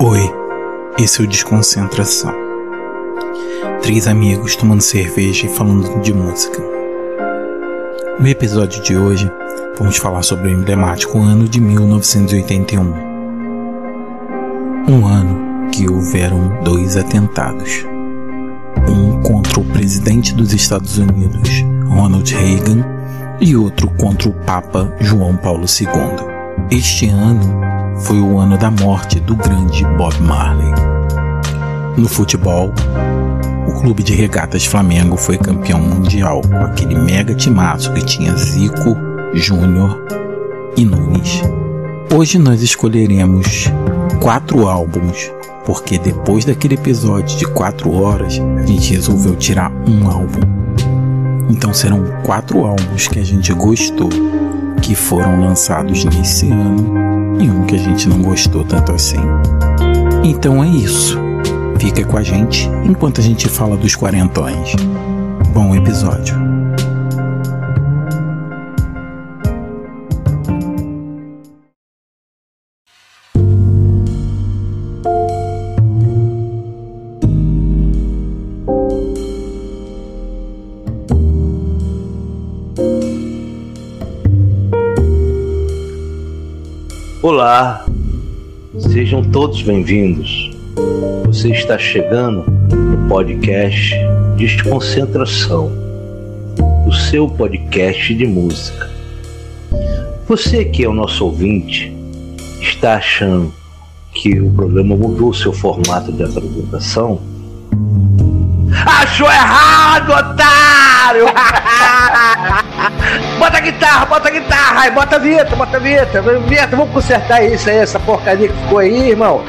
Oi, esse é o Desconcentração. Três amigos tomando cerveja e falando de música. No episódio de hoje, vamos falar sobre o emblemático ano de 1981. Um ano que houveram dois atentados. Um contra o presidente dos Estados Unidos, Ronald Reagan, e outro contra o Papa João Paulo II. Este ano foi o ano da morte do grande Bob Marley. No futebol, o clube de regatas Flamengo foi campeão mundial com aquele mega timaço que tinha Zico, Júnior e Nunes. Hoje nós escolheremos quatro álbuns, porque depois daquele episódio de quatro horas, a gente resolveu tirar um álbum. Então serão quatro álbuns que a gente gostou, que foram lançados nesse ano e um que a gente não gostou tanto assim. Então é isso. Fica com a gente enquanto a gente fala dos quarentões. Bom episódio. Olá, sejam todos bem-vindos. Você está chegando no podcast Desconcentração, o seu podcast de música. Você que é o nosso ouvinte, está achando que o programa mudou seu formato de apresentação? Achou errado, otário! bota a guitarra, bota a guitarra, aí bota a vinheta, bota a vinheta, vinheta, vamos consertar isso aí, essa porcaria que ficou aí, irmão.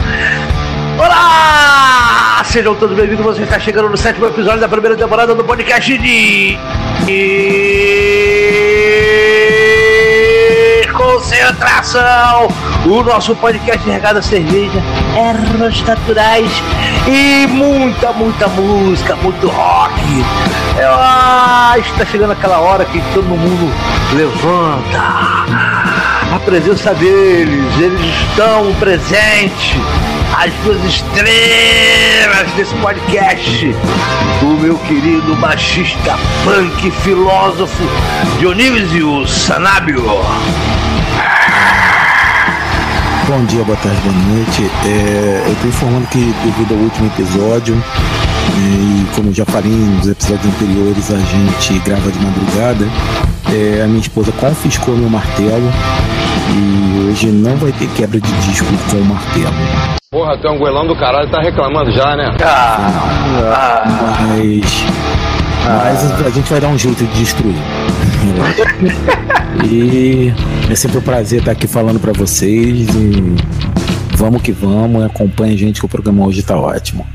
Olá! Sejam todos bem-vindos, você está chegando no sétimo episódio da primeira temporada do podcast de. Concentração! O nosso podcast regado a cerveja, ervas naturais e muita, muita música, muito rock. É, ah, está chegando aquela hora que todo mundo levanta. A presença deles, eles estão presentes. As duas estrelas desse podcast. O meu querido baixista punk filósofo Dionísio Sanábio. Bom dia, boa tarde, boa noite. É, eu estou informando que devido ao último episódio, e como já falei nos episódios anteriores, a gente grava de madrugada, é, a minha esposa confiscou meu martelo e hoje não vai ter quebra de disco com o martelo. Porra, tu é um goelão do caralho, tá reclamando já, né? Ah, mas, mas a gente vai dar um jeito de destruir. E é sempre um prazer estar aqui falando para vocês. E vamos que vamos, acompanha a gente que o programa hoje tá ótimo.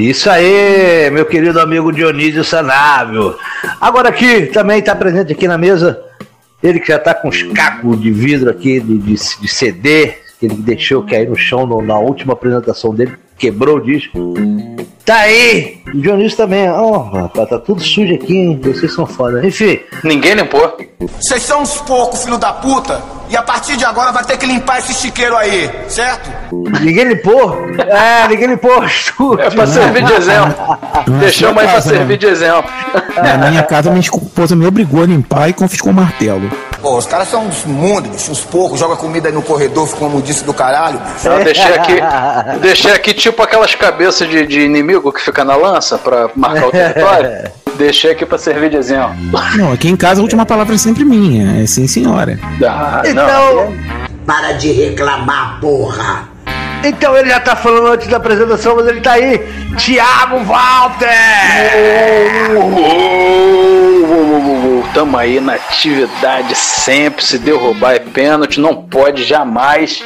Isso aí, meu querido amigo Dionísio Sanábio. Agora aqui, também está presente aqui na mesa, ele que já está com os cacos de vidro aqui de, de, de CD, que ele deixou cair no chão no, na última apresentação dele, quebrou o disco. Tá aí! O Dionísio também. Ó, oh, rapaz, tá tudo sujo aqui, hein? Vocês são foda. Enfim. Ninguém limpou. Vocês são uns poucos, filho da puta. E a partir de agora vai ter que limpar esse chiqueiro aí, certo? Ninguém limpou? É, ninguém limpou. É pra servir de exemplo. Deixamos aí pra servir de exemplo. Na minha casa, minha esposa me obrigou a limpar e confiscou o martelo. Pô, os caras são uns mundos, bicho, uns poucos, joga comida aí no corredor, fica como disse do caralho, bicho. Eu deixei aqui, deixei aqui tipo aquelas cabeças de, de inimigo que fica na lança pra marcar o território. Deixei aqui pra servir de exemplo. Não, aqui em casa a última palavra é sempre minha, é sim senhora. Ah, Então, não. Para de reclamar, porra! então ele já tá falando antes da apresentação, mas ele tá aí. Thiago Walter! Tamo aí na atividade sempre. Se derrubar é pênalti, não pode jamais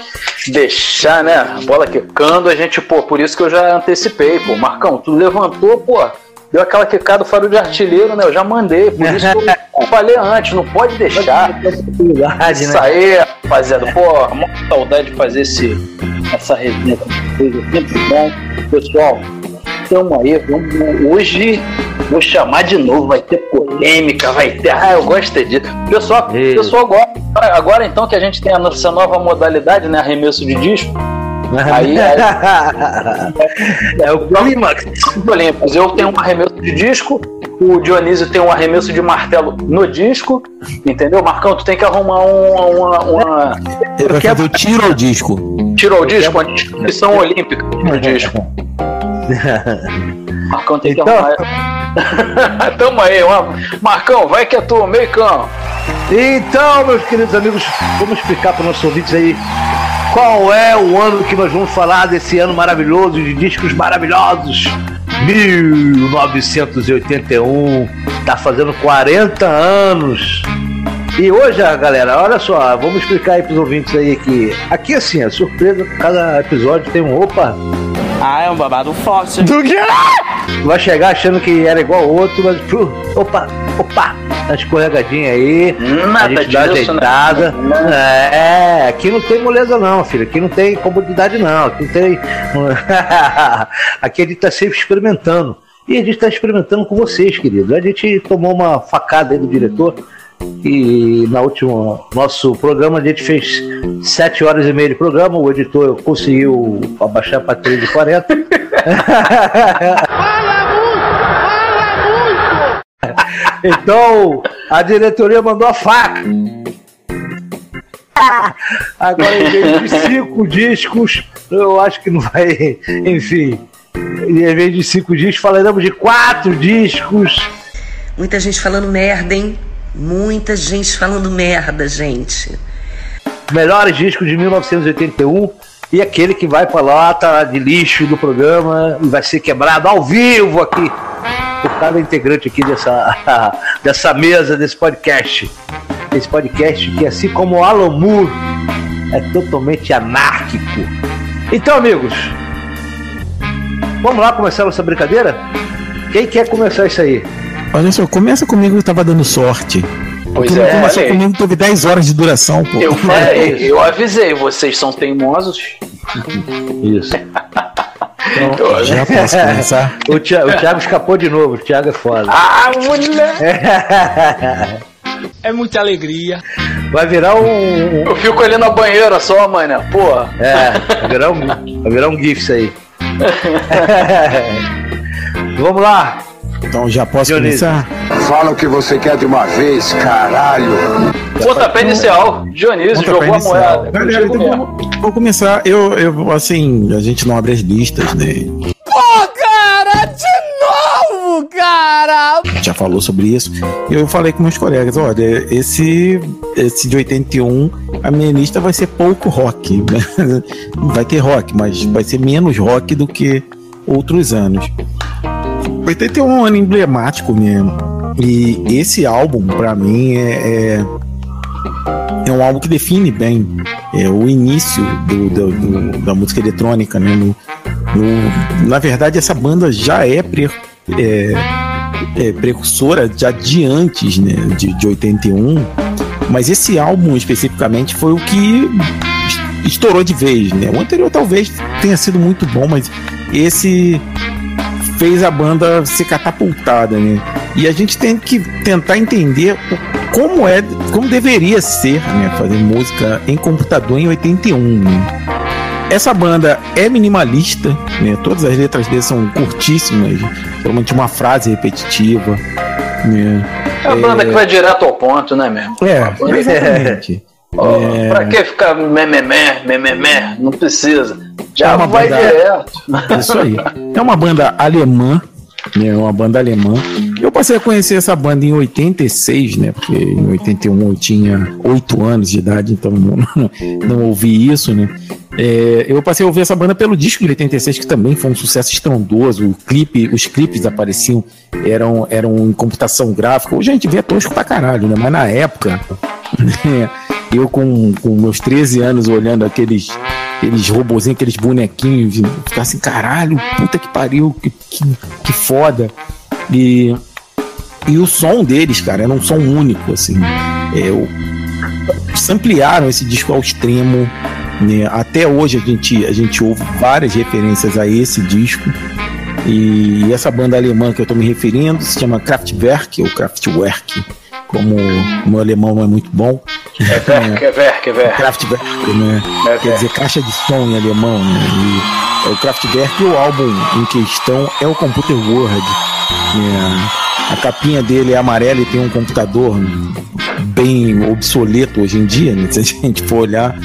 deixar, né? A bola quicando, a gente, pô, por isso que eu já antecipei, pô. Marcão, tu levantou, pô. Deu aquela quicada fora de artilheiro, né? Eu já mandei, por isso que eu falei antes, não pode deixar. Isso né? aí, rapaziada. Pô, muita saudade de fazer esse, essa resenha. É sempre bom. Pessoal, tamo aí. Vamos, hoje vou chamar de novo. Vai ter polêmica, vai ter. Ah, eu gosto disso. Pessoal, pessoal agora, agora então que a gente tem a nossa nova modalidade, né? Arremesso de disco. Aí é, é o clímax. Olímpicos. Eu tenho um arremesso de disco, o Dionísio tem um arremesso de martelo no disco, entendeu? Marcão, tu tem que arrumar uma. uma, uma... Ele vai fazer o tiro ao disco. Tiro ao disco, uma discussão olímpica no disco. Marcão tem que Então- arrumar. Tamo aí. Marcão, vai que é tu, meio campo. Então, meus queridos amigos, vamos explicar para os nossos ouvintes aí qual é o ano que nós vamos falar desse ano maravilhoso de discos maravilhosos. 1981, tá fazendo 40 anos. E hoje, galera, olha só, vamos explicar aí pros ouvintes aí que aqui assim, a surpresa, cada episódio tem um opa, Ah, é um babado forte. vai chegar achando que era igual ao outro, mas pô, opa, opa, tá escorregadinha aí, a Nada gente dá uma né? ajeitada. É, aqui não tem moleza não, filho, aqui não tem comodidade não, aqui não tem. aqui a gente tá sempre experimentando. E a gente tá experimentando com vocês, queridos. A gente tomou uma facada aí do diretor. E na última nosso programa a gente fez sete horas e meia de programa, o editor conseguiu abaixar para 3 e 40 Então, a diretoria mandou a faca. Agora, em vez de cinco discos, eu acho que não vai. Enfim, em vez de cinco discos, falaremos de quatro discos. Muita gente falando merda, hein? Muita gente falando merda, gente. Melhores discos de 1981 e aquele que vai pra lata de lixo do programa e vai ser quebrado ao vivo aqui por cada integrante aqui dessa, dessa mesa, desse podcast. Esse podcast que, assim como o Alan Moore, é totalmente anárquico. Então, amigos, vamos lá começar nossa brincadeira? Quem quer começar isso aí? Olha só, começa comigo, eu tava dando sorte. Pois Porque é, começou comigo, teve 10 horas de duração, pô. Eu falei, eu avisei, vocês são teimosos. Isso. Eu- Já posso começar? O Thiago, o Thiago escapou de novo, o Thiago é foda. Ah, mulher! É muita alegria. Vai virar um. Eu fico ali na banheira só, mano. Porra. É, vai virar um, vai virar um GIF isso aí. Vamos lá. Então já posso Dionísio. começar? Fala o que você quer de uma vez, caralho. Pontapé inicial. Dionísio jogou a inicial. moeda. Galera, então vou começar. Eu, eu, assim, a gente não abre as listas, né? Pô, cara, de novo, cara! já falou sobre isso. Eu falei com meus colegas, olha, esse, esse de 81, a minha lista vai ser pouco rock. né? Vai ter rock, mas vai ser menos rock do que outros anos. 81 é um ano emblemático mesmo. E esse álbum, pra mim, é, é, é um álbum que define bem é, o início do- do- do- da música eletrônica. Né? No- no- na verdade, essa banda já é, pre- é, é, precursora já de antes, né, de, de 81, mas esse álbum especificamente foi o que es- estourou de vez, né? O anterior talvez tenha sido muito bom, mas esse fez a banda ser catapultada, né? E a gente tem que tentar entender como é, como deveria ser, né, fazer música em computador em 81, né? Essa banda é minimalista, né? Todas as letras deles são curtíssimas, geralmente uma frase repetitiva, né? É a banda que vai direto ao ponto, né, mesmo? É, exatamente. Ó, É. Pra que ficar mememé, mememé? Não precisa. Já É uma vai banda- direto. Isso aí. É uma banda alemã, né? Uma banda alemã. Eu passei a conhecer essa banda em 86, né? Porque em 81 eu tinha 8 anos de idade, então não, não, não ouvi isso, né? É, eu passei a ouvir essa banda pelo disco de 86, que também foi um sucesso estrondoso. O clipe, os clipes apareciam, eram, eram em computação gráfica. Hoje a gente vê tosco pra caralho, né? Mas na época, né, eu com, com meus 13 anos olhando aqueles aqueles robozinhos, aqueles bonequinhos, ficar assim, caralho, puta que pariu, que, que, que foda. E, e o som deles, cara, era um som único, assim. É, o- ampliaram esse disco ao extremo. né? Até hoje a gente, a gente ouve várias referências a esse disco. E essa banda alemã que eu tô me referindo se chama Kraftwerk, ou Kraftwerk, como o meu alemão não é muito bom. É Werk, é Werk, é Werk. Kraftwerk, né? É Quer dizer, caixa de som em alemão, né? E o Kraftwerk e o álbum em questão é o Computer World. né? A capinha dele é amarela e tem um computador bem obsoleto hoje em dia, né? Se a gente for olhar.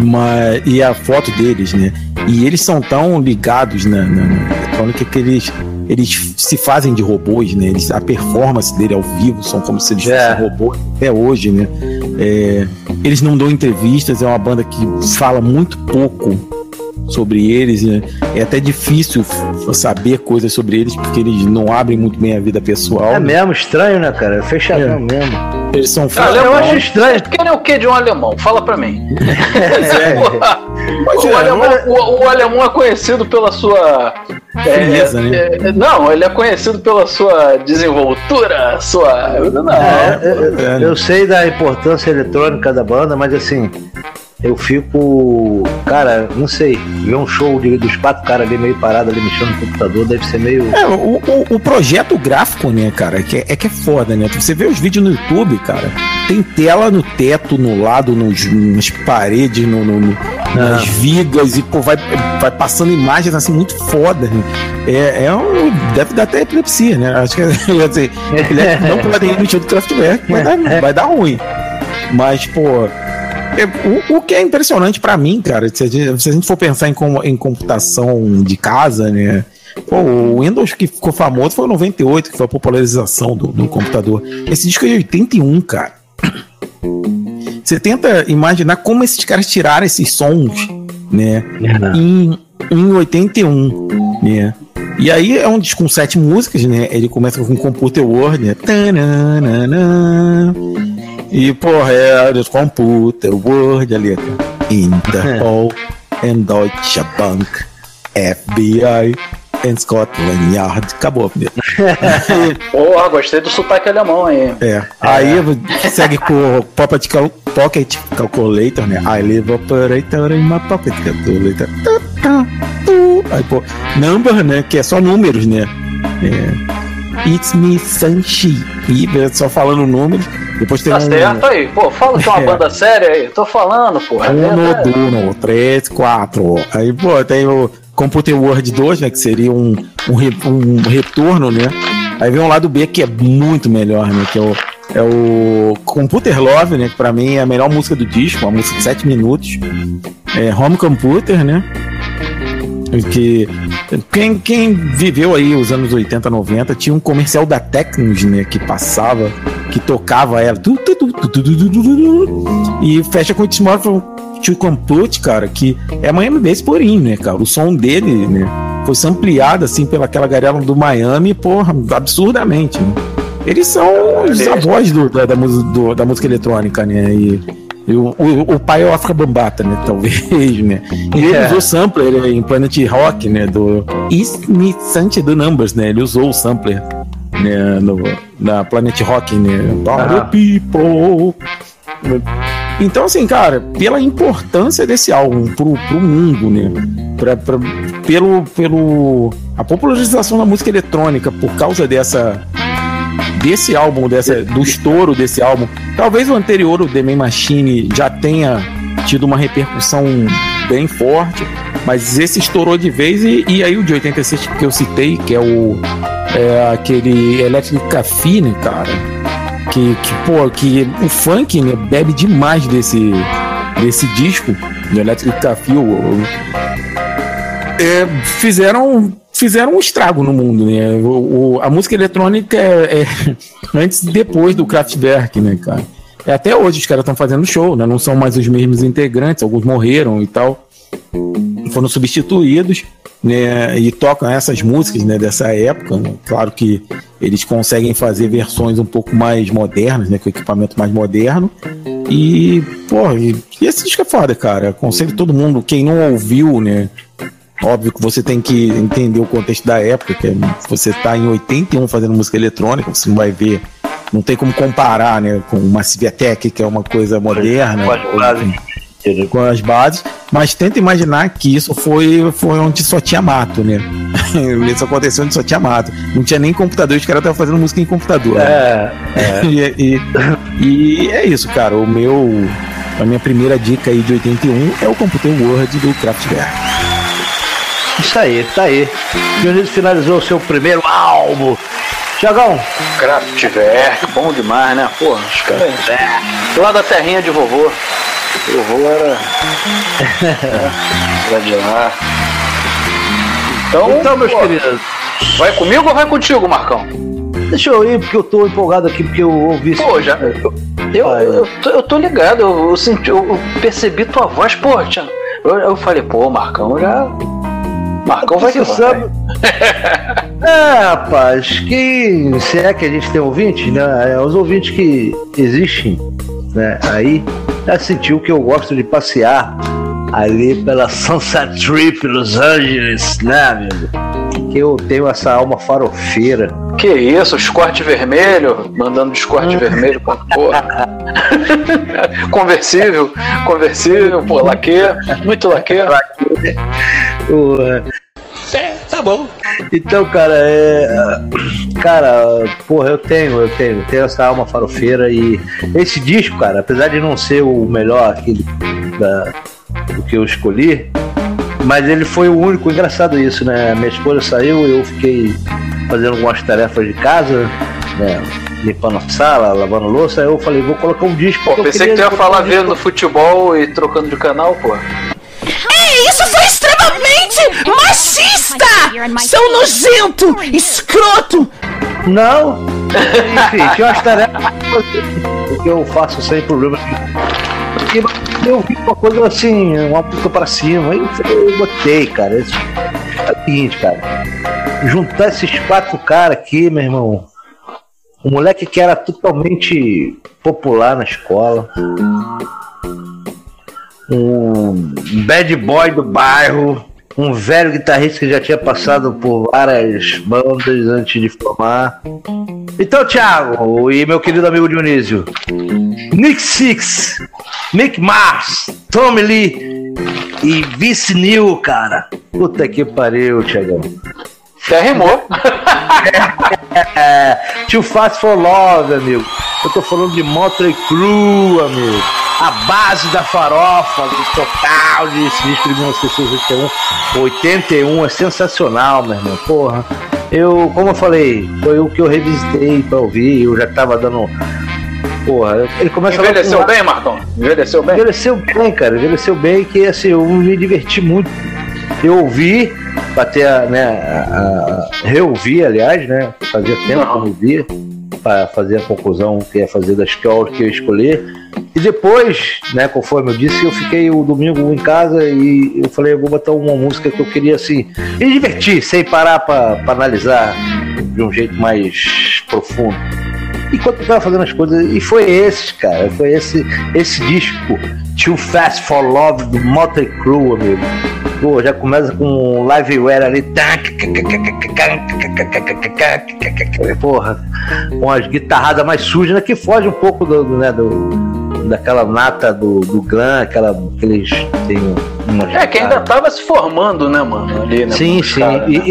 Mas, e a foto deles, né? E eles são tão ligados na, na, na eletrônica que eles, eles se fazem de robôs, né? Eles, a performance dele ao vivo são como se eles É. fossem robôs até hoje, né? É, eles não dão entrevistas, é uma banda que fala muito pouco sobre eles. Né? É até difícil saber coisas sobre eles porque eles não abrem muito bem a vida pessoal. É mesmo, estranho, né, cara? É Fechadão É. mesmo. Eles são Ah, eu acho estranho. Quem é o que de um alemão? Fala pra mim. é. Pois o, é, alemão, o, o alemão é conhecido pela sua. é, Frieza, né? é, não, ele é conhecido pela sua desenvoltura, sua. Não, É, eu, é. eu sei da importância eletrônica da banda, mas assim, eu fico. Cara, não sei. Ver um show de- dos quatro caras ali meio parado ali mexendo no computador deve ser meio. É, o, o- o projeto gráfico, né, cara, é que é, é que é foda, né? Você vê os vídeos no YouTube, cara, tem tela no teto, no lado, nos, nas paredes, no, no- no- nas vigas, e pô, vai, vai passando imagens assim muito foda. Né? É, é um, deve dar até epilepsia, né? Acho que assim, ele é- não pode show do Kraftwerk, vai dar, vai dar ruim. Mas, pô. É, o, o que é impressionante pra mim, cara, se a, gente, se a gente for pensar em, com- em computação de casa, né? Pô, o Windows que ficou famoso foi o 98, que foi a popularização do, do computador. Esse disco é de 81, cara. Você tenta imaginar como esses caras tiraram esses sons, né? Em, em 81, né? E aí é um disco com sete músicas, né? Ele começa com Computer World, né? Tananana. E, porra, é o Computer World, a letra. Interpol and Deutsche Bank, FBI and Scotland Yard. Acabou, filho. Porra, gostei do sotaque alemão aí. É. Aí segue com o Pocket, Cal Pocket Calculator, né? I live operator in my pocket calculator. Aí, pô, number, né? Que é só números, né? É. It's me, Sanchi. E só falando números. Depois tem Tá um. certo aí. Pô, fala que é uma É. banda séria aí. Tô falando, porra. É Um, dois, três, quatro. Aí, pô, tem o Computer World 2, né? Que seria um, um, re- um retorno, né? Aí vem um lado B que é muito melhor, né? Que é o, é o Computer Love, né? Que pra mim é a melhor música do disco, uma música de 7 minutos. É Home Computer, né? Que quem, quem viveu aí os anos 80, 90, tinha um comercial da Tecnos, né? Que passava, que tocava ela. E fecha com o Timóteo Tio Complete, cara, que é Miami Bass porinho, né, cara? O som dele, né? Foi ampliado assim pelaquela garela do Miami, porra, absurdamente. Né? Eles são os avós do, da, da, da música eletrônica, né? E e o, o, pai é o África Bambata, né? Talvez, né? E ele É. usou sampler né, em Planet Rock, né? Do Smith do Numbers, né? Ele usou o sampler né? No, na Planet Rock, né? Ah. people. Então, assim, cara, pela importância desse álbum pro, pro mundo, né? Pra, pra- pelo, pelo. A popularização da música eletrônica por causa dessa. Desse álbum, dessa, do estouro desse álbum. Talvez o anterior, o The Man Machine, já tenha tido uma repercussão bem forte, mas esse estourou de vez. E, e aí o de 86 que eu citei, que é o. É aquele Electric Café, né, cara? que, que pô, que o funk né, bebe demais desse, desse disco do Electric o- é, fizeram fizeram um estrago no mundo, né? O, o- a música eletrônica é, é antes e depois do Kraftwerk, né, cara? É, até hoje os caras estão fazendo show, né? Não são mais os mesmos integrantes, alguns morreram e tal foram substituídos, né, e tocam essas músicas, né, dessa época, né? claro que eles conseguem fazer versões um pouco mais modernas, né, com equipamento mais moderno, e, pô, e, e esse disco é foda, cara, aconselho todo mundo, quem não ouviu, né, óbvio que você tem que entender o contexto da época, que é- você tá em 81 fazendo música eletrônica, você não vai ver, não tem como comparar, né, com uma Civiatec, que é uma coisa moderna, ou, quase. enfim, com as bases, mas tenta imaginar que isso foi, foi onde só tinha mato, né? isso aconteceu onde só tinha mato. Não tinha nem computador, os caras estavam fazendo música em computador. né? É, é. e, e, e é isso, cara. O meu. A minha primeira dica aí de 81 é o Computer Word do Kraftwerk. Isso aí, tá aí. Dionísio finalizou o seu primeiro álbum. Tiagão, Kraftwerk, bom demais, né? Pô, os caras. Lá da terrinha de vovô. Vovô era. era de lá. Então, então meus pô, queridos, vai comigo ou vai contigo, Marcão? deixa eu ir, porque eu tô empolgado aqui, porque eu ouvi Pô, já. Eu, eu, Vai. eu, tô, eu tô ligado, eu, eu senti, eu, eu percebi tua voz, pô, Tiago. Eu, eu falei, pô, Marcão já. Marcão vai que Você vai. sabe. É, rapaz, que se é que a gente tem ouvintes, né? É, os ouvintes que existem, né? Aí já sentiu que eu gosto de passear ali pela Sunset Strip, Los Angeles, né, amigo? Que eu tenho essa alma farofeira. Que isso, os cortes vermelho, mandando os cortes vermelho pra porra. conversível, conversível, pô, laque, muito laque. É, Tá bom. Então, cara, é. Cara, porra, eu tenho, eu tenho, eu tenho essa alma farofeira e esse disco, cara, apesar de não ser o melhor aquele da, do que eu escolhi, mas ele foi o único, engraçado isso, né? Minha esposa saiu, eu fiquei fazendo algumas tarefas de casa, né? Limpando a sala, lavando louça, aí eu falei, vou colocar um disco. Pô, porque eu pensei que tu ia falar um vendo futebol e trocando de canal, pô. Isso foi extremamente machista! Seu nojento! Escroto! Não! Enfim, tinha umas tarefas que eu faço sem problema. Eu vi uma coisa assim, uma puta pra cima. Aí eu botei, cara. Isso- É o seguinte, cara. Juntar esses quatro caras aqui, meu irmão. Um moleque que era totalmente popular na escola. Um bad boy do bairro. Um velho guitarrista que já tinha passado por várias bandas antes de formar. Então, Thiago e meu querido amigo Dionísio, Nick Six, Mick Mars, Tommy Lee e Vince Neil, cara. Puta que pariu, Thiagão. Até rimou. Too Fast for Love, amigo. Eu tô falando de Motley Crue, amigo. A base da farofa, do total de disco de 1981. 81 é sensacional, meu irmão. Porra. Eu, como eu falei, foi o que eu revisitei pra ouvir. Eu já tava dando. Porra, ele começa Envelheceu com- bem, Marcão? Envelheceu bem? Envelheceu bem, cara. Envelheceu bem que assim, eu me diverti muito. Eu ouvi, pra ter a, né, a, a- reouvi, aliás, né? Fazia tempo que eu não ouvia, pra fazer a conclusão que ia fazer das que eu que eu escolhi. E depois, né, conforme eu disse, eu fiquei o domingo em casa e eu falei, eu vou botar uma música que eu queria assim, me divertir, sem parar pra analisar de um jeito mais profundo enquanto eu tava fazendo as coisas. E foi esse, cara. Foi esse, esse disco, Too Fast for Love, do Motley Crue, amigo. Pô, já começa com um liveware ali. Porra, com as guitarradas mais sujas, né, que foge um pouco do, do, né, do, daquela nata do, do glam, aquela, aqueles. Tem É, que ainda tava se formando, né, mano? Ali, né? Sim, sim. caras, e, né?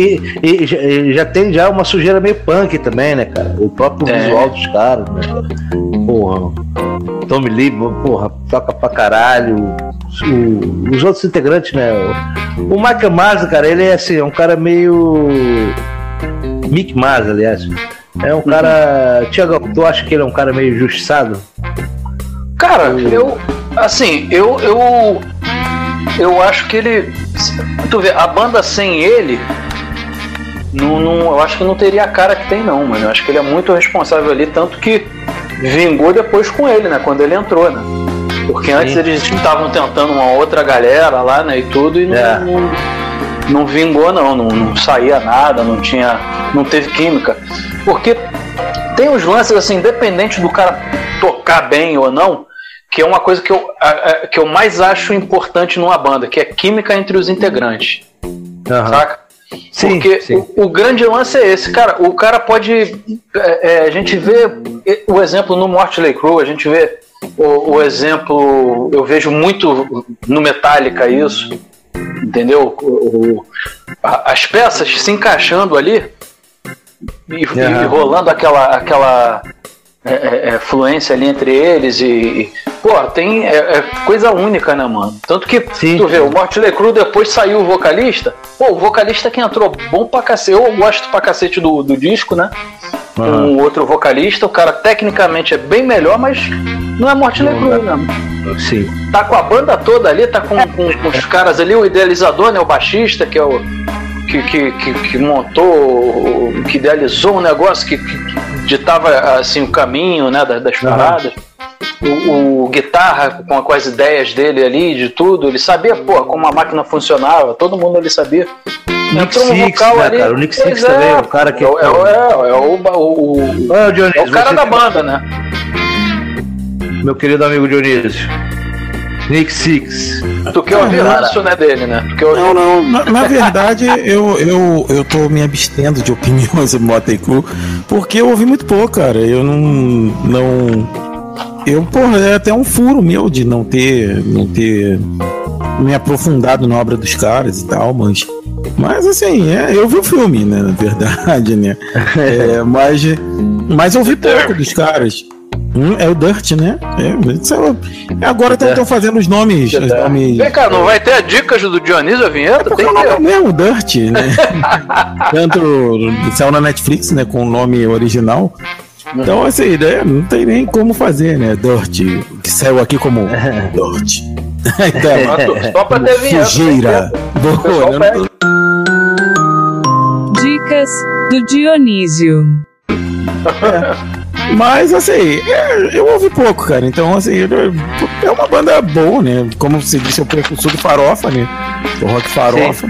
e- e já, e já tem já uma sujeira meio punk também, né, cara? O próprio É. visual dos caras, né? Porra. Tommy Lee, porra, toca pra caralho. O- os outros integrantes, né? O, o Michael Mars, cara, ele é assim, é um cara meio. Mick Mars, aliás. É um cara. Tiago, tu acha que ele é um cara meio justiçado? Cara, eu. Assim, eu. Eu, eu acho que ele. Tu vê, a banda sem ele. Não, não, eu acho que não teria a cara que tem, não, mano. Eu acho que ele é muito responsável ali, tanto que vingou depois com ele, né? Quando ele entrou, né? Porque antes Sim. eles estavam tentando uma outra galera lá, né? E tudo, e não, É. não, não vingou, não. não. Não saía nada, não tinha. Não teve química. Porque tem uns lances, assim, independente do cara tocar bem ou não, que é uma coisa que eu, a- a- que eu mais acho importante numa banda, que é química entre os integrantes, Aham. saca? Sim, Porque sim. O, o grande lance é esse, cara. O cara pode. é, é, a gente vê o exemplo no Mortley Crue, a gente vê o, o exemplo, eu vejo muito no Metallica isso, entendeu? O- as peças se encaixando ali e, e Aham. rolando aquela, aquela é, é, é, fluência ali entre eles e, pô, tem é, é coisa única, né, mano? Tanto que Sim. tu vê, o Motley Crue depois saiu o vocalista, pô, o vocalista que entrou bom pra cacete, eu gosto pra cacete do, do disco, né? Aham. Um outro vocalista, o cara tecnicamente é bem melhor, mas não é Motley Crue, né? Sim. Tá com a banda toda ali, tá com, com- com os caras ali, o idealizador, né? O baixista, que é o. Que, que, que, que montou, que idealizou o negócio, que, que ditava assim, o caminho né, das, das Aham. paradas. O, o guitarra com, com as ideias dele ali, de tudo, ele sabia, pô, como a máquina funcionava, todo mundo ali sabia. Nick Entrou Six, vocal né, ali. cara? O Nick pois Six também é o cara que- É, o- é, o- é, é o, o, Dionísio, é o cara da banda, né? Meu querido amigo Dionísio. Nick Six. Tu quer ouvir Cara. ranço, né, dele, né? Não, não. Na, na verdade, eu, eu, eu tô me abstendo de opiniões sobre Motley Crue, porque eu ouvi muito pouco, cara. Eu não. não eu, porra, é até um furo meu de não ter. não ter me aprofundado na obra dos caras e tal, mas. Mas assim, é, eu vi o filme, né? Na verdade, né? É, mas, mas eu ouvi pouco dos caras. Hum, é o Dirt, né? É, é- agora estão fazendo os nomes. Os nomes Vem cá, não vai ter a dicas do Dionísio a vinheta? porque Tem o nome é mesmo, Dirt, né? Tanto saiu na Netflix, né? Com o nome original. Então, assim, né, não tem nem como fazer, né? Dirt, que saiu aqui como Dirt. então, Só pra ter vinheta. sujeira. Pessoal Boa, né? Dicas do Dionísio. Mas, assim, é, eu ouvi pouco, cara. Então, assim, é uma banda boa, né? Como você disse, é o precursor do Farofa, né? O rock Farofa.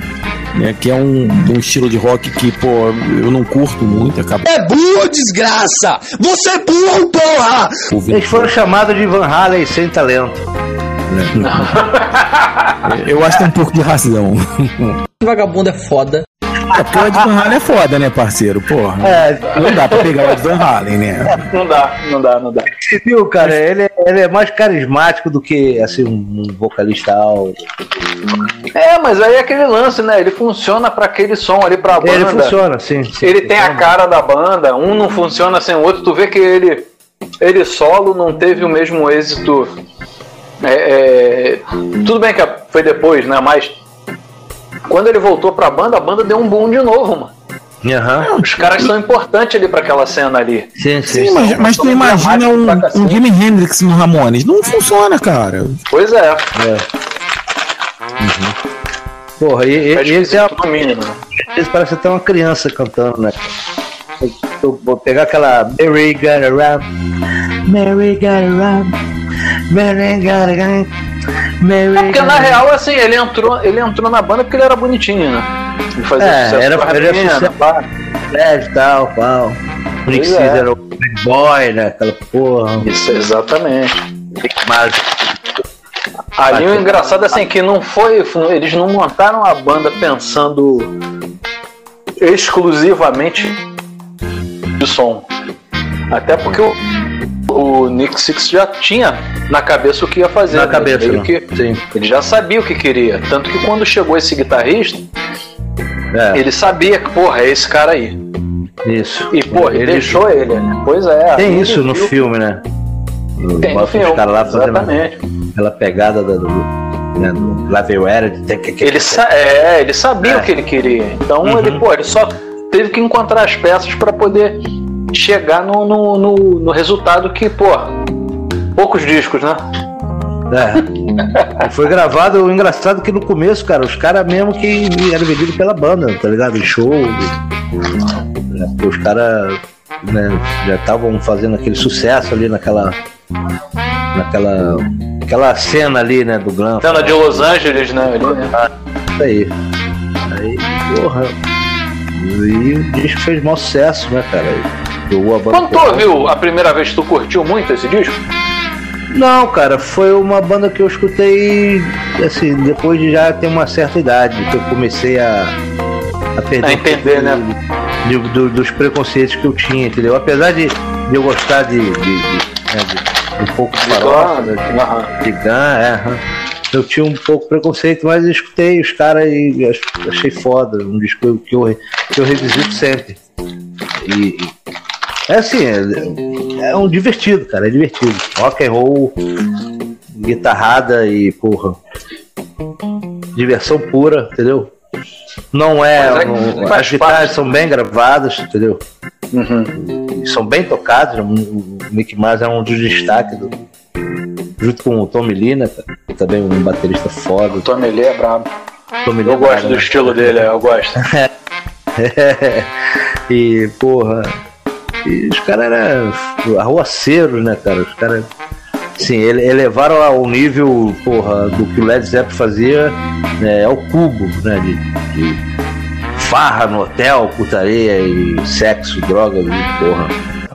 Né, que é um, um estilo de rock que, pô, eu não curto muito, acaba É burro, desgraça! Você é burro, porra! Eles foram chamados de Van Halen sem talento. Eu acho que tem um pouco de razão. Vagabundo é foda. É porque o Ed Van Halen é foda, né, parceiro? Porra. É, Não dá pra pegar o Ed Van Halen, né? Não dá, não dá, não dá. você viu, cara? Ele, é- ele é mais carismático do que, assim, um vocalista alto. É, mas aí é aquele lance, né? Ele funciona pra aquele som ali pra banda. Ele funciona, sim. sim. Ele tem a cara da banda, um não funciona sem o outro. Tu vê que ele, ele solo não teve o mesmo êxito. É, é, tudo bem que foi depois, né? Mas quando ele voltou pra banda, a banda deu um boom de novo, mano. Aham. Os caras são importantes ali pra aquela cena ali. Sim, sim. Sim, mas, mas tu imagina um, um Jimi Hendrix no Ramones. Não funciona, cara. Pois é. Porra, e, e, É e ele tem uma, esquisito no mínimo. né? ele parece até uma criança cantando, né? Eu vou pegar aquela Mary Got Around. Mary Got Around. Mary Got Around. É porque na real, assim, ele entrou, ele entrou na banda porque ele era bonitinho, né? Ele fazia É, sucesso era, era menina, sucesso, pá, LED e tal, pau. O Nick é. era o bad boy, né? Aquela porra. Isso, exatamente. Mas, Ali o engraçado é assim que não foi. Eles não montaram a banda pensando exclusivamente de som. Até porque o, o Nick Six já tinha na cabeça o que ia fazer. Na né? cabeça, Meio não. que Sim. ele já sabia o que queria. Tanto que quando chegou esse guitarrista, é, ele sabia que, porra, é esse cara aí. isso. E, porra, ele Ele- deixou ele. né? Pois é. Tem ele isso no viu- filme, né? Tem no filme. os caras lá fazendo exatamente. aquela pegada da- do, né, do Lá veio Era, de ter que. Ele, sa é, ele sabia É. o que ele queria. Então Uhum. ele, pô, ele só teve que encontrar as peças para poder chegar no, no, no, no resultado que, pô, poucos discos, né? É. Foi gravado, o engraçado é que no começo, cara, os caras mesmo que eram vendidos pela banda, tá ligado? Em show. né, Os caras né, já estavam fazendo aquele sucesso ali naquela. Naquela. Aquela cena ali, né, do glam. Cena de Los Angeles, né? ali, né? Isso aí. Aí, porra. E o disco fez mau sucesso, né, cara? Banda Quando tu ouviu a primeira vez, tu curtiu muito esse disco? Não, cara, foi uma banda que eu escutei, assim, depois de já ter uma certa idade, que eu comecei a, a perder A entender, um né? de- do- dos preconceitos que eu tinha, entendeu? Apesar de, de eu gostar de, de, de, né, de- um pouco farofa, né, de, de gun, é. Eu tinha um pouco de preconceito, mas eu escutei os caras e ach- achei foda. Um disco que eu, que eu revisito sempre. E- é assim, é, é um divertido, cara, é divertido. Rock and roll, guitarrada e porra. Diversão pura, entendeu? Não é. É- faz as guitarras parte. são bem gravadas, entendeu? Uhum. São bem tocados. O Mick Mars é um dos destaques do, junto com o Tommy Lee, né? Que também é um baterista foda. O Tommy Lee é brabo. Tommy Lee Eu é gosto brabo, do né? estilo dele, eu gosto. e, porra. E os caras eram arruaceiros, né, cara? Os caras. Sim, ele, elevaram ao nível, porra, do que o Led Zeppelin fazia né, ao cubo, né? De, de farra no hotel, putaria e sexo, drogas e porra.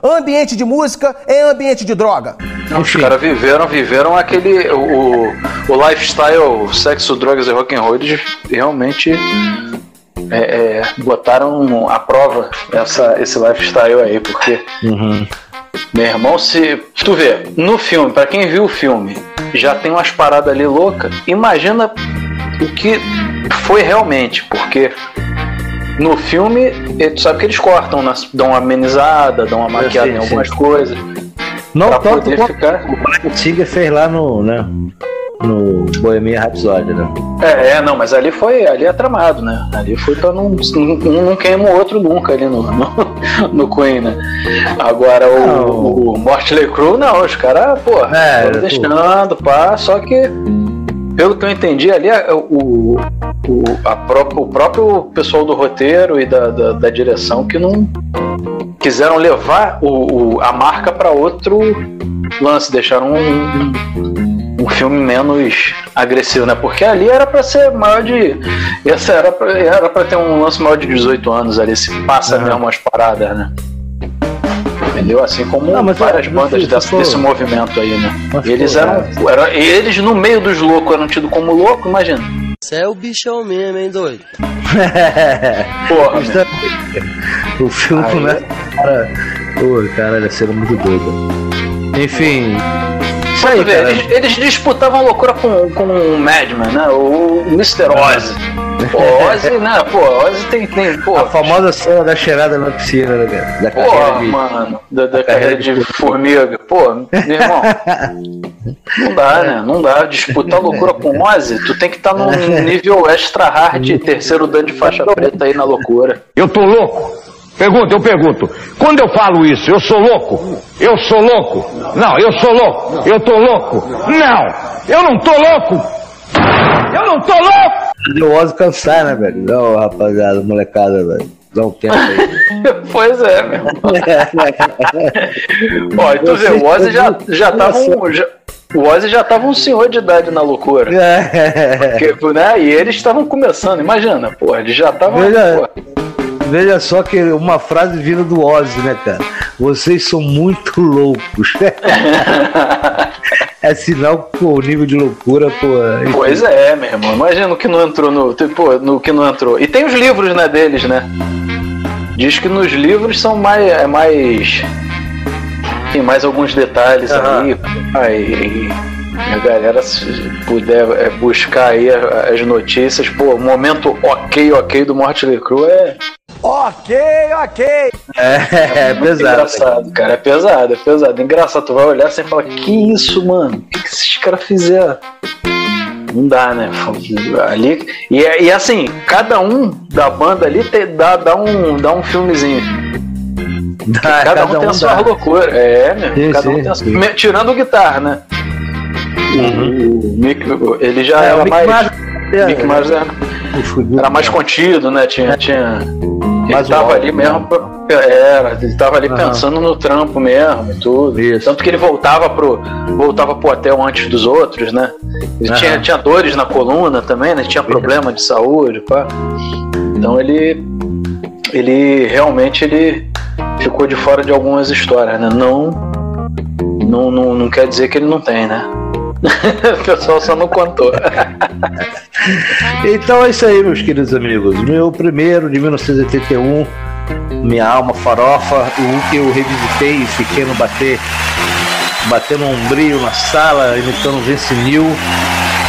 Ambiente de música é ambiente de droga. Não, os caras viveram, viveram aquele. O, o lifestyle, sexo, drogas e rock and roll, eles realmente é, é, botaram à prova essa, esse lifestyle aí, porque, Uhum. meu irmão, se. Tu vê, no filme, pra quem viu o filme, já tem umas paradas ali loucas, imagina o que foi realmente, porque. No filme, tu sabe que eles cortam, né? dão uma amenizada, dão uma maquiada sim, em sim. algumas coisas. Não tanto poder ficar- o Singer fez lá no, né, no Bohemian Rhapsody, né? É, é, não, mas ali foi, ali é tramado, né? Ali foi pra não, um não queima o outro nunca ali no, no, no Queen, né? Agora o, o Mortley Crue, não, os caras, pô, É, deixando, pá, só que pelo que eu entendi ali, é, o, o, a próprio, o próprio pessoal do roteiro e da, da, da direção que não quiseram levar o, o- a marca pra outro lance, deixaram um, um, um filme menos agressivo, né? Porque ali era pra ser maior de. Essa era pra, era pra ter um lance maior de 18 anos ali, se passa mesmo as paradas, né? Entendeu? Assim como Não, mas várias é, bandas se dessa- desse movimento aí, né? Mas, eles pô, eram, eram. Eles no meio dos loucos eram tidos como louco, imagina. Você é o bichão mesmo, hein, doido? Porra, é- o filme Aí- começa. Cara, pô, cara, ele sendo muito doido. Enfim. Isso aí, cara. eles, eles disputavam a loucura com, com o Madman, né? O Mr. Ozzy. Pô, Ozzy, né? Pô, Ozzy tem. tem pô, A famosa cena da cheirada na piscina, né, cara? Da Pô, carreira de- mano, da, da da carreira carreira de de formiga. Pô, meu irmão, não dá, né? Não dá. Disputar loucura com Ozzy, tu tem que estar num nível extra hard, terceiro dan de faixa preta aí na loucura. Eu tô louco? Pergunta, eu pergunto. Quando eu falo isso, eu sou louco? Eu sou louco? Não, eu sou louco. Eu tô louco? Não, eu não tô louco. Eu não tô louco. Deu o Ozzy cansar, né, velho? Não, rapaziada, molecada, velho. Dá um tempo aí. pois é, meu irmão. Ó, e tu vê, o Ozzy já, já tava um. já- o Ozzy já tava um senhor de idade na loucura. É. Porque, né, e eles estavam começando, imagina, pô, eles já estavam. Veja, só que uma frase vinda do Ozzy, né, cara? Vocês são muito loucos. é sinal pô, o nível de loucura, pô. enfim. Pois é, meu irmão. Imagina o que não entrou no. Pô, no que não entrou. E tem os livros, né, deles, né? Diz que nos livros são mais. É mais. Tem mais alguns detalhes aí. Aí. A galera, se puder é, buscar aí as notícias, pô, o momento ok, ok do Mortley Crue é, Ok, ok. É, é muito pesado. engraçado, cara. É pesado, é pesado. Engraçado, tu vai olhar sem falar, que isso, mano? O que, que esses caras fizeram? Não dá, né? Ali, e, é- e assim, cada um da banda ali te- dá, dá, um, dá um filmezinho. Dá, cada, um tem a sua dá. loucura. É, meu. Sim, cada um sim, tem a Tirando o guitarra, né? O, o Mick, ele já É, o era Mick mais. É, Mick Mars era, era mais contido, né? Tinha. tinha ele tava ali mesmo. pra- Era, ele tava ali Aham. pensando no trampo mesmo e tudo. Isso. Tanto que ele voltava pro, voltava pro hotel antes dos outros, né? Ele Aham. tinha, tinha dores na coluna também, né? Tinha problema de saúde, pá. Então ele. Ele realmente ele ficou de fora de algumas histórias, né? Não. Não, não, não quer dizer que ele não tem, né? o pessoal só não contou. Então é isso aí, meus queridos amigos. Meu primeiro de 1981, Minha Alma Farofa, o que eu revisitei e fiquei no bater batendo um brilho na sala, imitando Vince Neil.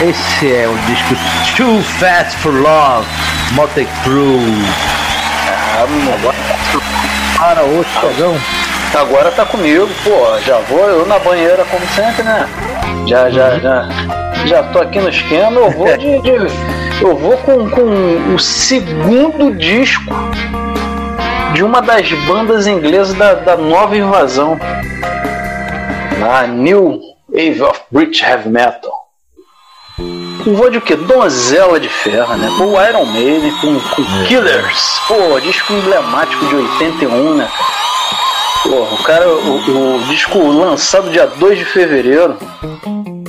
Esse é o disco Too Fast for Love, Motley Crue. Agora Para outro fogão. Agora tá comigo, pô. Já vou eu na banheira como sempre, né? Já, já, Uhum. já. Já tô aqui no esquema, eu vou de. de- eu vou com, com o segundo disco de uma das bandas inglesas da, da nova invasão. A New Wave of British Heavy Metal. Eu vou de o quê? Donzela de Ferro, né? Pô, o Iron Maiden com, com Killers. Pô, disco emblemático de 81, né? Pô, o cara, o, o disco lançado dia 2 de fevereiro.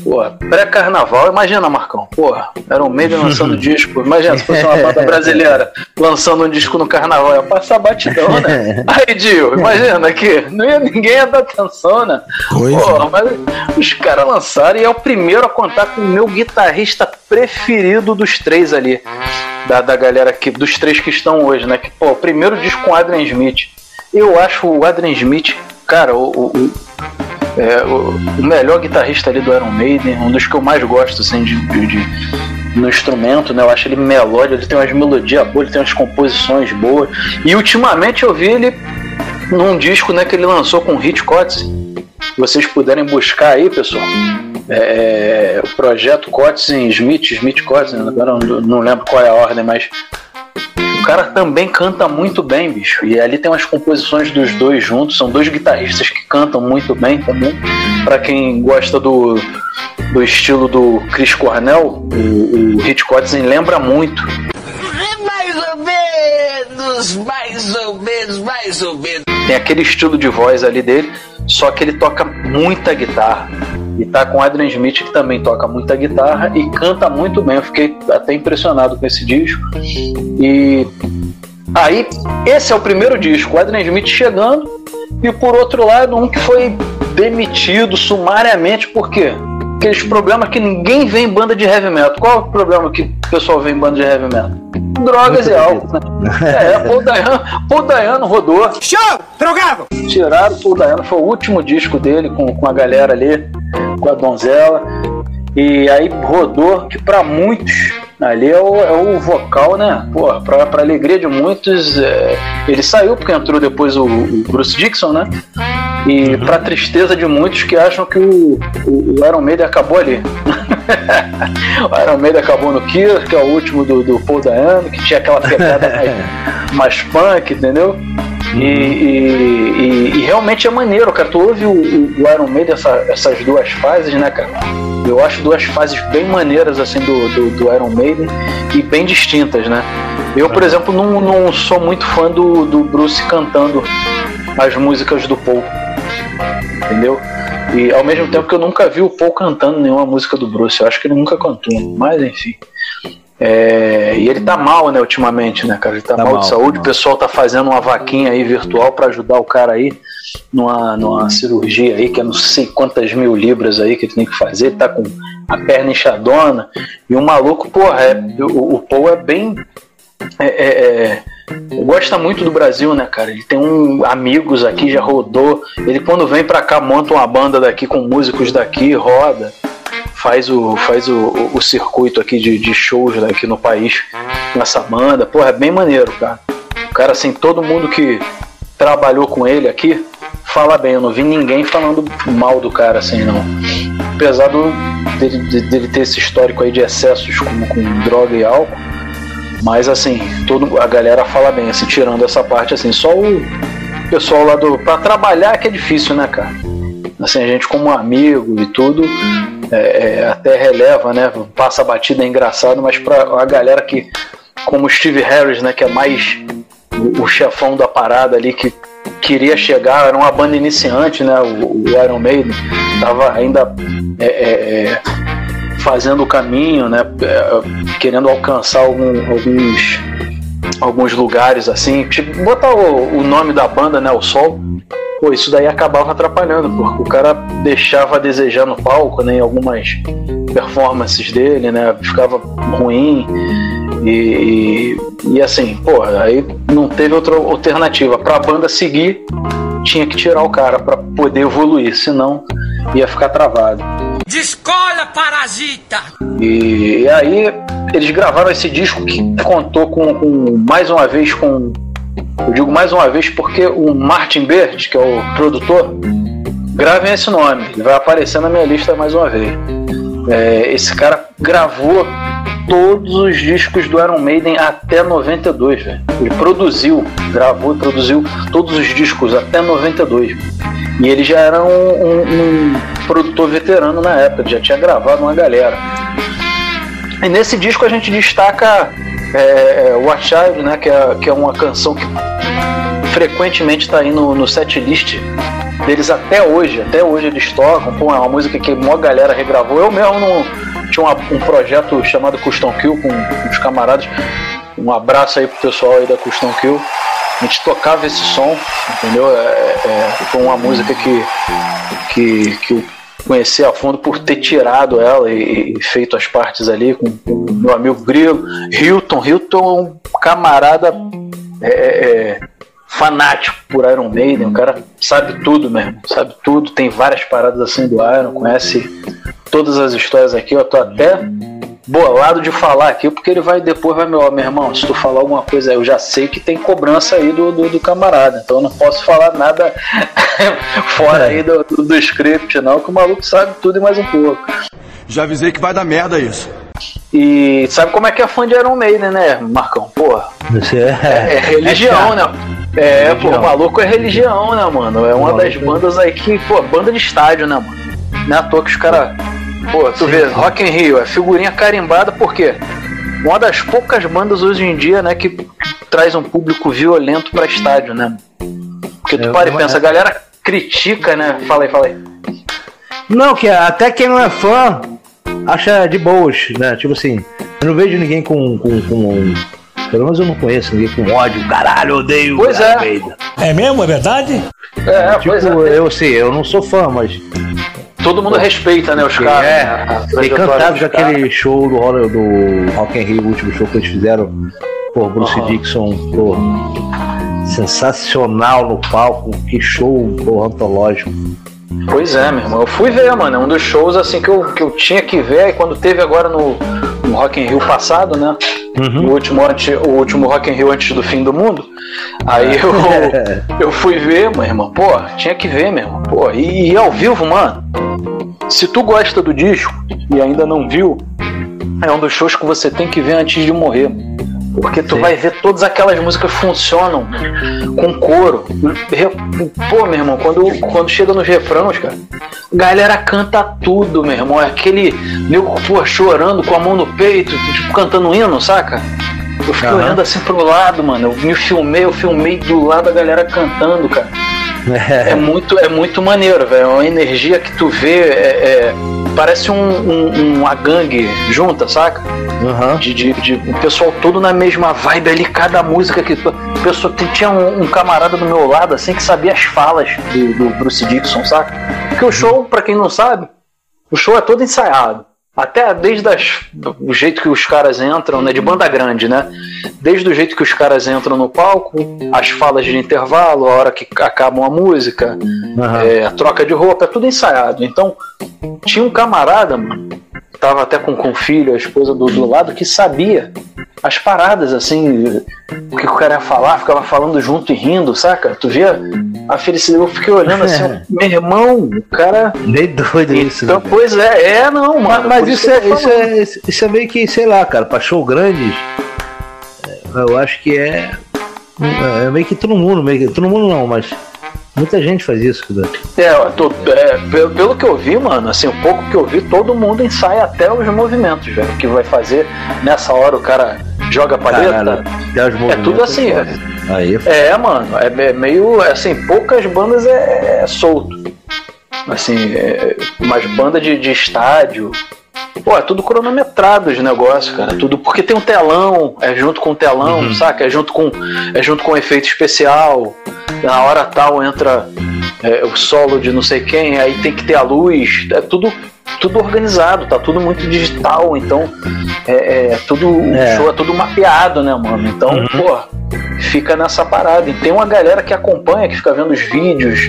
Pô, pré-carnaval, imagina, Marcão. Pô, era um Maiden lançando disco. Imagina se fosse uma banda brasileira lançando um disco no carnaval. Ia passar batidão, né? Aí, Dio, imagina aqui. Não ia, ninguém ia dar atenção, né? Pois Pô, mas os caras lançaram e é o primeiro a contar com o meu guitarrista preferido dos três ali. Da, da galera aqui, dos três que estão hoje, né? Que, pô, o primeiro disco com Adrian Smith. Eu acho o Adrian Smith, cara, o, o, é, o, melhor guitarrista ali do Iron Maiden, um dos que eu mais gosto, assim, de, de- no instrumento, né? Eu acho ele melódico, ele tem umas melodias boas, ele tem umas composições boas. E ultimamente eu vi ele num disco, né, que ele lançou com o Hit Coates. Se vocês puderem buscar aí, pessoal. É, o projeto Coates em Smith, Smith Coates, né? agora não não lembro qual é a ordem, mas cara também canta muito bem, bicho. E ali tem umas composições dos dois juntos. São dois guitarristas que cantam muito bem também. Pra quem gosta do, do estilo do Chris Cornell, o, o Hit Kotzen lembra muito. Menos, mais ou menos, mais ou menos. Tem aquele estilo de voz ali dele, só que ele toca muita guitarra. E tá com Adrian Smith que também toca muita guitarra e canta muito bem. Eu fiquei até impressionado com esse disco. E aí, esse é o primeiro disco, Adrian Smith chegando, e por outro lado, um que foi demitido sumariamente, por quê? Aqueles problemas que ninguém vê em banda de heavy metal. Qual é o problema que o pessoal vê em banda de heavy metal? Drogas e álcool, né? É, Paul Dayano, Paul Dayano rodou. Show! Drogado! Tiraram o Paul Dayano, foi o último disco dele com, com a galera ali, com a donzela. E aí rodou, que pra muitos ali é o, é o vocal, né? Pô, pra, pra alegria de muitos, é, ele saiu porque entrou depois o, o Bruce Dixon, né? E pra tristeza de muitos que acham que o, o, o Iron Maiden acabou ali. o Iron Maiden acabou no Kill, que é o último do, do Paul Dayano, que tinha aquela pegada mais, mais punk, entendeu? E, e- e- realmente é maneiro, cara. Tu ouve o, o- o Iron Maiden, essa- essas duas fases, né, cara? Eu acho duas fases bem maneiras, assim, do, do, do Iron Maiden e bem distintas, né? Eu, por exemplo, não, não sou muito fã do, do Bruce cantando as músicas do Paul, entendeu? E ao mesmo tempo que eu nunca vi o Paul cantando nenhuma música do Bruce, eu acho que ele nunca cantou, mas enfim. É, e ele tá mal, né, ultimamente, né, cara? Ele tá, Tá mal, mal, de tá saúde. O pessoal tá fazendo uma vaquinha aí virtual pra ajudar o cara aí numa, numa cirurgia aí, que é não sei quantas mil libras aí que ele tem que fazer. Ele tá com a perna inchadona. E o maluco, porra, é, o, o Paul é bem. é, é, é, gosta muito do Brasil, né, cara? Ele tem um, amigos aqui, já rodou. Ele quando vem pra cá monta uma banda daqui com músicos daqui, roda faz o, faz o, o- circuito aqui de, de shows né, aqui no país com essa banda. Porra, é bem maneiro, cara. O cara, assim, todo mundo que trabalhou com ele aqui fala bem. Eu não vi ninguém falando mal do cara, assim, não. Apesar do, dele, de- dele ter esse histórico aí de excessos com, com droga e álcool. Mas, assim, todo, a galera fala bem, assim, tirando essa parte, assim, só o pessoal lá do. Pra trabalhar que é difícil, né, cara? Assim, a gente como amigo e tudo, é, é, até releva, né? Passa a batida, é engraçado, mas pra a galera que, como o Steve Harris, né, que é mais o, o chefão da parada ali, que queria chegar, era uma banda iniciante, né? O, o Iron Maiden tava ainda é, é, é, fazendo o caminho, né? é, querendo alcançar algum- alguns alguns lugares assim, tipo, botar o, o nome da banda, né, o Sol, pô, isso daí acabava atrapalhando, porque o cara deixava a desejar no palco, né, em algumas performances dele, né, ficava ruim e, e, e assim, pô, aí não teve outra alternativa, pra banda seguir tinha que tirar o cara pra poder evoluir, senão ia ficar travado. Descola, parasita! E, e aí eles gravaram esse disco que contou com, com, mais uma vez com. Eu digo mais uma vez porque o Martin Bird, que é o produtor, gravem esse nome, ele vai aparecer na minha lista mais uma vez. É, esse cara gravou todos os discos do Iron Maiden até 92, velho. Ele produziu, gravou e produziu todos os discos até 92. E ele já era um, um, um produtor veterano na época, já tinha gravado uma galera. E nesse disco a gente destaca é, Watch Out, né, que é, que é uma canção que frequentemente está aí no, no set list deles até hoje. Até hoje eles tocam. Pô, é uma música que uma galera regravou. Eu mesmo não, tinha uma, um projeto chamado Custom Kill com, com os camaradas. Um abraço aí pro pessoal aí da Custom Kill. A gente tocava esse som, entendeu? É, é, foi uma música que, que, que eu conheci a fundo por ter tirado ela e, e feito as partes ali com o meu amigo Grilo. Hilton, Hilton é um camarada é, é, fanático por Iron Maiden, o cara sabe tudo mesmo, sabe tudo, tem várias paradas assim do Iron, conhece todas as histórias aqui, eu tô até bolado de falar aqui, porque ele vai depois vai meu, meu irmão, se tu falar alguma coisa, eu já sei que tem cobrança aí do, do, do camarada, então eu não posso falar nada fora aí do, do, do script, não, que o maluco sabe tudo e mais um pouco. Já avisei que vai dar merda isso. E sabe como é que é fã de Iron Maiden, né, Marcão? Porra. É, é, religião, é né? É, religião. pô, o maluco é religião, né, mano? É uma das bandas aí que, pô, banda de estádio, né, mano? Não é à toa que os caras Pô, tu Sim. vê, Rock in Rio é figurinha carimbada, por quê? Uma das poucas bandas hoje em dia, né, que traz um público violento pra estádio, né? Porque tu é, para e pensa, a galera critica, né? Fala aí, fala aí. Não, que até quem não é fã acha de boas, né? Tipo assim, eu não vejo ninguém com, com, com pelo menos eu não conheço ninguém com ódio, caralho, odeio. Pois é. É mesmo? É verdade? É, tipo, pois é. Eu sei, eu não sou fã, mas Todo mundo respeita, né, os caras. É, né, encantados daquele show do, do Rock in Rio, o último show que eles fizeram. Pô, Bruce uhum. Dixon, pô, sensacional no palco, que show, pô, antológico. Pois é, meu irmão. Eu fui ver, mano. É um dos shows assim que eu, que eu tinha que ver. E quando teve agora no, no Rock in Rio passado, né? Uhum. O, último, antes, o último Rock in Rio antes do fim do mundo. Aí eu, eu fui ver, meu irmão. Pô, tinha que ver, meu irmão. Pô, e, e ao vivo, mano. Se tu gosta do disco e ainda não viu, é um dos shows que você tem que ver antes de morrer. Porque tu Sim. vai ver todas aquelas músicas funcionam com coro. Pô, meu irmão, quando, quando chega nos refrãos, cara, galera canta tudo, meu irmão. É aquele nego, pô, chorando com a mão no peito, tipo, cantando um hino, saca? Eu fiquei uhum. olhando assim pro lado, mano. Eu me filmei, eu filmei do lado da galera cantando, cara. É, é muito, é muito maneiro, velho. É uma energia que tu vê. É, é, parece um, um, uma gangue junta, saca? Uhum. De, de, de, o pessoal todo na mesma vibe ali, cada música que. O pessoal, tinha um, um, camarada do meu lado, assim, que sabia as falas do, do Bruce Dixon, saca? Porque o show, para quem não sabe, o show é todo ensaiado. Até desde o jeito que os caras entram, né? De banda grande, né? Desde o jeito que os caras entram no palco, as falas de intervalo, a hora que acabam a música, uhum. é, a troca de roupa, é tudo ensaiado. Então, tinha um camarada, mano, tava até com, com o filho, a esposa do, do lado, que sabia as paradas, assim, o que o cara ia falar, ficava falando junto e rindo, saca? Tu via a felicidade, eu fiquei olhando assim, é. meu irmão, o cara. Meio doido isso. Então, pois é, é, não, mano. Mas, mas isso, é, isso, é, isso é meio que, sei lá, cara, pra show grande, eu acho que é. É meio que todo mundo, meio que. Todo mundo não, mas Muita gente faz isso, Kudan. É, tô, é pelo, pelo, que eu vi, mano, assim, o pouco que eu vi, todo mundo ensaia até os movimentos, velho. Que vai fazer nessa hora o cara joga a paleta. é tudo assim, velho. Aí é, é, mano, é, é, meio. Assim, poucas bandas é, é solto. Assim, é, umas bandas de, de estádio, Pô, é tudo cronometrado os negócios, cara. Tudo porque tem um telão, é junto com o telão, uhum. saca? É junto com é junto com efeito especial. Na hora tal entra é, o solo de não sei quem, aí tem que ter a luz. É tudo tudo organizado, tá tudo muito digital, então é, é tudo é. show é tudo mapeado, né, mano? Então, uhum. pô, fica nessa parada. E tem uma galera que acompanha, que fica vendo os vídeos.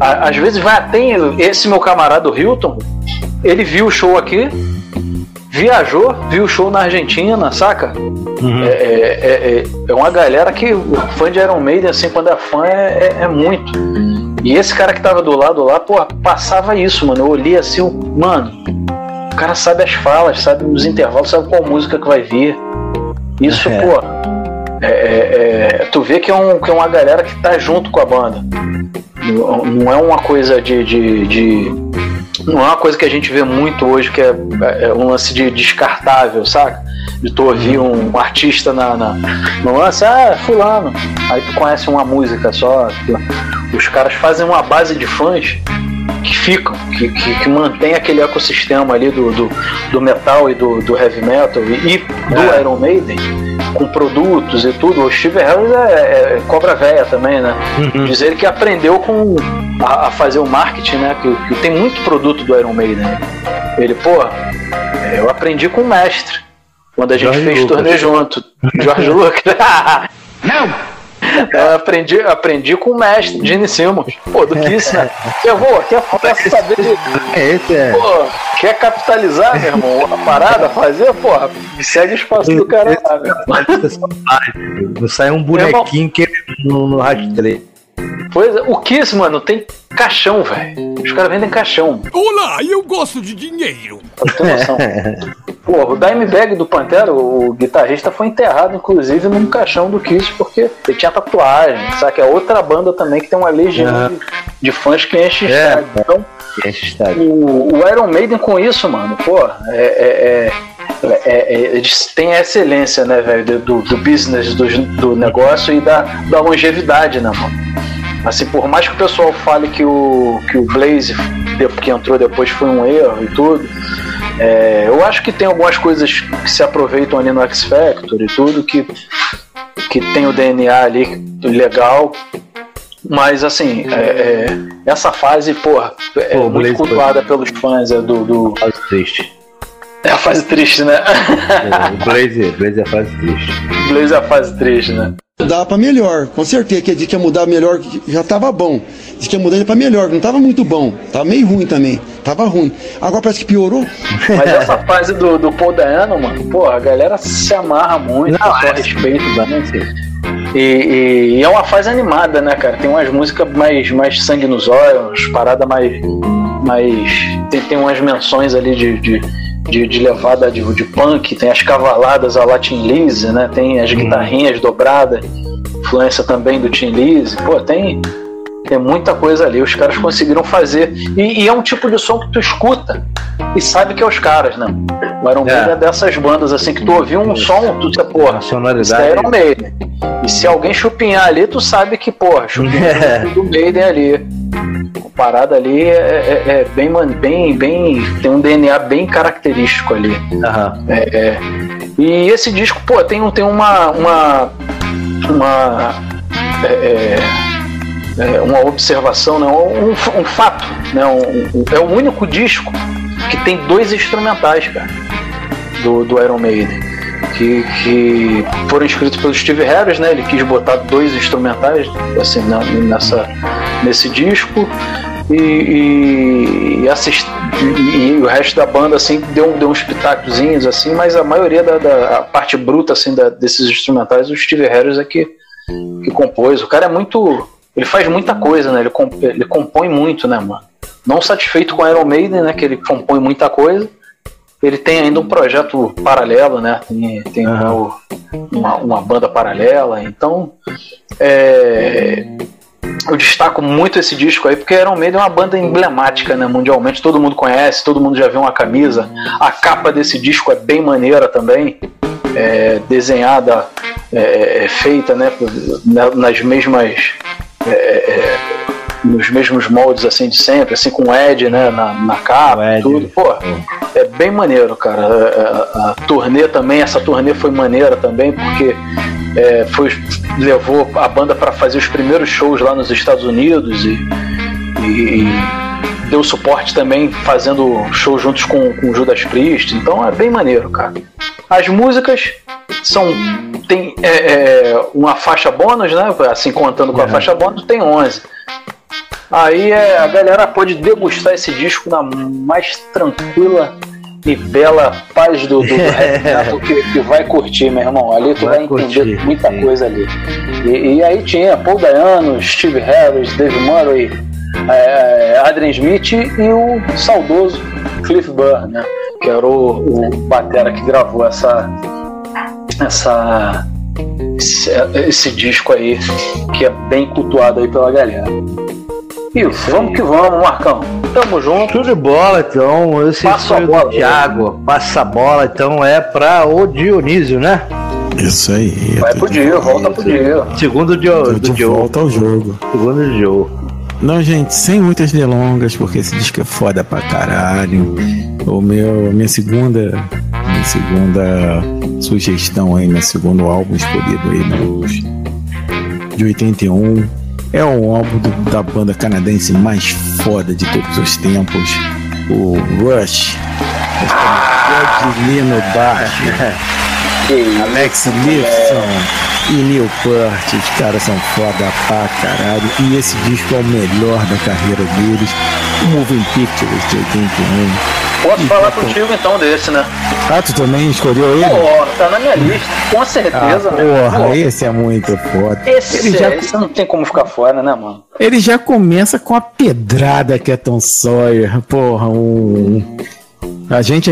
À- Às vezes vai até esse meu camarada o Hilton, ele viu o show aqui, viajou, viu o show na Argentina, saca? É, é- é- é uma galera que o fã de Iron Maiden, assim, quando é fã, é, é- é muito. E esse cara que tava do lado lá, pô, passava isso, mano. Eu olhei assim, mano, o cara sabe as falas, sabe os intervalos, sabe qual música que vai vir. Isso, É. pô, é- é- é- tu vê que é, um, que é uma galera que tá junto com a banda. Não, não é uma coisa de, de, de- Não é uma coisa que a gente vê muito hoje, que é, é um lance de descartável, saca? De tu ouvir um, artista na, na, no lance, ah, fulano. Aí tu conhece uma música só. Os caras fazem uma base de fãs que ficam, que, que, que mantém aquele ecossistema ali do, do, do metal e do, do heavy metal e, e do Iron Maiden com produtos e tudo. O Steve Harris é, é cobra véia também, né? Diz ele que aprendeu com a, a fazer o marketing, né? Que, que tem muito produto do Iron Maiden. Ele, pô, é, eu aprendi com o mestre. Quando a gente Jorge fez Lucas. turnê junto. Jorge Lucas. Não! Eu aprendi, aprendi com o mestre, Gene Simmons. Pô, do Kiss, né? Eu vou, quer, quer saber de. Esse é. Pô, quer capitalizar, meu irmão? A parada, fazer, porra, segue o espaço do cara lá, meu sai um bonequinho que no, no rastreio. Pois é, o Kiss, mano, tem caixão, velho. Os caras vendem caixão. Olá, eu gosto de dinheiro. Pra ter noção. Pô, o Dimebag do Pantera, o guitarrista, foi enterrado, inclusive, num caixão do Kiss, porque ele tinha tatuagem, sabe? Que é outra banda também que tem uma legião de, de fãs que enche É. estádio. Então, estádio. o, o Iron Maiden com isso, mano, pô, é. é- é- é- é- eles têm a excelência, né, velho, do, do business, do, do negócio e da, da longevidade, né, mano? Assim, por mais que o pessoal fale que o, que o Blaze, que entrou depois, foi um erro e tudo, é, eu acho que tem algumas coisas que se aproveitam ali no X Factor e tudo, que, que tem o DNA ali legal, mas assim, é, é, essa fase, porra, é Pô, muito Blaze foi- cultuada pelos fãs é do, do. Fase triste. É a fase triste, né? O Blaze, Blaze é fase triste. Blaze é a fase triste, né? Mudar pra melhor, com certeza. Que disse que ia mudar melhor, já tava bom. Disse que ia mudar pra melhor, não tava muito bom. Tava meio ruim também. Tava ruim. Agora parece que piorou. Mas essa fase do, do Paul Dano, mano, pô, a galera se amarra muito, Não, só é. respeito também. E, e- e é uma fase animada, né, cara? Tem umas músicas mais, mais sangue nos olhos, umas paradas mais. mais tem, tem umas menções ali de, de, de, de levada de, de punk, tem as cavaladas a la Tim Lizzy, né? Tem as guitarrinhas dobradas, influência também do Tim Lizzy. Pô, tem. Tem muita coisa ali, os caras conseguiram fazer. E, e é um tipo de som que tu escuta e sabe que é os caras, né? O Iron É. Maiden é dessas bandas assim que tu ouviu um som, tu diz, porra, isso é Iron Maiden. E se alguém chupinhar ali, tu sabe que, porra, chupinhar É. do Maiden ali. A parada ali é, é- é bem, bem, bem. tem um DNA bem característico ali. É. E esse disco, pô, tem, um- tem uma. uma. uma é, uma observação, né? um, um fato. Né? Um- um- é o único disco que tem dois instrumentais, cara, do, do Iron Maiden. Que, que foram escritos pelo Steve Harris, né? Ele quis botar dois instrumentais assim, na- nessa, nesse disco. E, e, e assist- e- o resto da banda assim deu, deu uns pitacozinhos assim, mas a maioria da, da- parte bruta assim da- desses instrumentais o Steve Harris é que, que compôs. O cara é muito, ele faz muita coisa, né? Ele, comp- ele compõe muito, né, mano? Não satisfeito com Iron Maiden, né? Que ele compõe muita coisa. Ele tem ainda um projeto paralelo, né? Tem, tem o- uma, uma banda paralela. Então, é, eu destaco muito esse disco aí, porque Iron Maiden é uma banda emblemática, né? Mundialmente, todo mundo conhece, todo mundo já viu uma camisa. A capa desse disco é bem maneira também. é, desenhada, é, é, feita, né? na- Nas mesmas. É, é, nos mesmos moldes assim de sempre, assim com o Ed, né, na, na capa, tudo, pô, é bem maneiro, cara. A, a- a turnê também, essa turnê foi maneira também, porque é, foi, levou a banda para fazer os primeiros shows lá nos Estados Unidos e, e- e deu suporte também fazendo show juntos com, com o Judas Priest. Então é bem maneiro, cara. As músicas são tem é, é, uma faixa bônus, né? Assim, contando com a faixa bônus, tem 11. Aí é, a galera pode degustar esse disco na mais tranquila e bela paz do, do, do que, que vai curtir, meu irmão. Ali tu vai, Vai entender curtir, muita sim. coisa ali. E, e aí tinha Paul Dayano, Steve Harris, Dave Murray, é, Adrian Smith e o saudoso Cliff Burr, né? Que era o, o batera que gravou essa essa esse, esse disco aí que é bem cultuado aí pela galera. E vamos que vamos, Marcão. Tamo junto. Tudo de bola, então. Esse Passa a o bola. Thiago. Passa a bola, então é pra o Dionísio, né? Isso aí. Vai pro dia, volta pro dia. Segundo de Diogo. volta ao jogo. Segundo do Diogo. Não, gente, sem muitas delongas, porque esse disco é foda pra caralho. O meu, minha segunda, minha segunda sugestão aí, meu segundo álbum escolhido aí dos, de 81 é o álbum do- da banda canadense mais foda de todos os tempos, o Rush. Ed no Alex Lifton e Neil Peart, os caras são foda pra caralho. E esse disco é o melhor da carreira deles. O Moving Pictures de 81. Posso falar contigo então desse, né? Ah, tu também escolheu ele? Pô, tá na minha lista, com certeza, ah, né? porra, Pô, esse é muito foda. esse, ele, já, esse não tem como ficar fora, né, mano? ele já começa com a pedrada que é Tom Sawyer. Porra, um. A gente.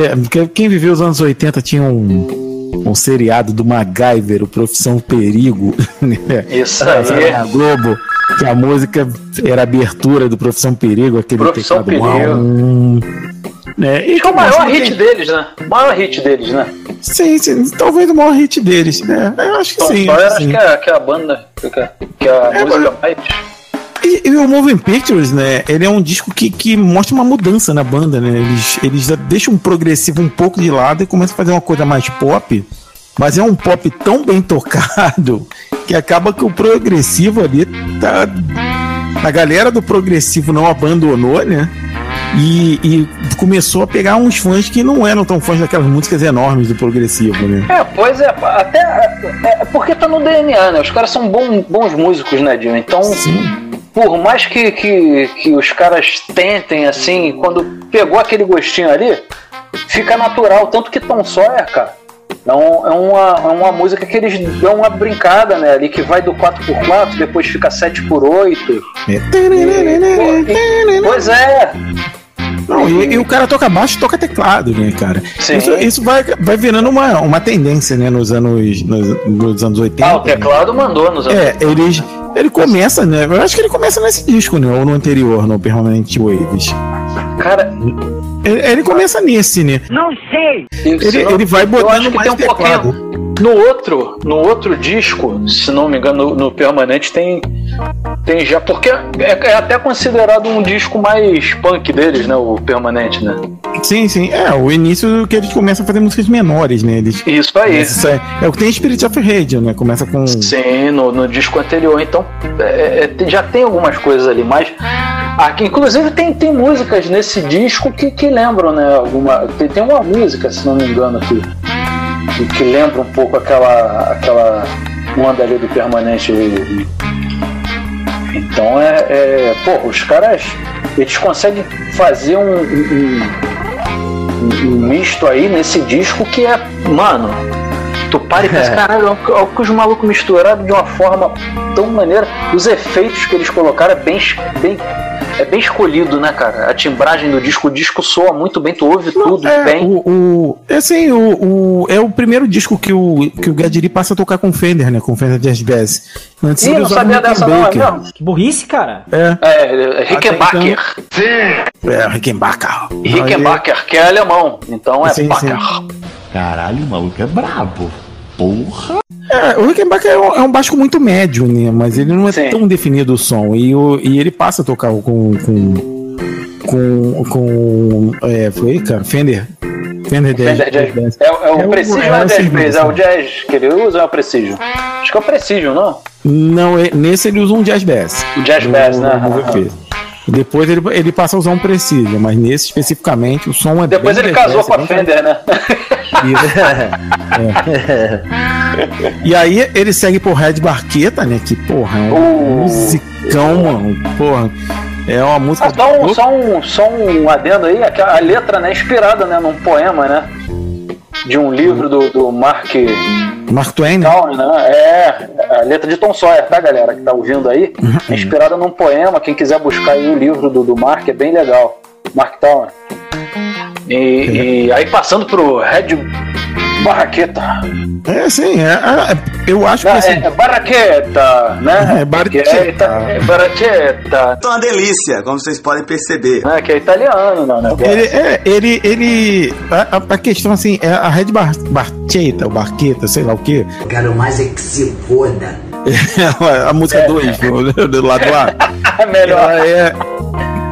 Quem viveu os anos 80 tinha um. Um seriado do MacGyver, o Profissão Perigo. né? Isso aí. Na Globo, que a música era abertura do Profissão Perigo, aquele Profissão teclado. Perigo. Né? E que é o maior começa hit bem. deles, né? O maior hit deles, né? Sim, sim, talvez o maior hit deles, né? Eu acho que Tom sim. Sawyer, acho acho que é, que é a banda, que é, que é a É, música mais. E, e o Moving Pictures, né? Ele é um disco que, que mostra uma mudança na banda, né? Eles, eles deixam um progressivo um pouco de lado e começam a fazer uma coisa mais pop, mas é um pop tão bem tocado que acaba que o progressivo ali tá. A galera do progressivo não abandonou, né? E, e começou a pegar uns fãs que não eram tão fãs daquelas músicas enormes do progressivo, né? É, pois é, até. É, é porque tá no DNA, né? Os caras são bom, bons músicos, né, Dinho? Então, por mais que, que, que os caras tentem, assim, quando pegou aquele gostinho ali, fica natural. Tanto que Tom Sawyer, cara, é, um- é uma, é uma música que eles dão uma brincada, né? Ali que vai do 4x4, depois fica 7x8. É. Pois é. Não, e, e o cara toca baixo e toca teclado, né, cara? Sim. Isso, isso vai, vai virando uma, uma tendência, né, nos anos, nos, nos anos 80. Ah, o teclado mandou nos anos. É, eles, ele começa, né? Eu acho que ele começa nesse disco, né? Ou no anterior, no Permanent Waves. Cara. Ele, ele começa nesse, né? Não sei. Ele, ele vai botando mais tem um teclado. pouquinho. No outro, no outro disco, se não me engano, no, no Permanente tem tem já porque é, é até considerado um disco mais punk deles, né, o Permanente, né? Sim, sim. É, o início que eles começam a fazer músicas menores, né? Eles, Isso aí. Isso é, é o que tem Spirit of Radio, né? Começa com. Sim, no, no disco anterior. Então, é, é, tem- já tem algumas coisas ali, mas aqui, inclusive, tem, tem músicas nesse disco que, que lembram, né? Alguma, tem, tem uma música, se não me engano, que, que, que lembra um pouco aquela, aquela onda ali do permanente. Então é, é. Pô, os caras eles conseguem fazer um, um, um- misto aí nesse disco que é. Mano, tu para e pensa, É. caralho, olha que- olha o que os malucos misturaram de uma forma tão maneira. Os efeitos que eles colocaram é bem, bem, é bem escolhido, né, cara? A timbragem do disco, o disco soa muito bem, tu ouve tudo É, bem. o, o, é assim, o, o- é o primeiro disco que o, que o Gadiri passa a tocar com Fender, né? Com Fender Jazz Bass. Antes Ih, ele não usava sabia dessa não, é mesmo? Que burrice, cara. É. É, Rickenbacker. É, Rickenbacker. Rickenbacker, que é alemão. Então é Sim, Backer. Caralho, o maluco é brabo. Porra. É, o Rickenbacker é um, é um baixo muito médio, né? Mas ele não é tão definido o som. E, o, e ele passa a tocar com. com com, com é, foi, cara, Fender. Fender, Jazz- Fender Jazz. É, é o É Precision é ou é o Jazz? É o. Jazz que ele usa ou é o Precision? Acho que é o Precision, não? Não, é- nesse ele usa um Jazz Bass. O Jazz Bass, né? Depois ele, ele passa a usar um Precision, mas nesse especificamente o som é Depois ele casou com a Fender, né? É. E aí ele segue por Red Barqueta, né? Que, porra, é um musicão, mano. Porra, é uma música. Ah, só, um, só, um, só um adendo aí, a letra né, inspirada né, num poema, né? De um livro do, do Mark Mark Twain, né? Twain, né? É, a letra de Tom Sawyer, tá, galera, que tá ouvindo aí? É inspirada num poema, quem quiser buscar aí o livro do, do Mark, é bem legal. Mark Twain. E, e aí passando pro Red Barraqueta. É, sim, é, é- eu acho que Não, assim, é, é Barraqueta, né? É, Barraqueta. Que é, ita- é Barraqueta. Tá uma delícia, como vocês podem perceber. Né? Que é italiano, não, né? Ele, é, ele, ele a, a- questão assim, é a Red Bar, Barcheta, ou Barqueta, sei lá o que. Quero mais é que se foda. a música 2 do, do lado lá. Melhor. Ela é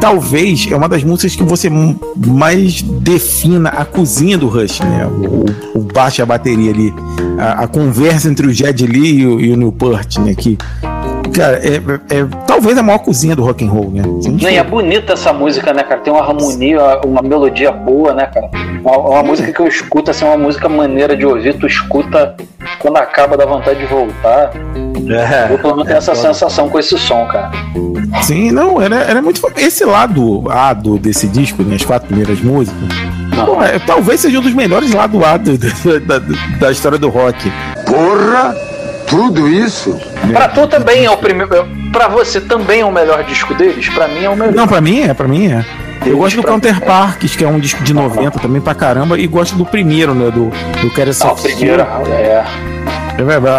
talvez é uma das músicas que você mais defina a cozinha do Rush, né? O, o baixo e a bateria ali, a, a conversa entre o Jed Lee e o, e o Newport, né? Que cara, é, é talvez a maior cozinha do rock and roll, né? Não, e é bonita essa música, né, cara? Tem uma harmonia, uma melodia boa, né, cara? Uma, uma música que eu escuto, assim, uma música maneira de ouvir, tu escuta quando acaba dá vontade de voltar. É, eu pelo menos tenho essa sensação com esse som, cara. Sim, não, era, era muito. Esse lado A do, desse disco, né, as quatro primeiras músicas, pô, é, talvez seja um dos melhores lado A do- da, da, da história do rock. Porra! Tudo isso? Pra tu também é o primeiro. Pra você também é o melhor disco deles? Pra mim é o melhor. Não, pra mim é, pra mim é. Eu gosto do Counterparks, que é um disco de 90 também pra caramba, e gosto do primeiro, né? Do, do Quero Ah, o primeiro, é.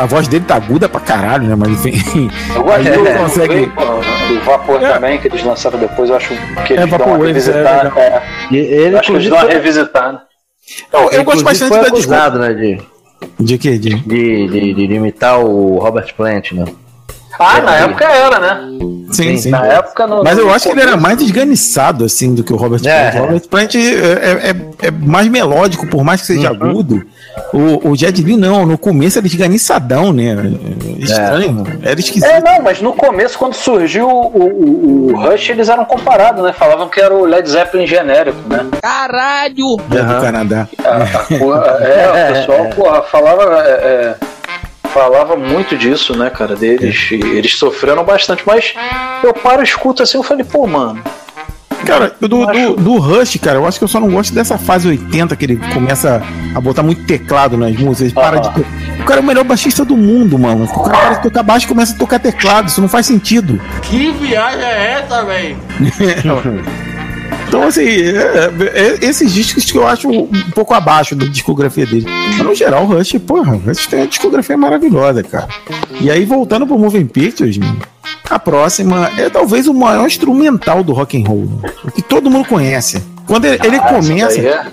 A voz dele tá aguda pra caralho, né? Mas enfim. Eu gosto Aí do, ele consegue. do Vapor também, que eles lançaram depois, eu acho que eles É, dão uma Vaporwave, é revisitada. legal. É, E ele, Eu acho que eles dão uma revisitada. Eu, eu gosto bastante foi da acusado, né, de, De quê? De... de, de, de imitar o Robert Plant, né? Ah, na época era, né? Sim, sim. Na época no, Mas eu acho que ele era mais desganiçado, assim, do que o Robert É. Plant. O Robert Plant é, é- é- é mais melódico, por mais que seja Uhum. agudo. O, o Jet Li, não. No começo era esganiçadão, né? É Estranho. Era esquisito. É, não, mas no começo, quando surgiu o, o, o Rush, eles eram comparados, né? Falavam que era o Led Zeppelin genérico, né? Caralho! É do Canadá. Porra, é, o pessoal, porra, falava. é, é, falava muito disso, né, cara, deles. E Eles sofreram bastante, mas eu paro e escuto assim, eu falei, pô, mano. Cara, do, do, do Rush, cara, eu acho que eu só não gosto dessa fase 80 que ele começa a botar muito teclado nas músicas. Ele para de to- O cara é o melhor baixista do mundo, mano. O cara para de tocar baixo e começa a tocar teclado. Isso não faz sentido. Que viagem é essa, velho? Então, assim, é- é- esses discos que eu acho um pouco abaixo da discografia dele. Mas, no geral, o Rush, porra, o Rush tem uma discografia maravilhosa, cara. E aí, voltando pro Moving Pictures, mano, a próxima é talvez o maior instrumental do rock and roll, o que todo mundo conhece. Quando ele, ele Ah, começa... é-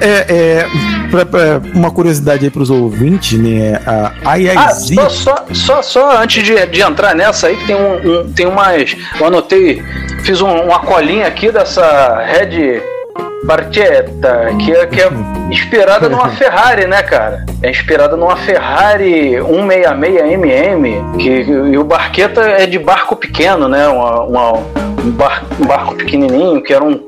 É, é, pra- pra- uma curiosidade aí pros ouvintes, né? A Ah, IIZ... só, só, só, só antes de, de entrar nessa aí, que tem um, um- tem umas. Eu anotei, fiz um- uma colinha aqui dessa Red Barchetta, que é, que é inspirada numa Ferrari, né, cara? É inspirada numa Ferrari 166MM, que, e o Barqueta é de barco pequeno, né? Uma, uma- um, bar- um barco pequenininho, que era um.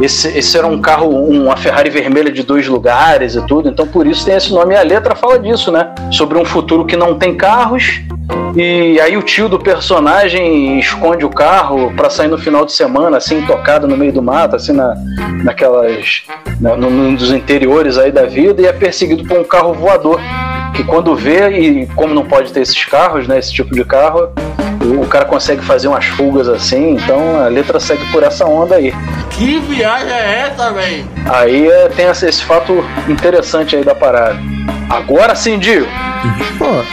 Esse, esse era um carro, uma Ferrari vermelha de dois lugares e tudo, então por isso tem esse nome. E a letra fala disso, né? Sobre um futuro que não tem carros. E aí o tio do personagem esconde o carro pra sair no final de semana, assim, tocado no meio do mato, assim, na, naquelas. Na, no, num dos interiores aí da vida, e é perseguido por um carro voador. Que quando vê, e como não pode ter esses carros, né? Esse tipo de carro, o, cara consegue fazer umas fugas assim, então a letra segue por essa onda aí. Que viagem é essa, velho? Aí é, tem esse, esse fato interessante aí da parada. Agora sim, Dio.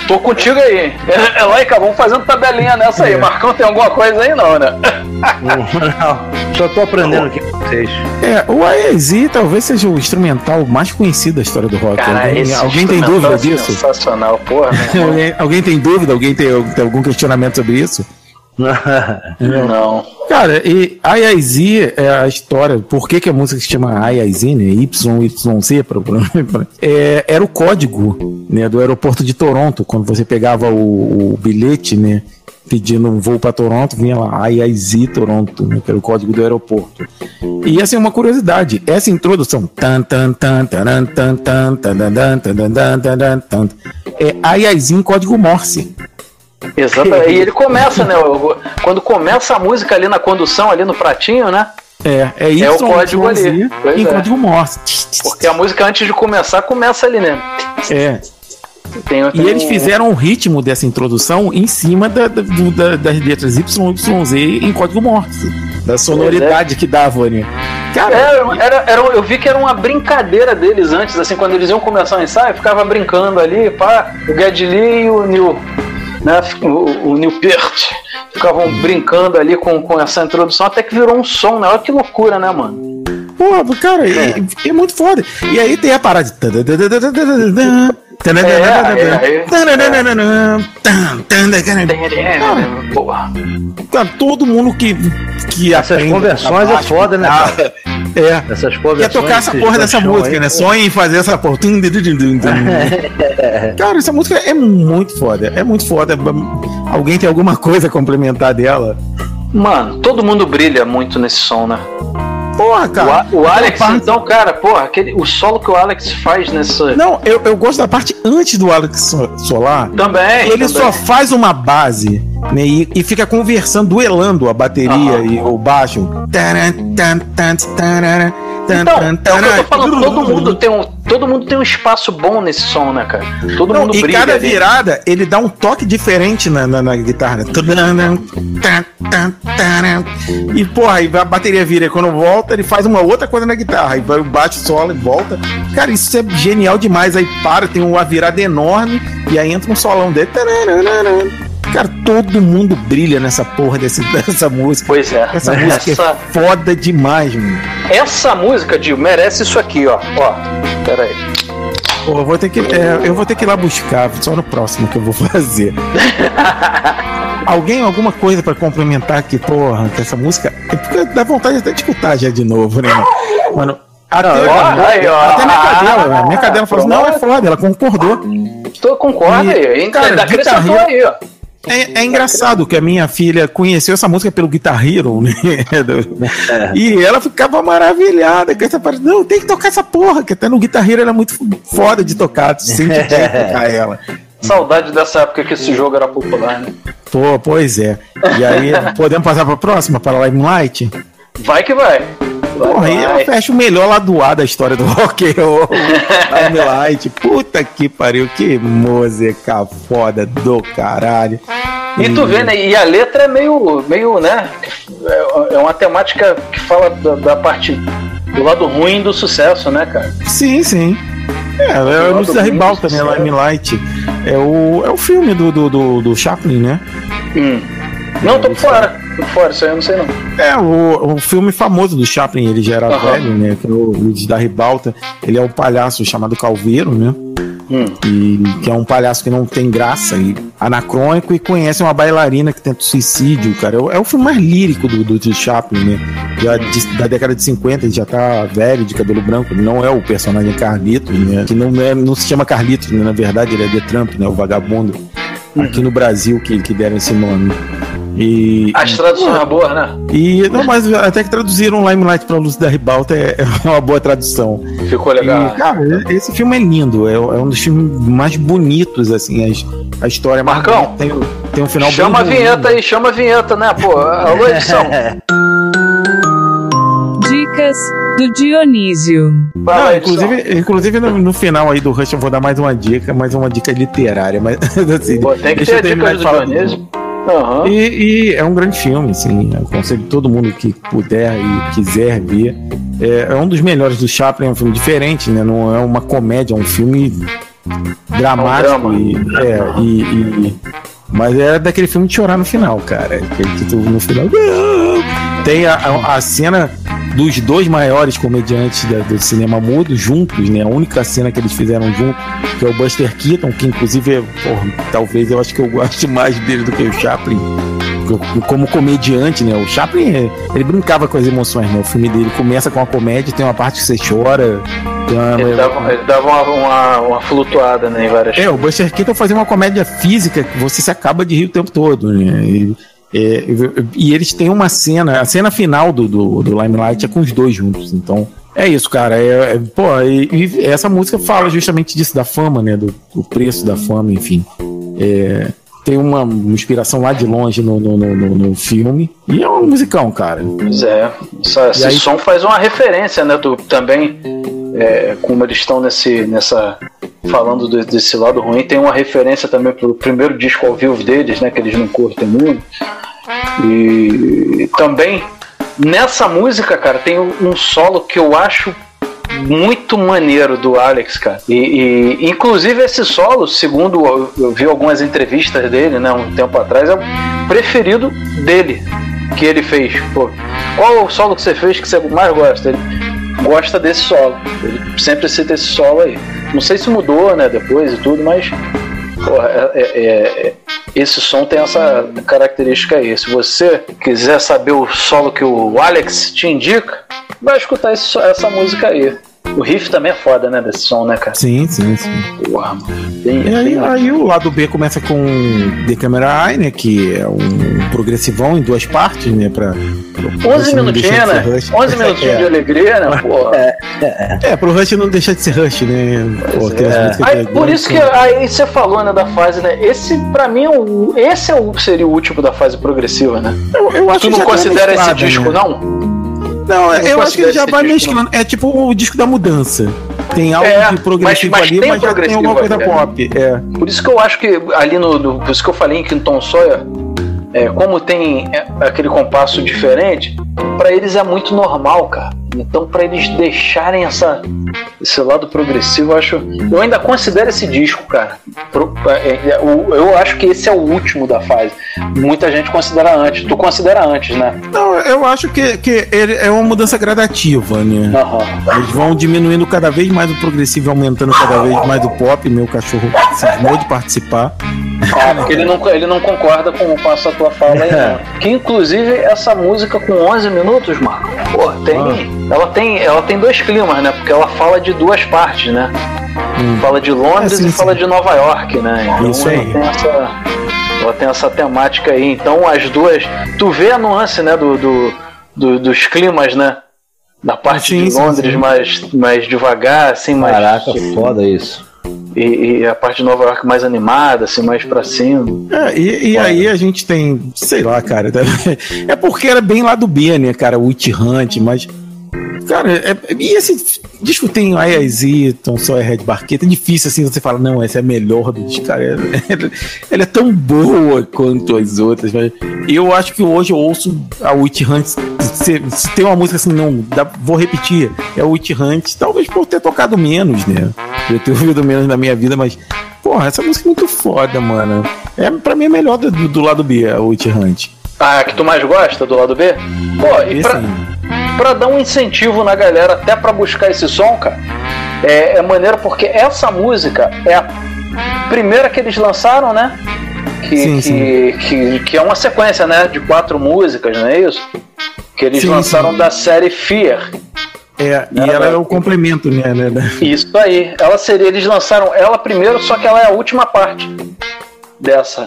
Tô contigo aí. É, é vamos fazendo tabelinha nessa aí. Marcão tem alguma coisa aí não, né? Não, só tô aprendendo aqui com vocês. É, o IIZ talvez seja o instrumental mais conhecido da história do rock. Cara, alguém esse alguém tem dúvida é disso? Sensacional, porra. alguém, alguém tem dúvida? Alguém tem, tem algum questionamento sobre isso? Não. Cara, e Ayaizi é a história, por que, que a música se chama Ayaizi, né? YYC, pra, pra, é, era o código né, do aeroporto de Toronto, quando você pegava o, o bilhete, né? Pedindo um voo para Toronto, vinha lá Ayaizi Toronto, né, que era o código do aeroporto. E assim, uma curiosidade, essa introdução é Ayaizi em código Morse. Exatamente. E ele começa, né? Quando começa a música ali na condução, ali no pratinho, né? É, é isso É o código ali. Pois em é. código Morse. Porque a música antes de começar, começa ali, né? É. Tem, E tem eles um- fizeram o ritmo dessa introdução em cima da- da- da- das letras Y, Y, Z em código Morse. Da sonoridade que dava ali. Cara, É, era, era, eu vi que era uma brincadeira deles antes, assim, quando eles iam começar o ensaio, ficava brincando ali, pá, o Gedli e o Neil, né, o, o Neil Peart, ficavam brincando ali com, com essa introdução, até que virou um som, né? Olha que loucura, né, mano? Pô, cara, é. é muito foda. E aí tem a parada. Cara, todo mundo que, que Essas aprende conversões é foda, né, cara? É. Essas Quer conversões. tocar essa porra dessa música, aí, né? Sonha em fazer essa porra. Cara, essa música é muito foda. É muito foda. Alguém tem alguma coisa a complementar dela? Mano, todo mundo brilha muito nesse som, né? Porra, O, cara. A- o Alex, então, cara, porra, aquele, o solo que o Alex faz nessa. Não, eu, eu gosto da parte antes do Alex So- Solar. Também. Ele também. só faz uma base né, e, e fica conversando, duelando a bateria e o baixo. Taran, Então, é o que eu tô falando, todo mundo tem um, todo mundo tem um espaço bom nesse som, né, cara? Todo Não, mundo e brilha. cada ali. virada ele dá um toque diferente na, na, na guitarra. né? E porra, aí a bateria vira e quando volta, ele faz uma outra coisa na guitarra. E o bate solo e volta. Cara, isso é genial demais. Aí para, tem uma virada enorme e aí entra um solão dele. Cara, todo mundo brilha nessa porra desse, dessa música. Pois é. Essa música Essa- é foda demais, mano. Essa música, Dio, merece isso aqui, ó. Ó, pera aí. Pô, eu vou ter que, é, eu vou ter que ir lá buscar, só no próximo que eu vou fazer. Alguém, alguma coisa pra complementar aqui, porra, que essa música. É porque dá vontade até de escutar já de novo, né? Mano, até, ó, aí, ó. até minha cadela, né? minha cadela falou assim, não, é foda, ela concordou. Tô concordo E, aí. cara, Ainda acrescentou aí, ó. É, é engraçado que a minha filha conheceu essa música pelo Guitar Hero, né? É. E ela ficava maravilhada com essa parte. Não, tem que tocar essa porra, que até no Guitar Hero ela é muito foda de tocar, tu sente bem tocar ela. Saudade dessa época que esse jogo era popular, né? Pô, pois é. E aí, podemos passar pra próxima, para a Limelight? Vai que vai. Vai, Porra, aí ela vai. fecha o melhor lado A da história do rock roll. Limelight. Puta que pariu, que música foda do caralho. E tu vê, né? E a letra é meio, meio né? É é uma temática que fala da, da parte do lado ruim do sucesso, né, cara? Sim, sim. É, é lado música da Ribalta, né? Limelight. É o, é o filme do, do, do, do Chaplin, né? Hum. Não, tô por fora. Tô fora, isso aí eu não sei não. É, o, o filme famoso do Chaplin, ele já era Aham. velho, né? Que é o Luiz da Ribalta. Ele é um palhaço chamado Calveiro, né? Hum. E que é um palhaço que não tem graça e anacrônico e conhece uma bailarina que tenta suicídio, cara. É o, é o filme mais lírico do, do, do Chaplin, né? Já de- da década de 50, ele já tá velho, de cabelo branco. Ele não é o personagem Carlitos, né? Que não, é, não se chama Carlitos, né? Na verdade, ele é The Trump, né? O vagabundo. Aqui no Brasil que, que deram esse nome. E, As traduções são boas, né? e não, mas até que traduziram Limelight pra Luz da Ribalta é, é uma boa tradução. Ficou legal. E, cara, esse filme é lindo, é, é um dos filmes mais bonitos, assim, a, a história é mais Marcão, bonita, tem, tem um final Chama a vinheta aí, chama a vinheta, né, pô? Alô, edição. Dicas do Dionísio. Não, inclusive, inclusive no, no final aí do Rush eu vou dar mais uma dica, mais uma dica literária, mas assim, Pô, tem que deixa eu ter terminar dicas de do Dionísio. Aham. E, e é um grande filme, assim. Eu aconselho todo mundo que puder e quiser ver. É, é um dos melhores do Chaplin, é um filme diferente, né? Não é uma comédia, é um filme dramático. É um e, é, e, e- mas é daquele filme de chorar no final, cara. Aquele que tu no final. "Não!" Tem a, a, a cena dos dois maiores comediantes da- do cinema mudo juntos, né? A única cena que eles fizeram junto, que é o Buster Keaton, que inclusive, é, porra, talvez eu acho que eu goste mais dele do que o Chaplin. como comediante, né? O Chaplin, ele brincava com as emoções, né? O filme dele começa com a comédia, tem uma parte que você chora. Uma... Ele dava, ele dava uma, uma, uma, flutuada, né? Em várias... É, o Buster Keaton fazia uma comédia física que você se acaba de rir o tempo todo, né? E, é, e eles têm uma cena, a cena final do, do, do Limelight é com os dois juntos, então é isso, cara. É, é pô, e, e, essa música fala justamente disso, da fama, né? Do, do preço da fama, enfim. É, tem uma, inspiração lá de longe no, no, no, no, filme. E é um musicão, cara. Pois é. Essa, esse aí... som faz uma referência, né? Do, também, é, como eles estão nesse, nessa. Falando do, desse lado ruim, tem uma referência também pro primeiro disco ao vivo deles, né? Que eles não curtem muito. E também Nessa música, cara, tem um solo que eu acho muito maneiro do Alex, cara. E, e, inclusive esse solo, segundo eu, eu vi algumas entrevistas dele, né, um tempo atrás, é o preferido dele que ele fez. Pô, qual o solo que você fez que você mais gosta? Ele gosta desse solo. Ele sempre cita esse solo aí. Não sei se mudou, né, depois e tudo, mas Porra, é, é, é, esse som tem essa característica aí. Se você quiser saber o solo que o Alex te indica, vai escutar esse, essa música aí. O riff também é foda, né, desse som, né, cara? Sim, sim, sim. Porra, mano. Bem, e aí, aí, o lado B começa com The Camera Eye, né, que é um progressivão em duas partes, né, pra... 11 minutinhos, né? 11 minutinhos é. de alegria, né. É, é, é, pro Rush não deixar de ser Rush, né? Pô, é. aí, por isso que aí você falou, né, da fase, né, esse pra mim é esse é o, seria o último da fase progressiva, né? Eu, eu acho tu não considera esse disco, né? não? Não, eu, eu acho que ele já vai mesclando. É tipo o disco da mudança. Tem algo é, de progressivo mas, mas ali, mas já tem alguma coisa pop. É. Por isso que eu acho que ali no. no por isso que eu falei em Quinton Sawyer, é, como tem é, aquele compasso diferente, para eles é muito normal, cara. Então, para eles deixarem essa, esse lado progressivo, eu acho. Eu ainda considero esse disco, cara. É, é, eu acho que esse é o último da fase. Muita gente considera antes. Tu considera antes, né? Não, eu acho que, que ele é uma mudança gradativa, né? Uhum. Eles vão diminuindo cada vez mais o progressivo, aumentando cada vez mais o pop. Meu cachorro cismou de participar. É, porque ele não, ele não concorda com, com essa tua fala aí, não. Que inclusive essa música com 11 minutos, Marco, pô, tem. Ah ela tem, ela tem dois climas, né? Porque ela fala de duas partes, né? Hum. Fala de Londres é, sim, e sim. fala de Nova York, né? Então Isso aí. Ela tem, essa, ela tem essa temática aí. Então as duas. Tu vê a nuance, né? Do, do, do dos climas, né? Da parte sim, de Londres mais, mais devagar, assim, mais. Caraca, foda isso. E, e, a parte de Nova York mais animada, assim, mais pra cima. É, e, e aí a gente tem, sei lá, cara. É porque era bem lá do B, né, cara? O Witch Hunt, mas Cara, é, e esse disco tem IAZ, Tom Sawyer Red Barqueta, é difícil assim você fala, não, essa é a melhor do disco, cara. Ela, ela, é tão boa quanto as outras, mas eu acho que hoje eu ouço a Witch Hunt. Se, se tem uma música assim, não, dá, vou repetir, é Witch Hunt, talvez por ter tocado menos, né? Eu ter ouvido menos na minha vida, mas, porra, essa música é muito foda, mano. É, pra mim é melhor do, do lado B, a Witch Hunt. Ah, que tu mais gosta do lado B? Pô, e pra, pra dar um incentivo na galera até para buscar esse som, cara, é, é maneiro porque essa música é a primeira que eles lançaram, né? Que, sim, que, sim. que, que, é uma sequência, né? De quatro músicas, não é isso? Que eles sim, lançaram da série Fear. É, e ela é o complemento, né, né? Isso aí. Ela seria, eles lançaram ela primeiro, só que ela é a última parte dessa.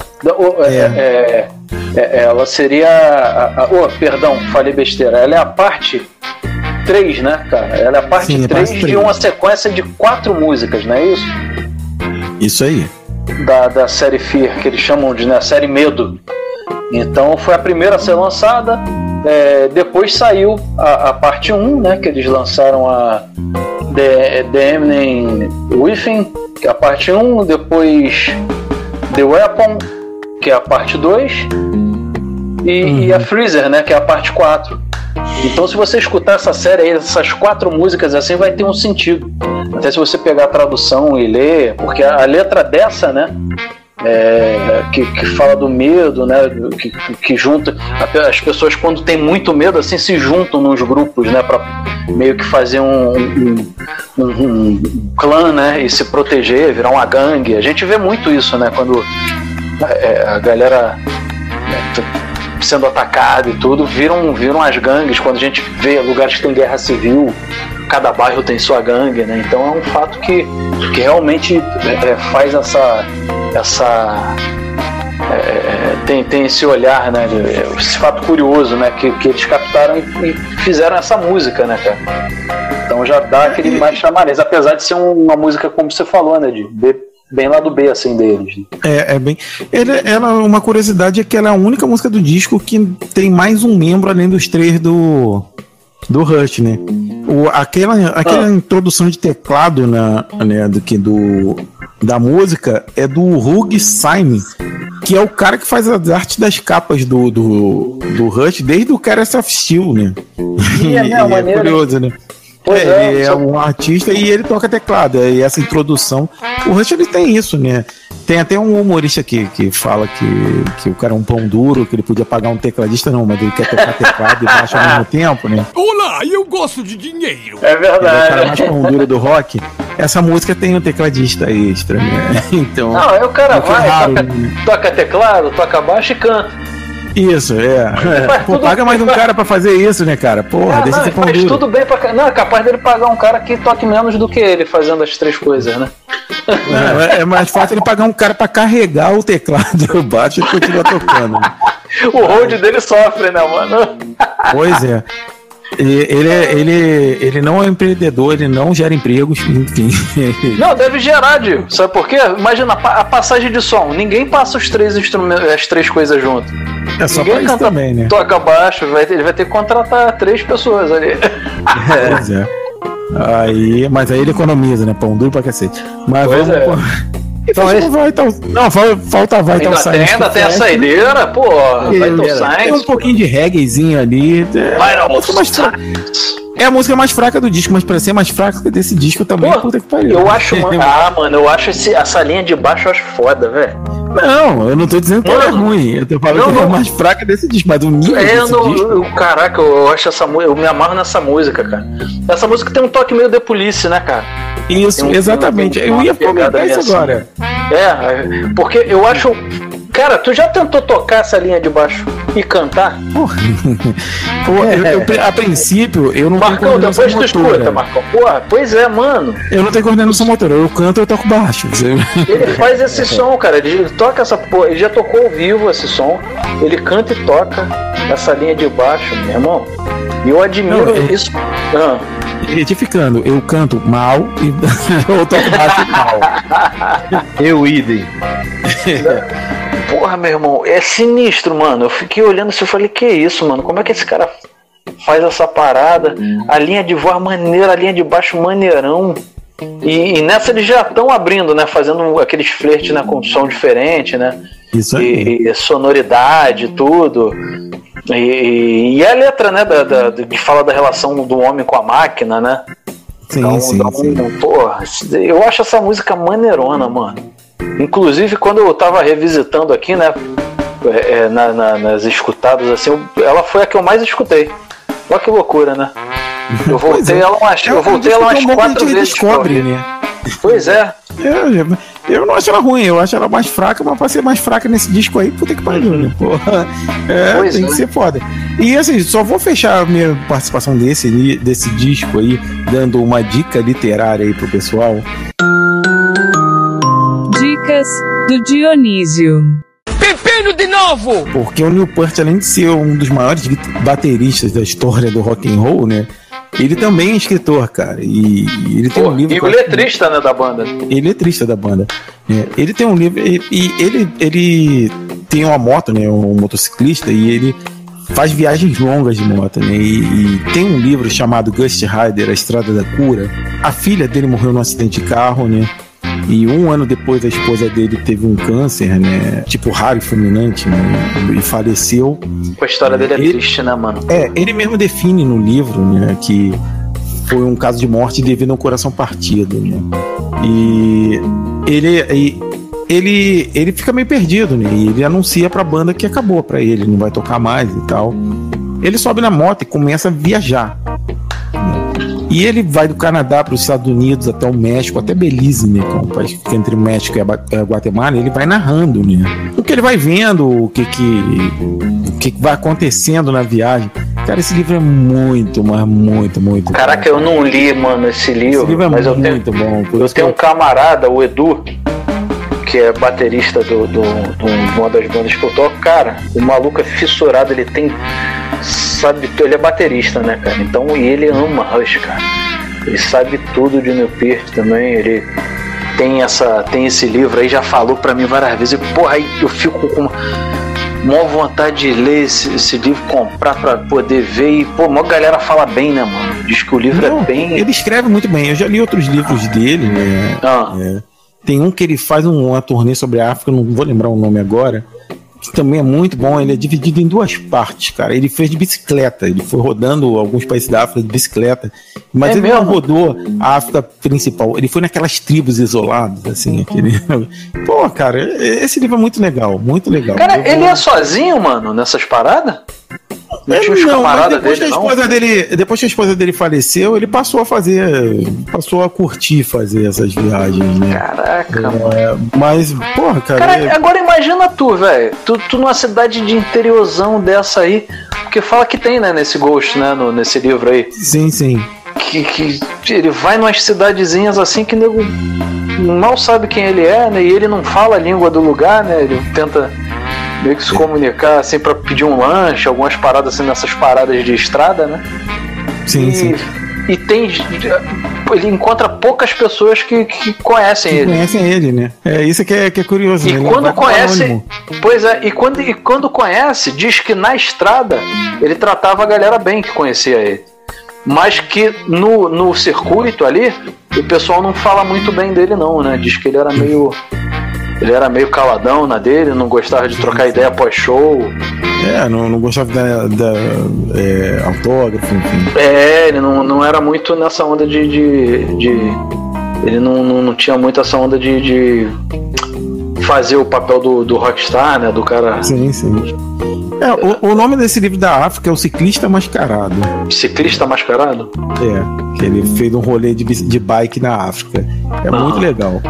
É. É, é, ela seria. A, a, oh, perdão, falei besteira. Ela é a parte 3, né, cara? Ela é a parte Sim, 3 parte de uma sequência de quatro músicas, não é isso? Isso aí. Da, da série Fear, que eles chamam de né, série Medo. Então foi a primeira a ser lançada. É, depois saiu a, a, parte 1, né? Que eles lançaram a The, The Eminem Within, que é a parte 1. Depois The Weapon, que é a parte 2, e, uhum. e, a Freezer, né, que é a parte 4. Então, se você escutar essa série aí, essas quatro músicas assim, vai ter um sentido. Até se você pegar a tradução e ler, porque a, a letra dessa, né, é, que, que, fala do medo, né? Que, que junta as pessoas quando tem muito medo assim se juntam nos grupos, né? Para meio que fazer um, um, um, um, clã, né? E se proteger, virar uma gangue. A gente vê muito isso, né? Quando é, a galera né, sendo atacado e tudo, viram, viram as gangues. Quando a gente vê lugares que tem guerra civil, cada bairro tem sua gangue, né? Então é um fato que, que realmente é, é faz essa. Essa é, tem, tem esse olhar, né? Esse fato curioso, né? Que, que eles captaram e, e fizeram essa música, né, cara? Então já dá aquele mais chamariz, apesar de ser um- uma música, como você falou, né? De B- bem lá do B, assim, deles. né? É, é bem. Ele, ela, uma curiosidade é que ela é a única música do disco que tem mais um membro além dos três do. Do Rush, né? O, aquela aquela introdução de teclado na, né, do, que do, da música é do Hugh Simon, que é o cara que faz as artes das capas do, do, do Rush desde o Caress of Steel, né? E é, né, é maneiro. curioso, né? Pois É, é, ele é só- um artista e ele toca teclado. E essa introdução. O Rush ele tem isso, né? Tem até um humorista que, que fala que, que o cara é um pão duro, que ele podia pagar um tecladista, não, mas ele quer tocar teclado e baixo ao mesmo tempo, né? Olá, eu gosto de dinheiro. É Ele é o cara mais pão duro do rock. Essa música tem um tecladista extra, né? Então. Não, aí o cara não foi vai, raro, toca, né? toca teclado, toca baixo e canta. Isso, é. Faz Pô, paga mais um cara pra fazer isso, né, cara? Porra, Ah, deixa não, faz duro. tudo bem pra Não, é capaz dele pagar um cara que toque menos do que ele fazendo as três coisas, né? Não, é, é mais fácil ele pagar um cara pra carregar o teclado e o baixo e continuar tocando. né? O hold dele sofre, né, mano? Pois é. Ele, é- ele, ele não é empreendedor, ele não gera empregos, enfim. Não, deve gerar, Diego. Sabe por quê? Imagina a pa- a passagem de som. Ninguém passa os três instrumentos, as três coisas junto. É só Ninguém pra isso canta, também, né? toca baixo, vai ele vai ter que contratar três pessoas ali. Pois é. Aí, mas aí ele economiza, né? Pão duro pra cacete. Mas Pois vamos. é. Então, vai, então, não, fal- falta vai, então tem, ainda tem a saideira, pô. Vai Tem Science. um pouquinho de reggaezinho ali. É, Vai mais fra- é a música mais fraca do disco, mas pra ser mais fraca desse disco também, Pô, puta que pariu. Eu acho, mano. Ah, mano, eu acho esse- essa linha de baixo eu acho foda, velho. Não, eu não tô dizendo que ela é ruim. Eu tô falando Não, que ela é mais fraca desse disco, mas o nível É, desse não, disco. eu- caraca, eu acho essa música. Eu me amarro nessa música, cara. Essa música tem um toque meio de polícia, né, cara? Isso, um- exatamente. tem Eu ia comentar isso meio agora. É, porque eu acho. Cara, tu já tentou tocar essa linha de baixo e cantar? Pô, eu- eu- a princípio, eu não Marcão, tenho depois tu motora. escuta, Marcão. Porra, pois é, mano. Eu não tenho coordenação motora. Eu canto, eu toco baixo. Ele faz esse som, cara. Ele toca essa porra. Ele já tocou ao vivo esse som. Ele canta e toca essa linha de baixo, meu irmão. E eu admiro Não, é- isso. Ah. Retificando, eu canto mal e eu toco baixo mal. Eu idem. Porra, meu irmão, é sinistro, mano. Eu fiquei olhando assim e falei, que isso, mano? Como é que esse cara faz essa parada? A linha de voz maneira, a linha de baixo maneirão. E, e nessa eles já estão abrindo, né? Fazendo aqueles flertes né, com som diferente, né? Isso aí. E, e sonoridade, tudo. E, e a letra, né? Da, da- que fala da relação do homem com a máquina, né? Sim, Então, sim, um- sim. Porra, eu acho essa música maneirona, mano. Inclusive, quando eu tava revisitando aqui, né? é, é, na- na- nas escutadas, assim, ela foi a que eu mais escutei. Olha que loucura, né? Eu voltei é. ela umas, É eu voltei ela umas um quatro vezes. descobre, né? Pois é. Eu, eu não acho ela ruim, eu acho ela mais fraca, mas pra ser mais fraca nesse disco aí, puta que pariu, né? Porra, é, Pois tem é. que ser foda. E assim, só vou fechar a minha participação desse, desse disco aí, dando uma dica literária aí pro pessoal. Dicas do Dionísio. Pepino de novo! Porque o Neil Peart, além de ser um dos maiores bateristas da história do rock and roll, né? Ele também é escritor, cara. E, ele tem Pô, um livro. e que o letrista, né, da banda. ele é letrista da banda. É, ele tem um livro e, e ele, ele tem uma moto, né? Um motociclista e ele faz viagens longas de moto, né? E, e tem um livro chamado Ghost Rider, A Estrada da Cura. A filha dele morreu num acidente de carro, né? E um ano depois a esposa dele teve um câncer, né? Tipo raro e fulminante, né? E faleceu. A história dele é Ele- triste, né, mano? É, ele mesmo define no livro, né, que foi um caso de morte devido a um coração partido, né? E ele e ele ele fica meio perdido, né? E ele anuncia pra banda que acabou pra ele, não vai tocar mais e tal. Ele sobe na moto e começa a viajar. E ele vai do Canadá para os Estados Unidos, até o México, até Belize, né? Que é um país que fica entre o México e a Guatemala. Ele vai narrando, né? O que ele vai vendo, o que que, o que, que vai acontecendo na viagem. Cara, esse livro é muito, mas muito, muito Caraca, bom. eu não li, mano, esse livro. Esse livro é mas muito eu tenho, bom. eu tenho um camarada, o Edu, que é baterista do, do, do, de uma das bandas que eu toco, cara, o maluco é fissurado, ele tem. Sabe, ele é baterista, né, cara? Então e ele ama Rush, cara. Ele sabe tudo de New Peart também, ele tem essa tem esse livro aí, já falou para mim várias vezes, e porra, aí eu fico com maior vontade de ler esse, esse livro, comprar para poder ver. E, pô, uma galera fala bem, né, mano? Diz que o livro é Não, é bem. Ele escreve muito bem. Eu já li outros livros dele, né? Ah. É. Tem um que ele faz um, uma turnê sobre a África, não vou lembrar o nome agora que também é muito bom. Ele é dividido em duas partes, cara. Ele fez de bicicleta, ele foi rodando alguns países da África de bicicleta, mas é ele mesmo? não rodou a África principal. Ele foi naquelas tribos isoladas, assim. Aquele... Pô, cara, esse livro é muito legal, muito legal. Cara, ele é sozinho, mano, nessas paradas? Não, tinha não mas depois, dele, que a esposa não? dele, depois que a esposa dele faleceu, ele passou a fazer, passou a curtir fazer essas viagens, né? Caraca, é, Mas, porra, cara. cara é... Agora imagina tu, velho. Tu, tu numa cidade de interiorzão dessa aí. Porque fala que tem, né, nesse Ghost, né? No, nesse livro aí. Sim, sim. Que, que ele vai numas cidadezinhas assim que nego mal sabe quem ele é, né? E ele não fala a língua do lugar, né? Ele tenta meio que se comunicar assim para pedir um lanche, algumas paradas assim nessas paradas de estrada, né? Sim, e, sim. E tem. Ele encontra poucas pessoas que, que conhecem que ele. Conhecem ele, né? É isso que é, que é curioso. E né? quando conhece. Pois é, e quando, e quando conhece, diz que na estrada ele tratava a galera bem que conhecia ele. Mas que no, no circuito ali, o pessoal não fala muito bem dele, não, né? Diz que ele era meio ele era meio caladão na dele, não gostava de trocar ideia pós-show. É, não, não gostava da, da é, autógrafo, enfim. É, ele não, não era muito nessa onda de. de, de ele não, não, não, tinha muito essa onda de, de fazer o papel do, do rockstar, né? Do cara. Sim, sim. É, o, o, nome desse livro da África é O Ciclista Mascarado. Ciclista Mascarado? É, que ele fez um rolê de, de bike na África. É muito legal.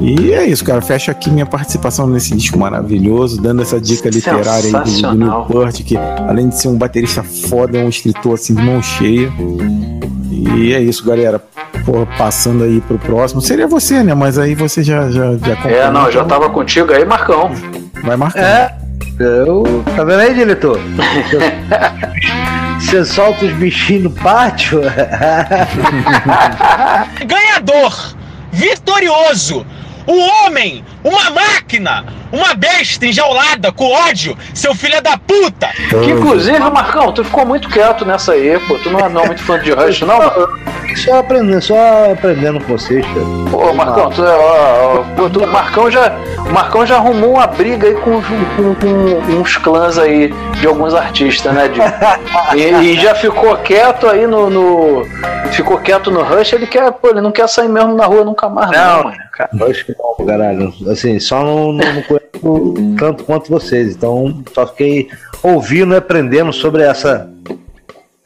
E é isso, cara. Fecha aqui minha participação nesse disco maravilhoso, dando essa dica literária aí do, do Newport, que além de ser um baterista foda, é um escritor assim de mão cheia. E é isso, galera. Pô, passando aí pro próximo. Seria você, né? Mas aí você já já, já É, não, já tava contigo aí, Marcão. Vai marcar. É. Eu. Tá vendo aí, diretor? Você solta os bichinhos no pátio? Ganhador! Vitorioso! O homem, uma máquina, uma besta enjaulada com ódio, seu filho da puta! Que inclusive, Marcão, tu ficou muito quieto nessa aí, pô. Tu não é não muito fã de Rush, não? Só aprendendo, só aprendendo com vocês, cara. Pô, Marcão, tu, é, ó, ó, tu, Marcão já, Marcão já arrumou uma briga aí com, com, com uns clãs aí de alguns artistas, né? De, e, e, já ficou quieto aí no, no, ficou quieto no Rush. Ele quer, pô, ele não quer sair mesmo na rua nunca mais, não, não mano. Cara, Rush não, caralho. Assim, só não, não, não tanto quanto vocês. Então, só fiquei ouvindo e aprendendo sobre essa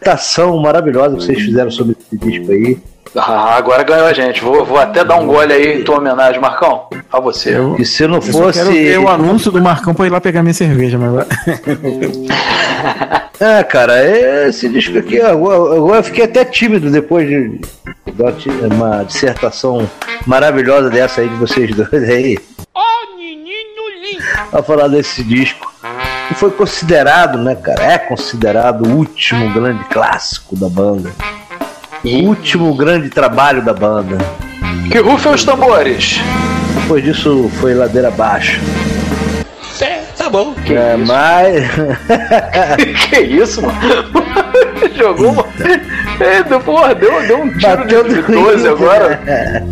ação maravilhosa que vocês fizeram sobre esse disco aí. Ah, agora ganhou a gente. Vou, vou até dar um gole aí em tua homenagem, Marcão. A você. Eu, e se não fosse. Eu quero ver o anúncio do Marcão pra ir lá pegar minha cerveja, mas. é, cara, esse disco aqui, agora, agora eu fiquei até tímido depois de uma dissertação maravilhosa dessa aí de vocês dois aí. Oh, Pra falar desse disco. Que foi considerado, né, cara? É considerado o último grande clássico da banda. O último grande trabalho da banda. Que rufem os tambores! Depois disso foi ladeira abaixo. É, tá bom. Que é, isso? mas. que isso, mano? Jogou uma. É, deu, porra, deu, deu um tiro Bateu de 12 agora.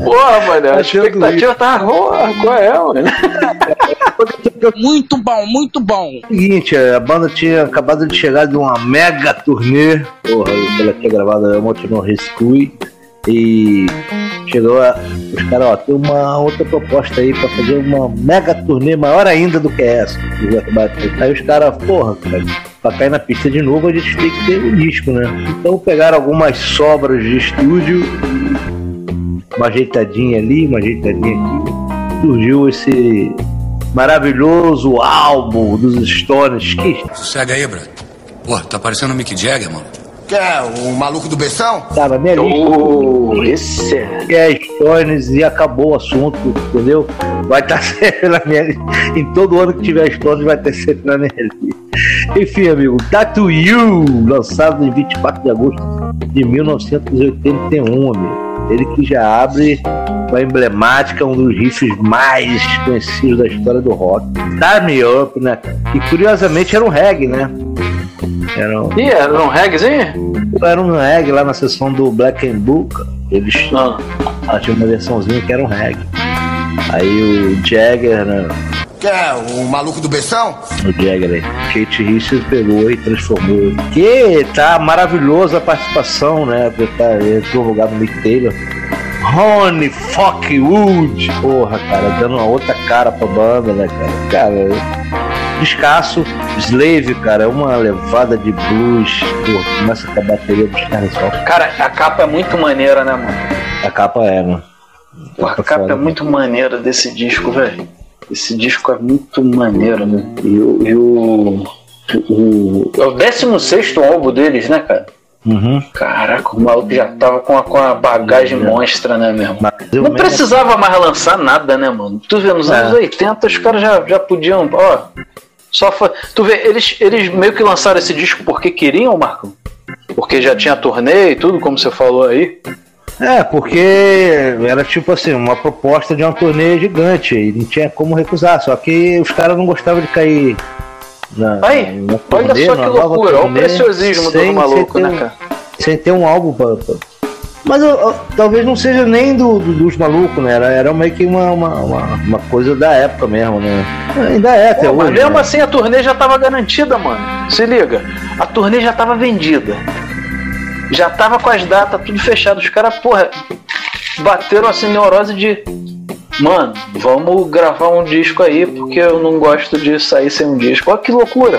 Porra, mano, a expectativa tá ruim. Qual é, mano? Muito bom, muito bom. Seguinte, a banda tinha acabado de chegar de uma mega turnê. Porra, ela tinha gravado a Montino Rescue. E chegou a. Os caras, ó, tem uma outra proposta aí pra fazer uma mega turnê maior ainda do que essa. Aí os caras, porra, cara, pra cair na pista de novo, a gente tem que ter o disco, né? Então pegaram algumas sobras de estúdio, uma ajeitadinha ali, uma ajeitadinha aqui. Surgiu esse maravilhoso álbum dos Stones. Que Sossega aí, Brad. Pô, tá parecendo o Mick Jagger, mano. Quer o maluco do Bessão? tá na minha lista. Oh, esse é. que é Stones e acabou o assunto, entendeu? Vai estar sempre na minha lista. Em todo ano que tiver Stones, vai ter sempre na minha lista. Enfim, amigo, Tattoo You, lançado em 24 de agosto de 1981, amigo. Ele que já abre com a emblemática, um dos riffs mais conhecidos da história do rock. Start Me Up, né? E curiosamente era um reggae, né? Era um, Ih, era um reggaezinho? era um reggae lá na sessão do Black and Blue, cara. Eles Ah. ah, tinha uma versãozinha que era um reggae. Aí o Jagger, né? Quer o maluco do Bessão? O Jagger aí. Kate Richards pegou e transformou. Que tá maravilhosa a participação, né? Porque tá, no lugar do Mick Taylor. Ronnie Fuck Wood. Porra, cara, dando uma outra cara pra banda, né, cara? Cara, descasso. Slave, cara, é uma levada de blues. Porra, começa com a bateria dos caras só. Cara, a capa é muito maneira, né, mano? A capa é, né? Porra, a capa é muito maneira desse disco, velho. Esse disco é muito maneiro, né? E, o- e o, o. É o 16 álbum deles, né, cara? Uhum. Caraca, o maluco já tava com a, com a bagagem monstra, né, mesmo? eu Não mesmo- precisava mais lançar nada, né, mano? Tu vê, nos É. anos 80 os caras já, já podiam, ó. Só foi. Tu vê, eles, eles meio que lançaram esse disco porque queriam, Marco? Porque já tinha turnê e tudo, como você falou aí. É, porque era tipo assim, uma proposta de uma turnê gigante e não tinha como recusar, só que os caras não gostavam de cair na, Aí, na olha turnê, só numa que loucura, olha o preciosismo do maluco, sem ter né, um- cara? Sem ter um álbum pra. pra- Mas eu- eu- talvez não seja nem do, do- dos malucos, né? Era, era meio que uma, uma, uma, uma coisa da época mesmo, né? Ainda é até Pô, mas hoje. mesmo né? assim a turnê já tava garantida, mano. Se liga, a turnê já tava vendida. Já tava com as datas tudo fechado. Os caras, porra, bateram assim neurose de. Mano, vamos gravar um disco aí, porque eu não gosto de sair sem um disco. Olha que loucura.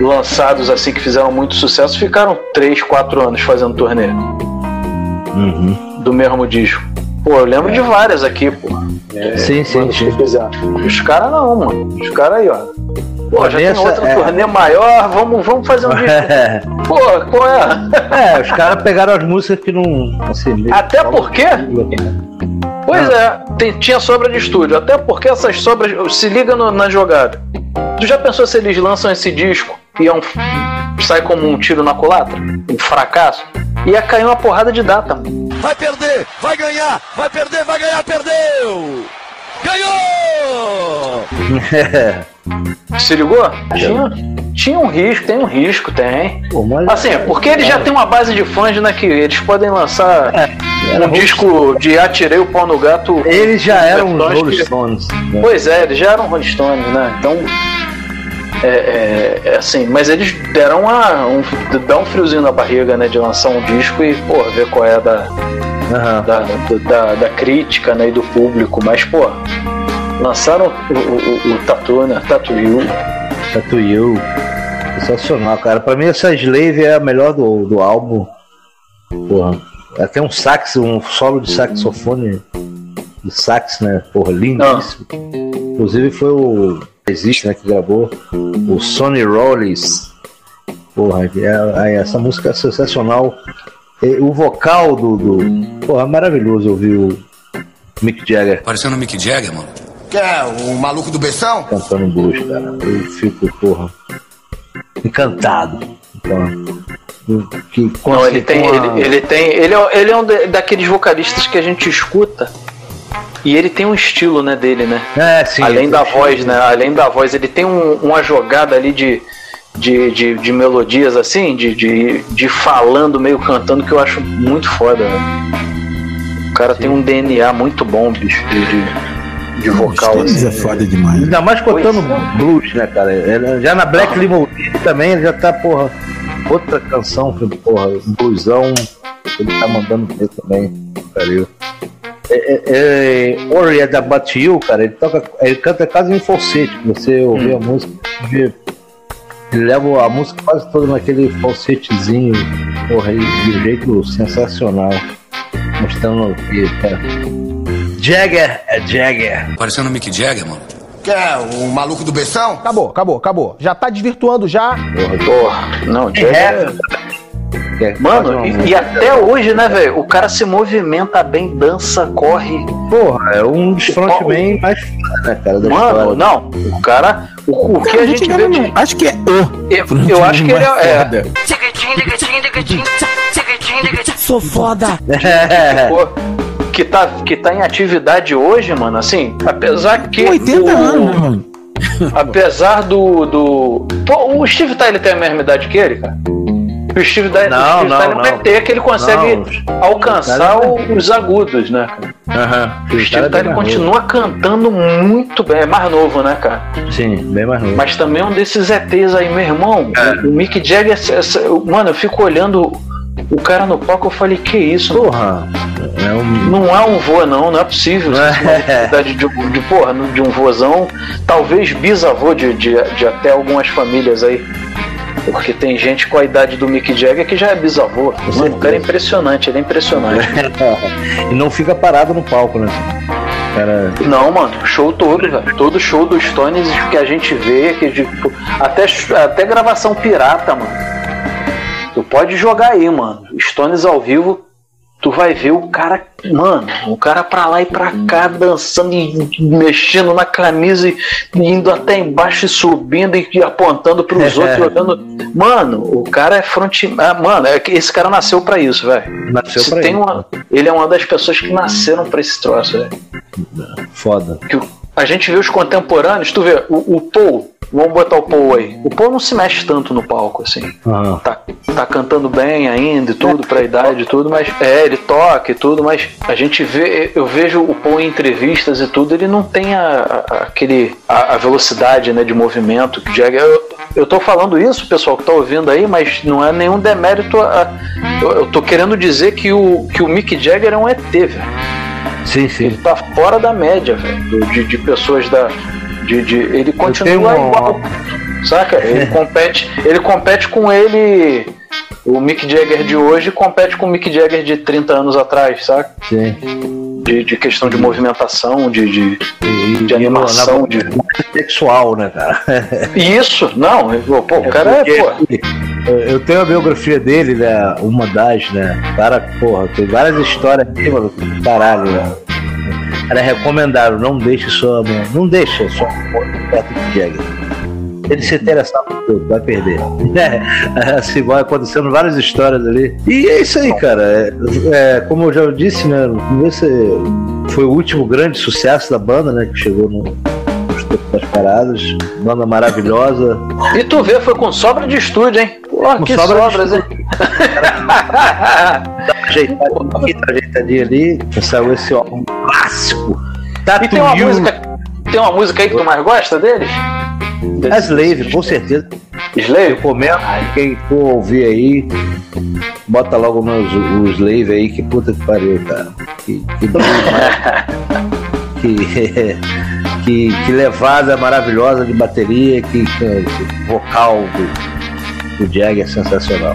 lançados assim que fizeram muito sucesso, ficaram 3, 4 anos fazendo turnê Uhum. do mesmo disco. Pô, eu lembro de várias aqui, pô. É, Sim, sim, sim. Os caras não, mano. Os caras aí, ó. Pô, já tem outra é- turnê maior, vamos, vamos fazer um disco. Pô, qual é? É, os caras pegaram as músicas que não. Assim, Até porque. Pois é, tem- tinha sobra de estúdio. Até porque essas sobras. Se liga no- na jogada. Tu já pensou se eles lançam esse disco e é um, sai como um tiro na culatra? Um fracasso? Ia cair uma porrada de data. mano. Vai perder, vai ganhar, vai perder, vai ganhar, perdeu! Ganhou! Se ligou? Tinha, tinha um risco, tem um risco, tem. Assim, porque eles já têm uma base de fãs, né? Que eles podem lançar era um disco de Atirei o Pau no Gato. Eles já eram os Rolling que- Stones. né? Pois é, eles já eram Rolling Stones, né? Então. É, é- é assim, mas eles deram uma, um, dá um friozinho na barriga, né? De lançar um disco e, pô, ver qual é da, da, da, da crítica né, e do público. Mas, pô, lançaram o, o, o, o Tatu, né? Tatu You. Tatu You. Sensacional, cara. Pra mim, essa Slave é a melhor do, do álbum. Porra. Até um sax, um solo de saxofone de sax, né? Porra, lindíssimo. Inclusive foi o. Existe, né? Que gravou. O Sonny Rollins. Porra, é- é- essa música é sensacional. E o vocal do. do porra, é maravilhoso ouvir o Mick Jagger Parecendo o Mick Jagger, mano. Quer o maluco do Bessão? cantando blues, cara. Eu fico, porra, encantado. Então, que Não, ele tem, ele, ele tem, ele é, ele é um daqueles vocalistas que a gente escuta e ele tem um estilo, né, dele, né? É, sim. Além da voz, né? Além da voz, ele tem um- uma jogada ali de, de, de, de melodias assim, de, de, de falando, meio cantando, que eu acho muito foda. Né? O cara tem um DNA muito bom, bicho, de, de, de vocal. Stones Assim. é foda demais. Ainda mais contando blues, né, cara? Ele- Já na Black Limousine também ele já tá, porra, outra canção, que, porra, um bluesão, ele tá mandando ver também, pariu. É, é, é, Oriad About You, cara, ele, toca, ele canta quase em falsete, você ouvir a música, ele leva a música quase toda naquele falsetezinho, porra, de um jeito sensacional, mostrando que, cara, Jagger é Jagger. Parecendo o Mick Jagger, mano. Quer o maluco do beção? Acabou, acabou, acabou. Já tá desvirtuando já. Porra, não, Jagger. É, Mano, e, e até hoje, né, velho? O cara se movimenta bem, dança, corre. Porra, é um dos frontmen mais foda, né, cara, da Mano, história. não, o cara. O, o que a gente vê de. Acho que é. Eu, eu acho que ele é. é Sou foda. pô, que, tá, que tá em atividade hoje, mano, assim, apesar que. 80 o- anos, mano? Apesar do. do pô, o Steve Tyler tem a mesma idade que ele, cara? O Steve, Tyler- Não, o Steve não, Tyler não. vai ter que ele consegue Não, alcançar o- os agudos, né? cara? Aham. O Steve Tyler continua cantando muito bem. É mais novo, né, cara? Sim, bem mais novo. Mas também é um desses ETs aí, meu irmão. O, o Mick Jagger, essa- essa- mano, eu fico olhando o cara no palco, eu falei, que isso? Porra, é um. Não é um vô, não, não é possível. É. Idade de, de, porra, de um vozão, talvez bisavô de, de, de até algumas famílias aí. Porque tem gente com a idade do Mick Jagger que já é bisavô. Mano, o cara é impressionante, ele é impressionante. e não fica parado no palco, né? Cara, Não, mano, show todo, velho. Todo show dos Stones que a gente vê, que tipo, até, até gravação pirata, mano. Tu pode jogar aí, mano. Stones ao vivo, tu vai ver o cara, mano, o cara pra lá e pra cá, dançando e mexendo na camisa e indo até embaixo e subindo e apontando pros outros e olhando. Mano, o cara é front. ah, Mano, é esse cara nasceu pra isso, velho. Nasceu Se pra tem isso. uma, ele é uma das pessoas que nasceram pra esse troço, velho foda. que o- a gente vê os contemporâneos, tu vê, o, o Paul, vamos botar o Paul aí. O Paul não se mexe tanto no palco, assim. Aham. Tá, tá cantando bem ainda e tudo, pra idade e tudo, mas. É, ele toca e tudo, mas a gente vê, eu vejo o Paul em entrevistas e tudo, ele não tem a, a- aquele. A, a velocidade né, de movimento que o Jagger. Eu, eu tô falando isso, pessoal, que tá ouvindo aí, mas não é nenhum demérito a. eu, eu tô querendo dizer que o, que o Mick Jagger é um ET, velho. Sim, sim. Ele tá fora da média, velho, de, de pessoas da. De, de- ele continua igual. Saca? Ele compete, ele compete com ele. O Mick Jagger de hoje compete com o Mick Jagger de 30 anos atrás, saca? Sim. De, de questão de movimentação, de, de, de E animação, na- de. Sexual, né, cara? Isso, não, pô, o cara é, pô. Eu tenho a biografia dele, né? Uma das, né? O cara, porra, tem várias histórias aqui, mano. Caralho, né? Cara, é recomendável, não deixe sua mão. Não deixe sua perto do Jagger. Ele se interessar por tudo, vai perder. É, assim, vai acontecendo várias histórias ali. E é isso aí, cara. É, é, como eu já disse, né? No começo é, foi o último grande sucesso da banda, né? Que chegou no, das paradas. Banda maravilhosa. E tu vê, foi com sobra de estúdio, hein? Pô, Com que sobra sobras, hein? ajeitadinho aqui, ajeitadinho ali. Saiu esse álbum clássico. E tem uma música. Tem uma música aí que tu mais gosta deles? É Slave, com certeza. Slave? Recomendo. Quem for ouvir aí, bota logo meus, o Slave aí, que puta que pariu, cara. Que, que, que, que, que levada maravilhosa de bateria, que, que vocal do, do Jag é sensacional.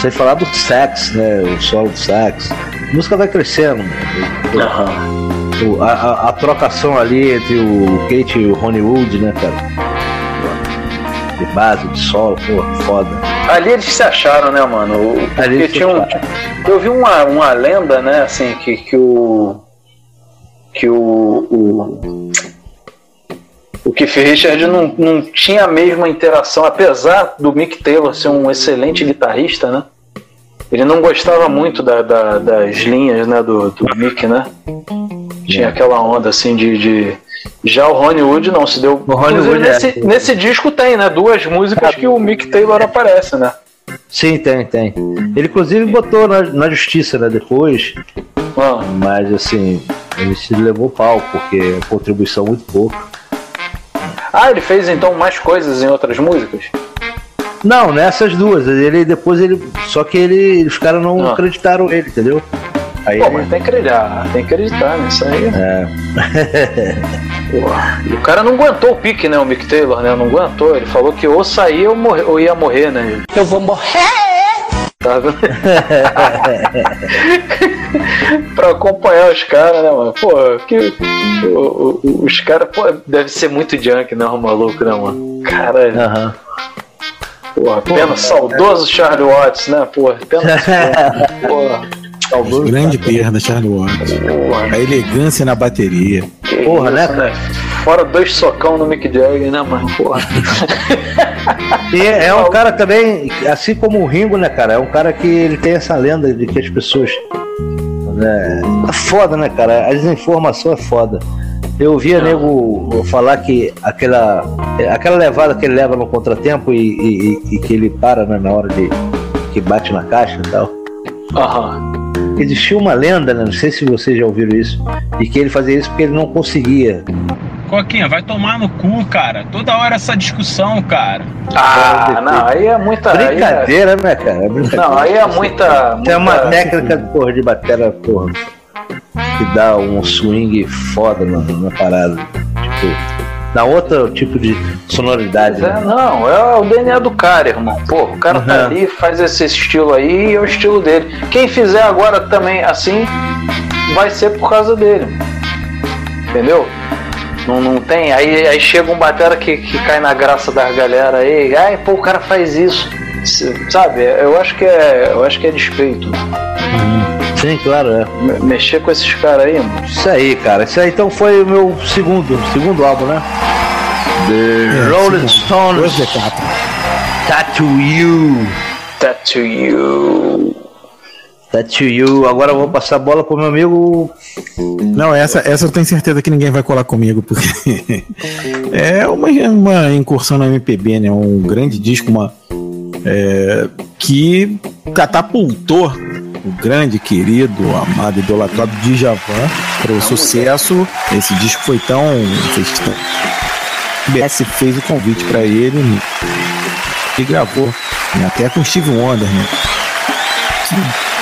Sem falar do sax, né? O solo do sax. A música vai crescendo. O- a, a- a trocação ali entre o Kate e o Honeywood, né, cara? De base, de solo, pô, foda. Ali eles se acharam, né, mano? O- Ali tinha um, eu vi uma, uma lenda, né, assim, que, que o. Que o. O, o Keith Richard não, não tinha a mesma interação, apesar do Mick Taylor ser um excelente guitarrista, né? Ele não gostava muito da- da- das linhas, né, do, do Mick, né? Tinha aquela onda assim de. de- Já o Ronnie Wood não se deu. O Ronnie Wood é. nesse, nesse disco tem, né? Duas músicas que o Mick Taylor aparece, né? Sim, tem, tem. Ele inclusive botou na, na justiça, né, depois. Ah. Mas assim, ele se levou pau, porque contribuição muito pouca. Ah, ele fez então mais coisas em outras músicas? Não, nessas duas. Ele depois ele. Só que ele. Os caras não Ah. acreditaram ele, entendeu? Aí Pô, ele- mas tem que acreditar, tem que acreditar nisso aí. É. E o cara não aguentou o pique, né? O Mick Taylor, né? Não aguentou. Ele falou que ou saía ou, morrer, ou ia morrer, né? Eu vou morrer! Tá vendo? pra acompanhar os caras, né, mano? Pô, que, o- o- os caras, pô, deve ser muito junk, né, o maluco, né, mano? Caralho. Aham. Porra, pena, saudoso Charlie Watts, né? Porra, pena. Porra, saudoso. Grande perda, Charlie Watts. A elegância na bateria. Porra, né, Isso, cara? Fora dois socão no Mick Jagger, né, mano? Porra. E é, é um cara também, assim como o Ringo, né, cara? É um cara que ele tem essa lenda de que as pessoas. Né, é foda, né, cara? A desinformação é foda. Eu ouvia nego falar que aquela, aquela levada que ele leva no contratempo e, e- e que ele para né, na hora de que bate na caixa e tal. Aham. Existia uma lenda, né? Não sei se vocês já ouviram isso, e que ele fazia isso porque ele não conseguia. Coquinha, vai tomar no cu, cara. Toda hora essa discussão, cara. Ah, não, aí é muita. aí é- Brincadeira, né, cara? É brincadeira. Não, aí é muita. Tem uma muita- técnica porra, de bateria, porra, que dá um swing foda na, na parada. Tipo, dá outro tipo de sonoridade. É, né? não, é o DNA do cara, irmão. Pô, o cara tá Uhum. ali, faz esse estilo aí e é o estilo dele. Quem fizer agora também assim, vai ser por causa dele. Entendeu? Não, não tem. Aí, aí chega um batera que, que cai na graça das galera aí. Ai, pô, o cara faz isso. Sabe? Eu acho que é. Eu acho que é despeito. Sim, claro, é. Me- Mexer com esses caras aí, mano. Isso aí, cara. Isso aí então foi o meu segundo, segundo álbum, né? The Rolling Stones. Tattoo You. Tattoo You. Tattoo You. Agora eu vou passar a bola pro meu amigo. Não, essa, essa eu tenho certeza que ninguém vai colar comigo, porque é uma, uma incursão na MPB, né? Um grande disco, uma, é, que catapultou o grande, querido, amado, idolatrado Djavan para o sucesso. Esse disco foi tão. Tão BS fez o convite para ele e gravou, né? até com Steve Wonder, né?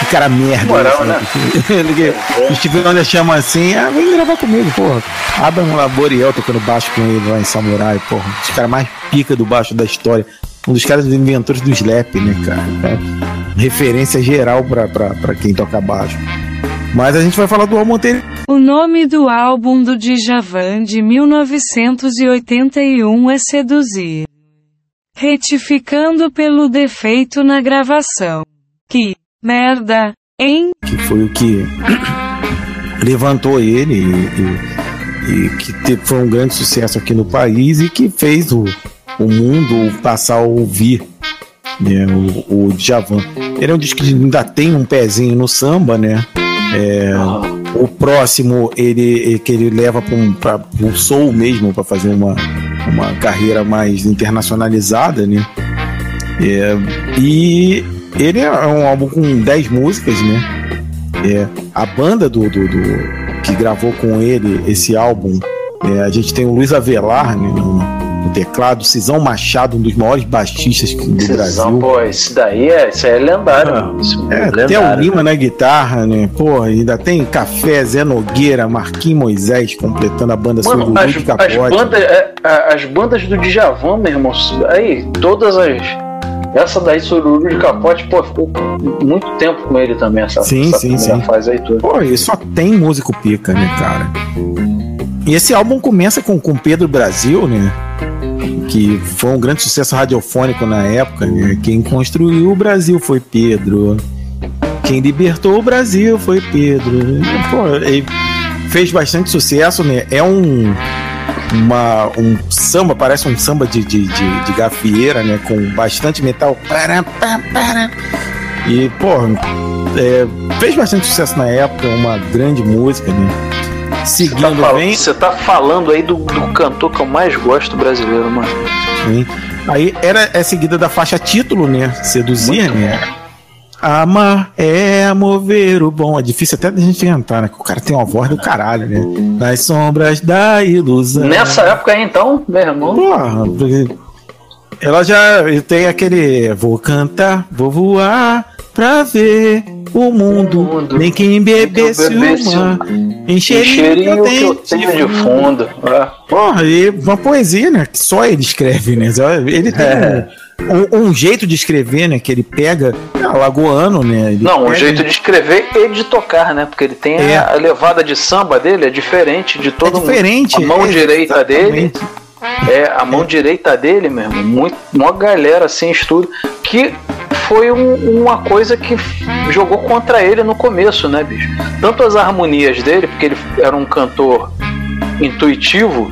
Que, cara merda. Moral, né? O Steve Wonder chama assim, ah, vem gravar comigo, porra. Adam Laboriel tocando baixo com ele lá em Samurai, porra. Os caras mais pica do baixo da história. Um dos caras dos inventores do slap, né, cara? É referência geral pra, pra, pra quem toca baixo. Mas a gente vai falar do álbum anterior. O nome do álbum do Djavan de 1981 é Seduzir. Retificando pelo defeito na gravação. Que merda, hein? que foi o que levantou ele e, e- e que foi um grande sucesso aqui no país e que fez o, o mundo passar a ouvir né, o, o Djavan. Ele é um disco que ainda tem um pezinho no samba, né? É, o próximo ele é que ele leva para pro soul mesmo para fazer uma, uma carreira mais internacionalizada, né? É, e ele é um álbum com 10 músicas, né? É, a banda do, do- do- que gravou com ele esse álbum, é, a gente tem o Luiz Avelar né, no teclado, Cisão Machado, um dos maiores baixistas do Cisão, Brasil. pô, esse daí é, isso é lendário. mano. Isso É, lendário. até o Lima na guitarra, né? Pô, ainda tem Café, Zé Nogueira, Marquinhos Moisés completando a banda Mano, as, de as, Capote. bandas, é, as bandas do Djavan, meu irmão, aí, todas as. Essa daí, Sururu de Capote, pô, ficou muito tempo com ele também, essa, Sim, essa sim, sim. fase aí toda. Pô, e só tem músico pica, né, cara? E esse álbum começa com, com Pedro Brasil, né? Que foi um grande sucesso radiofônico na época, né? Quem construiu o Brasil foi Pedro. Quem libertou o Brasil foi Pedro. Pô, fez bastante sucesso, né? É um. Uma, um samba, parece um samba de, de, de, de gafieira, né? Com bastante metal. E, pô, é, fez bastante sucesso na época, uma grande música, né? Seguindo tá, bem. você tá falando aí do, do cantor que eu mais gosto brasileiro, mano. Sim. Aí era é seguida da faixa título, né? Seduzir, né? Amar é mover o bom. É difícil até da gente cantar, né? Que o cara tem uma voz do caralho, né? Nas sombras da ilusão. Nessa época aí, então, meu irmão. Porra, ela já tem aquele. Vou cantar, vou voar pra ver o mundo. Nem quem bebesse bebesse o Encherinho que eu tenho de fundo. É. Porra, e uma poesia, né? Que só ele escreve, né? Ele tem É. um, um- um jeito de escrever, né? Que ele pega. É alagoano, né? Ele Não, o pega- jeito de escrever e de tocar, né? Porque ele tem É. a, a levada de samba dele, é diferente de todo diferente, mundo. A mão é, direita dele. exatamente. É, a mão direita dele, mesmo. Muito, uma galera assim, estudo. Que foi um- uma coisa que jogou contra ele no começo, né, bicho? Tanto as harmonias dele, porque ele era um cantor intuitivo,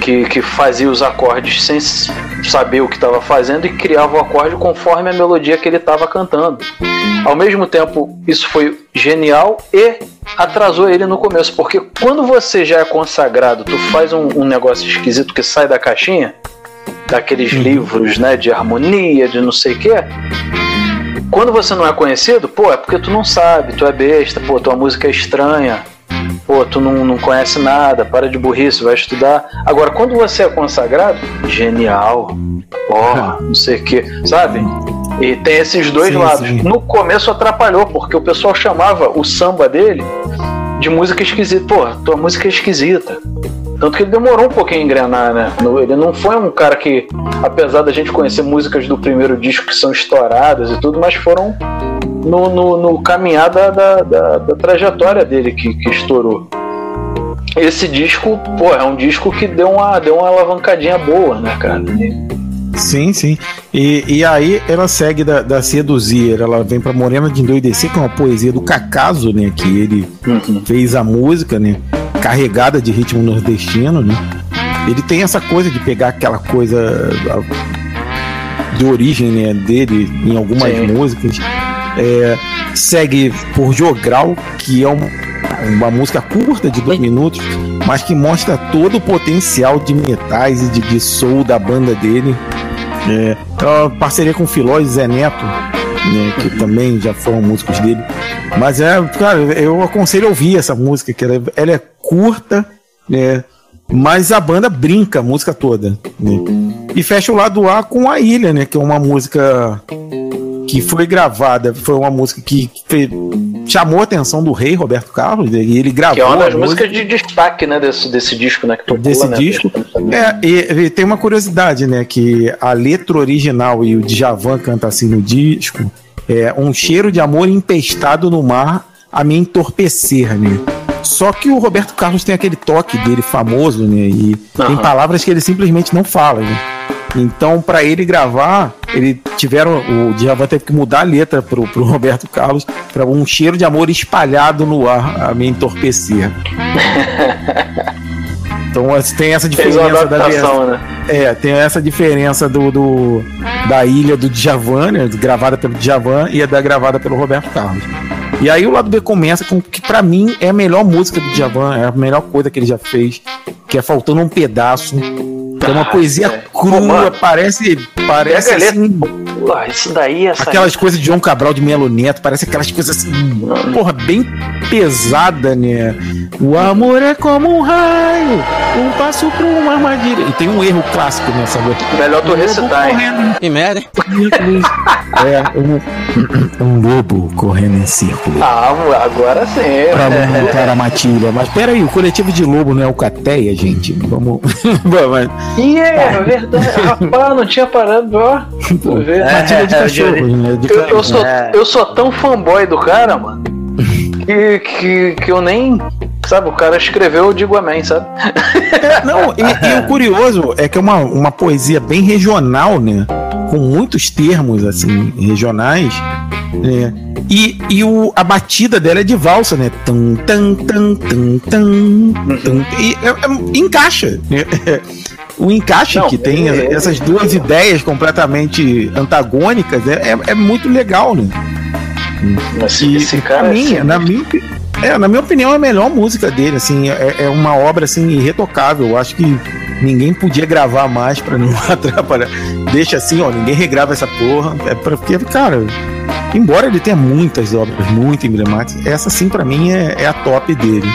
que, que fazia os acordes sem saber o que estava fazendo e criava o acorde conforme a melodia que ele estava cantando. Ao mesmo tempo, isso foi genial e atrasou ele no começo, porque quando você já é consagrado, tu faz um, um negócio esquisito que sai da caixinha, daqueles livros, né, de harmonia, de não sei o quê. Quando você não é conhecido, pô, é porque tu não sabe, tu é besta, pô, tua música é estranha, pô, tu não, não conhece nada, para de burrice, vai estudar. Agora, quando você é consagrado, genial, ó, não sei o que, sabe? E tem esses dois Sim, lados. sim. No começo atrapalhou, porque o pessoal chamava o samba dele de música esquisita. Pô, tua música é esquisita. Tanto que ele demorou um pouquinho a engrenar, né? Ele não foi um cara que, apesar da gente conhecer músicas do primeiro disco que são estouradas e tudo, mas foram no, no, no caminhar da, da, da- da trajetória dele que, que estourou. Esse disco, pô, é um disco que deu uma, deu uma alavancadinha boa, né, cara? Sim, sim. E, e aí ela segue da, da Seduzir, ela vem pra Morena de Endoidecer, que é uma poesia do Cacaso, né? Que ele fez a música, né? Carregada de ritmo nordestino, né? Ele tem essa coisa de pegar aquela coisa de origem né, dele em algumas Sim. músicas. É, segue por Jogral, que é uma, uma música curta de dois minutos, mas que mostra todo o potencial de metais e de, de soul da banda dele. É, é parceria com o Filó e Zé Neto, né, que também já foram músicos dele. Mas é, cara, eu aconselho a ouvir essa música, que ela, ela é curta, né, mas a banda brinca a música toda. né. E fecha o lado A com a Ilha, né, que é uma música que foi gravada, foi uma música que chamou a atenção do rei Roberto Carlos, e ele gravou Que é uma das músicas de destaque, né, desse, desse disco, né, que tocou, desse né, disco. É, e, e tem uma curiosidade, né? Que a letra original e o Djavan canta assim no disco é um cheiro de amor empestado no mar a me entorpecer, né? Só que o Roberto Carlos tem aquele toque dele famoso, né? E tem Aham. palavras que ele simplesmente não fala, né? Então, para ele gravar, ele tiveram. O Djavan teve que mudar a letra pro, pro Roberto Carlos para um cheiro de amor espalhado no ar a me entorpecer. Então assim, tem essa diferença da né? É, tem essa diferença do, do- da ilha do Djavan, né, gravada pelo Djavan e a da gravada pelo Roberto Carlos. E aí o lado B começa com o que pra mim é a melhor música do Djavan, é a melhor coisa que ele já fez, que é faltando um pedaço. É uma poesia é. crua, mano, parece parece Pega assim, Pô, isso daí, essa aquelas coisas de João Cabral de Melo Neto, parece aquelas coisas assim, porra, bem pesada, né? O amor é como um raio, um passo para uma armadilha. E tem um erro clássico nessa letra. Melhor tu recitar, hein? Que merda, hein? É, um, um lobo correndo em círculo. Ah, agora sim. Pra montar a matilha. Mas peraí, o coletivo de lobo não é o Cateia, gente? Vamos. Vamos- Ih, é verdade. Rapaz, não tinha parado, ó. Tu vê? Matilha de É, cachorro, né? De Eu, eu sou, É. eu sou tão fanboy do cara, mano, que, que, que eu nem. Sabe, o cara escreveu, eu digo amém, sabe? Não, e, e o curioso é que é uma, uma poesia bem regional, né? Com muitos termos, assim, regionais. Né? E, e o, a batida dela é de valsa, né? Tum, tum, tum, tum, tum, tum. E é- é- encaixa. né? O encaixe Não, que tem é- essas duas ideias completamente antagônicas é, é, é muito legal, né? Esse, esse cara é sinistro. na minha, é, na minha opinião, é a melhor música dele, assim, é, é uma obra assim irretocável. Eu acho que ninguém podia gravar mais pra não atrapalhar. Deixa assim, ó, ninguém regrava essa porra. É porque, cara, embora ele tenha muitas obras muito emblemáticas, essa sim pra mim é, é a top dele.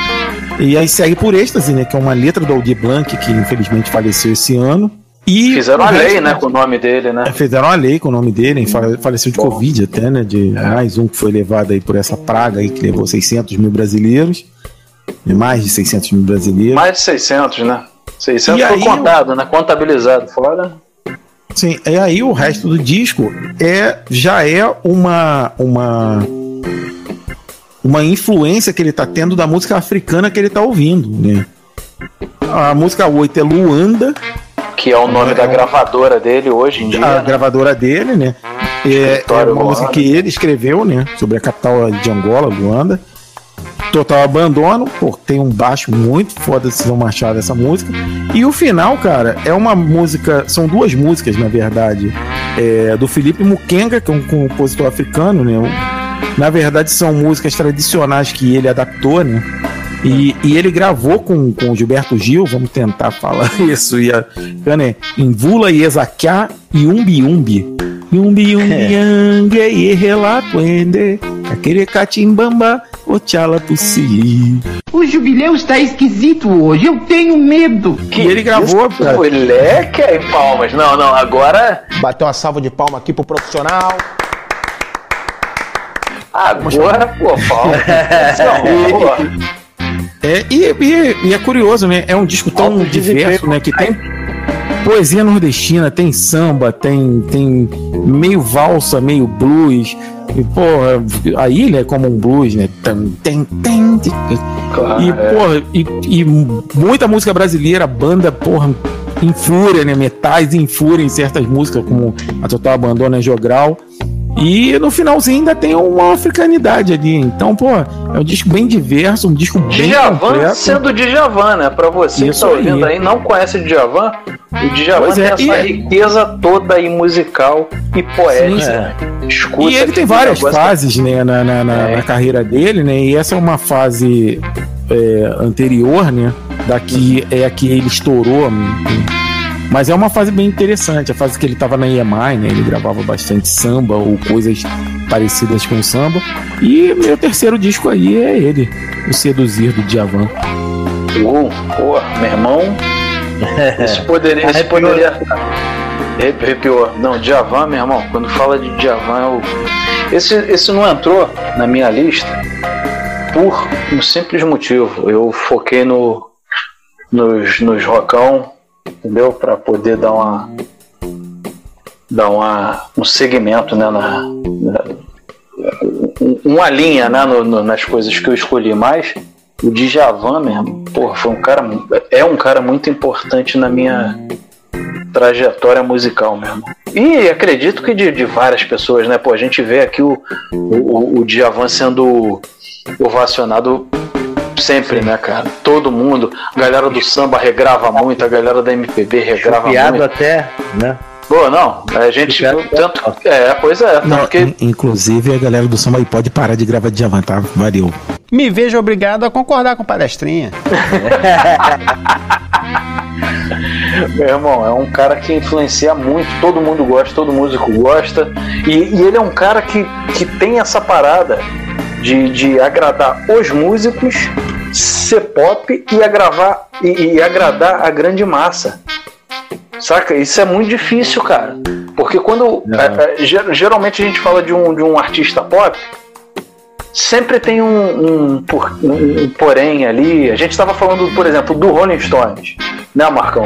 E aí segue por êxtase, né? Que é uma letra do Aldir Blanc, que infelizmente faleceu esse ano. E Fizeram a lei, né, com o nome dele, né? é, Fizeram uma lei com o nome dele, faleceu de Covid até, né? De mais um que foi levado aí por essa praga aí que levou 600 mil brasileiros. Mais de 600 mil brasileiros. Mais de 600, né? 600 E foi aí, contado, né? Contabilizado. Fora. Sim, e aí o resto do disco é já é uma uma uma influência que ele tá tendo da música africana que ele tá ouvindo, né? A música 8 é Luanda, Que é o nome da gravadora dele hoje em dia. a né? gravadora dele, né? É, é uma música que ele escreveu, né? Sobre a capital de Angola, Luanda. Total Abandono, pô, tem um baixo muito foda de Cisão Machado essa música. E o final, cara, é uma música, são duas músicas, na verdade, é, do Felipe Mukenga, que é um compositor africano, né? Na verdade, são músicas tradicionais que ele adaptou, né? E, e ele gravou com, com o Gilberto Gil, vamos tentar falar isso, e a né? Invula e Ezaquiá e Umbi Umbi. Yumbi Umbi Angue e Relapuende, aquele catimbamba, ochala pussi. O jubileu está esquisito hoje, eu tenho medo. E ele gravou, cara. Moleque aí, palmas. Não, não, agora. Bateu uma salva de palma aqui pro profissional. Agora, pô, pô. É, e, e- e é curioso, né? É um disco tão Alto diverso, né? Que tem poesia nordestina, tem samba, tem, tem meio valsa, meio blues. E, porra, a ilha é como um blues, né? Tem, tem, tem. Claro, e, é. porra, e, e muita música brasileira, banda, porra, em fúria, né? Metais em fúria em certas músicas, como a Total Abandono e Jogral. E no finalzinho ainda tem uma africanidade ali. Então, pô, é um disco bem diverso, um disco bem Djavan completo. sendo Djavan, né? Pra você Isso que tá ouvindo aí. aí, não conhece o Djavan, o Djavan Pois tem é, essa e- riqueza toda aí musical e poética. Escuta E ele tem que várias fases né, na, na, na- É. na carreira dele, né? E essa é uma fase é, anterior, né? Daqui é a que ele estourou. né? Mas é uma fase bem interessante, a fase que ele tava na EMI, né? Ele gravava bastante samba ou coisas parecidas com samba. E meu terceiro disco aí é ele, O Seduzir do Djavan. Uh, porra, meu irmão. Esse poderia. Esse Arrepiou. poderia... Arrepiou. Não, Djavan, meu irmão, quando fala de Djavan, eu... esse, esse não entrou na minha lista por um simples motivo. Eu foquei no, nos, nos rocão, entendeu? Pra poder dar uma. dar uma, um segmento, né? Na, na- um- uma linha né, no- no- nas coisas que eu escolhi mais. O Djavan mesmo, porra, foi um cara, é um cara muito importante na minha trajetória musical mesmo. E acredito que de, de várias pessoas, né? Pô, a gente vê aqui o, o, o Djavan sendo ovacionado sempre, né, cara? Todo mundo, a galera do samba regrava muito, a galera da MPB regrava Piado muito. até, né? Pô, não, a gente tanto é, pois é, Não, tanto que in- inclusive a galera do samba aí pode parar de gravar Djavan, tá? Valeu. Me vejo obrigado a concordar com palestrinha. Meu irmão, é um cara que influencia muito, todo mundo gosta, todo músico gosta. E, e ele é um cara que, que tem essa parada de, de agradar os músicos, ser pop e, agravar, e, e agradar a grande massa. Saca? Isso é muito difícil, cara. Porque quando. é, é, ger- geralmente a gente fala de um, de um artista pop, sempre tem um, um, por- um- um porém ali. A gente estava falando, por exemplo, do Rolling Stones, né, Marcão?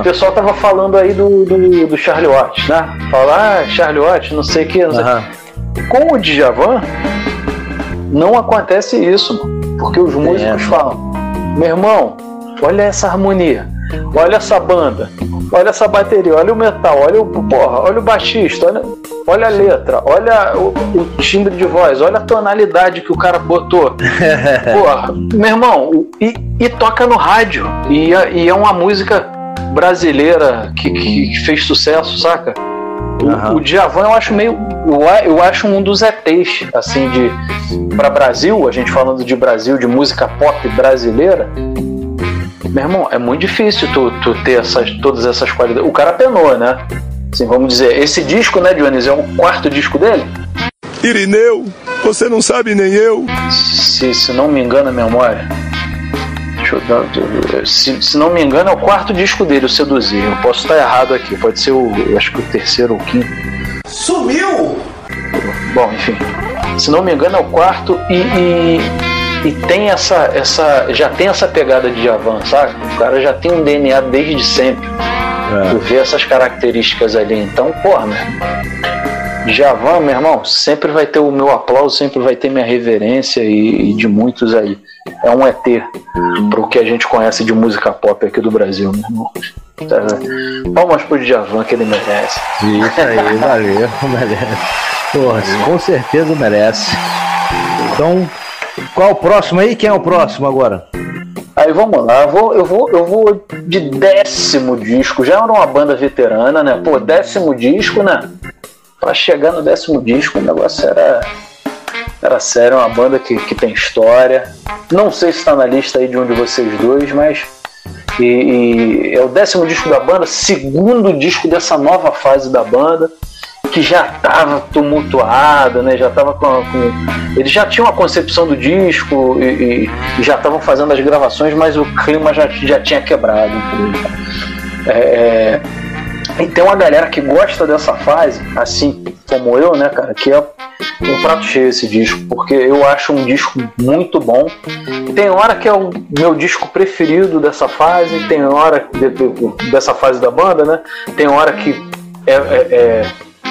O pessoal tava falando aí do, do, do Charlie Watts, né? Falar, ah, Charlie Watts, não sei o que, não sei o quê. Com o Djavan, não acontece isso, mano, porque os músicos falam: meu irmão, olha essa harmonia, olha essa banda, olha essa bateria, olha o metal, olha o porra, olha o baixista, olha, olha a letra, olha o, o timbre de voz, olha a tonalidade que o cara botou. Porra, meu irmão, e, e toca no rádio. E, é- e é uma música brasileira que, que fez sucesso, saca? O, o Djavan eu acho meio. Eu acho um dos ETs, assim, de. Pra Brasil, a gente falando de Brasil, de música pop brasileira. Meu irmão, é muito difícil tu, tu ter essas, todas essas qualidades. O cara penou, né? Assim, vamos dizer, esse disco, né, Dionísio, é o quarto disco dele? Irineu, você não sabe nem eu. Se, se não me engano a memória. Deixa eu dar. Se, se não me engano, é o quarto disco dele, o Seduzir. Eu posso estar errado aqui, pode ser o. eu Acho que o terceiro ou quinto. Sumiu! Bom, enfim. Se não me engano, é o quarto e. e... e tem essa, essa. Já tem essa pegada de Javan, sabe? O cara já tem um DNA desde sempre. Tu vê essas características ali. Então, porra, irmão. Javan, meu irmão, sempre vai ter o meu aplauso, sempre vai ter minha reverência e, e de muitos aí. É um ET pro que a gente conhece de música pop aqui do Brasil, meu irmão. Tá, Palmas pro Djavan que ele merece. Isso aí, valeu, merece. Porra, com certeza merece. Então, qual o próximo aí? Quem é o próximo agora? Aí vamos lá, eu vou, eu vou, eu vou de décimo disco. Já era uma banda veterana, né? Pô, décimo disco, né? Pra chegar no décimo disco, o negócio era. Era sério, é uma banda que, que tem história. Não sei se tá na lista aí de um de vocês dois, mas. E, e é o décimo disco da banda, segundo disco dessa nova fase da banda, que já tava tumultuada, né? Já tava com, com- Eles já tinham a concepção do disco e, e- e já estavam fazendo as gravações, mas o clima já, já tinha quebrado. É, é, e tem uma galera que gosta dessa fase, assim como eu, né, cara, que é um prato cheio esse disco, porque eu acho um disco muito bom. Tem hora que é o meu disco preferido dessa fase, tem hora de- de- dessa fase da banda, né? Tem hora que é, é,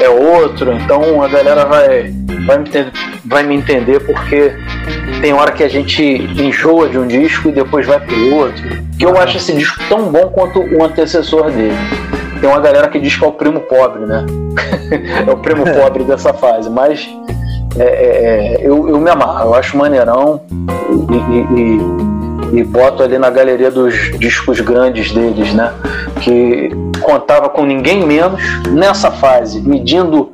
é- é outro, então a galera vai, vai, me entender, vai me entender porque tem hora que a gente enjoa de um disco e depois vai pro outro. Que eu acho esse disco tão bom quanto o antecessor dele. Tem uma galera que diz que é o primo pobre, né? é o primo pobre dessa fase, mas é, é, é, eu, eu me amarro, eu acho maneirão e, e- e- e boto ali na galeria dos discos grandes deles, né? Que contava com ninguém menos nessa fase, medindo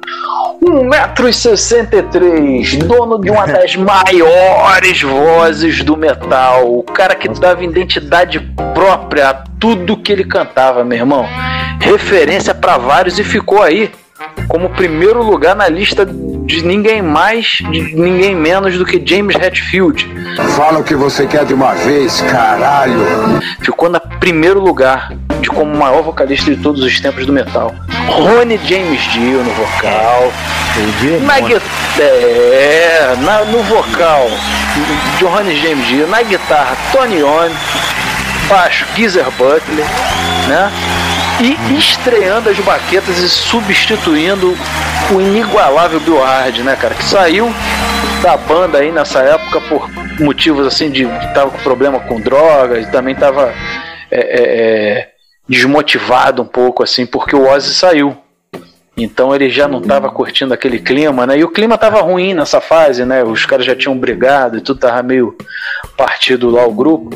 1,63m, dono de uma das maiores vozes do metal, o cara que dava identidade própria a tudo que ele cantava, meu irmão. Referência pra vários e ficou aí como primeiro lugar na lista de ninguém mais, de ninguém menos do que James Hetfield. Fala o que você quer de uma vez, caralho. Ficou no primeiro lugar de como o maior vocalista de todos os tempos do metal. Ronnie James Dio no vocal. Na guitarra. É, na- no vocal de Ronnie James Dio. Na guitarra, Tony Iommi. Baixo, Geezer Butler. Né? E estreando as baquetas e substituindo o inigualável Bill Hard, né, cara? Que saiu da banda aí nessa época por motivos assim de tava com problema com drogas e também tava é, é, é, desmotivado um pouco assim porque o Ozzy saiu. Então ele já não tava curtindo aquele clima, né? E o clima tava ruim nessa fase, né? Os caras já tinham brigado e tudo tava meio partido lá o grupo.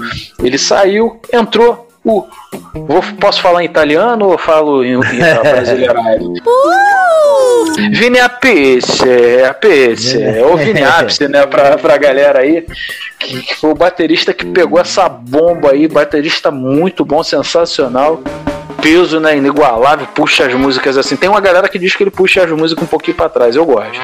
Ele saiu, entrou o vou, posso falar em italiano ou falo em, em brasileirado? Vini Apice, Apice, ou Vini Apice, né, pra, pra galera aí, que, que foi o baterista que pegou essa bomba aí, baterista muito bom, sensacional, peso, né, inigualável, puxa as músicas assim, tem uma galera que diz que ele puxa as músicas um pouquinho pra trás, eu gosto,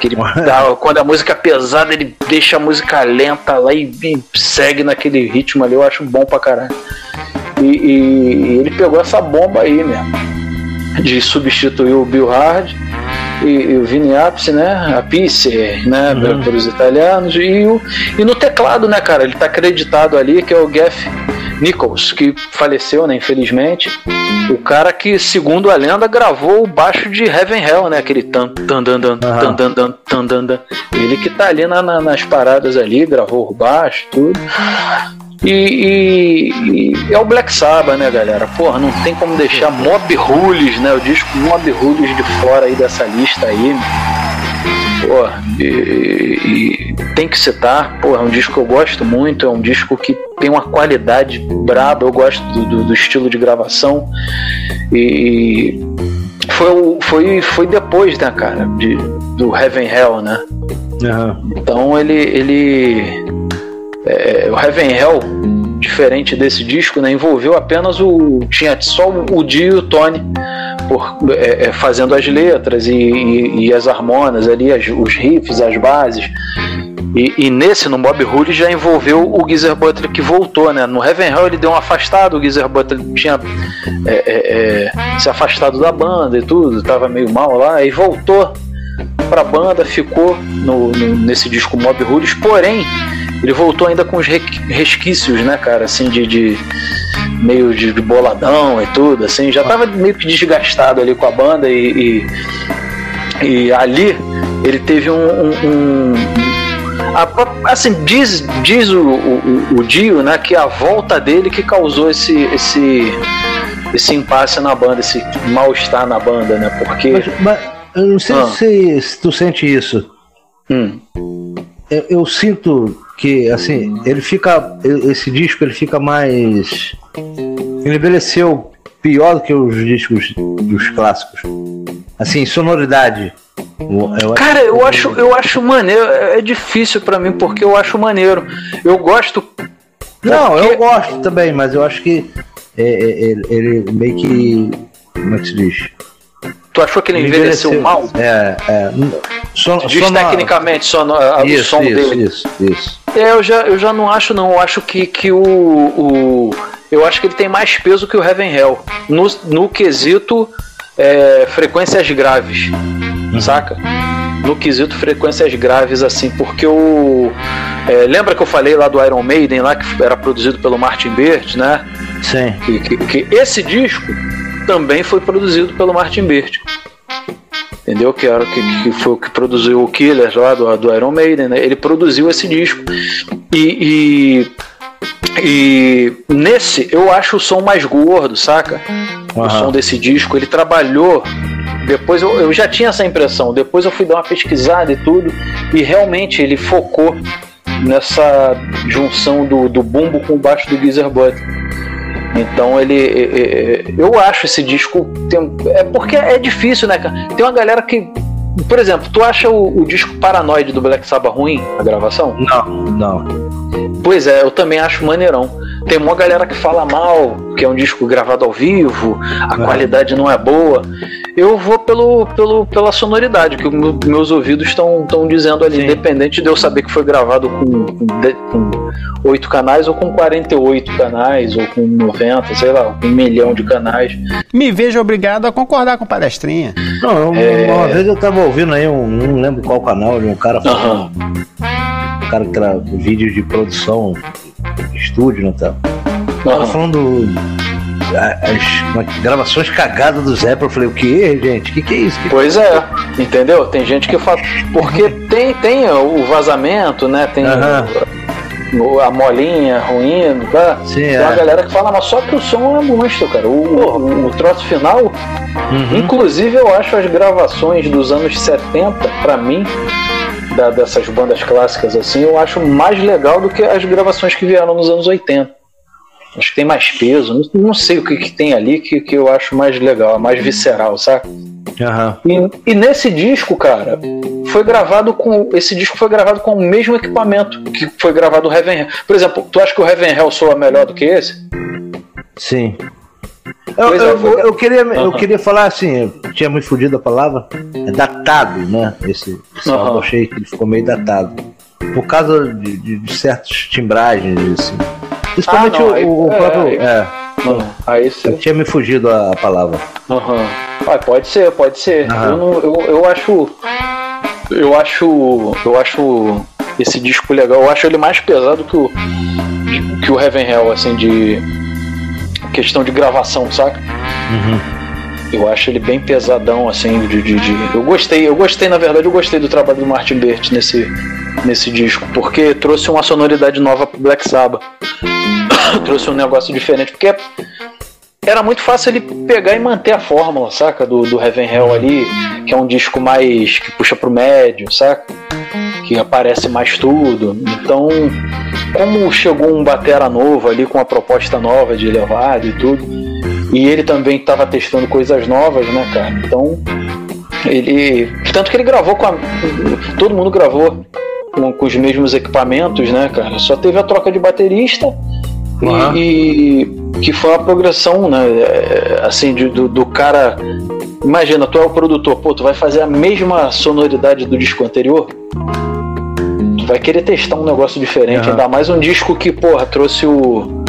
que ele dá, quando a música é pesada, ele deixa a música lenta lá e, e segue naquele ritmo ali, eu acho bom pra caralho, e, e- e ele pegou essa bomba aí mesmo, de substituir o Bill Hard e, e o Vini Appice, né? Appice, né? Uhum. Pelos italianos. E, o, e no teclado, né, cara? Ele tá acreditado ali, que é o Geoff Nichols, que faleceu, né? Infelizmente. O cara que, segundo a lenda, gravou o baixo de Heaven Hell, né? Aquele tan tan dan dan tan dan dan tan dan dan. Ele que tá ali na- na- nas paradas ali, gravou o baixo, tudo. E, e- e é o Black Sabbath, né, galera? Porra, não tem como deixar Mob Rules, né? O disco Mob Rules de fora aí dessa lista aí. Porra, e, e tem que citar. Porra, é um disco que eu gosto muito. É um disco que tem uma qualidade braba. Eu gosto do, do- do estilo de gravação. E foi, foi, foi depois, né, cara, de, do Heaven Hell, né? Então ele. ele é, o Heaven Hell, diferente desse disco, né, envolveu apenas o. Tinha só o Dio e o Tony por, é, é, fazendo as letras e, e- e as harmonias ali, as- os riffs, as bases. E, e nesse, no Bob Hood, já envolveu o Geezer Butler que voltou, né? No Heaven Hell ele deu um afastado, o Geezer Butler tinha é, é, é, se afastado da banda e tudo, tava meio mal lá, e voltou pra banda, ficou no, no- nesse disco Mob Rules, porém, ele voltou ainda com os re- resquícios, né, cara, assim, de, de meio de, de boladão e tudo, assim, já tava meio que desgastado ali com a banda e, e, e ali ele teve um. um- um- a- assim, diz, diz o, o, o Dio, né, que a volta dele que causou esse, esse, esse impasse na banda, esse mal-estar na banda, né, porque. Mas, mas eu não sei Ah. se, se tu sente isso. Hum. Eu, eu sinto que, assim, ele fica. Esse disco ele fica mais. Ele envelheceu pior do que os discos dos clássicos. Assim, sonoridade. Eu- Cara, eu acho, eu acho maneiro. É é difícil pra mim porque eu acho maneiro. Eu gosto. Não, eu gosto também, mas eu acho que é, é, ele, ele meio que. Como é que se diz? Tu achou que ele envelheceu, mal? É, é. Son, Diz sonora- tecnicamente sono- a- o Isso, som isso, dele. Isso, isso. É, eu já, eu já não acho, não. Eu acho que, que o, o. Eu acho que ele tem mais peso que o Heaven Hell. No, no quesito é, frequências graves. Saca? No quesito frequências graves, assim, porque o. é, lembra que eu falei lá do Iron Maiden, lá que era produzido pelo Martin Birch, né? Sim. Que, que- que esse disco também foi produzido pelo Martin Birch. Entendeu? Que, era, que, que foi o que produziu o Killer lá do, do Iron Maiden, né? Ele produziu esse disco. E, e, e nesse eu acho o som mais gordo, saca? O Aham. som desse disco. Ele trabalhou. Depois eu, eu já tinha essa impressão. Depois eu fui dar uma pesquisada e tudo. E realmente ele focou nessa junção do, do bumbo com o baixo do Geezer Butler. Então ele. Eu acho esse disco. tem- é porque é difícil, né, cara? Tem uma galera que. Por exemplo, tu acha o, o disco Paranoide do Black Sabbath ruim, a gravação? Não, não. Pois é, eu também acho maneirão. Tem uma galera que fala mal, que é um disco gravado ao vivo, a qualidade não é boa. Eu vou pelo, pelo, pela sonoridade que meus ouvidos estão dizendo ali, independente de eu saber que foi gravado com, com 8 canais ou com 48 canais, ou com 90, sei lá, com um milhão de canais. Me vejo obrigado a concordar com o palestrinha. Não, eu- É. uma vez eu tava ouvindo aí, um, não lembro qual canal, de um cara falando. Um cara que era vídeo de produção, estúdio, né? Tá. Tava falando as que- gravações cagadas do Zé, eu falei, o que, gente? O que, que é isso? Que- Pois é, entendeu? Tem gente que fala. Porque tem, tem o vazamento, né? Tem a molinha ruim, tá? tem uma é. galera que fala, mas só que o som é monstro, cara. O, o, o troço final. Uhum. Inclusive, eu acho as gravações dos anos 70, pra mim, da- dessas bandas clássicas assim, eu acho mais legal do que as gravações que vieram nos anos 80. Acho que tem mais peso, não, não sei o que, que tem ali que, que eu acho mais legal, mais visceral, saca? E, e nesse disco, cara, foi gravado com. Esse disco foi gravado com o mesmo equipamento que foi gravado o Heaven Hell. Por exemplo, tu acha que o Heaven Hell soa melhor do que esse? Sim. Eu, Pois é, eu, eu- eu queria, eu queria falar assim, eu tinha muito fudido a palavra, é datado, né? Esse, esse Aham. álbum eu achei que ele ficou meio datado. Por causa de, de, de certas timbragens, assim. Principalmente Ah, não, o, aí- o é, próprio. aí- É, Não, aí você. eu tinha me fugido a, a palavra. Aham. Ah, pode ser, pode ser. Aham. Eu, não- eu, eu acho. Eu acho. Eu acho esse disco legal. Eu acho ele mais pesado que o. que o Heaven Hell, assim, de. Questão de gravação, saca? Eu acho ele bem pesadão, assim, de, de, de- Eu gostei, eu gostei, na verdade, eu gostei do trabalho do Martin Bert nesse, nesse disco, porque trouxe uma sonoridade nova pro Black Sabbath. trouxe um negócio diferente, porque era muito fácil ele pegar e manter a fórmula, saca? Do, do Heaven Hell ali, que é um disco mais. que puxa pro médio, saca? Que aparece mais tudo. Então, como chegou um batera novo ali com uma proposta nova de levado e tudo, E ele também estava testando coisas novas, né, cara? Então, ele. Tanto que ele gravou com a. Todo mundo gravou com, com os mesmos equipamentos, né, cara? Só teve a troca de baterista Uhum. e, e que foi uma progressão, né? é, Assim, de- do, do cara. Imagina, tu é o produtor, pô, tu vai fazer a mesma sonoridade do disco anterior. Tu vai querer testar um negócio diferente, Aham. ainda mais um disco que, porra, trouxe o.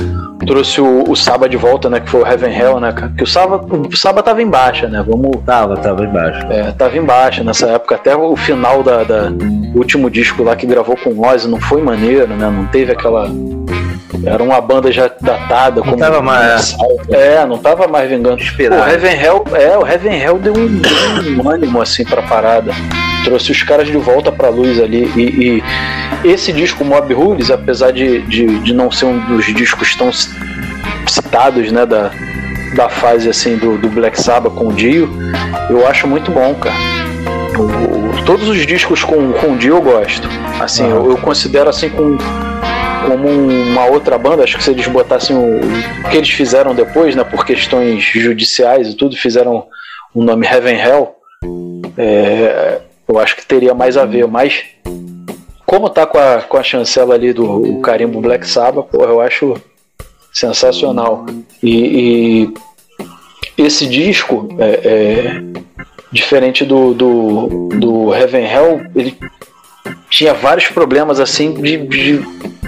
Trouxe o, o Saba de volta, né? Que foi o Heaven Hell, né, cara? Que o Saba, o Saba tava em baixa, né? Vamos. Tava, tava embaixo. É, tava em baixa nessa época, até o final da, da- último disco lá que gravou com o Ozzy não foi maneiro, né? Não teve aquela. Era uma banda já datada. Não tava mais- É, não tava mais vingando. Pô, o Heaven Hell, é, o Heaven Hell deu um, deu um ânimo assim pra parada. Trouxe os caras de volta pra luz ali. E, e esse disco Mob Rules, apesar de, de, de não ser um dos discos tão ci- citados, né, da, da fase assim do, do Black Sabbath com o Dio, eu acho muito bom, cara. O- o- todos os discos com, com o Dio eu gosto. Assim, eu, eu considero assim com, como uma outra banda, acho que se eles botassem o, o que eles fizeram depois, né, por questões judiciais e tudo, fizeram o nome Heaven Hell, é, eu acho que teria mais a ver, mas como tá com a, com a chancela ali do carimbo Black Sabbath, pô, eu acho sensacional. E, e esse disco, é, é, diferente do, do, do Heaven Hell, ele tinha vários problemas assim de, de-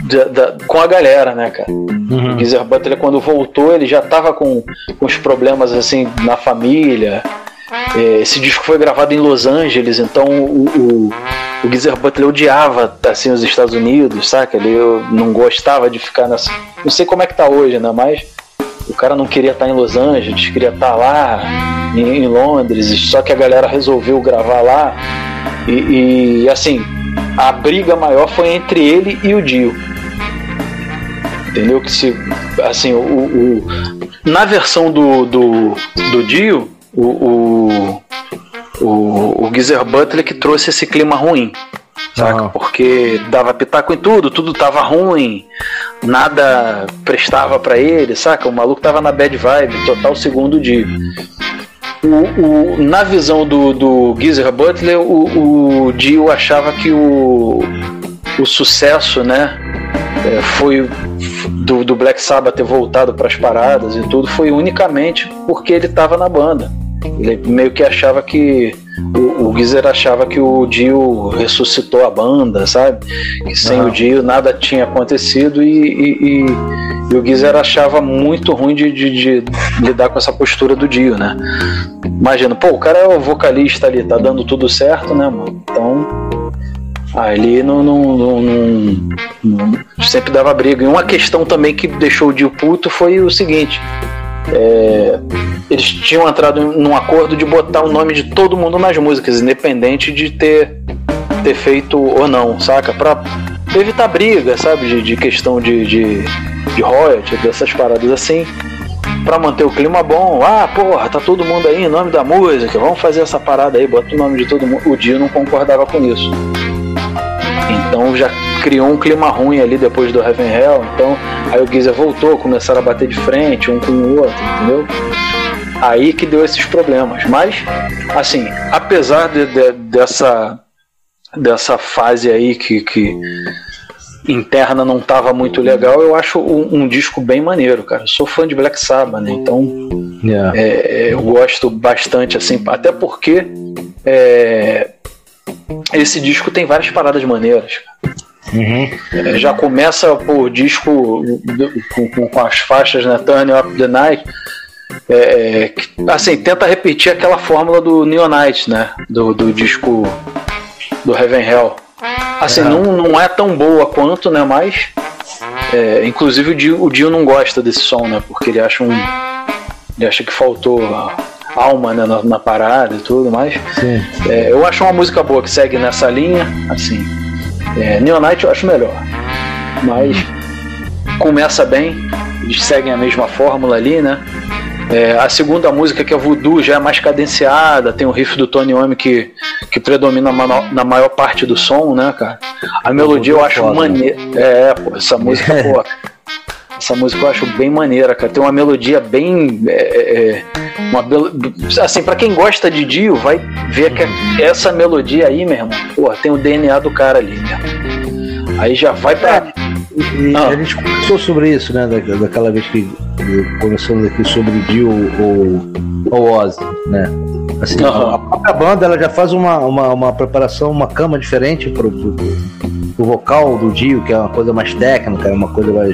da- da- com a galera, né, cara? O Geezer Butler, quando voltou, ele já tava com, com os problemas assim na família. É, esse disco foi gravado em Los Angeles, então o, o, o Geezer Butler odiava assim os Estados Unidos, saca? Ele não gostava de ficar nessa. Não sei como é que tá hoje, né? Mas o cara não queria estar em Los Angeles, queria estar lá em, em Londres, só que a galera resolveu gravar lá. E, e, assim, a briga maior foi entre ele e o Dio. Entendeu? Que se. Assim, o. o- na versão do, do, do Dio, o, o, o, o Geezer Butler que trouxe esse clima ruim. Saca? Porque dava pitaco em tudo, tudo tava ruim, nada prestava pra ele, saca? O maluco tava na bad vibe, total segundo Dio. O, o- na visão do, do Geezer Butler, o, o Dio achava que o, o sucesso, né, é, foi do, do Black Sabbath ter voltado para as paradas e tudo, foi unicamente porque ele estava na banda. Ele meio que achava que o, o Geezer achava que o Dio ressuscitou a banda, sabe? Que sem Ah. o Dio nada tinha acontecido e, e- e- e o Geezer achava muito ruim de, de- de lidar com essa postura do Dio, né? Imagina, pô, o cara é o vocalista ali, tá dando tudo certo, né, mano? Então, ali não, não- não- não- não- sempre dava briga. E uma questão também que deixou o Dio puto foi o seguinte: é, eles tinham entrado num acordo de botar o nome de todo mundo nas músicas, independente de ter, ter feito ou não, saca? Pra evitar briga, sabe? De, de questão de, de, de royalty, dessas paradas assim. Pra manter o clima bom, ah, porra, tá todo mundo aí em nome da música, vamos fazer essa parada aí, bota o nome de todo mundo. O Dio não concordava com isso. Então já criou um clima ruim ali depois do Heaven Hell. Então aí o Geezer voltou, começaram a bater de frente um com o outro, entendeu? Aí que deu esses problemas. Mas, assim, apesar de- de- dessa, dessa fase aí que, que interna não tava muito legal, eu acho um, um disco bem maneiro, cara. Eu sou fã de Black Sabbath, né? Então é, é, eu gosto bastante, assim, até porque é, esse disco tem várias paradas maneiras. É, já começa por disco com, com- as faixas, né? Turn Up the Night. É, que, assim, tenta repetir aquela fórmula do Neonite, né? Do, do disco do Heaven Hell. Assim, não, não é tão boa quanto, né? Mas. é, inclusive o Dio, o Dio não gosta desse som, né? Porque ele acha um. Ele acha que faltou alma né, na, na parada e tudo mais. É, eu acho uma música boa que segue nessa linha, assim. É, Neonite eu acho melhor. Mas começa bem, eles seguem a mesma fórmula ali, né? É, a segunda música, que é Voodoo, já é mais cadenciada, tem o riff do Tony Iommi que, que predomina na, maior parte do som, né, cara? A melodia eu acho foda, maneira. É, pô, essa música, pô. Essa música eu acho bem maneira, cara. Tem uma melodia bem. é, é, é, uma assim, pra quem gosta de Dio, vai ver que essa melodia aí, meu irmão, porra, tem o DNA do cara ali, meu. Aí já vai pra. E a gente conversou sobre isso, né? da- daquela vez que conversamos aqui sobre Dio ou, ou Ozzy, né? Assim, a própria banda ela já faz uma, uma, uma preparação, uma cama diferente pro, pro, pro vocal do Dio, que é uma coisa mais técnica, é uma coisa mais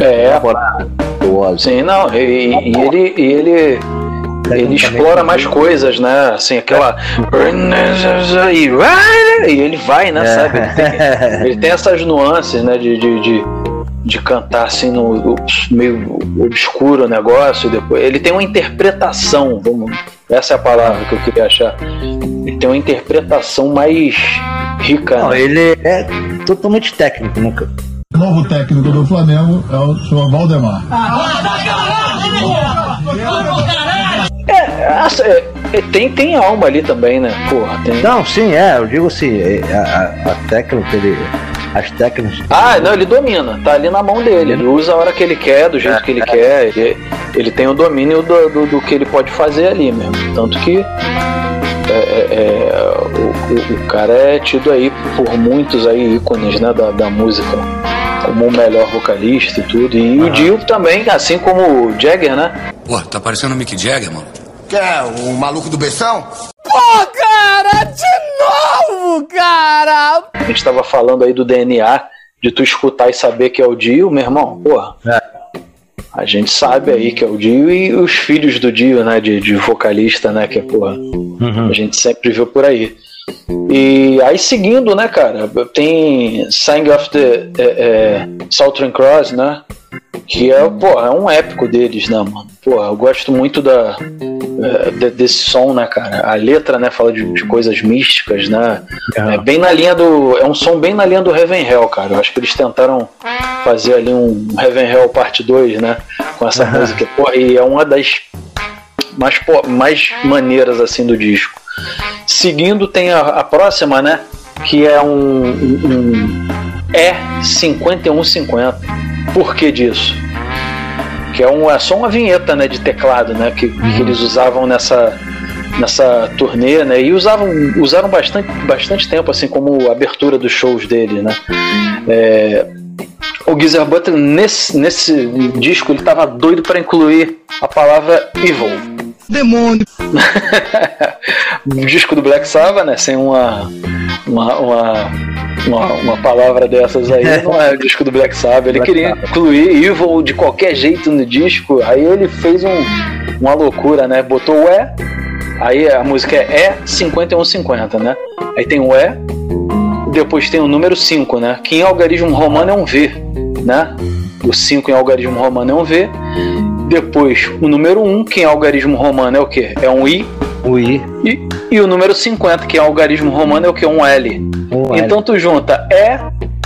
É. do. Sim, não, e, e ele. E ele ele explora mais coisas, né? Assim, aquela. E ele vai, né? É. Sabe? Ele tem, ele tem essas nuances, né? De, de, de, de cantar assim no meio obscuro o negócio. Depois, ele tem uma interpretação, vamos, essa é a palavra que eu queria achar. Ele tem uma interpretação mais rica. Não, né? ele é totalmente técnico, nunca. O novo técnico do Flamengo é o senhor Valdemar. É, é, é, tem, tem alma ali também, né? Porra, tem. Não, sim, é, eu digo assim, é, a, a, a técnica, ele, as técnicas. Ah, não, ele domina, tá ali na mão dele. Ele usa a hora que ele quer, do jeito que ele quer. Ele, ele tem o domínio do, do, do que ele pode fazer ali mesmo. Tanto que é, é, é, o, o- o cara é tido aí por muitos aí ícones né, da, da música como o melhor vocalista e tudo. E o Dio também, assim como o Jagger, né? Pô, tá parecendo o Mick Jagger, mano. Quer o maluco do beção? Pô, cara, de novo, cara! A gente tava falando aí do DNA, de tu escutar e saber que é o Dio, meu irmão, porra. A gente sabe aí que é o Dio e os filhos do Dio, né? De, de vocalista, né? Que é, porra. A gente sempre viu por aí. E aí seguindo, né, cara, tem Sign of the é, é, Southern Cross, né? Que é, pô, é um épico deles, né, mano? Pô, eu gosto muito da, é, de- desse som, né, cara? A letra, né, fala de, de coisas místicas, né? É bem na linha do. É um som bem na linha do Heaven Hell, cara. Eu acho que eles tentaram fazer ali um Heaven Hell parte 2, né? Com essa música. Pô, e é uma das mais, pô, mais maneiras assim do disco. Seguindo tem a, a próxima, né? Que é um, um, um E5150. Por que disso? Que é, um, é só uma vinheta né, de teclado né, que, que eles usavam nessa, nessa turnê, né? E usavam, usaram bastante, bastante tempo, assim, como abertura dos shows dele, né? É, o Geezer Butler, nesse, nesse disco, ele tava doido para incluir a palavra evil. Demônio. o disco do Black Sabbath, né? Sem uma, uma, uma, uma, uma palavra dessas aí, não é o disco do Black Sabbath. Ele Black queria Sabbath. incluir Evil de qualquer jeito no disco, aí ele fez um, uma loucura, né? Botou o E, aí a música é E5150, né? Aí tem o E, depois tem o número 5, né? Que em algarismo romano é um V, né? O 5 em algarismo romano é um V. Depois o número 1, que em algarismo romano é o quê? É um I. O I. E, e o número 50, que em algarismo romano é o quê? Um L. Um L. então tu junta E,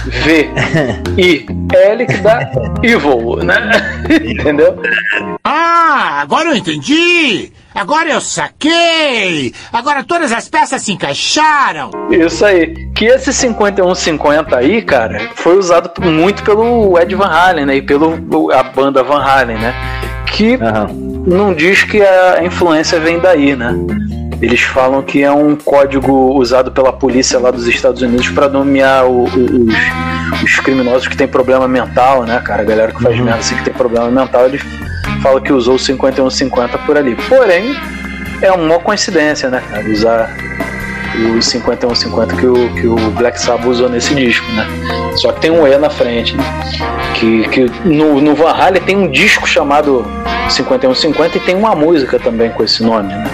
V, I, L que dá evil, né? Entendeu? Ah, agora eu entendi! Agora eu saquei! Agora todas as peças se encaixaram! Isso aí. Que esse 5150 aí, cara, foi usado muito pelo Ed Van Halen, né? E pelo a banda Van Halen, né? Que não diz que a influência vem daí, né? Eles falam que é um código usado pela polícia lá dos Estados Unidos para nomear o- o- os, os criminosos que tem problema mental, né, cara? A galera que faz merda assim que tem problema mental, eles falam que usou o 5150 por ali. Porém, é uma coincidência, né, cara? Usar o 5150 que o, que o Black Sabbath usou nesse disco, né? Só que tem um E na frente, né? Que, que no, no Van Halen tem um disco chamado 5150 e tem uma música também com esse nome, né?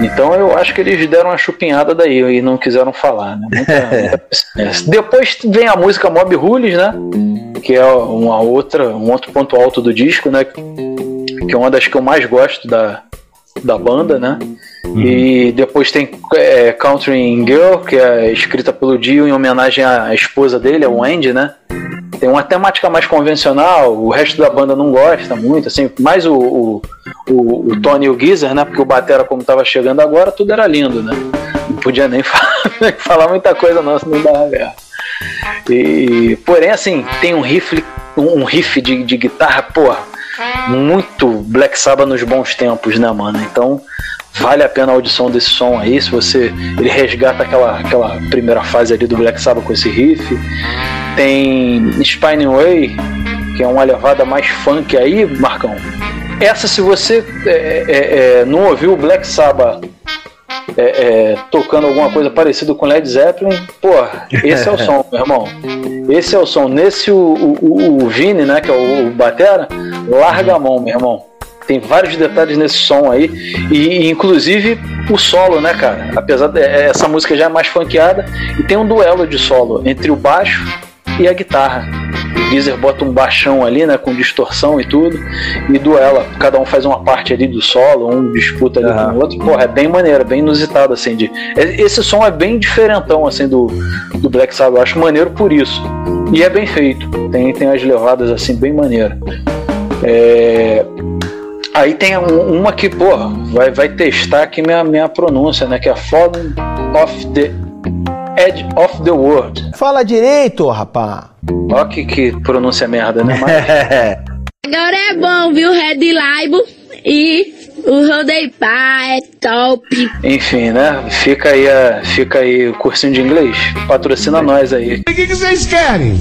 Então eu acho que eles deram uma chupinhada daí e não quiseram falar, né? Muita- muita. Depois vem a música Mob Rules, né? Que é uma outra, um outro ponto alto do disco, né? Que é uma das que eu mais gosto da, da banda, né? E depois tem é, Country Girl, que é escrita pelo Dio em homenagem à esposa dele, a Wendy, né? Tem uma temática mais convencional, o resto da banda não gosta muito, assim, mais o, o, o, o Tony e o Geezer, né? Porque o Batera, como tava chegando agora, tudo era lindo, né? Não podia nem falar, nem falar muita coisa, não, senão dava guerra. E, porém, assim, tem um riff um riff de, de guitarra, porra, muito Black Sabbath nos bons tempos, né, mano? Então vale a pena a audição desse som aí, se você ele resgata aquela, aquela primeira fase ali do Black Sabbath com esse riff. Tem Spine Way, que é uma levada mais funk aí, Marcão. Essa, se você é, é, é, não ouviu o Black Sabbath é, é, tocando alguma coisa parecida com Led Zeppelin, pô, esse é o som, meu irmão. Esse é o som. Nesse, o, o, o Vini, né, que é o, o Batera, larga a mão, meu irmão. Tem vários detalhes nesse som aí. E, inclusive, o solo, né, cara? Apesar dessa música já é mais funkeada, e tem um duelo de solo entre o baixo e a guitarra. O Geezer bota um baixão ali, né, com distorção e tudo, e duela. Cada um faz uma parte ali do solo, um disputa ali com o outro. Porra, é bem maneiro, bem inusitado, assim. De... Esse som é bem diferentão, assim, do, do Black Sabbath. Eu acho maneiro por isso. E é bem feito. Tem, tem as levadas, assim, bem maneiras. É... Aí tem um, uma que, porra, vai, vai testar aqui minha, minha pronúncia, né? Que é Falling of the Edge of the World. Fala direito, rapá. Ó que, que pronúncia merda, né? Agora é bom, viu? Red Laibo e o Rodei Pá é top. Enfim, né? Fica aí, a, fica aí o cursinho de inglês. Patrocina nós aí. O que, que vocês querem?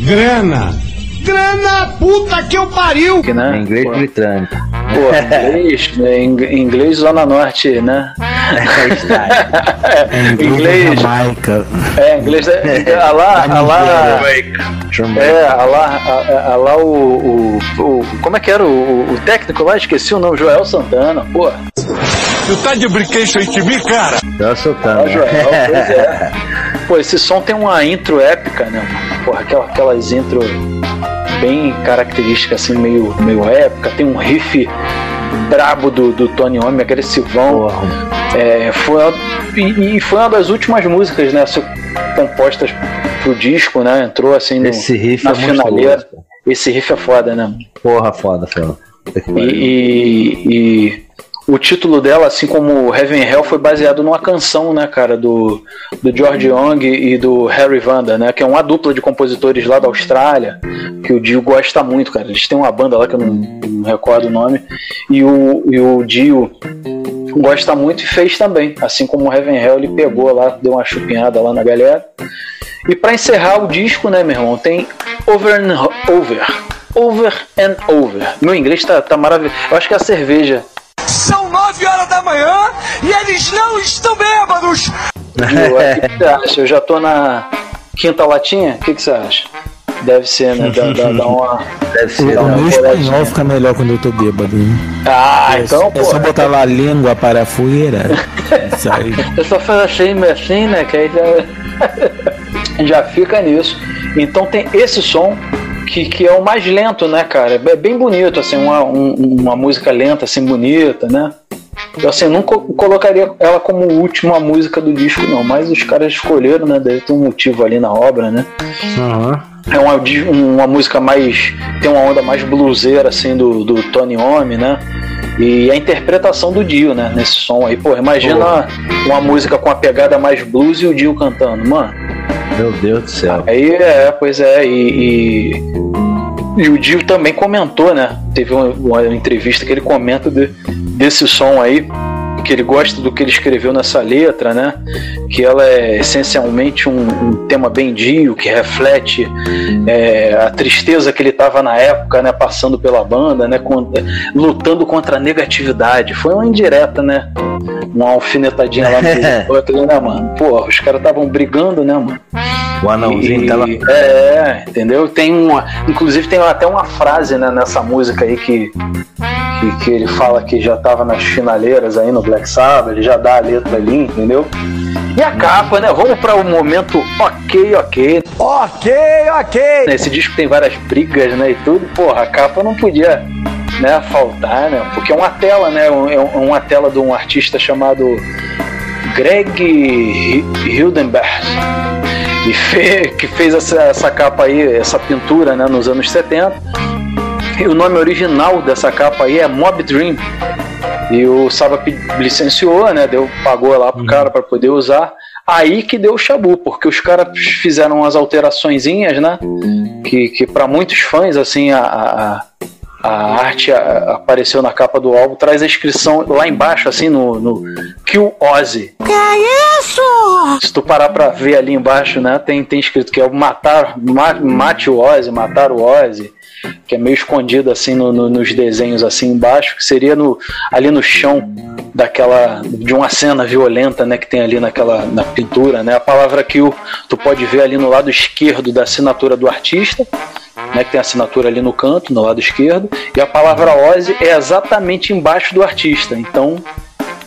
Grana. Grana, puta que eu pariu! Que, né? Inglês Pô. britânico. Pô, inglês, né? Ing- inglês Zona Norte, né? É inglês. Jamaica. É, inglês. É, a lá, a lá. É, a lá, a, a lá o, o, o- Como é que era o, o técnico lá? Esqueci o nome, Joel Santana, pô. Tu tá de brinquedo aí de mim, cara? Tá soltando. Ó, Joel, pois é. Pô, esse som tem uma intro épica, né? Porra, aquela- aquelas intro bem características, assim, meio, meio épica. Tem um riff brabo do, do Tony Iommi, agressivão. É, foi e, e foi uma das últimas músicas, né? compostas pro disco, né? Entrou assim no, Esse riff na é finaleira. Esse riff é foda, né? Porra, foda, foda. E, e- o título dela, assim como Heaven Hell, foi baseado numa canção, né, cara, do, do George Young e do Harry Vanda, né, que é uma dupla de compositores lá da Austrália, que o Dio gosta muito, cara. Eles têm uma banda lá que eu não, não recordo o nome, e o, e o Dio gosta muito e fez também, assim como o Heaven Hell, ele pegou lá, deu uma chupinhada lá na galera. E pra encerrar o disco, né, meu irmão, tem Over and Over. Over and Over. Meu inglês tá, tá maravilhoso. Eu acho que é a cerveja. São nove horas da manhã e eles não estão bêbados! Gil, é, O que você acha? Eu já tô na quinta latinha? O que, que você acha? Deve ser, né? Dá, dá, dá uma. Deve O Dá uma meu espanhol fica melhor quando eu tô bêbado. hein? Ah, é, então, é pô. só botar lá a língua para fora. Sai. Eu só faço assim, assim, né? Que aí já, já fica nisso. Então tem esse som que, que é o mais lento, né, cara? É bem bonito, assim, uma, um- uma música lenta, assim, bonita, né? Eu assim, não co- colocaria ela como última música do disco, não, mas os caras escolheram, né? Deve ter um motivo ali na obra, né? É uma, uma música mais. tem uma onda mais bluseira, assim, do, do Tony Iommi, né? E a interpretação do Dio, né? Nesse som aí. Pô, imagina uma música com a pegada mais blues e o Dio cantando, mano. Meu Deus do céu. Aí é, pois é, e, e, e o Dio também comentou, né? Teve uma, uma entrevista que ele comenta de- desse som aí, que ele gosta do que ele escreveu nessa letra, né? Que ela é essencialmente um, um tema bem Dio, que reflete é, a tristeza que ele estava na época, né? Passando pela banda, né? com- lutando contra a negatividade. Foi uma indireta, né? Uma alfinetadinha lá no outro, né, mano? Pô, os caras estavam brigando, né, mano? O anãozinho E- tava. É, entendeu? Tem uma. Inclusive tem até uma frase né, nessa música aí que, que, que ele fala que já tava nas finaleiras aí no Black Sabbath, ele já dá a letra ali, entendeu? E a capa, né? Vamos para o momento ok, ok. Ok, ok! Esse disco tem várias brigas, né? E tudo, porra, a capa não podia né, faltar, né? Porque é uma tela, né? um- É uma tela de um artista chamado Greg Hi- Hildenberg. E fe- que fez essa, essa capa aí, essa pintura, né, nos anos 70. O nome original dessa capa aí é Mob Dream. E o Saba licenciou, né? Deu, pagou lá pro cara para poder usar. aí que deu o chabu, porque os caras fizeram umas alteraçõezinhas, né? Que, que para muitos fãs, assim, a, a, a arte a- apareceu na capa do álbum, traz a inscrição lá embaixo, assim, no, no Kill Ozzy. Que é isso? Se tu parar pra ver ali embaixo, né, tem, tem escrito que é o matar, ma- mate o Ozzy, matar o Ozzy, que é meio escondido assim no- no- nos desenhos assim embaixo, que seria no, ali no chão daquela de uma cena violenta, né, que tem ali naquela na pintura, né? A palavra kill tu pode ver ali no lado esquerdo da assinatura do artista, né, que tem a assinatura ali no canto, no lado esquerdo, e a palavra Ozzy é exatamente embaixo do artista. Então,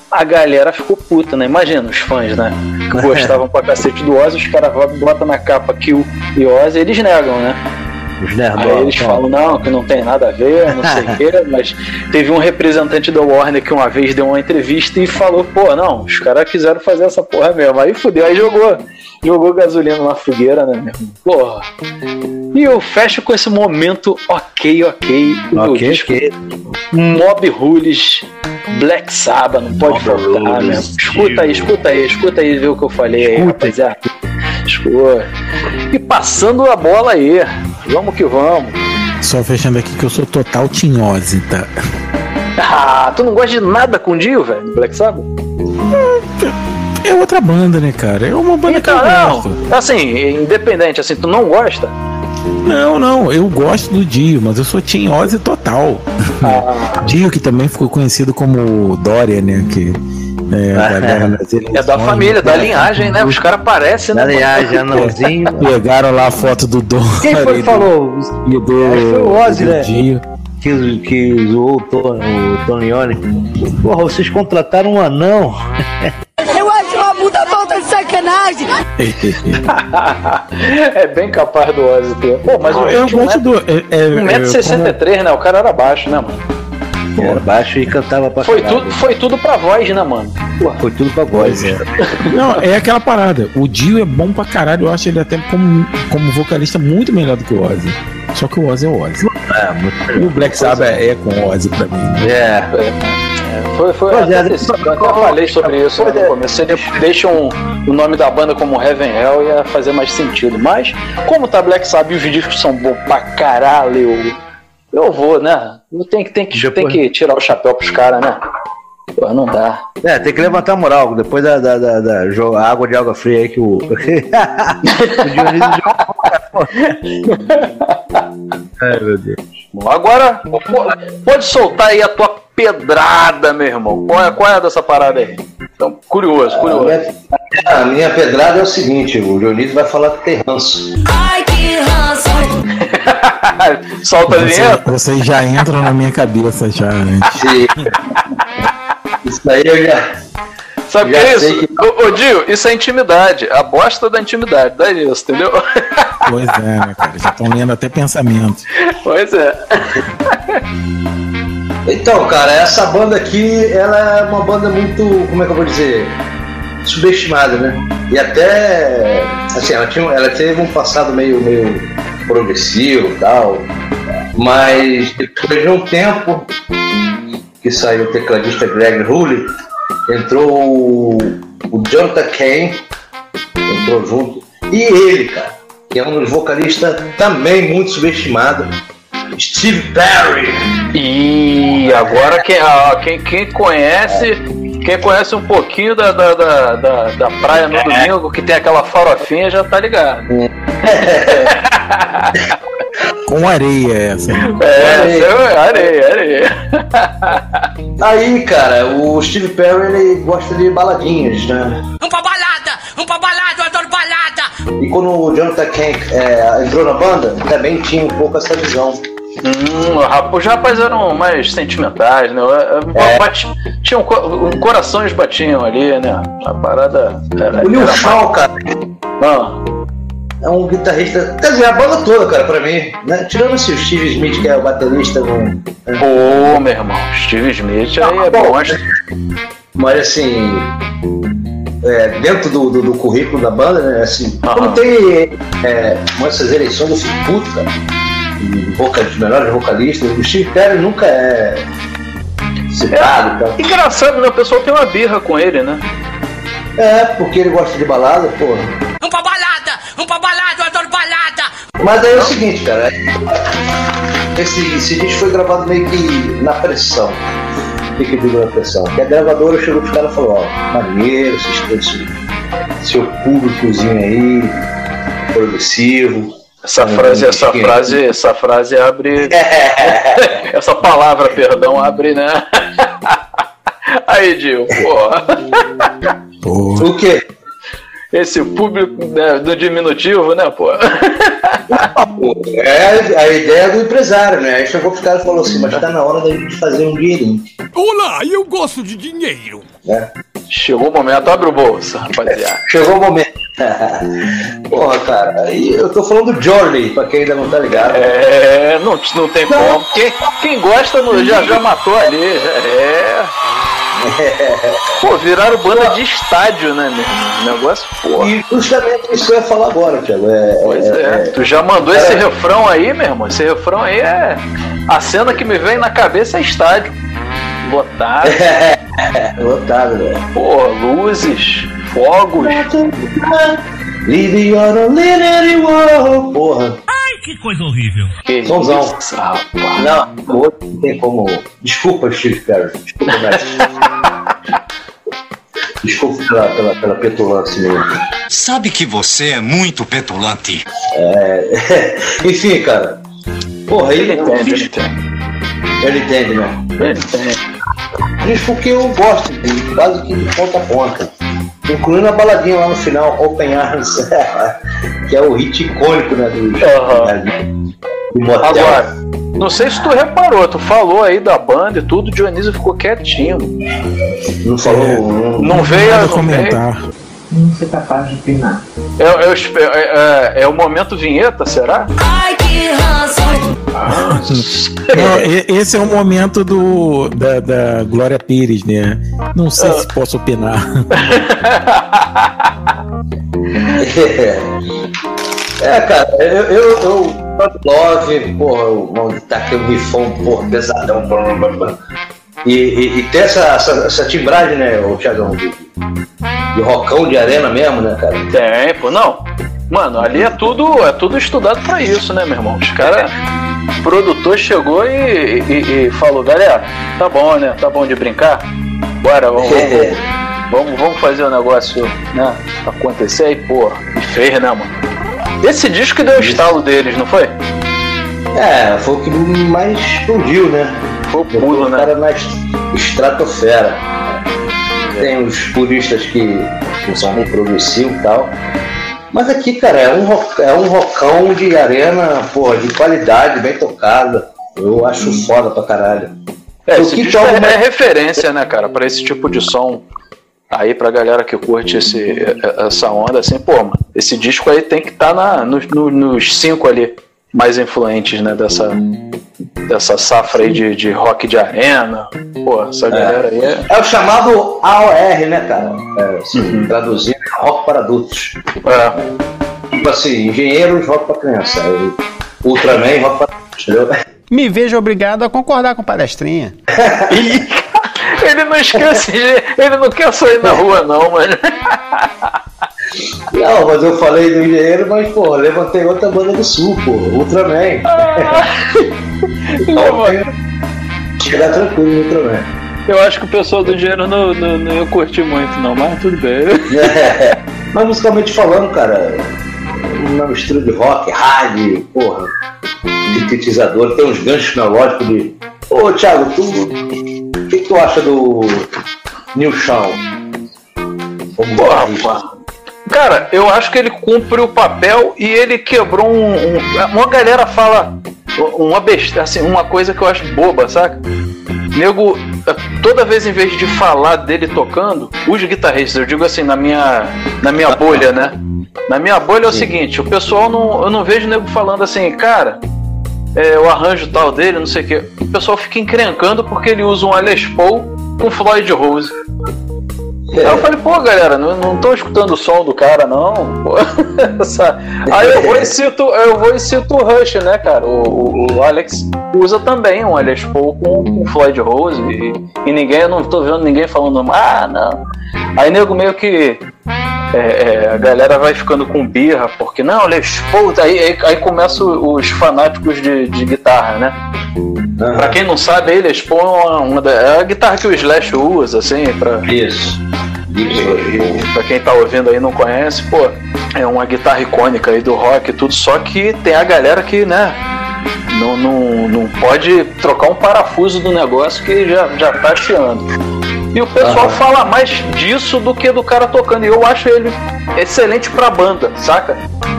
a galera ficou puta, né? Imagina os fãs, né? Que gostavam pra cacete do Ozzy, os caras botam na capa Kill e Ozzy, eles negam, né? Os Aí nerdolas. eles falam, não, que não tem nada a ver, não sei o quê, mas teve um representante da Warner que uma vez deu uma entrevista e falou, pô, não, os caras quiseram fazer essa porra mesmo. Aí fudeu, aí jogou, jogou gasolina na fogueira, né, meu irmão? Porra. E eu fecho com esse momento ok, ok. Ok, disco. ok. Mob Rules, Black Sabbath, não pode faltar, Rules, né? Escuta aí, escuta aí, escuta aí, vê o que eu falei aí, rapaziada. Escuta. E passando a bola aí, vamos que vamos. Só fechando aqui que eu sou total tinhose, tá? Ah, tu não gosta de nada com Dio, velho, Black Sabbath? É outra banda, né, cara? É uma banda que eu Então, gosto. não, assim, independente, assim, tu não gosta? Não, não, eu gosto do Dio, mas eu sou tinhose total. Dio, que também ficou conhecido como Dória, né? Que é, da guerra nas É da eleições, família, da né? linhagem, né? Os caras parecem, né? Da linhagem, anãozinho. Pegaram lá a foto do Dória. Quem foi que falou? E do, Acho foi o Ozzy, né? Dio. Que, que zoou o Tony, o. Porra, vocês contrataram um anão. Eu acho uma puta falta de sacanagem. é bem capaz do Ozzy ter. Pô, mas o eu um gosto do. É, é, é, 1,63m, né? O cara era baixo, né, mano? Era baixo e cantava pra Foi caralho. tudo, foi tudo pra voz, né, mano? Foi tudo pra voz. É. Não, é aquela parada. O Dio é bom pra caralho. Eu acho ele até como, como vocalista muito melhor do que o Ozzy. Só que o Ozzy é o Ozzy. É, muito E o Black Sabbath é com o Ozzy pra mim. né? É. Foi, foi Pois é, até, eu até falei sobre isso no começo. Se ele deixa um- o nome da banda como Heaven Hell ia fazer mais sentido. Mas, como tá Black Sabbath e os discos são bons pra caralho, eu vou, né? Que, tem que, tem que tirar o chapéu pros caras, né? Pô, não dá. É, tem que levantar a moral. Depois da, da, da, da a água de água fria aí que o. o Dionísio jogou. Ai, meu Deus. Bom, agora, pode soltar aí a tua pedrada, meu irmão. Qual é, qual é dessa parada aí? Então, curioso, A curioso. minha, a minha pedrada é o seguinte: o Dionísio vai falar que tem ranço. Ai. Solta a Você- vinheta. Vocês já entram na minha cabeça já antes. Isso aí eu já. Sabe o que Já é isso? Ô, ô, Dio, isso é intimidade. A bosta da intimidade. Dá isso, entendeu? Pois é, né, cara? Já estão lendo até pensamentos. Pois é. Então, cara, essa banda aqui, ela é uma banda muito, como é que eu vou dizer, subestimada, né? E até, assim, ela, tinha, ela teve um passado meio, meio progressivo e tal, mas depois de um tempo que saiu o tecladista Greg Hurley, entrou o, o Jonathan Kane, entrou junto, e ele, cara, que é um dos vocalistas também muito subestimado, Steve Perry. E agora quem, ah, quem, quem conhece. Quem conhece um pouquinho da, da, da, da, da praia no domingo, que tem aquela farofinha, já tá ligado. Com areia essa. É, é areia, areia. Aí, cara, o Steve Perry ele gosta de baladinhas, né? Vamos pra balada, vamos pra balada, eu adoro balada. E quando o Jonathan Kane é, entrou na banda, também tinha um pouco essa visão. Hum, os rapazes eram mais sentimentais, né? É. Bati- tinham co- corações batiam ali, né? A parada era. O era Shaw, cara, Ah, é um guitarrista. Quer dizer, a banda toda, cara, pra mim. Né? Tirando se o Steve Smith, que é o baterista, não. Pô, meu irmão, Steve Smith aí é bom. Mas assim. é, dentro do, do, do currículo da banda, né? Assim, Aham. como tem é, essas eleições do fico puto, cara. Voca- Dos melhores vocalistas, o Steve Perry nunca é citado e tal. Engraçado, né? O pessoal tem uma birra com ele, né? É, porque ele gosta de balada, porra. Vamos pra balada! Vamos pra balada! Eu adoro balada! Mas aí é o seguinte, cara. Esse, esse disco foi gravado meio que na pressão. O que, que eu digo na pressão? Que a gravadora chegou pros caras e falou, ó, maneiro, vocês têm esse, seu públicozinho aí, progressivo. Essa frase, essa frase, essa frase abre. essa palavra, perdão, abre, né? Aí, Dil, porra. O quê? Esse público né, do diminutivo, né, pô? É a ideia do empresário, né? Aí chegou pro cara e falou assim, mas tá na hora da gente fazer um dinheirinho. Olá, eu gosto de dinheiro. Né? Chegou o momento, abre o bolso, rapaziada. Chegou o momento. Porra, cara, eu tô falando do Journey, pra quem ainda não tá ligado. É, não, não tem como. Quem, quem gosta no- já, já matou ali, já é. Pô, viraram banda de estádio, né, meu? Negócio, porra. E justamente isso que eu ia falar agora, Thiago. É, Pois é, tu já mandou esse refrão aí, meu irmão. Esse refrão aí é. A cena que me vem na cabeça é estádio. Lotado. Lotado, velho. Porra, luzes, fogos. On a little world, porra. Ai, que coisa horrível. Que Somzão. isso, rapaz. Não, outro não tem como. Desculpa, Steve Perry. Desculpa. Desculpa pela, pela, pela petulância mesmo. Sabe que você é muito petulante. É... Enfim, cara. Porra, aí Ele entende, ele entende. Ele entende, né? Ele entende. Disco que eu gosto, de quase que de ponta a ponta. Incluindo a baladinha lá no final, Open Arms, que é o hit icônico, né? Do, do motel. Agora, não sei se tu reparou, tu falou aí da banda e tudo, o Dionísio ficou quietinho. Não falou. não, Não veio a não veio. comentar. Não ser capaz de opinar. É, é, é- é- é o momento vinheta, será? Ai, Não, esse é o momento do, da, da Glória Pires, né? Não sei se posso opinar. É, cara, eu, eu, eu Love, porra, o- onde tá aquele rifão, porra, pesadão, blá, blá, blá. E, e, e ter essa, essa, essa timbragem, né, o Thiagão, de, de rockão de arena mesmo, né, cara? Tem, pô, não. Mano, ali é tudo, é tudo estudado pra isso, né, meu irmão? Os caras. O produtor chegou e, e- e falou, galera, tá bom, né? Tá bom de brincar? Bora, vamos, vamos, vamos, vamos fazer o negócio, né? Acontecer aí, porra. E fez, né, mano? Esse disco que deu o estalo deles, não foi? É, foi o que mais explodiu, né? Foi o pulo, né? cara na est- estratosfera. Tem os puristas que, que são progressivos e tal. Mas aqui, cara, é um, rock- é um rockão de arena, porra, de qualidade, bem tocada. Eu acho foda pra caralho. É, O esse que disco é, mais- é referência, né, cara, pra esse tipo de som. Aí pra galera que curte esse, essa onda, assim, pô, mano, esse disco aí tem que estar na nos, no- nos cinco ali mais influentes, né, dessa, dessa safra aí de, de rock de arena. Pô, essa galera aí é. É o chamado AOR, né, cara? É, assim, Traduzindo, rock para adultos. É. Tipo assim, engenheiros, rock para criança. Ultraman, rock para adultos, entendeu? Me vejo obrigado a concordar com palestrinha. Ele não esquece, ele não quer sair na rua, não, mano. Não, mas eu falei do engenheiro, mas, pô, levantei outra banda do sul, pô, Ultraman. Chegar tranquilo no Ultraman. Eu acho que o pessoal do dinheiro não, não, não ia curtir muito, não, mas tudo bem. É, mas musicalmente falando, cara, uma mistura de rock, rádio, porra, sintetizador, tem uns ganchos melódicos de. Ô Thiago, tu. O que, que tu acha do New Shawn? Porra, pá. Cara, eu acho que ele cumpre o papel e ele quebrou um. um- uma galera fala uma besteira, assim, uma coisa que eu acho boba, saca? Nego, toda vez em vez de falar dele tocando, os guitarristas, eu digo assim, na minha, na minha bolha, né? Na minha bolha é o seguinte, o pessoal não. Eu não vejo nego falando assim, cara, é, o arranjo tal dele, não sei o quê. O pessoal fica encrencando porque ele usa um Les Paul com Floyd Rose. Aí eu falei, pô, galera, não, não tô escutando o som do cara, não. Aí eu vou e cito, eu vou e cito o Rush, né, cara? O, o- Alex usa também um Les Paul com, com Floyd Rose e, e ninguém, eu não tô vendo ninguém falando, ah, não. Aí nego meio que é, é, a galera vai ficando com birra, porque não, Les Paul, aí, aí, aí começam os fanáticos de, de guitarra, né? Pra quem não sabe, aí Les Paul é, uma, da- é a guitarra que o Slash usa, assim, pra. Isso. E, pra quem tá ouvindo aí e não conhece, pô, é uma guitarra icônica aí do rock e tudo, só que tem a galera que, né, não, não, não pode trocar um parafuso do negócio que já, já tá chiando. E o pessoal Aham. fala mais disso do que do cara tocando. E eu acho ele excelente pra banda, saca?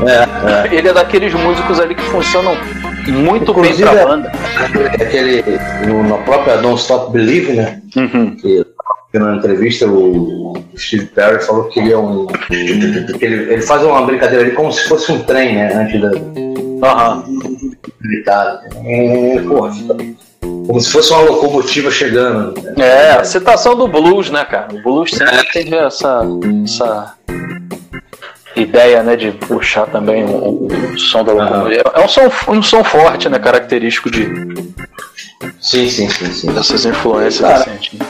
É, Ele é daqueles músicos ali que funcionam muito Inclusive, bem pra é- banda. Aquele, no, na própria Don't Stop Believe, né? Uhum. Que, na entrevista o Steve Perry falou que ele é um. que ele, ele faz uma brincadeira ali como se fosse um trem, né? Antes da. Militar. É, porra, como se fosse uma locomotiva chegando. né? É, a citação do blues, né, cara? O blues sempre teve essa, essa ideia, né, de puxar também o, o som da locomotiva. É um som, um som forte, né, característico de Sim, sim, sim, sim. dessas influências Cara, recentes. né?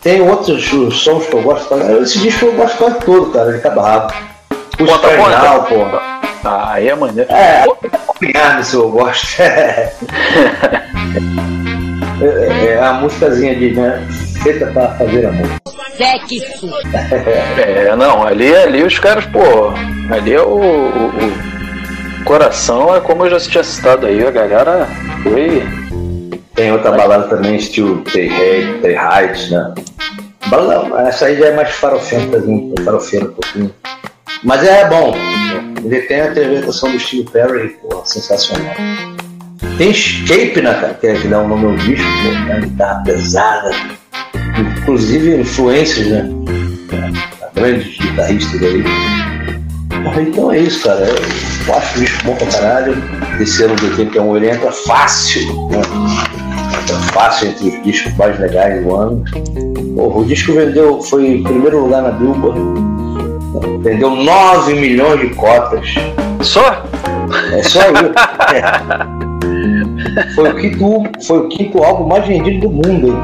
Tem outros sons que eu gosto. Esse disco eu gosto quase todo, cara, de cabo O Conta, conta. pô. Ah, aí é maneiro. É, Pinhar se eu gosto. é, é, é a músicazinha de, né? Feita pra fazer amor. Sexo. É, não, ali, ali os caras, pô, ali é o, o- o coração, é como eu já tinha citado aí, a galera foi. Tem outra balada também, estilo Tay Heights, né? Balada, essa aí já é mais farofentazinha, farofeira um pouquinho. Mas é bom. Ele tem a interpretação do Steve Perry, sensacional. Tem Escape, cara? Que, é, que dá o nome ao disco, né? guitarra pesada. Inclusive influências, né? Grandes guitarristas aí. Então é isso, cara. Eu acho o disco bom pra caralho. Esse ano de 81 ele entra fácil, né? Entra fácil entre os discos mais legais do ano. Porra, o disco vendeu, foi em primeiro lugar na Billboard. Vendeu 9 milhões de cópias. Só? É só aí. É. Foi o quinto, foi o quinto álbum mais vendido do mundo. hein?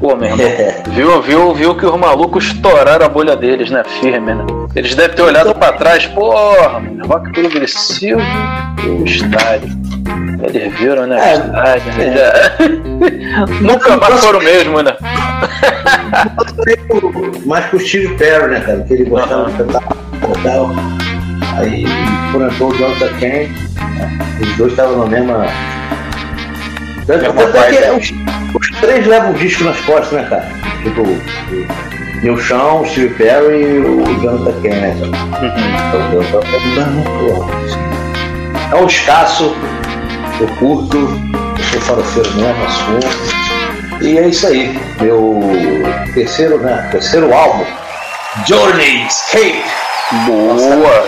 Pô, meu irmão, viu, viu, viu que os malucos estouraram a bolha deles, né? Firme, né? Eles devem ter olhado pra trás, porra, mano, rock progressivo o estádio. Eles viram, né? É, estádio, né? é. Nunca mais foram mesmo, né? mais com o Steve Perry, né, cara? Que ele gostava de cantar e tal. Aí por entrou o Jonathan Kane, né? os dois estavam na mesma. Tanto, Mesma tanto é que vibe. os, os três levam o disco nas costas, né, cara? Tipo, o Neil Sean, o Steve Perry e o Jonathan Kane, né, cara? Então, falando, pô, É um escasso, eu curto, eu sou farofeiro mesmo, assunto. E é isso aí, meu terceiro, né? Terceiro álbum, Journey Escape. Boa!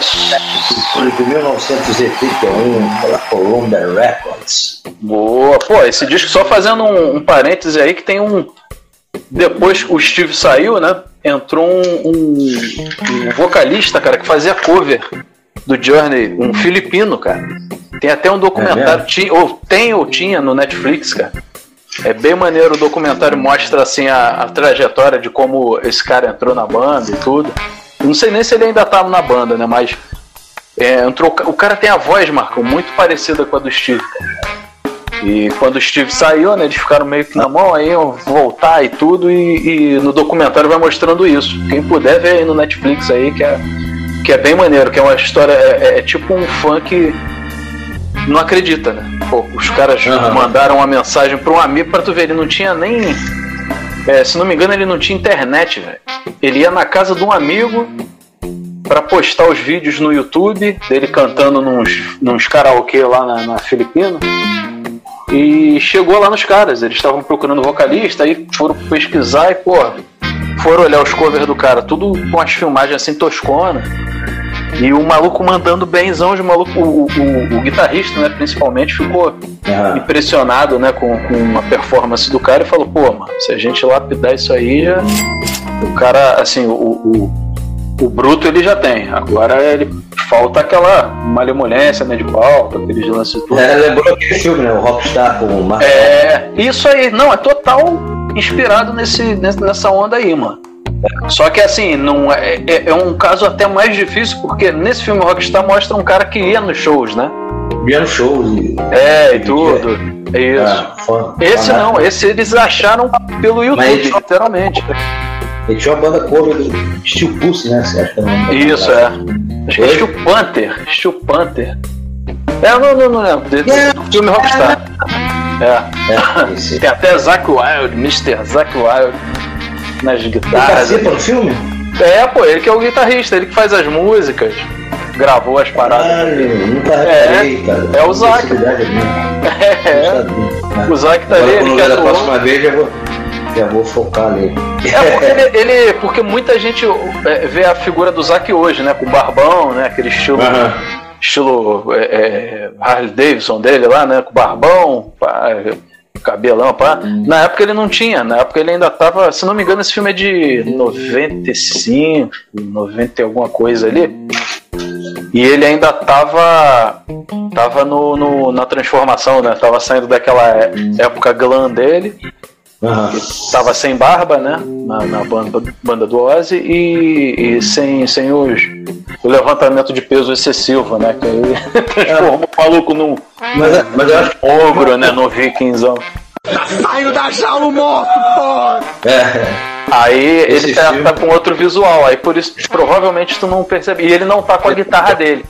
De 1981, pela Columbia Records. Boa, pô, esse disco, só fazendo um, um parêntese aí, que tem um. Depois o Steve saiu, né? Entrou um, um- um vocalista, cara, que fazia cover do Journey, um filipino, cara. Tem até um documentário, mesmo? tinha, ou tem ou tinha no Netflix, cara. É bem maneiro, o documentário mostra assim a, a trajetória de como esse cara entrou na banda e tudo. Não sei nem se ele ainda tá na banda, né? Mas é, entrou, o cara tem a voz, Marco, muito parecida com a do Steve. E quando o Steve saiu, né, eles ficaram meio que na mão, aí iam voltar e tudo, e, e no documentário vai mostrando isso. Quem puder ver aí no Netflix aí, que é, que é bem maneiro, que é uma história, é, é- é tipo um que não acredita, né? Pô, os caras Aham. mandaram uma mensagem para um amigo pra tu ver, ele não tinha nem. é, se não me engano, ele não tinha internet, velho. Ele ia na casa de um amigo pra postar os vídeos no YouTube dele cantando nos, nos karaokê lá na, na Filipina. E chegou lá nos caras, eles estavam procurando vocalista, aí foram pesquisar e, pô, foram olhar os covers do cara, tudo com as filmagens assim toscona. E o maluco mandando benzão de maluco, o, o, o guitarrista, né, principalmente, ficou impressionado, né, com, com a performance do cara e falou, pô, mano, se a gente lapidar isso aí, já. O cara, assim, o, o, o bruto ele já tem. Agora ele falta aquela malemolência, né, de palco, aqueles lances tudo. É, lembrou aquele filme, né? O Rockstar com o Mark É, isso aí, não, é total inspirado nesse- nessa onda aí, mano. Só que assim, não é, é, é um caso até mais difícil, porque nesse filme Rockstar mostra um cara que ia nos shows, né? Ia nos shows e. É, e tudo. É isso. Ah, fã- esse não, esse eles acharam pelo YouTube, ele- literalmente. Ele tinha uma banda cover do Steel Pussy, né? Você acha que é Isso, é. Acho que é Steel Panther. Steel Panther. É, não, não, não lembro. De- Do filme Rockstar. É. Tem até Zack Wild, Mr. Zack Wild nas Ele guitarras. participa no filme? É, pô, ele que é o guitarrista, ele que faz as músicas, gravou as paradas. Caralho, nunca É, reparei, cara. é o Zack. Possibilidade mesmo. É, o Zack tá ali, Agora, ele quando eu da próxima vez, já vou, já vou focar nele. É porque ele, ele- porque muita gente é, vê a figura do Zack hoje, né? Com o barbão, né? Aquele estilo, estilo é, é, Harley Davidson dele lá, né? Com barbão, pá, cabelão, pá. Na época ele não tinha, na época ele ainda tava, se não me engano, esse filme é de 95, 90 e alguma coisa ali. E ele ainda tava tava no, no- na transformação, né? Tava saindo daquela é- época glam dele. Tava sem barba, né? Na, na banda, banda do Ozzy e, e sem, sem os, o levantamento de peso excessivo, né? Que aí transforma o maluco num, Mas, mas eu acho ogro, né? No vikingzão. Saindo da jaula morto, porra! É. Aí Esse ele tá, tá com outro visual, aí por isso provavelmente tu não percebe. E ele não tá com a guitarra dele.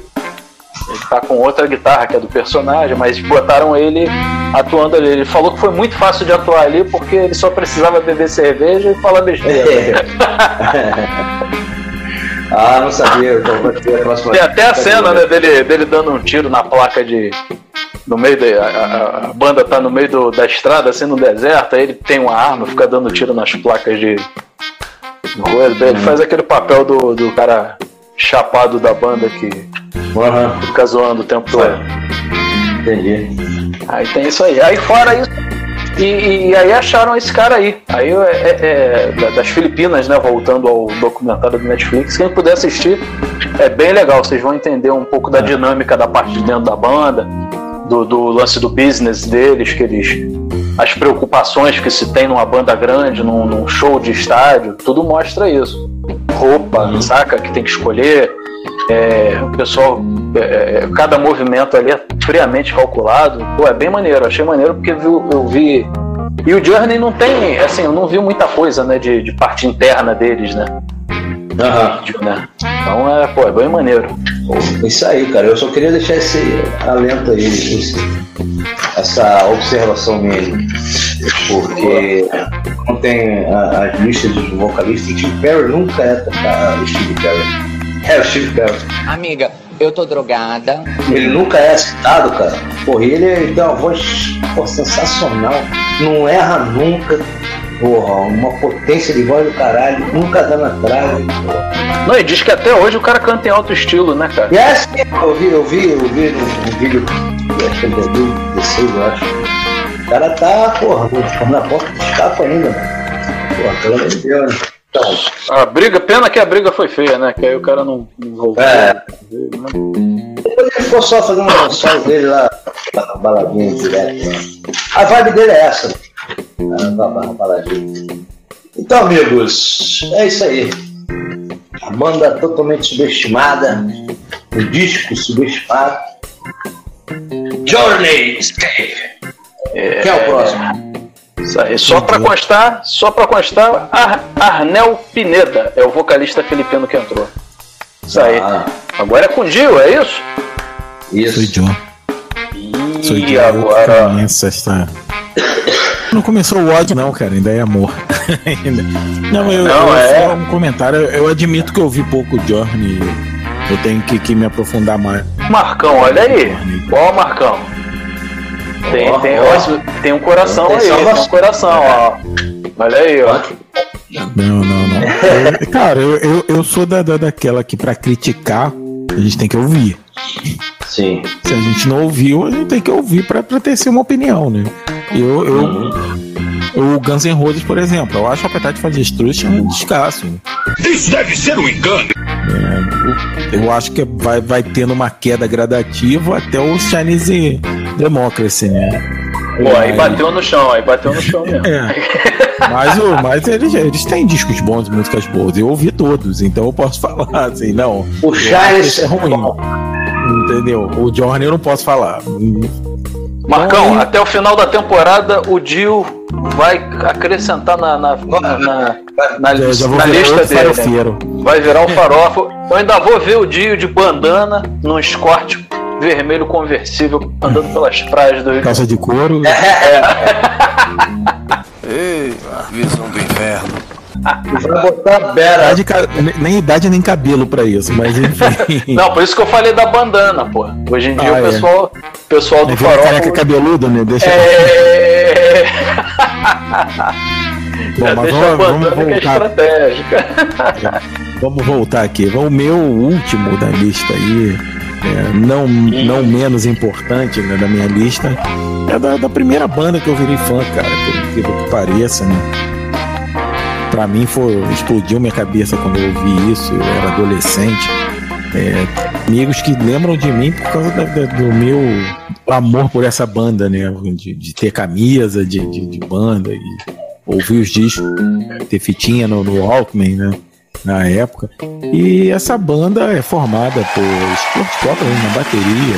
Ele tá com outra guitarra que é do personagem, mas botaram ele atuando ali. Ele falou que foi muito fácil de atuar ali porque ele só precisava beber cerveja e falar besteira. Ah, não sabia. Tem até a cena né, dele, dele dando um tiro na placa de. No meio da. A, banda tá no meio do- da estrada, assim, no deserto, aí ele tem uma arma, fica dando tiro nas placas de. coisa. Ele faz aquele papel do, do cara chapado da banda que fica zoando o tempo todo. Entendi. Aí tem isso aí. Aí fora isso. E, e aí acharam esse cara aí. Aí é, é- é da- das Filipinas, né? Voltando ao documentário do Netflix. Quem puder assistir, é bem legal. Vocês vão entender um pouco da dinâmica da parte de dentro da banda, do, do lance do business deles, que eles. As preocupações que se tem numa banda grande, num, num show de estádio, tudo mostra isso. Roupa, saca? Que tem que escolher. É, o pessoal, é, é, cada movimento ali é friamente calculado. Pô, é bem maneiro, achei maneiro porque viu- eu vi. E o Journey não tem, assim, eu não vi muita coisa, né, de, de parte interna deles, né? De- né? Então é, pô, é bem maneiro. Isso aí, cara. Eu só queria deixar esse alento aí, esse- essa observação mesmo. Porque não tem a- as listas dos vocalistas. Steve Perry nunca é tocar o Steve Perry. É o Steve Perry. Amiga, eu tô drogada. Ele nunca é citado, cara. Porra, ele, ele tem uma voz pô, sensacional. Não erra nunca. Porra, uma potência de voz do caralho. Nunca dá na trave. Não, e diz que até hoje o cara canta em alto estilo, né, cara? É assim, eu vi, eu vi, eu vi no, no vídeo, acho que é 2016, eu acho. O cara tá, porra, na porta do escape ainda, mano. Porra, pelo amor de Deus, né? Então, A briga, pena que a briga foi feia, né? Que aí o cara não, não voltou. É. depois ele ficou só fazendo um solo dele lá, na baladinha direto. né? A vibe dele é essa, na baladinha. Então, amigos, é isso aí. A banda totalmente subestimada, o disco subestimado. Journey Escape. Quem é o próximo? Isso aí. Só pra constar, só pra constar, Ar- Arnel Pineda é o vocalista filipino que entrou. Isso aí. Agora é com Dio, é isso? Isso. Sou John. Sou E John. agora? Começa esta... Não começou o ódio, não, cara. Ainda é amor. Não, eu, Não, eu é. só um comentário. Eu, admito que eu vi pouco Journey. Eu tenho que, que me aprofundar mais. Marcão, olha aí. Ó, Marcão. Tem, Ó, tem, ó. ó, tem um coração Tem aí, tem um coração, ó. Olha aí, ó. Não, não, não. Eu- cara, eu, eu, eu sou da, da, daquela que pra criticar A gente tem que ouvir. Sim. Se a gente não ouviu, a gente tem que ouvir pra, pra ter assim, uma opinião, né? Eu, eu, o Guns N' Roses, por exemplo, eu acho o Appetite for Destruction um descasso. Isso deve ser um engano. É, eu, eu acho que vai, vai tendo uma queda gradativa até o Chinese Democracy, né? Pô, aí bateu no chão, aí bateu no chão mesmo. É. Mas, o- mas eles, eles têm discos bons, músicas boas. Eu ouvi todos, então eu posso falar assim, não. O Charles- é ruim. Entendeu? O Journey eu não posso falar. Marcão, até o final da temporada o Dio vai acrescentar na, na, na, na, na virar lista dele. Né? Vai virar um farofo. Eu ainda vou ver o Dio de bandana num Escort vermelho conversível andando pelas praias do Rio. Calça de couro. Ei, visão do inferno. Vai botar Bera. Idade Nem idade nem cabelo pra isso, mas enfim. Não, por isso que eu falei da bandana, pô. Hoje em dia Ah, o é. pessoal, pessoal do É aquele careca farol. cabeludo, né? Deixa. É... Bom, Já mas deixa a vamos, vamos bandana que é voltar. estratégica. Vamos voltar aqui. O meu último da lista aí, é, não, não menos importante né, da minha lista, é da, da primeira banda que eu virei fã, cara, por incrível que pareça, né? Pra mim foi, explodiu minha cabeça quando eu ouvi isso, eu era adolescente. É, amigos que lembram de mim por causa da- da- do meu amor por essa banda, né? De, de ter camisa de, de, de banda e ouvir os discos, ter fitinha no, no Walkman, né? Na época. E essa banda é formada por Stuart Copeland na bateria,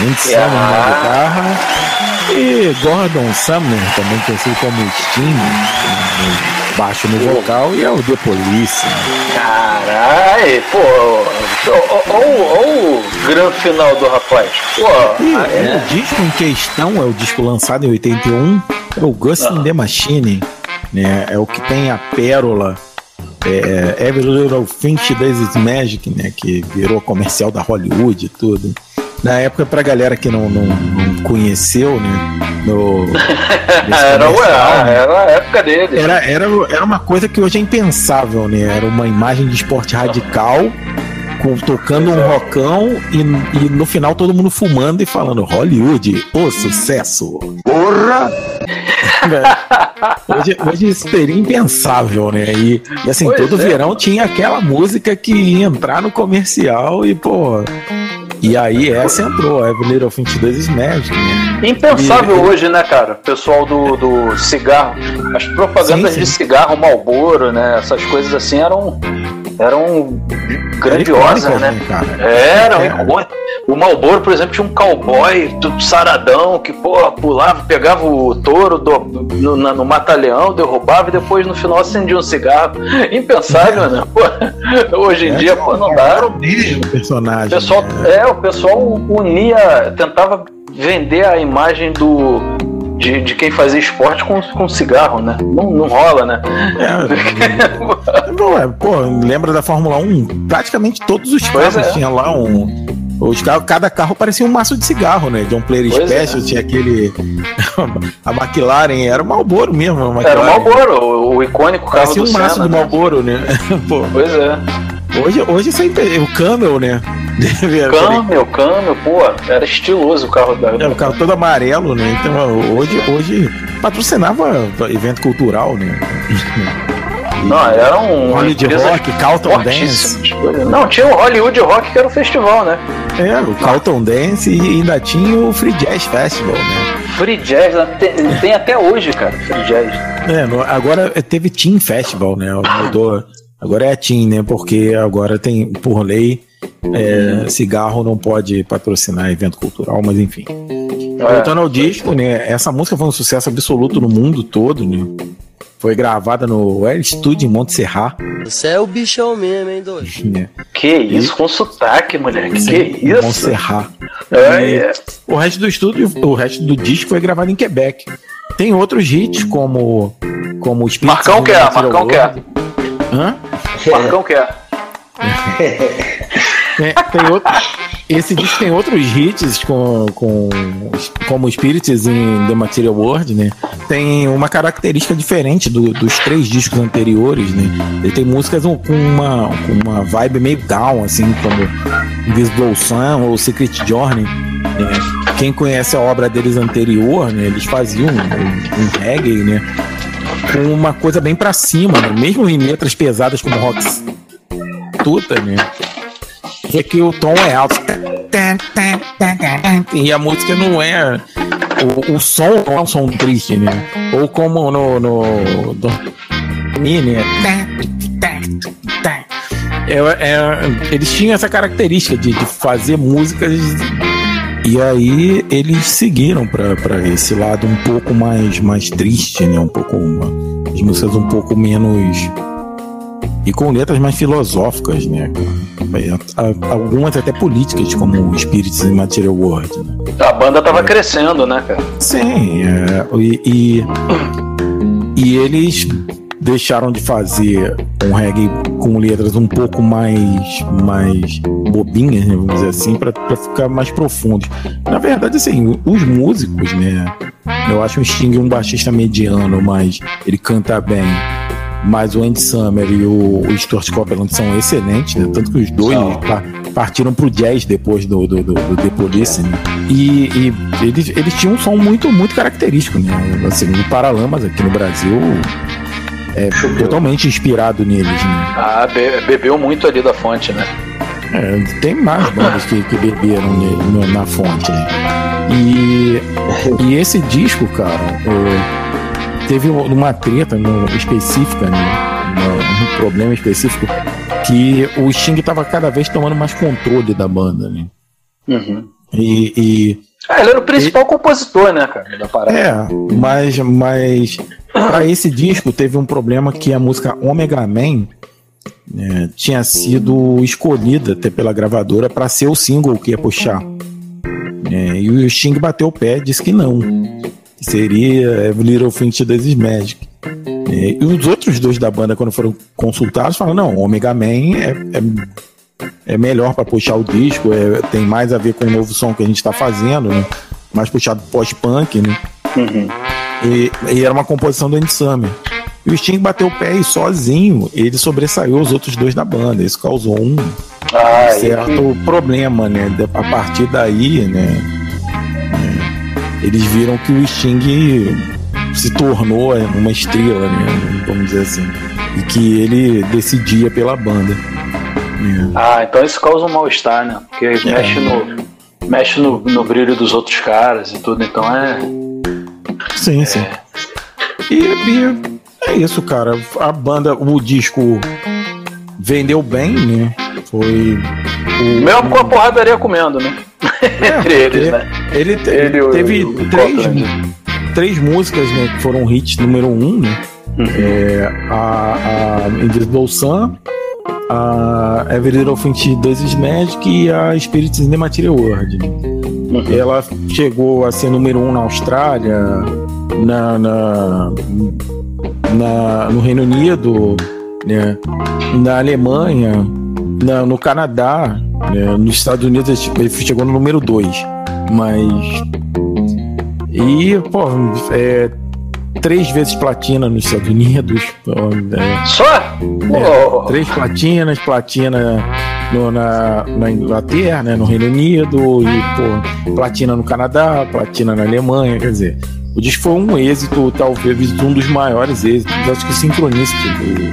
Andy Summer na guitarra e Gordon Sumner, também conhecido como Sting, no baixo no vocal, e é o The Police. né? Caralho, pô. Olha o grande final do rapaz. Pô, E ah, é. o disco em questão é o disco lançado em 81, é o Ghost in the Machine, né? É o que tem a pérola é, Every Little Thing She Does Is Magic, né? Que virou comercial da Hollywood e tudo. Na época, pra galera que não, não, não conheceu, né? No, era, comercial, né? era a época dele. Era, era, era uma coisa que hoje é impensável, né? Era uma imagem de esporte radical, com, tocando um rockão e, e no final todo mundo fumando e falando Hollywood, o sucesso. Porra! hoje, hoje isso seria impensável, né? E, e assim, Pois todo é. verão tinha aquela música que ia entrar no comercial e, pô. E aí essa entrou, Does Is Magic, né? Impensável E- hoje, né, cara? O pessoal do, do cigarro. As propagandas Sim, sim. de cigarro, Malboro, né? Essas coisas assim eram. Eram grandiosas, né? né, cara? Eram É. icônicas. O Malboro, por exemplo, tinha um cowboy tudo saradão que, porra, pulava, pegava o touro do- no, na- no mata-leão, derrubava e depois no final acendia um cigarro. Impensável, né? Pô, hoje em dia, pô, não dá. O personagem. O pessoal, né? é, o pessoal unia, tentava vender a imagem do de, de quem fazia esporte com, com cigarro, né? Não, não rola, né? É, não, é, pô, lembra da Fórmula 1? Praticamente todos os Pois carros é. tinham lá um. Os carros, cada carro parecia um maço de cigarro, né? John Player Pois Special, é. tinha aquele. a McLaren era o Malboro mesmo. Era o. Malboro, o, o icônico carro Parecia do um maço Senna. do né? Malboro, né? Pô, Pois é. Hoje, hoje sempre. O Camel, né? Camel, Camel, pô, era estiloso o carro da. É, o carro todo amarelo, né? Então hoje, hoje patrocinava evento cultural, né? Não, era um. Hollywood Rock, Carlton fortíssima. Não, tinha o Hollywood Rock que era o festival, né? É, o Carlton Dance e ainda tinha o Free Jazz Festival, né? Free Jazz, né? tem, tem até hoje, cara, Free Jazz. É, agora teve Team Festival, né? Mudou. Agora é Team, né? Porque agora tem, por lei, é, cigarro não pode patrocinar evento cultural, mas enfim. Voltando ao disco, né? Essa música foi um sucesso absoluto no mundo todo, né? Foi gravada no Air Studio em Montserrat. Você é o bichão mesmo, hein, doido? Né? Que isso, com sotaque, moleque. Que em isso? Montserrat. É, E é. O resto do estúdio, o resto do disco foi gravado em Quebec. Tem outros hits como como Marcão quer, Marcão quer. Hã? Marcão quer. Tem, tem outro, esse disco tem outros hits com, com, como Spirits in the Material World, né? Tem uma característica diferente do- dos três discos anteriores, né? Ele tem músicas com uma, com uma vibe meio down, assim, como Invisible Sun ou Secret Journey. né? Quem conhece a obra deles anterior, né, eles faziam um, um- um reggae, né? Com uma coisa bem pra cima, né? mesmo em letras pesadas como rock tuta, né? É que o tom é alto. E a música não é. O, o som não é um som triste, né? Ou como no. no, no Mini, é. É, é, eles tinham essa característica de, de fazer músicas e aí eles seguiram pra esse lado um pouco mais, mais triste, né? Um pouco. uma- as músicas um pouco menos. E com letras mais filosóficas, né? É, Algumas até políticas, como Spirits in Material World. Né? A banda tava crescendo, né, cara? Sim, é, e, e, e eles deixaram de fazer um reggae com letras um pouco mais, mais bobinhas, né, vamos dizer assim, para ficar mais profundos. Na verdade, assim, os músicos, né? Eu acho o Sting um baixista mediano, mas ele canta bem. Mas o Andy Summer e o, o Stuart Copeland são excelentes, né? Tanto que os dois pa- partiram pro jazz depois do, do, do, do The Police, né? E, e eles, eles tinham um som muito, muito característico, né? Assim, o Paralamas aqui no Brasil é totalmente inspirado neles, né? Ah, be- bebeu muito ali da fonte, né? É, tem mais bandas que, que beberam nele, no- na fonte. né? E, e esse disco, cara, é, teve uma treta no- específica, né? Uma- um problema específico, que o Sting tava cada vez tomando mais controle da banda, né? Uhum. E, e Ah, ele era o principal compositor, né, cara, da parada. é, mas, mas para esse disco teve um problema que a música Omega Man né, tinha sido escolhida até pela gravadora para ser o single que ia puxar. É, e o Sting bateu o pé, disse que não. Que seria Little Thing to Does Is Magic. É, e os outros dois da banda, quando foram consultados, falaram: não, Omega Man é, é, é melhor para puxar o disco, é, tem mais a ver com o novo som que a gente está fazendo, né? mais puxado pós-punk, né? E, e era uma composição do Andy Summer. E o Sting bateu o pé e sozinho ele sobressaiu os outros dois da banda. Isso causou um Ah, certo problema, né? A partir daí, né? é, eles viram que o Sting se tornou é, uma estrela, né? Vamos dizer assim. E que ele decidia pela banda. É. Ah, então isso causa um mal-estar, né? Porque mexe, no, mexe no, no brilho dos outros caras e tudo, então é. Sim, sim. E, e é isso, cara. A banda, o disco vendeu bem, né? Foi. O, Mesmo com a porradaria comendo, né? Entre eles, né? Ele, te- Ele o- teve o três, Copeland. três músicas né, que foram hits número um, né? Uhum. É, a, a Invisible Sun, a Every Little Thing She Does Magic e a Spirits in the Material World. Uhum. Ela chegou a ser número um na Austrália, na, na, na- no Reino Unido, né? na Alemanha, na- no Canadá, né? nos Estados Unidos ele chegou no número 2. Mas. E, pô, é, três vezes platina nos Estados Unidos. é, Só? é, três platinas, platina no- na, na Inglaterra, né, no Reino Unido, e pô, platina no Canadá, platina na Alemanha, quer dizer. O disco foi um êxito, talvez um dos maiores êxitos. Acho que o Synchronicity,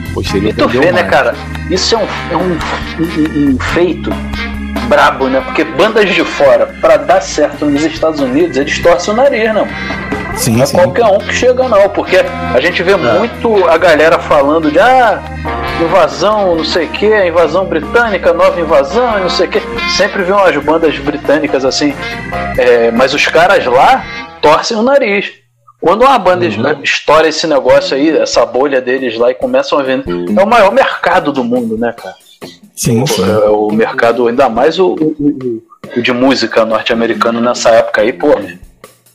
o posterior, E tu vê, né, mais. cara? Isso é um, é um, um- um feito brabo, né? Porque bandas de fora, pra dar certo nos Estados Unidos, eles torcem o nariz, não. Sim, não é sim. qualquer um que chega, não. Porque a gente vê muito a galera falando de ah, invasão, não sei o que, invasão britânica, nova invasão, não sei o que. Sempre vê umas bandas britânicas assim. é, mas os caras lá torcem o nariz. Quando uma banda estoura esse negócio aí, essa bolha deles lá e começam a vender, é o maior mercado do mundo, né, cara? Sim, sim. É o mercado, ainda mais o, o- o- o de música norte-americano nessa época aí, pô.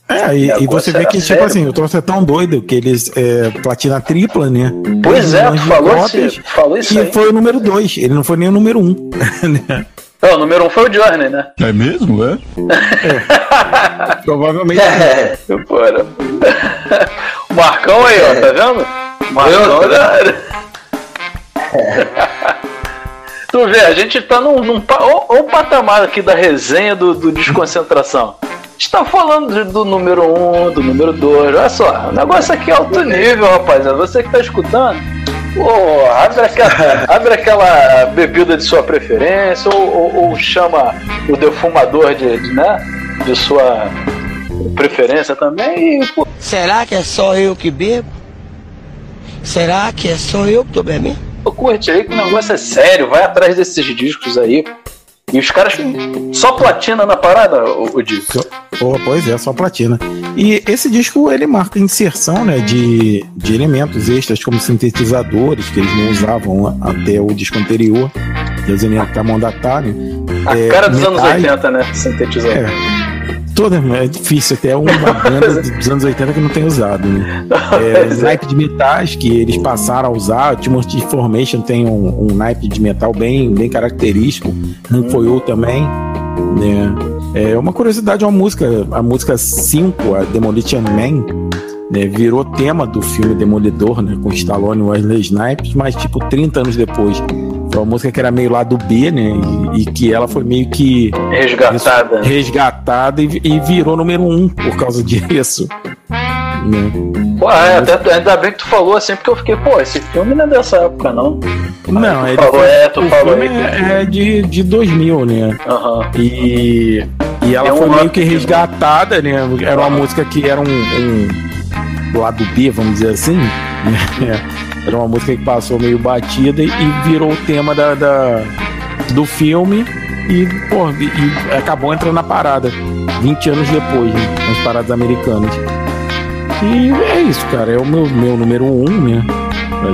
É, e, e você vê que, tipo sério. assim, o troço é tão doido que eles é, platina tripla, né? Pois é, tu falou, cópias, esse, falou isso E aí. foi o número dois, ele não foi nem o número um. né? Não, o número um foi o Journey, né? É mesmo, é? Provavelmente. É, Bora. O Marcão aí, ó, tá vendo? O Marcão Eu- da... Tu tu vê, a gente tá num, num pa- ó, ó o patamar aqui da resenha do, do desconcentração. A gente tá falando do número 1, um, do número 2. Olha só, o negócio aqui é alto nível, rapaziada. Você que tá escutando, pô, abre aquela, abre aquela bebida de sua preferência, ou, ou- ou chama o defumador de, de, né, de sua preferência também e, pô, Será que é só eu que bebo? Será que é só eu que tô bebendo? curte aí que o negócio é sério, vai atrás desses discos aí. E os caras só platina na parada, o, o disco. Pô, pois é, só platina. E esse disco ele marca a inserção né, de, de elementos extras como sintetizadores que eles não usavam até o disco anterior, eles elementos da mão da Atari. A É, cara dos anos metais- 80, né? Sintetizador. É. Toda, é difícil até uma banda dos anos 80 que não tem usado, né? É, naipe de metais que eles passaram a usar, o Timothy Formation tem um, um naipe de metal bem, bem característico, um Foyo também, né? É uma curiosidade, uma música, a música 5, a Demolition Man, né, virou tema do filme Demolidor, né, com Stallone e Wesley Snipes, mas tipo 30 anos depois. Uma música que era meio lado B, né, e, e que ela foi meio que Resgatada. resgatada e, e virou número um por causa disso. Né? Pô, é, até, ainda bem que tu falou assim, porque eu fiquei, pô, esse filme não é dessa época, não. Não, tu ele falou, foi- é, tu falou aí. é, é de, de 2000, né? Aham. E, e ela É um foi meio que né? resgatada, né? Era uma música que era um, um lado B, vamos dizer assim. Era uma música que passou meio batida e, virou o tema da, da- do filme e, pô, e, acabou entrando na parada 20 anos depois, né? Nas paradas americanas. E é isso, cara. É o meu, meu número um, né?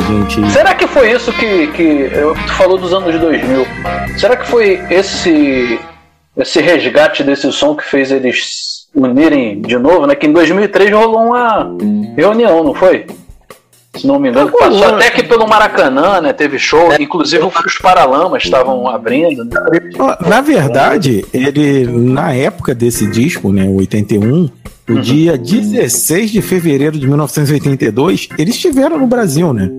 Gente. Será que foi isso que, que tu falou dos anos 2000? Será que foi esse esse resgate desse som que fez eles unirem de novo, né? Que em 2003 rolou uma reunião, não foi? Se não me engano, que passou até aqui pelo Maracanã, né? Teve show, inclusive os Paralamas estavam abrindo. Né? Na verdade, ele, na época desse disco, né, o 81, o Uhum. dia 16 de fevereiro de 1982, eles estiveram no Brasil, né?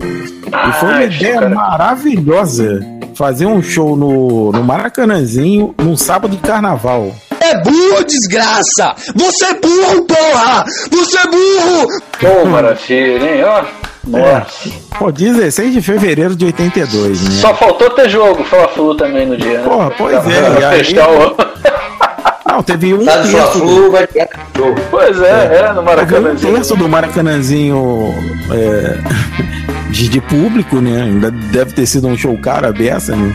E foi uma Ah, ideia cara. maravilhosa fazer um show no, no Maracanãzinho num sábado de carnaval. É burro, desgraça! Você é burro, porra! Você é burro! Pô, maravilha, hein? Ó, nossa. Pô, 16 de fevereiro de 82, né? Só faltou ter jogo Fla-Flu também no dia, né? Porra, pois Pra- é, pra aí- fechar o- Não, teve um Tá do terço Fla-Flu, vai ter jogo. Pois é, é, no Teve um Maracanãzinho. terço do Maracanãzinho é, de, de público, né? Ainda deve ter sido um show caro a beça, né?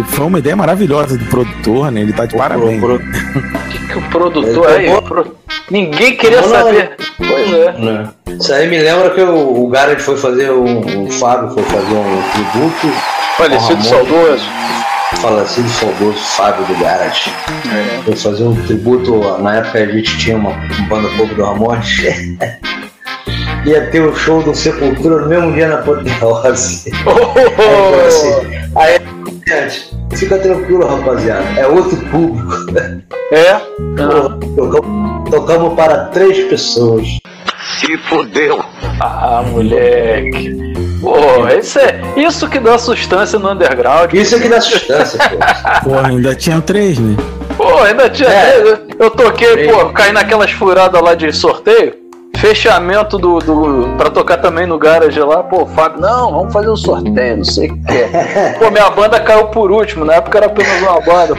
E foi uma ideia maravilhosa do produtor, né? Ele tá de parabéns. que, que o produtor aí? o pro- Ninguém queria Não, não, saber. Pois é. Né? Isso aí me lembra que o, o Garrett foi fazer um. O Fábio foi fazer um tributo. Falecido saudoso. Falecido saudoso Fábio do Garrett. É. Foi fazer um tributo. Na época a gente tinha uma, uma banda pouco do Ramones. Ia ter o show do Sepultura no mesmo dia na Apoteose. Aí, assim, aí, gente, fica tranquilo, rapaziada. É outro público. É? Tocamos, tocamos para três pessoas. Se fodeu. Ah, moleque. Pô, isso, é, isso que dá sustância no underground. Isso é que dá sustância, pô. Porra, ainda tinha três, né? Pô, ainda tinha. É. Eu, eu toquei, pô, caí naquelas furadas lá de sorteio. Fechamento do, do. pra tocar também no garage lá, pô, Fábio, não, vamos fazer um sorteio, não sei o que é. Pô, minha banda caiu por último, na época era apenas uma banda.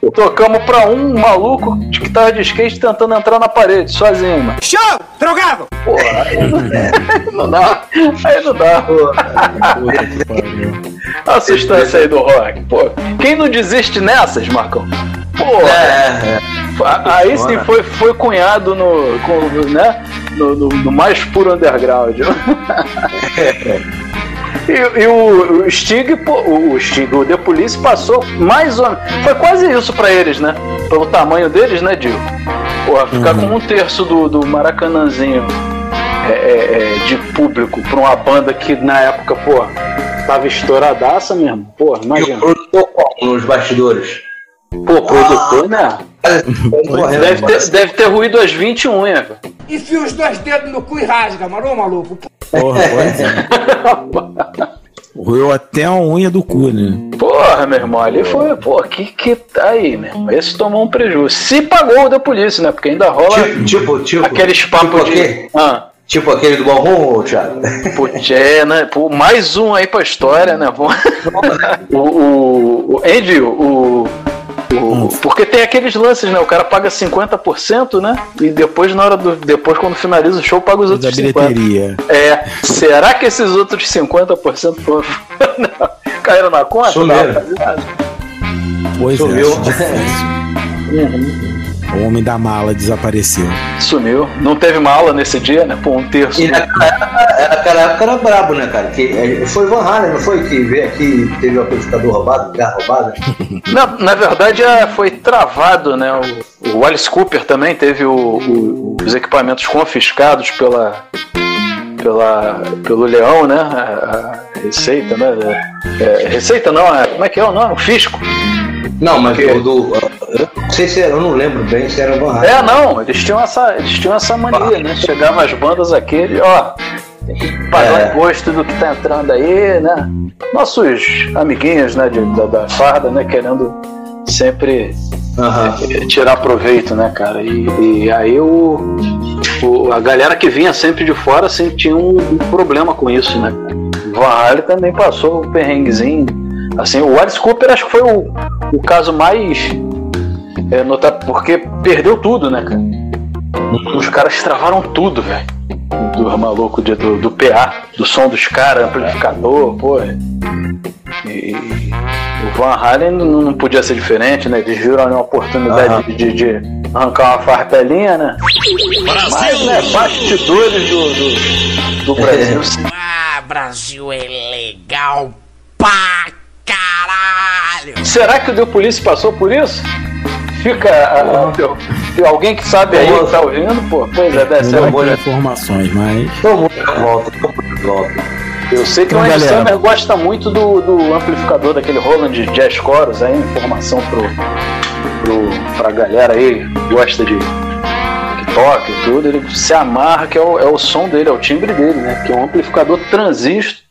Pô, tocamos pra um maluco de que tava de skate tentando entrar na parede, sozinho, mano. Show! Drogado! Pô, aí não dá. Aí não dá, pô. A sustância aí do rock, pô. Quem não desiste nessas, Marcão? Pô, É, aí sim foi, foi cunhado no, com, né, no, no- no mais puro underground. E, e o, o Stig, pô, o, o Stig, o The Police passou mais ou. Foi quase isso pra eles, né? Pelo tamanho deles, né, Dio? Porra, ficar com um terço do, do Maracanãzinho é, é, é, de público pra uma banda que na época, pô, tava estouradaça mesmo. Porra, E imagina. o produtor como nos bastidores? Pô, produtor, né? Deve ter, deve ter ruído as 20 unhas. Enfia os dois dedos no cu e rasga, marou, maluco? Porra, pois é. Roeu até a unha do cu, né? Porra, meu irmão, ali foi, pô, que que tá aí, meu irmão? Esse tomou um prejuízo. Se pagou o da polícia, né? Porque ainda rola Tipo, tipo, tipo. aqueles papos tipo de. aquele- Ah. Tipo aquele do Balrão, Thiago? Putz, é, né? Pô, mais um aí pra história, né? O, o, o Andy, o, o- Porque tem aqueles lances, né? O cara paga 50%, né? E depois, na hora do. Depois, quando finaliza o show, paga os Da outros 50%. bilheteria. É. Será que esses outros 50% foram. Não, caíram na conta? Sumiram. Rapaziada? Pois Sumiu. é, O homem da mala desapareceu. Sumiu. Não teve mala nesse dia, né? Pô, um terço. E naquela época, naquela época era brabo, né, cara? Que, é, foi o Van Halen, não foi? Que veio aqui teve o amplificador roubado, carro roubado? Na, na verdade, é, foi travado, né? O, o Alice Cooper também teve o- o- os equipamentos confiscados pela, pela, pelo Leão, né? A, a Receita, né? É, Receita não, é, como é que é o nome? O Fisco. Não, mas Que- o do. Eu não sei se era, eu não lembro bem se era Van. É, não, eles tinham essa, eles tinham essa mania, né? Chegavam as bandas aqui, eles, ó, tem que pagar É. o imposto do que tá entrando aí, né? Nossos amiguinhos, né, de- da, da farda, né, querendo sempre Eh, tirar proveito, né, cara? E, e aí o, o- a galera que vinha sempre de fora sempre tinha um, um problema com isso, né? O Van Halen também passou um perrenguezinho. Assim, o Alice Cooper acho que foi o, o caso mais é, notável, porque perdeu tudo, né, cara? Os caras travaram tudo, velho. Do maluco de- do, do PA, do som dos caras, amplificador, pô. E, e o Van Halen não, podia ser diferente, né? Eles viram ali uma oportunidade Aham. de, de arrancar uma farpelinha, né? Mas, né, bastidores do, do, do Brasil. Ah, Brasil é legal pra caralho! Será que o Deu Polícia passou por isso? Fica. ah, teu- alguém que sabe aí, que tá ouvindo, pô. Pois é, ser. dá muitas informações, mas. Mundo volta, volta. Eu sei que Então, o Andy galera. Summer gosta muito do, do amplificador daquele Roland Jazz Chorus aí, informação pro, pro, pra galera aí que gosta de que toca e tudo, ele se amarra que é o, é o som dele, é o timbre dele, né? Que é um amplificador transistor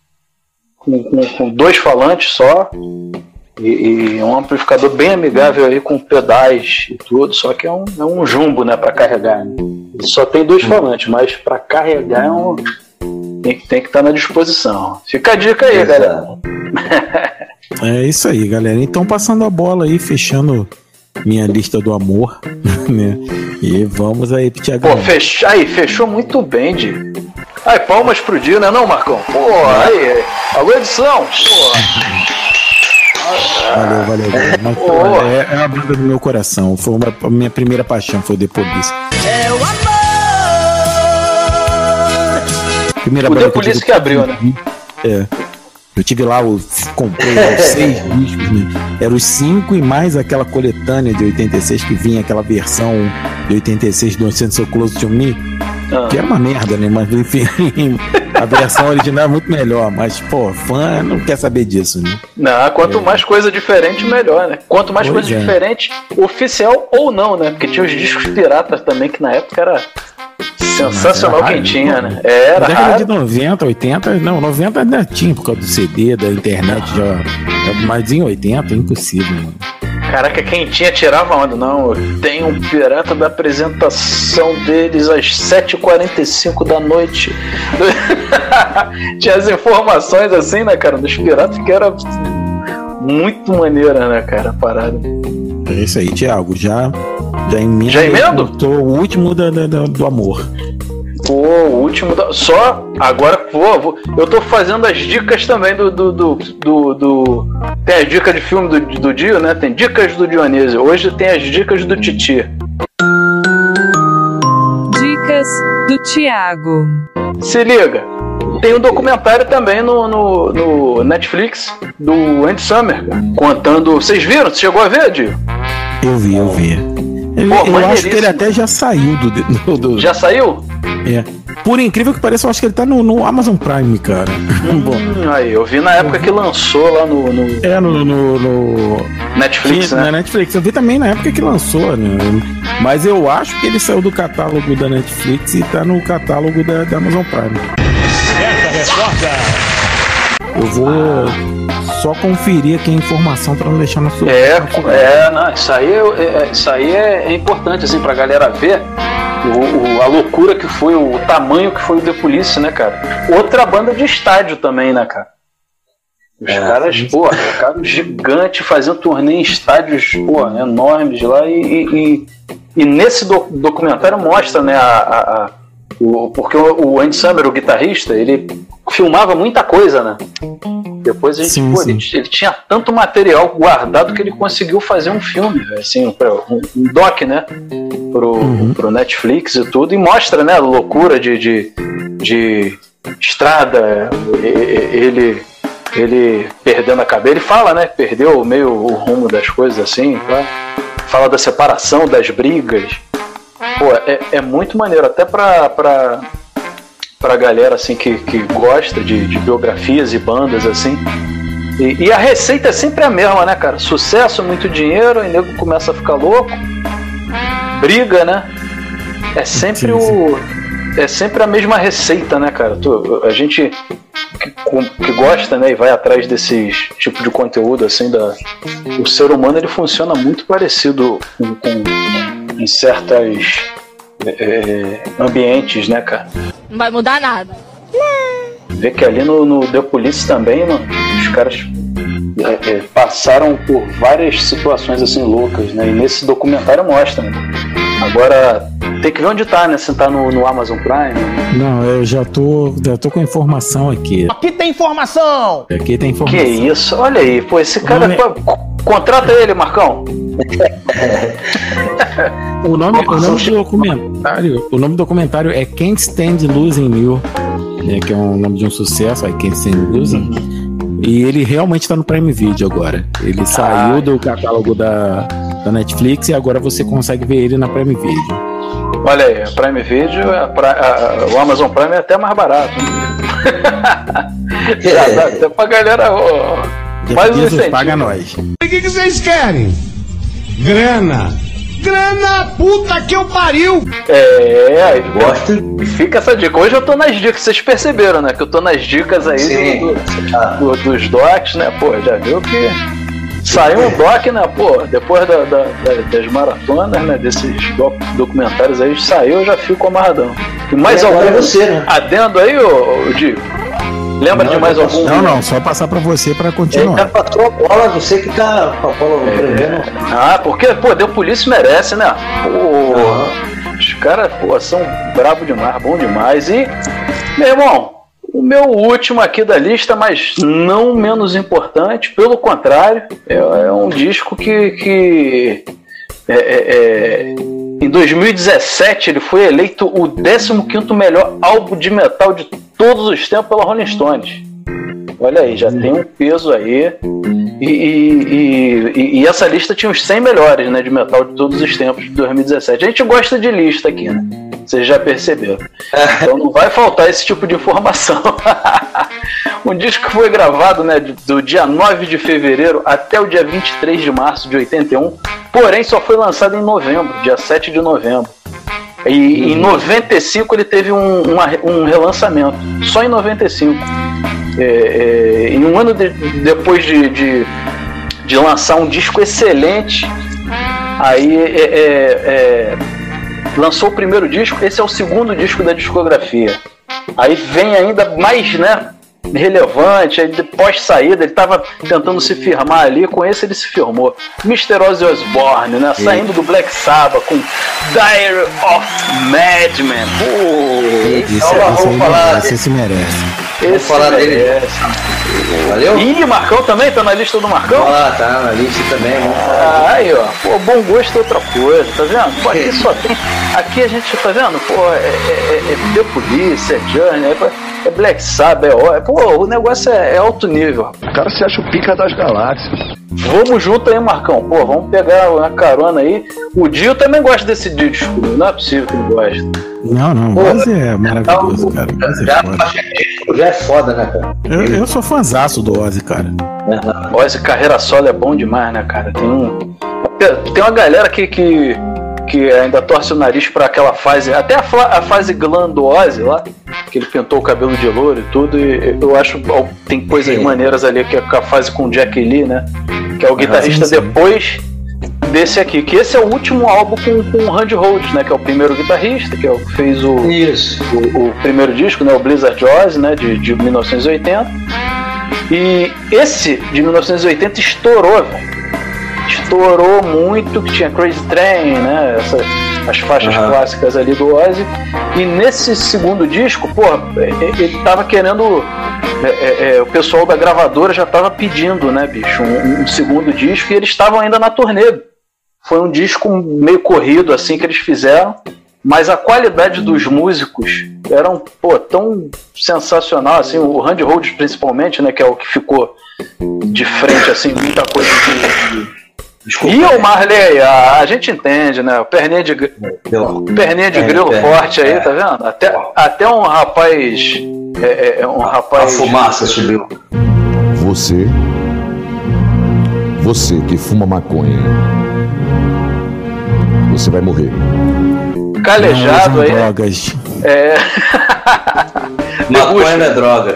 com, com, com dois falantes só e, e um amplificador bem amigável aí com pedais e tudo, só que é um, é um jumbo, né, para carregar. Né? Só tem dois falantes, mas para carregar é um tem, que- tem que estar na disposição. Fica a dica aí, galera. É isso aí, galera. Então, passando a bola aí, fechando minha lista do amor, né? E vamos aí, Thiago. Pô, fech... aí, fechou muito bem, Di. Aí, palmas pro Dio, né não, Marcão? Pô, aí, alô edição, pô. Valeu, valeu, valeu. Mas, pô, Pô. é, é uma banda do meu coração. Foi uma, a minha primeira paixão, foi The Police. É o amor! Primeira O banda The que Police tive- que abriu, né? É. Eu tive lá, eu comprei lá, os seis discos, né? Eram os cinco e mais aquela coletânea de 86 que vinha aquela versão de 86 do Sendo So Close to Me. Ah. Que era uma merda, né? Mas enfim, a versão original é muito melhor. Mas, pô, fã não quer saber disso, né? Não, quanto mais coisa diferente, melhor, né? Quanto mais Pois coisa é. diferente, oficial ou não, né? Porque tinha os discos piratas também, que na época era sensacional era quem raro, tinha, né? né? É, Era Na década raro. de 90, 80, não, 90 ainda tinha por causa do CD, da internet já. já- Mas em 80 é impossível, mano. Caraca, quem tinha tirava onda. Não, tenho um pirata da apresentação deles às 7h45 da noite. tinha as informações assim, né, cara, dos piratas que era muito maneira, né, cara, a parada. É isso aí, Thiago. Já, já emenda. Já emendo? Tô o último da- da- do amor. Pô, o último. Da... Só agora, pô, vou- eu tô fazendo as dicas também do. do, do, do- do- Tem as dicas de filme do, do Dio, né? Tem dicas do Dionísio. Hoje tem as dicas do Titi. Dicas do Tiago. Se liga. Tem um documentário também no, no, no Netflix do Andy Summer, contando. Vocês viram? Você chegou a ver, Dio? Eu vi, eu vi. Ele- Pô, eu acho que ele até já saiu do. do, do- Já saiu? É. Por incrível que pareça, eu acho que ele tá no, no Amazon Prime, cara. Bom, Hum, aí, eu vi na época que lançou lá no, no é no, no, no- Netflix, Sim, né? Na Netflix. Eu vi também na época que lançou, né? Mas eu acho que ele saiu do catálogo da Netflix e tá no catálogo da, da Amazon Prime. Certa resposta. Eu vou só conferir aqui a informação para não deixar no seu. É, é, não, isso aí, é, é- isso aí é, é importante, assim, pra galera ver o, o- a loucura que foi, o tamanho que foi o The Police, né, cara? Outra banda de estádio também, né, cara? Os caras, pô, ficaram gigantes fazendo turnê em estádios, pô, enormes lá e, e, e- e nesse do- documentário mostra, né, a, a- a- o, porque o, o Andy Sammer, o guitarrista, ele filmava muita coisa, né? Depois a gente, Sim, pô, sim. Ele, ele tinha tanto material guardado que ele conseguiu fazer um filme, assim, pra- um, um doc, né? Pro, pro Netflix e tudo, e mostra, né, a loucura de, de, de estrada, ele, ele perdendo a cabeça. Ele fala, né? Perdeu meio o rumo das coisas assim, tá? fala da separação, das brigas. Pô, é, é muito maneiro, até pra, pra, pra galera assim que, que gosta de, de biografias e bandas assim. E, e a receita é sempre a mesma, né, cara? Sucesso, muito dinheiro, aí nego começa a ficar louco, briga, né? É sempre o. É sempre a mesma receita, né, cara? Tu- a gente que, que gosta, né, e vai atrás desses tipo de conteúdo, assim, da, o ser humano ele funciona muito parecido com, com- em certas é, ambientes, né, cara? Não vai mudar nada. Vê que ali no, no The Police também, mano, os caras é, é, passaram por várias situações assim loucas, né? E nesse documentário mostra, né? Agora tem que ver onde tá, né? Se tá no, no Amazon Prime. Não, eu já tô, já tô com a informação aqui. Aqui tem informação! Aqui tem Que informação. isso? Olha aí, pô, esse cara. nome- pô, co- contrata ele, Marcão. O nome, o nome do documentário, o nome do documentário é Can't Stand Losing You, né, que é um nome de um sucesso, I Can't Stand Losing. E ele realmente tá no Prime Video agora. Ele saiu do catálogo da, da Netflix e agora você consegue ver ele na Prime Video. Olha aí, a Prime Video, a a- o Amazon Prime é até mais barato. Já dá até pra galera. ó, mais um incentivo. paga nós. O que, que vocês querem? Grana. Grana puta que eu pariu! É, aí gosto. Fica essa dica. Hoje eu tô nas dicas, vocês perceberam, né? Que eu tô nas dicas aí Sim. do- do- do- dos docs, né? Pô, já viu que saiu um doc, né? Pô, depois da- da- da- das maratonas, né? Desses doc- documentários aí, saiu, eu já fico amarradão. E mais E algum é você, né? adendo aí, ô, ô Diego? Lembra de mais algum? Não, não, só passar pra você pra Ele já continuar. passou a bola, você que tá com a bola prendendo. Ah, porque, pô, deu polícia merece, né? Pô, os caras, pô, são brabo demais, bom demais. E, meu irmão, o meu último aqui da lista, mas não menos importante, pelo contrário, é, é um disco que. que é, é, é, em 2017 ele foi eleito o 15 melhor álbum de metal de todos os tempos pela Rolling Stones. Olha aí, já tem um peso aí. E, e- e- e essa lista tinha os 100 melhores né, de metal de todos os tempos de 2017. A gente gosta de lista aqui, né? Vocês já perceberam. Então não vai faltar esse tipo de informação. um disco foi gravado né, do dia 9 de fevereiro até o dia 23 de março de 81, porém só foi lançado em novembro, dia 7 de novembro. E em 95 ele teve um, uma- um relançamento, só em 95. É, é, em um ano de- depois de, de, de lançar um disco excelente, aí é, é, é, lançou o primeiro disco, esse é o segundo disco da discografia. Aí vem ainda mais, né? Relevante, aí depois saída, ele estava tentando se firmar ali, com esse ele se firmou. Mr. Ozzy Osbourne, né? Saindo do Black Sabbath com Diary of Madman. Pô, Esse, então, aí falar merece, esse merece. esse falar dele. Valeu? Ih, Marcão também? Tá na lista do Marcão? Ah, tá na lista também. Ah, aí, ó. Pô, bom gosto é outra coisa, tá vendo? Pô, aqui só tem. Aqui a gente, tá vendo? Pô, é, é, é, é The Police, é Journey, é, é Black Sabbath, é, ó, pô, o negócio é, é alto nível. O cara se acha o pica das galáxias. Vamos junto aí, Marcão. Pô, vamos pegar uma carona aí. O Dio também gosta desse disco, não é possível que ele goste. Não, não, o Ozzy é maravilhoso, cara. O Ozzy é Já, foda. já é foda, né, cara? Eu, eu sou fãzaço do Ozzy, cara. Ó, esse carreira solo é bom demais, né, cara? Tem um. Tem uma galera que, que, que ainda torce o nariz pra aquela fase. Até a, a fase glam do Ozzy lá, que ele pintou o cabelo de louro e tudo, e eu acho que tem coisas maneiras ali, que é a fase com o Jack Lee, né? Que é o guitarrista sim, sim. depois desse aqui, que esse é o último álbum com, com o Randy Rhodes, né? Que é o primeiro guitarrista, que é o que fez o, o, o primeiro disco, né? O Blizzard Oz, né? De, de 1980. E esse de 1980 estourou, velho. Estourou muito, que tinha Crazy Train, né? Essa, as faixas Aham. clássicas ali do Ozzy. E nesse segundo disco, pô, ele tava querendo. é, é, é, o pessoal da gravadora já tava pedindo, né, bicho, um, um segundo disco e eles estavam ainda na turnê. Foi um disco meio corrido, assim, que eles fizeram. Mas a qualidade dos músicos eram, pô, tão sensacional, assim, o Randy Rhodes principalmente, né, que é o que ficou de frente, assim, muita coisa de... E o Marley, a, a gente entende, né? O perninha de, gr- perninha de É, grilo é, forte aí, é. tá vendo? Até, até um rapaz. É, é, é um rapaz. A fumaça subiu. Você. Você que fuma maconha. Você vai morrer. calejado aí. drogas. É. Maconha não é droga.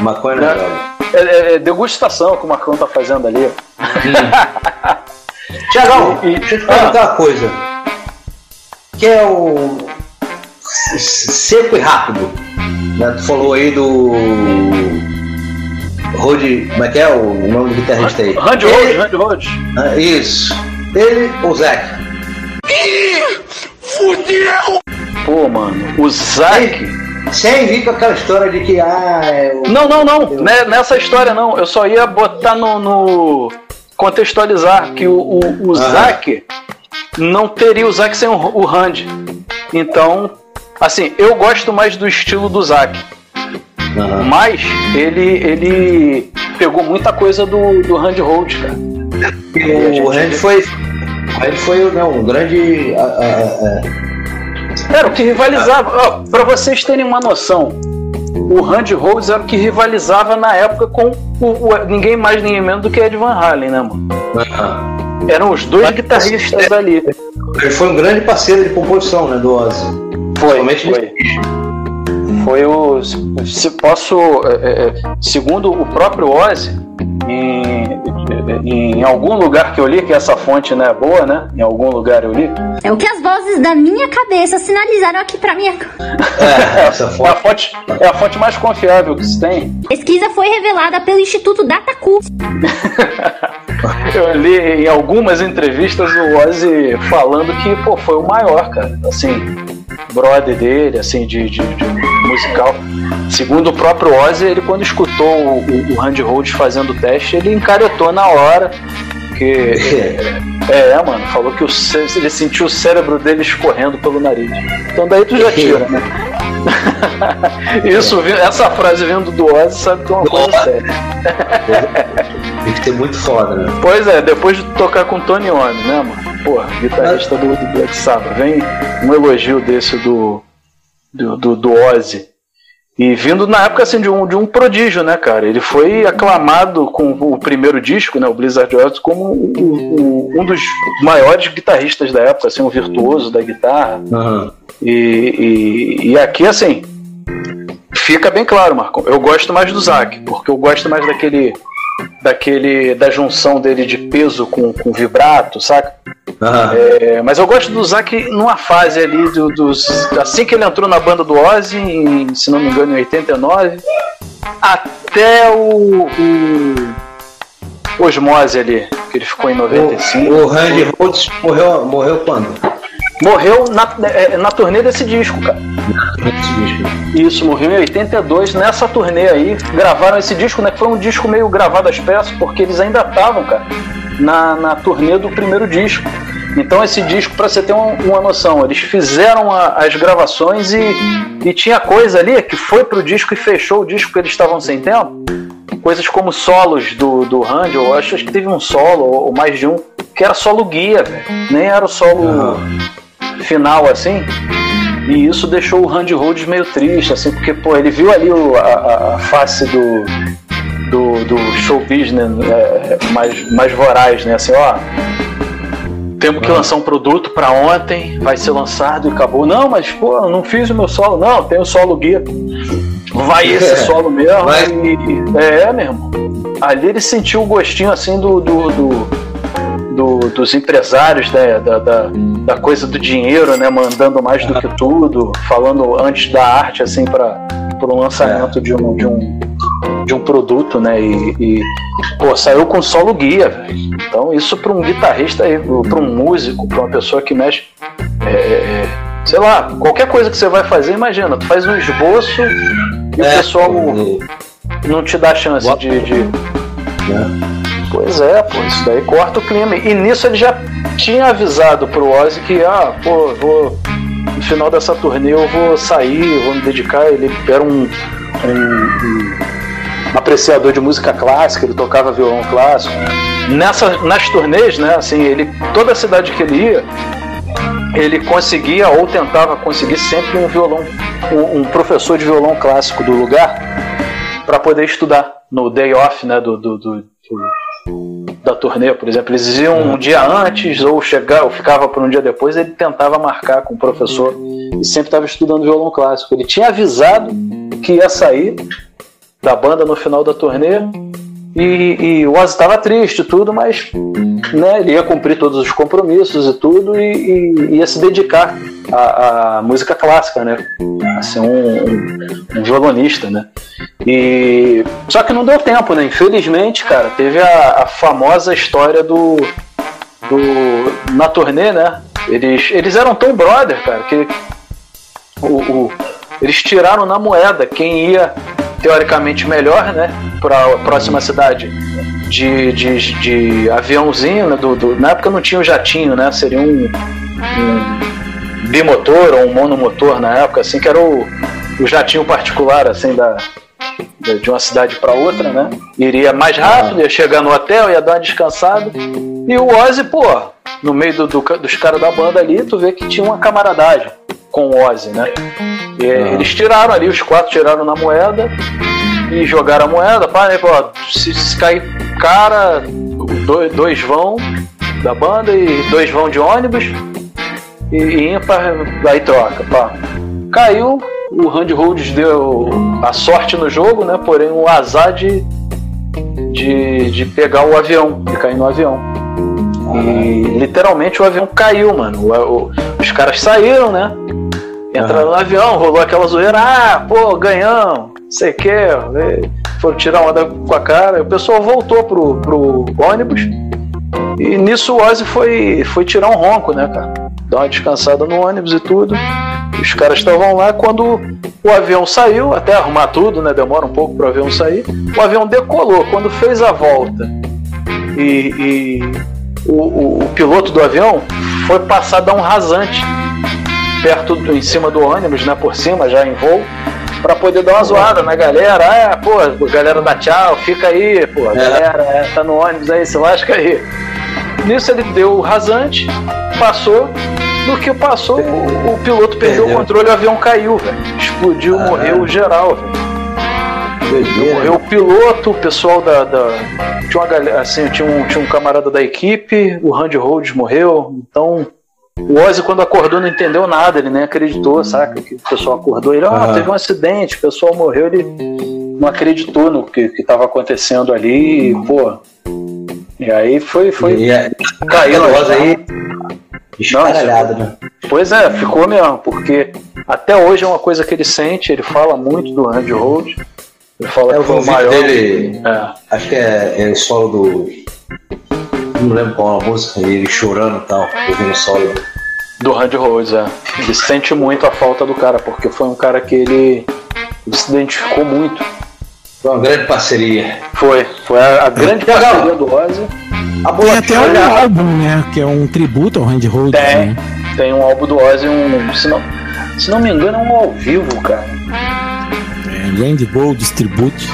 Maconha não é droga. É, é- é degustação que o Marcão tá fazendo ali. Tiagão, deixa eu te perguntar uma coisa. Que é o seco e rápido. né? Tu falou aí do Rod, como é que é o nome do guitarrista aí? Randy Rhodes, Randy Rhodes. Ah, Isso. Ele ou Zac? Fudeu! Pô, mano, o Zac. Sem vir com aquela história de que ah, é o- Não, não, não. Né- Nessa história não. Eu só ia botar no. no- contextualizar que o, o, o Aham. Zac não teria o Zac sem o, o Randy. Então, assim, eu gosto mais do estilo do Zac. Mas ele, ele pegou muita coisa do, do Randy Rhodes, cara. o Randy foi, foi né, um grande ah, ah, ah, Era o que rivalizava. Ó, pra vocês terem uma noção, o Randy Rhodes era o que rivalizava na época com o, o- ninguém mais, ninguém menos do que Ed Van Halen, né, mano? Eram os dois guitarristas ali. Ele foi um grande parceiro de composição, né, do Ozzy. Foi, foi. Foi o. Se posso. é, é, é, segundo o próprio Ozzy, em, em algum lugar que eu li, que essa fonte não é boa, né? Em algum lugar eu li. É o que as vozes da minha cabeça sinalizaram aqui pra mim. É, essa fonte. É, a fonte, é a fonte mais confiável que se tem. Pesquisa foi revelada pelo Instituto Dataku. Eu li em algumas entrevistas o Ozzy falando que pô, foi o maior, cara. Assim, brother dele, assim, de, de- de musical. Segundo o próprio Ozzy, ele quando escutou o, o, o Randy Rhodes fazendo o teste, ele encaretou na hora. Que, é, é, mano, falou que o, ele sentiu o cérebro dele escorrendo pelo nariz. Então daí tu já tira, né? Isso, essa frase vindo do Ozzy sabe que é uma coisa séria. Tem que ter muito foda, né? Pois é, depois de tocar com Tony Iommi, né, mano? Porra, guitarrista do Black Sabbath. Vem um elogio desse do, do, do, do Ozzy. E vindo na época assim, de, um, de um prodígio, né, cara? Ele foi aclamado com o primeiro disco, né, o Blizzard Oz, como o- um dos maiores guitarristas da época, assim, um virtuoso da guitarra. E, e, e aqui, assim, fica bem claro, Marcão. Eu gosto mais do Zac, porque eu gosto mais daquele. Daquele. da junção dele de peso com, com vibrato, saca? É, mas eu gosto do Zac numa fase ali do- dos. Assim que ele entrou na banda do Ozzy, em, se não me engano, em 89, até o. o Osmose ali, que ele ficou em 95. O Randy Rhodes morreu, morreu quando? Morreu na, é, na turnê desse disco, cara. Isso, morreu em 82. Nessa turnê aí, gravaram esse disco, né? que Foi um disco meio gravado às peças, porque eles ainda estavam, cara, na, na turnê do primeiro disco. Então esse disco, pra você ter uma, uma noção, eles fizeram a- as gravações e, e tinha coisa ali que foi pro disco e fechou o disco que eles estavam sem tempo. Coisas como solos do, do Randy, eu acho que teve um solo, ou, ou mais de um, que era solo guia, velho. Nem era o solo final assim. E isso deixou o Randy Rhodes meio triste, assim, porque pô, ele viu ali o- a, a- face do, do, do show business é, mais, mais voraz, né? Assim, ó. temos que lançar um produto pra ontem, vai ser lançado e acabou. Não, mas pô, eu não fiz o meu solo. Não, tem o solo guia. Vai esse solo mesmo. Vai. E, é, meu irmão. Ali ele sentiu o gostinho assim do. do, do- do- dos empresários né, da, da, da coisa do dinheiro, né? Mandando mais do que tudo, falando antes da arte, assim, para o lançamento de um, de um de um produto, né? E, e, pô, saiu com solo guia. Então isso para um guitarrista, para um músico, para uma pessoa que mexe, é, é, sei lá, qualquer coisa que você vai fazer, imagina, tu faz um esboço e o pessoal não te dá chance de, de- Pois é, pô, isso daí corta o clima. E nisso ele já tinha avisado pro Ozzy que, ah, pô, vou. No final dessa turnê eu vou sair, vou me dedicar. Ele era um, um- um apreciador de música clássica, ele tocava violão clássico. Nessa, nas turnês, né, assim, ele. Toda cidade que ele ia, ele conseguia ou tentava conseguir sempre um violão, um, um professor de violão clássico do lugar para poder estudar no day off, né, do- do- do- da turnê, por exemplo. Eles iam um dia antes ou chegar, ou ficava por um dia depois, ele tentava marcar com o professor e sempre estava estudando violão clássico. Ele tinha avisado que ia sair da banda no final da turnê e, e o Ozzy estava triste tudo, mas né, ele ia cumprir todos os compromissos e tudo e, e ia se dedicar à, à música clássica, né? A ser um, um- um violonista, né? E só que não deu tempo, né? Infelizmente, cara, teve a, a famosa história do, do na turnê, né? Eles, eles eram tão brother, cara, que o, o- eles tiraram na moeda quem ia teoricamente melhor, né? Para a próxima cidade de, de, de aviãozinho, né? Do, do- na época não tinha o jatinho, né? Seria um, um bimotor ou um monomotor na época, assim, que era o, o jatinho particular, assim, da, de uma cidade para outra, né? Iria mais rápido, ia chegar no hotel, ia dar uma descansada. E o Ozzy, pô, no meio do- do dos caras da banda ali, tu vê que tinha uma camaradagem com o Ozzy, né? E Eles tiraram ali, os quatro tiraram na moeda e jogaram a moeda, pá, né? Pô, se, se cair cara, dois, dois vão da banda e dois vão de ônibus e, e ímpar, aí troca, pá. Caiu, o Randy Rhodes deu a sorte no jogo, né? Porém o azar de, de, de pegar o avião, de cair no avião. E literalmente o avião caiu, mano. O- o- os caras saíram, né? Entraram no avião, rolou aquela zoeira, ah, pô, ganhamos, sei o que, foram tirar onda com a cara, e o pessoal voltou pro, pro ônibus, e nisso o Ozzy foi, foi tirar um ronco, né, cara? Dar uma descansada no ônibus e tudo. Os caras estavam lá quando o avião saiu, até arrumar tudo, né? Demora um pouco pro avião sair. O avião decolou. Quando fez a volta e, e o, o- o piloto do avião foi passar a dar um rasante perto, do- em cima do ônibus, né? Por cima, já em voo, pra poder dar uma zoada na galera. Ah, pô, galera dá tchau, fica aí, pô, a galera é, tá no ônibus aí, se lasca aí. Nisso ele deu o rasante, passou. No que passou, o, o piloto perdeu o controle, o avião caiu, velho. Explodiu, morreu geral, velho. Morreu o piloto, o pessoal da. da- tinha uma galera, assim, tinha um, tinha um camarada da equipe, o Randy Rhodes morreu, então. O Ozzy, quando acordou, não entendeu nada, ele nem acreditou, saca? Que o pessoal acordou, ele, ah, teve um acidente, o pessoal morreu, ele não acreditou no que estava acontecendo ali, e, pô. E aí foi. foi E é- caiu aquela na voz aí, escaralhada, né? Pois é, ficou mesmo, porque até hoje é uma coisa que ele sente, ele fala muito do Randy Rhodes. Ele fala É, eu que o maior. dele, É. acho que é, é o solo do. Não lembro qual é a música, ele chorando e tal, ouvindo o solo. Do Randy Rhodes, é. Ele sente muito a falta do cara, porque foi um cara que ele, ele se identificou muito. Foi uma grande parceria. Foi, foi a, a grande parceria do Ozzy. A Tem até um álbum, né? Que é um tributo ao Randy Rhodes. Tem, Né? tem um álbum do Ozzy, um, se, não, se não me engano, é um ao vivo, cara. É, Randy Rhodes Tribute.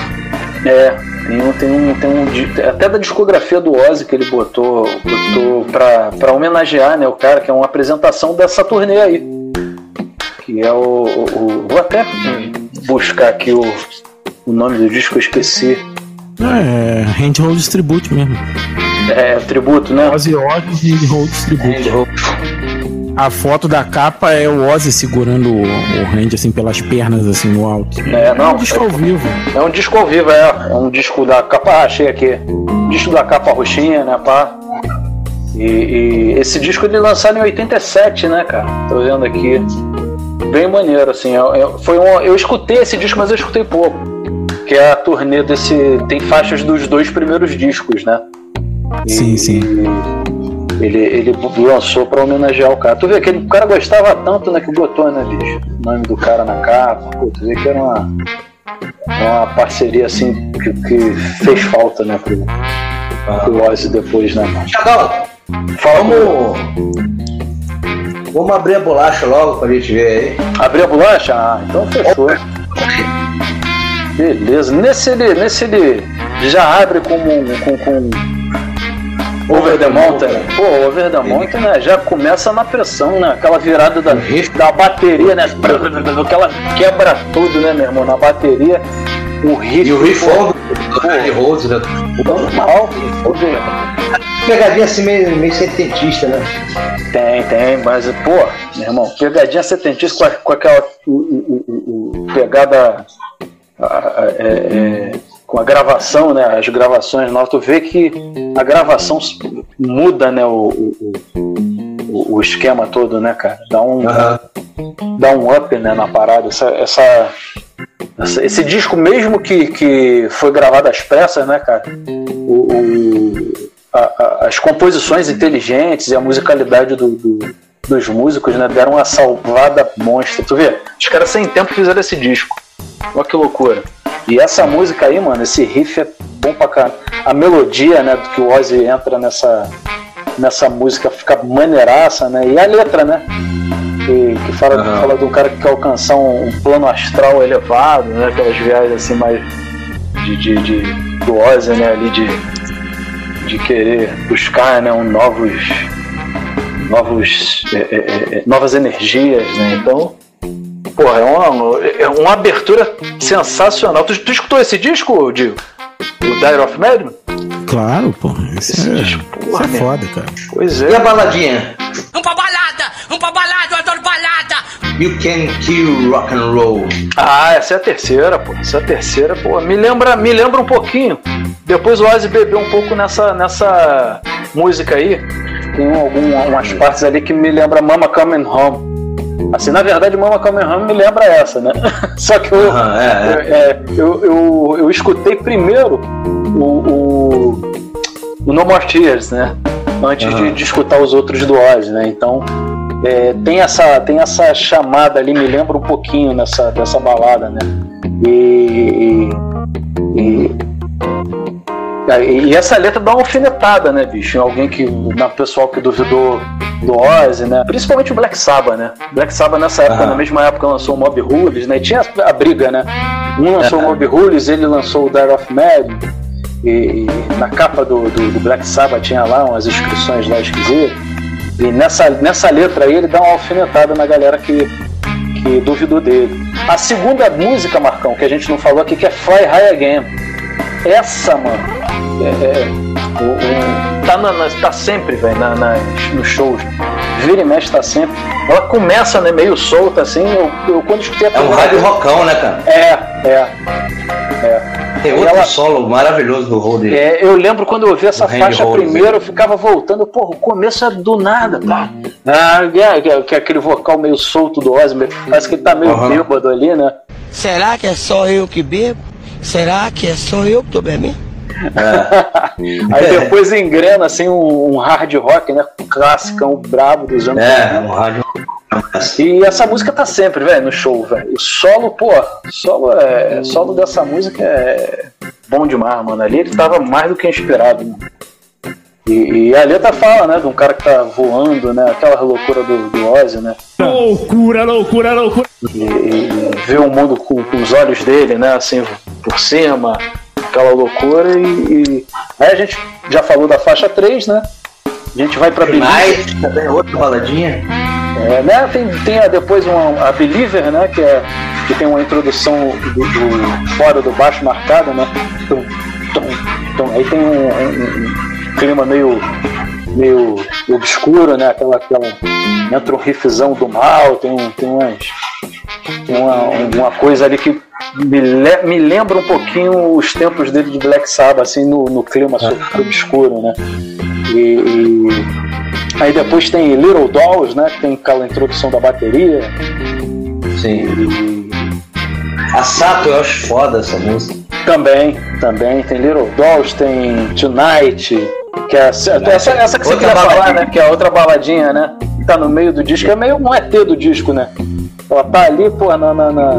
É, tem um, tem um, tem um até da discografia do Ozzy que ele botou, botou pra, pra homenagear, né, o cara, que é uma apresentação dessa turnê aí. Que é o. o- o- vou até buscar aqui o, o nome do disco, eu esqueci. É, Handhold Tribute mesmo. É, tributo, né? Ozzy Ozzy Handhold Tribute. A foto da capa é o Ozzy segurando o, o hand assim pelas pernas assim no alto. É, não. É um disco ao vivo. É um disco ao vivo, é. É um disco da capa. Ah, achei aqui. Disco da capa roxinha, né, pá? E, e esse disco ele lançado em 87, né, cara? Tô vendo aqui. Bem maneiro, assim. Eu, eu- foi um, eu escutei esse disco, mas eu escutei pouco. Que é a turnê desse. Tem faixas dos dois primeiros discos, né? E- Sim, sim. Ele, ele lançou pra homenagear o cara. Tu vê que ele, o cara gostava tanto, né, que botou, né, bicho? O nome do cara na capa. Pô, tu vê que era uma, uma parceria, assim, que, que fez falta, né, pro, pro Ozzy depois, né, mano? Chagão, Fala vamos. Vamos abrir a bolacha logo pra gente ver aí. Abrir a bolacha? Ah, então fechou. Beleza. Nesse ele, nesse ele já abre com, com, com Over the Mountain. Pô, Over the Mountain, né? Já começa na pressão, né? Aquela virada da, da bateria, né? Aquela quebra tudo, né, meu irmão? Na bateria. O riff. E o pô, do Harry Rose, né? Normal. Pegadinha assim meio, meio setentista, né? Tem, tem, mas, pô, meu irmão, pegadinha setentista com, a- com aquela o, o- o- o- pegada a- a- é, é, com a gravação, né? As gravações novas, tu vê que a gravação muda, né? O, o, o- esquema todo, né, cara? Dá um, dá um up né, na parada. Essa, essa, essa- esse disco, mesmo que, que foi gravado às pressas, né, cara? O, o- a- a- as composições inteligentes e a musicalidade do- do- dos músicos né, deram uma salvada monstra. Tu vê? Os caras sem tempo fizeram esse disco. Olha que loucura. E essa música aí, mano, esse riff é bom pra caramba. A melodia, né, do que o Ozzy entra nessa, nessa música fica maneiraça, né? E a letra, né? Que, que fala, fala de um cara que quer alcançar um, um plano astral elevado, né? Aquelas viagens assim mais de, de, de do Ozzy, né? Ali de, de querer buscar, né? Um novos novos é, é, é, novas energias, né? Então, porra, é uma, é uma abertura sensacional. Tu, tu escutou esse disco, Dio? O Dire of Madman? Claro, pô. Isso é, isso é né? foda, cara. Pois é. E a baladinha? Vamos pra balada! Vamos pra balada! Eu adoro balada! You can kill rock and roll. Ah, essa é a terceira, pô. Essa é a terceira, pô. Me lembra, me lembra um pouquinho. Depois o Ozzy bebeu um pouco nessa, nessa música aí. Tem algumas partes ali que me lembra Mama Coming Home. Assim, na verdade, Mama Coming Home me lembra essa, né? Só que eu, é, é. eu- é, eu, eu, eu escutei primeiro o, o, o No More Tears, né? Antes de, de escutar os outros do né? Então, é, tem, essa, tem essa chamada ali, me lembra um pouquinho nessa, dessa balada, né? E, e, e- e essa letra dá uma alfinetada, né, bicho? Em alguém que. Na pessoal que duvidou do Ozzy, né? Principalmente o Black Sabbath, né? Black Sabbath nessa época, na mesma época, lançou o Mob Rules, né? E tinha a briga, né? Um lançou o Mob Rules, ele lançou o Dire of Mad. E, e na capa do, do, do Black Sabbath tinha lá umas inscrições lá esquisitas. E nessa, nessa letra aí ele dá uma alfinetada na galera que, que duvidou dele. A segunda música, Marcão, que a gente não falou aqui, que é Fly High Again. Essa, mano, é, é, o- o- tá, na- na- tá sempre, velho, na, nas- nos shows. Vira e mexe tá sempre. Ela começa, né, meio solta, assim. Eu, eu quando escutei a É um rádio rockão, né, cara? É, é. é. Tem outro ela- solo maravilhoso do Hold. é, eu lembro quando eu ouvi essa O faixa primeiro, né? eu ficava voltando, porra, o começo é do nada, tá? Ah, é, que é- que é aquele vocal meio solto do Ozzy, parece que ele tá meio Aham. bêbado ali, né? Será que é só eu que bebo? Será que é só eu que tô bebendo? Aí depois engrena assim um, um hard rock, né? Classicão brabo dos anos É, um rádio E essa música tá sempre, velho, no show, velho. O solo, pô, solo, é, solo dessa música é bom demais, mano. Ali ele tava mais do que inspirado, mano. E, e a letra fala, né, de um cara que tá voando, né? Aquela loucura do, do Ozzy, né? Loucura, loucura, loucura. E, e ver o mundo com, com os olhos dele, né? Assim, por cima, aquela loucura. E, e- aí a gente já falou da faixa 3, né? A gente vai pra Believer. Night, também outra baladinha. É, né? Tem, tem a- depois uma, a Believer, né? Que, é, que tem uma introdução do, do- fora do baixo marcada, né? Tum, tom, tom. Aí tem um, um- um clima meio, meio obscuro, né? Aquela, aquela, entra um riffzão do mal, tem, tem umas tem uma, uma coisa ali que me, le- me lembra um pouquinho os tempos dele de Black Sabbath, assim, no, no clima super obscuro, né? E, e aí depois tem Little Dolls, né? Que tem aquela introdução da bateria. Sim. A Sato eu acho foda essa música. Também, também. Tem Little Dolls, tem Tonight, que é essa, essa, essa que você Outra queria falar, né? Que é a outra baladinha, né? Que tá no meio do disco. É meio um ET do disco, né? Ela tá ali, pô, na, na, na,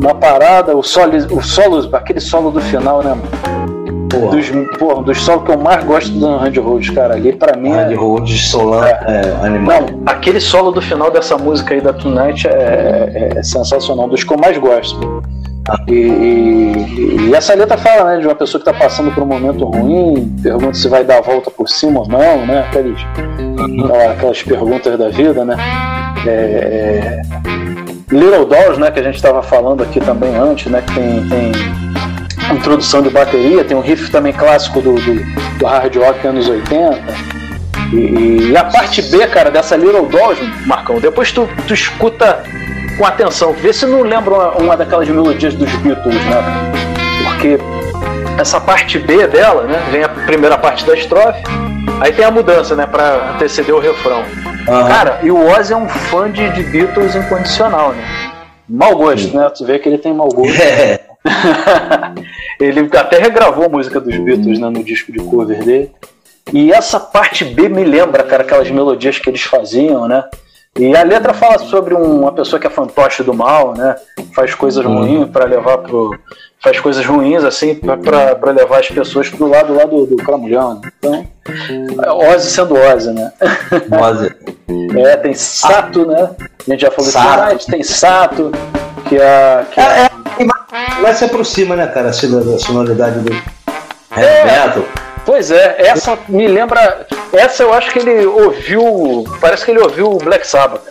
na parada, o solo, o solo, aquele solo do final, né, mano? Dos, pô, dos solos que eu mais gosto do Hand Roads, cara. Ali pra mim é. Hand Roads, Solan, é, animal. Não, aquele solo do final dessa música aí da Tonight é, é- é sensacional, dos que eu mais gosto. E, e- e essa letra fala, né, de uma pessoa que tá passando por um momento ruim, pergunta se vai dar a volta por cima ou não, né? Aquelas perguntas da vida, né? É, é, Little Dolls, né, que a gente estava falando aqui também antes, né, que tem, tem introdução de bateria, tem um riff também clássico do, do, do hard rock anos 80. E, e a parte B, cara, dessa Little Dolls, Marcão, depois tu, tu escuta com atenção, vê se não lembra uma, uma daquelas melodias dos Beatles, né? Porque essa parte B dela, né, vem a primeira parte da estrofe, aí tem a mudança, né, pra anteceder o refrão. Cara, e o Ozzy é um fã de, de Beatles incondicional, né? Mau gosto, né? Tu vê que ele tem mau gosto. ele até regravou a música dos Beatles né, no disco de cover dele. E essa parte B me lembra, cara, aquelas melodias que eles faziam, né? E a letra fala sobre um- uma pessoa que é fantoche do mal, né? Faz coisas ruins para levar pro. Faz coisas ruins, assim, para levar as pessoas pro lado lá do, do cramulhão. Né? Então, Ozzy sendo Ozzy, né? Ozzy. É, tem Sato, né? A gente já falou Sato. Tem Sato, que é. Que é, Mas se aproxima, né, cara, a sonor- a sonoridade do heavy É. metal. Pois é, essa me lembra. Essa eu acho que ele ouviu. Parece que ele ouviu o Black Sabbath.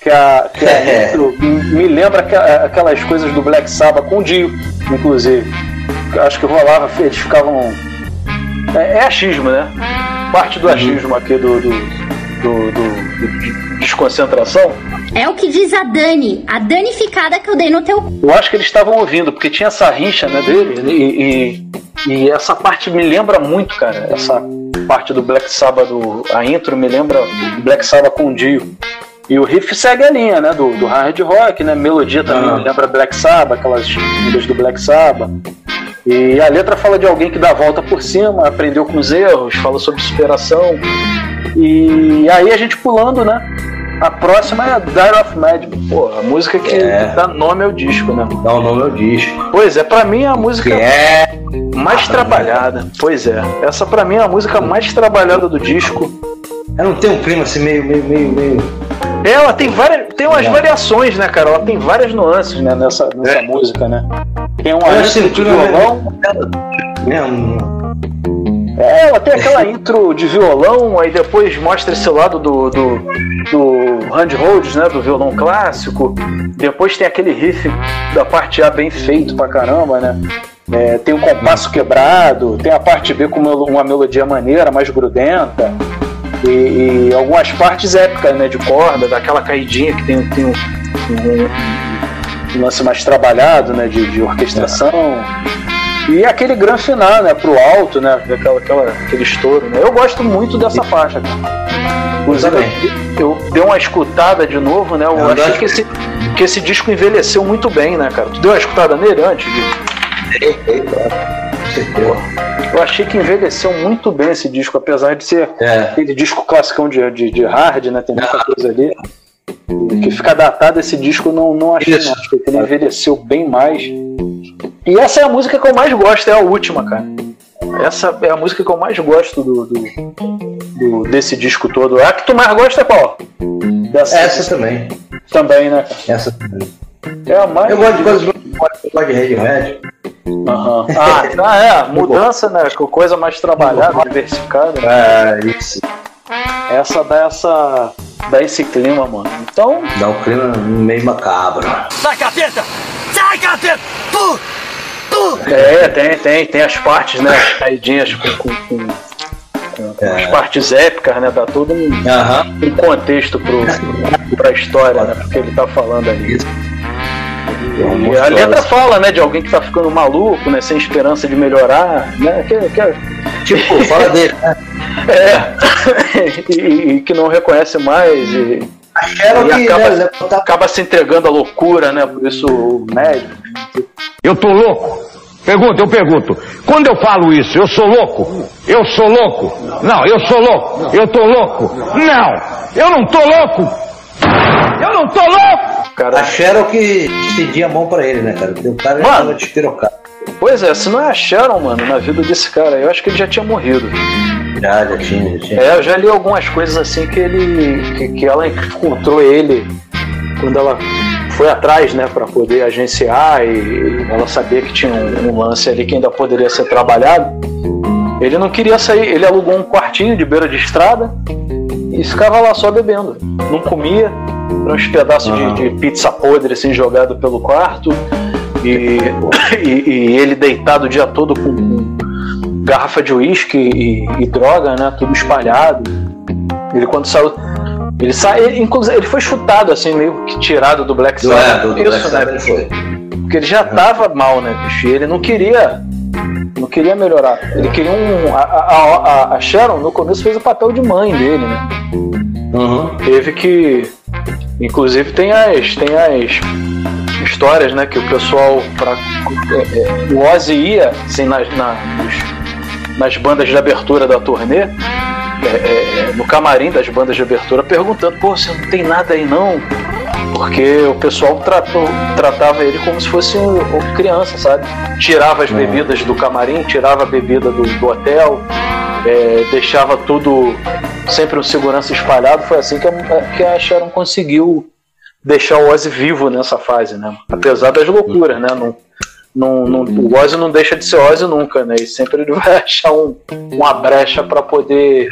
Que a, que a É. intro me lembra aquelas coisas do Black Sabbath com o Dio, inclusive. Acho que rolava, eles ficavam. É, é achismo, né? Parte do achismo aqui do, do, do- do- do- de desconcentração. É o que diz a Dani, a danificada que eu dei no teu. Eu acho que eles estavam ouvindo, porque tinha essa rincha né, dele, e, e, e essa parte me lembra muito, cara. Essa parte do Black Sabbath, do, a intro me lembra Black Sabbath com o Dio. E o riff segue a linha, né, do, do hard rock, né, melodia também Ah. me lembra Black Sabbath, aquelas músicas do Black Sabbath. E a letra fala de alguém que dá a volta por cima, aprendeu com os erros, fala sobre superação. E aí a gente pulando, né? A próxima é Dire of Madman. Pô, a música que É. dá nome ao disco, né? Dá o nome ao disco. Pois é, pra mim é a música Que é. mais trabalhada. Pois é, essa pra mim é a música mais trabalhada do disco. Ela não tem um clima assim meio, meio, meio, meio. Ela tem várias, tem umas É. variações, né, cara? Ela tem várias nuances, né, nessa, nessa É. música, né? Tem intro que de clima violão. Mesmo. É, tem aquela intro de violão, aí depois mostra esse lado do, do, do handholds, né? Do violão clássico. Depois tem aquele riff da parte A bem feito pra caramba, né? É, tem um compasso quebrado, tem a parte B com uma melodia maneira, mais grudenta. E, e algumas partes épicas, né? De corda, daquela caidinha que tem, tem um, um- um lance mais trabalhado, né? De, de orquestração. E aquele grande final, né? Pro alto, né? Aquela, aquela, aquele estouro, né? Eu gosto muito dessa faixa. Inclusive, eu, eu dei uma escutada de novo, né? Eu Eu achei gosto- que esse, que esse disco envelheceu muito bem, né, cara? Tu deu uma escutada nele antes de. Eu achei que envelheceu muito bem esse disco, apesar de ser aquele disco classicão de, de, de hard, né? Tem muita coisa ali. Que fica datado esse disco, eu não, não achei, não. Acho que ele envelheceu bem mais. E essa é a música que eu mais gosto, é a última, cara. Essa é a música que eu mais gosto do, do- do- desse disco todo. A que tu mais gosta é qual? Dessa- Essa também. Também, né? Essa também. É a mais. Eu gosto de coisas de Radiohead. Aham. Ah, tá, é, mudança, né? com Coisa mais trabalhada, diversificada. É, isso. Essa dá essa. dá esse clima, mano. Então. Dá um clima meio macabro. Sai, capeta! Sai, capeta! Tu! É, tem, tem, tem as partes, né? As caidinhas com, com, com, com- com as partes épicas, né? Dá todo um, um contexto pro, pra história, né? Porque ele tá falando ali. E a letra fala, né, de alguém que tá ficando maluco, né, sem esperança de melhorar, né, que, que, tipo, fala dele, né? É, e, e que não reconhece mais e, e que, acaba, né, acaba se entregando à loucura, né, por isso o médico. Eu tô louco? Pergunta, eu pergunto. Quando eu falo isso, eu sou louco? Eu sou louco? Não, eu sou louco. Eu tô louco? Não, eu não tô louco. Eu não tô louco. A Sharon que estendia a mão pra ele, né, cara? O cara Mano. tava despirocado. Pois é, se não é a Sharon, mano, na vida desse cara, eu acho que ele já tinha morrido. Já, já tinha, já tinha. É, eu já li algumas coisas assim que ele. que, que ela encontrou ele quando ela foi atrás, né, para poder agenciar e ela sabia que tinha um, um lance ali que ainda poderia ser trabalhado. Ele não queria sair, ele alugou um quartinho de beira de estrada e ficava lá só bebendo. Não comia, eram uns pedaços de, de pizza podre assim jogado pelo quarto e, e, e ele deitado o dia todo com, com garrafa de uísque e, e droga, né? Tudo espalhado. Ele quando saiu. Ele. Ele, inclusive, ele foi chutado, assim, meio que tirado do Black é, Sabbath. do- do Isso, Black né? Foi. Porque ele já tava mal, né, bicho? E ele não queria. Não queria melhorar. Ele queria um. A, a, a- Sharon no começo fez o papel de mãe dele, né? Teve que. Inclusive tem as. Tem as histórias, né? Que o pessoal. Pra, é, é, o Ozzy ia, assim, nas, na- nos- nas bandas de abertura da turnê. É, é, é, no camarim das bandas de abertura, perguntando: pô, você não tem nada aí não? Porque o pessoal tratou, tratava ele como se fosse um, uma criança, sabe? Tirava as bebidas do camarim, tirava a bebida do, do hotel, é, deixava tudo sempre um segurança espalhado. Foi assim que a, que a Sharon conseguiu deixar o Ozzy vivo nessa fase, né? Apesar das loucuras, né? Não, não, não, o Ozzy não deixa de ser Ozzy nunca, né? E sempre ele vai achar um, uma brecha para poder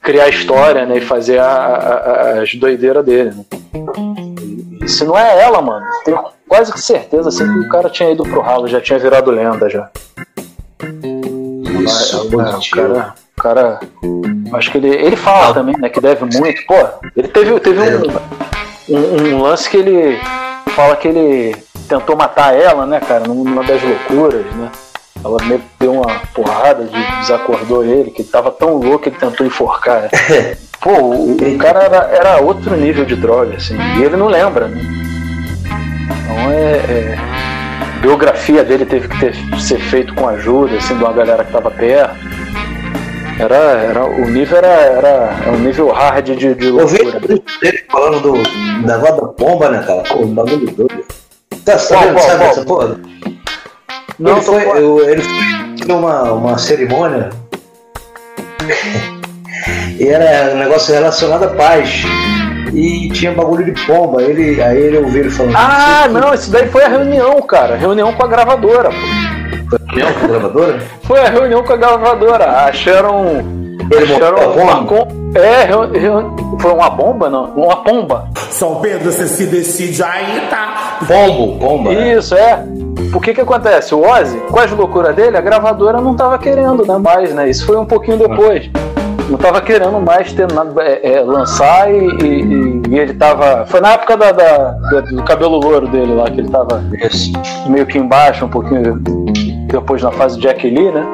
criar história, né? E fazer a- a- as doideiras dele, né? E se não é ela, mano, tenho quase que certeza assim, que o cara tinha ido pro ralo, já tinha virado lenda já. Isso, É, o cara, o cara. Acho que ele. Ele fala também, né? Que deve muito. Pô, ele teve, teve um, um, um lance que ele fala que ele tentou matar ela, né, cara, numa das loucuras, né? Ela meio que deu uma porrada, de, desacordou ele, que ele tava tão louco que ele tentou enforcar. né? Pô, o, o cara era, era outro nível de droga, assim, e ele não lembra, né? Então é. é- a biografia dele teve que ter, ser feito com ajuda, assim, de uma galera que tava perto. Era, era, o nível era, era, era um nível hard de, de Eu vi loucura. falando do negócio da bomba, né, cara? Pô, um bagulho doido. Tá sabendo, qual, sabe essa porra? Não, ele, foi, eu- ele foi uma, uma cerimônia e era um negócio relacionado à paz. E tinha bagulho de pomba. Ele, aí ele ouviu ele falando. Ah, não, isso daí foi a reunião, cara. Reunião com a gravadora. pô. Foi a reunião com a gravadora? Foi a reunião com a gravadora. Acharam. Ele acharam montou a bomba? marcou- É, foi uma bomba, não? Uma pomba. São Pedro, você se decide aí, tá? Pombo, pomba. Isso, é. O que que acontece? O Ozzy, com as loucuras dele, a gravadora não tava querendo né, mais, né? Isso foi um pouquinho depois. Não tava querendo mais ter nada, é, é, lançar e, e- e ele tava. Foi na época da, da- da- do cabelo louro dele lá, que ele tava meio que embaixo, um pouquinho depois na fase de Jack Lee, né?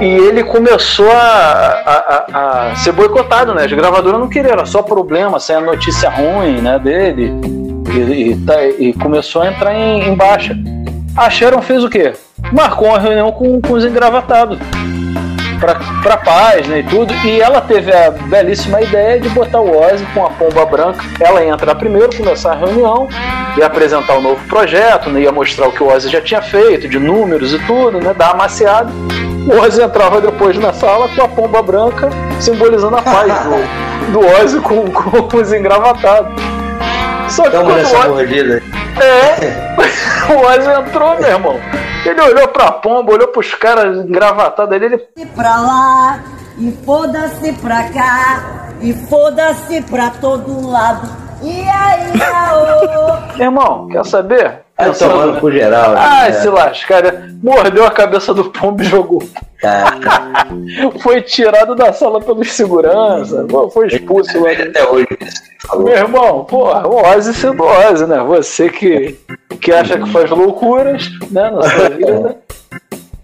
E, e ele começou a, a- a- a ser boicotado, né? As gravadoras não queriam, era só problema, sem a notícia ruim né, dele. E, e tá- e começou a entrar em, em baixa. A Sharon fez o quê? Marcou uma reunião com, com os engravatados. Pra paz, né, e tudo. E ela teve a belíssima ideia de botar o Ozzy com a pomba branca. Ela ia entrar primeiro, começar a reunião, ia apresentar o novo projeto, né, ia mostrar o que o Ozzy já tinha feito, de números e tudo, né, dar uma maciada. O Ozzy entrava depois na sala com a pomba branca, simbolizando a paz do, do Ozzy com, com os engravatados. Só que Tamo quando o nessa Ozzy- mordida. é, o Ozzy entrou, meu irmão. Ele olhou pra pomba, olhou pros caras engravatados ali, ele pra lá e foda-se pra cá e foda-se pra todo lado. E aí, aô? Meu irmão, quer saber? Aí Pensando- tomando pro geral. né? Ai, É. se lascar, mordeu a cabeça do pombo e jogou. foi tirado da sala pelos segurança, pô, foi expulso lá. Até hoje. Meu irmão, porra, o Ozzy sendo Ozzy, né? Você que, que acha que faz loucuras, né, na sua vida.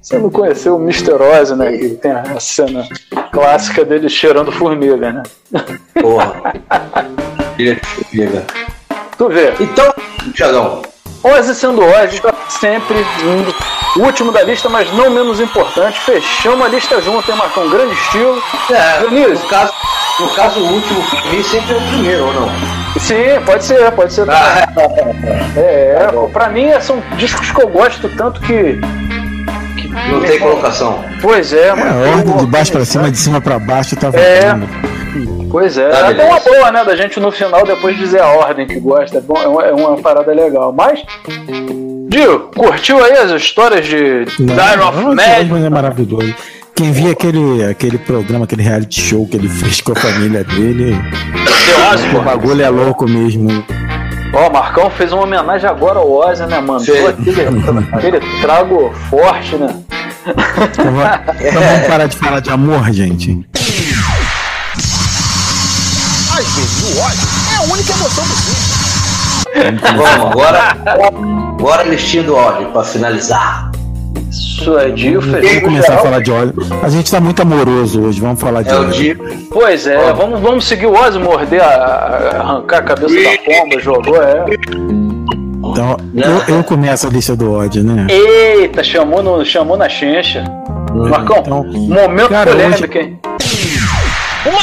Você não conheceu o Mr. Ozzy, né? Que tem a cena clássica dele cheirando formiga, né? Porra. De formiga. Tu vê. Então, Tiagão. Ozzy sendo Ozzy, tá sempre indo. O último da lista, mas não menos importante. Fechamos a lista junto, hein, Marcão? Grande estilo. É, Dionísio. no caso, no caso, o último mim sempre é o primeiro, ou não? Sim, pode ser, pode ser. Ah, É, pô, pra mim são discos que eu gosto tanto que. que Não tem colocação. Pois é, É, a mano. ordem de baixo pra cima, de cima pra baixo tá É. Pois é, Tá, é até uma boa, né, da gente no final depois dizer a ordem que gosta. É, bom, é, uma, é uma parada legal. Mas, Dio, curtiu aí as histórias de Não, Dire of não, é maravilhoso. Quem viu aquele, aquele programa, aquele reality show que ele fez com a família dele, o bagulho é louco mesmo. Ó, o Marcão fez uma homenagem agora ao Ozzy, né, mano? Aquele, aquele trago forte, né? Então, va- então vamos parar de falar de amor, gente. O ódio é a única emoção do filme. Vamos, agora, agora a listinha do ódio, pra finalizar. Isso é Dio, Vamos começar a falar de óleo. A gente tá muito amoroso hoje, vamos falar de É o óleo. Dio. Pois é, vamos, vamos seguir o Ozzy morder, a, a- arrancar a cabeça da pomba, jogou, é. Então, eu, eu começo a lista do ódio, né? Eita, chamou, no, chamou na chencha. Marcão, Então, momento cara, polêmico, hoje- hein? Uma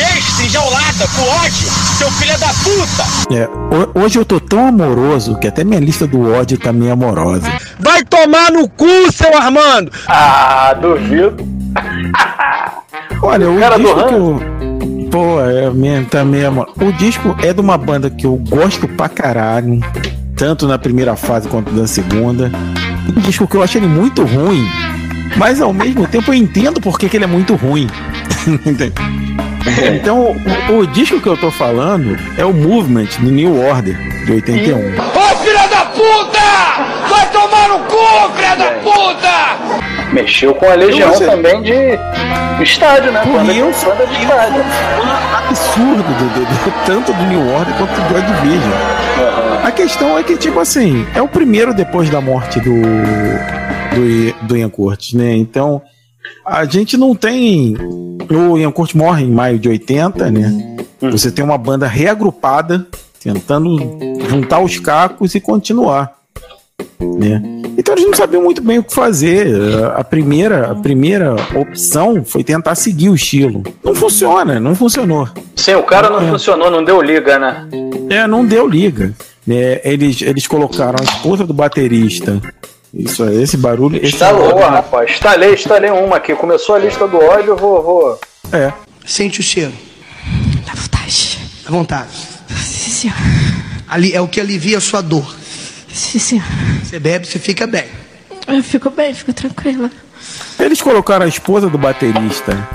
besta enjaulada com ódio, seu filho da puta! É, ho- hoje eu tô tão amoroso que até minha lista do ódio tá meio amorosa. Vai tomar no cu, seu Armando! Ah, duvido. Olha, o cara do disco que eu. Pô, é minha, tá meio amor. O disco é de uma banda que eu gosto pra caralho, tanto na primeira fase quanto na segunda. Um disco que eu acho ele muito ruim, mas ao mesmo tempo eu entendo porque que ele é muito ruim. Entende? então, o, o disco que eu tô falando é o Movement do New Order, de 81. Ô filha da puta! Vai tomar no cu, filha da puta! Mexeu com a Legião Você- também de estádio, né? Banda de estádio. absurdo do, do- do- tanto do New Order quanto do Joy Division. A questão é que, tipo assim, é o primeiro depois da morte do, do, do Ian Curtis, né? Então, a gente não tem. O Ian Curtis morre em maio de 80, né? Você tem uma banda reagrupada, tentando juntar os cacos e continuar. Né? Então eles não sabiam muito bem o que fazer. A primeira, a primeira opção foi tentar seguir o estilo. Não funciona, não funcionou. Sim, o cara não funcionou, não deu liga, né? É, não deu liga. né? eles, eles colocaram a esposa do baterista. Isso, é, esse barulho. Esse Boa, rapaz. Estalei, estalei uma aqui. Começou a lista do ódio, eu vou, vou. É. Sente o cheiro. Dá vontade. À vontade. Sim, senhor. Ali é o que alivia a sua dor. Sim, senhor. Você bebe, você fica bem. Eu fico bem, fico tranquila. Eles colocaram a esposa do baterista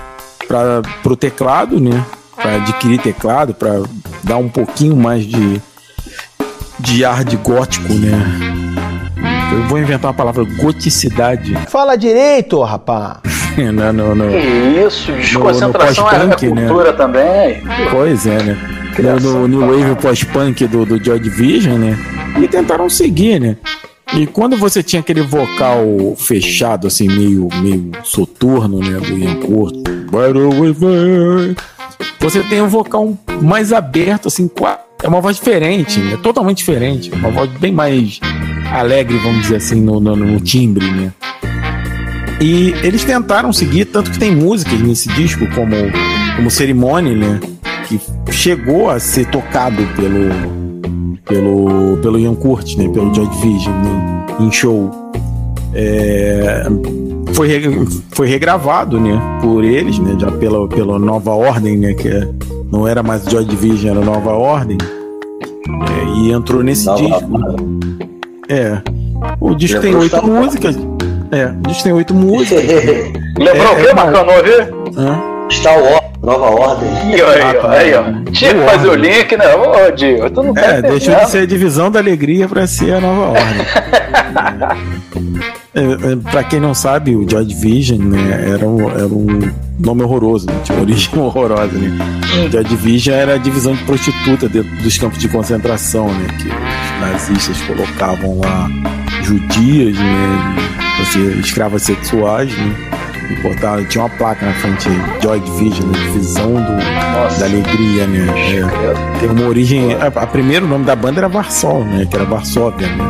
para pro teclado, né? Para adquirir teclado, para dar um pouquinho mais de de ar de gótico, né? Eu vou inventar uma palavra goticidade. Fala direito, rapá. não, não, não. Que isso, No- desconcentração no é pós-punk, né? cultura também. Pois é, né? No, no New Wave pós-punk do, do Joy Division, né? E tentaram seguir, né? E quando você tinha aquele vocal fechado, assim, meio, meio soturno, né? Do Ian way, vai. Você tem um vocal mais aberto, assim, é uma voz diferente, é totalmente diferente. Uma voz bem mais alegre, vamos dizer assim, no, no, no timbre, né? E eles tentaram seguir, tanto que tem músicas nesse disco, como, como Cerimônia, né? Que chegou a ser tocado pelo, pelo, pelo Ian Curtis, né? Pelo Joy Division, né? Em show. É, foi, foi regravado, né? Por eles, né? Já pela, pela Nova Ordem, né? Que é- não era mais Joy Division, era Nova Ordem. É, e entrou nesse disco. É. O disco tem oito músicas. É, o disco tem oito músicas. Lembrou É, o quê, é Marcão? Não ouvi? Star Wars, Nova Ordem. E aí, ó, aí, ó. Tinha que fazer o link, né? Ô, Diego, tu não tá É, deixou de ser a divisão da alegria pra ser a nova ordem. É, é, pra quem não sabe, o Joy Division né, era, um, era um nome horroroso, né, tinha uma origem horrorosa. Né? Joy Division era a divisão de prostituta dentro dos campos de concentração, né, que os nazistas colocavam lá judias, né, você, escravas sexuais, né, botavam, tinha uma placa na frente, Joy Division, né, divisão do, da alegria, né. É, tem uma origem. A, a primeiro nome da banda era Varsol, né? Que era Varsóvia, né?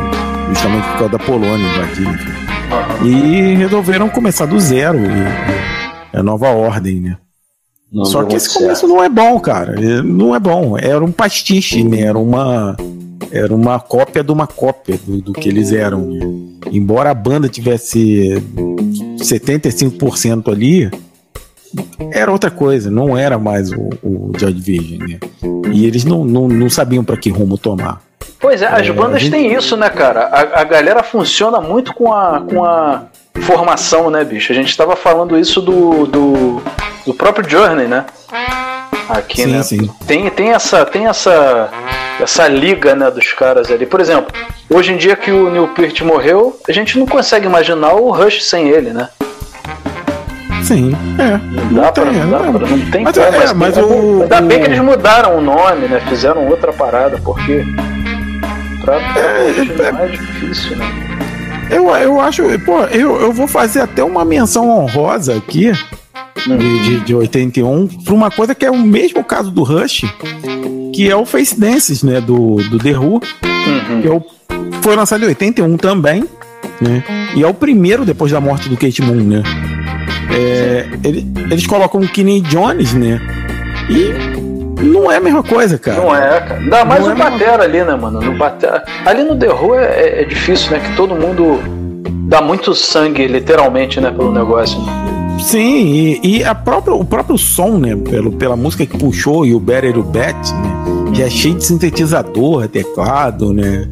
Justamente por causa da Polônia invadida. enfim. E resolveram começar do zero. E, a nova ordem, né? Não Só que esse começo não é bom, cara. É, Não é bom. Era um pastiche, né? Era uma. Era uma cópia de uma cópia do, do que eles eram. Embora a banda tivesse 75% ali, era outra coisa, não era mais o, o Joy Division, né? E eles não, não, não sabiam para que rumo tomar. Pois é, as É, bandas gente- têm isso, né, cara? A, a galera funciona muito com a, com a formação, né, bicho? A gente tava falando isso do, do, do próprio Journey, né? Aqui, Sim, né? sim. Tem, tem, essa, tem essa, essa liga, né, dos caras ali. Por exemplo, hoje em dia que o Neil Peart morreu, a gente não consegue imaginar o Rush sem ele, né? Sim, é. Não dá, pra, não, dá pra, não tem Mas, como. é, mas o- ainda bem que eles mudaram o nome, né? Fizeram outra parada, porque pra, pra É, é difícil, né? Eu, eu acho, pô, eu, eu vou fazer até uma menção honrosa aqui de, de, de 81 para uma coisa que é o mesmo caso do Rush, que é o Face Dances, né, do, do The Who, que é o, foi lançado em 81 também, né, e é o primeiro depois da morte do Kate Moon, né. É, ele- eles colocam o Kenny Jones, né, e não é a mesma coisa, cara. Não é, cara. Ainda mais Não o é. Batera ali, né, mano? No batera... Ali no The Who é, é- é difícil, né? Que todo mundo dá muito sangue, literalmente, né, pelo negócio. né? Sim, e, e a própria, o próprio som, né? Pelo, pela música que puxou e o Better You Bet, né? Que é cheio de sintetizador, teclado, né?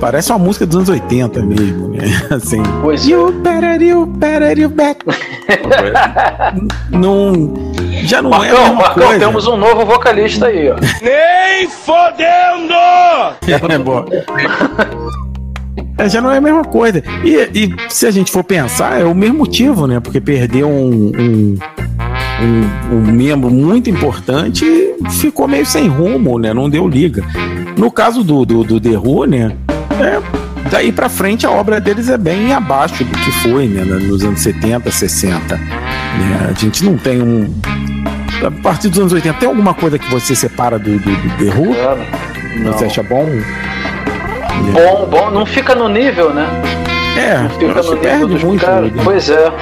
Parece uma música dos anos 80 mesmo, né? Assim. Pois You better you better you bet. não. Já não é a Marcão, Marcão, coisa. temos um novo vocalista aí, ó. Nem fodendo! É, bom. É, já não é a mesma coisa. E, e se a gente for pensar, é o mesmo motivo, né? Porque perdeu um, um, um- um membro muito importante e ficou meio sem rumo, né? Não deu liga. No caso do, do, do The Who, né? É, daí pra frente a obra deles é bem abaixo do que foi, né? Nos anos 70, 60. né? A gente não tem um. A partir dos anos 80, tem alguma coisa que você separa do, do, do The Who? Não. Você acha bom? Bom, bom, não fica no nível, né? É, Não fica no que perde nível dos muito. caras. né? Pois é.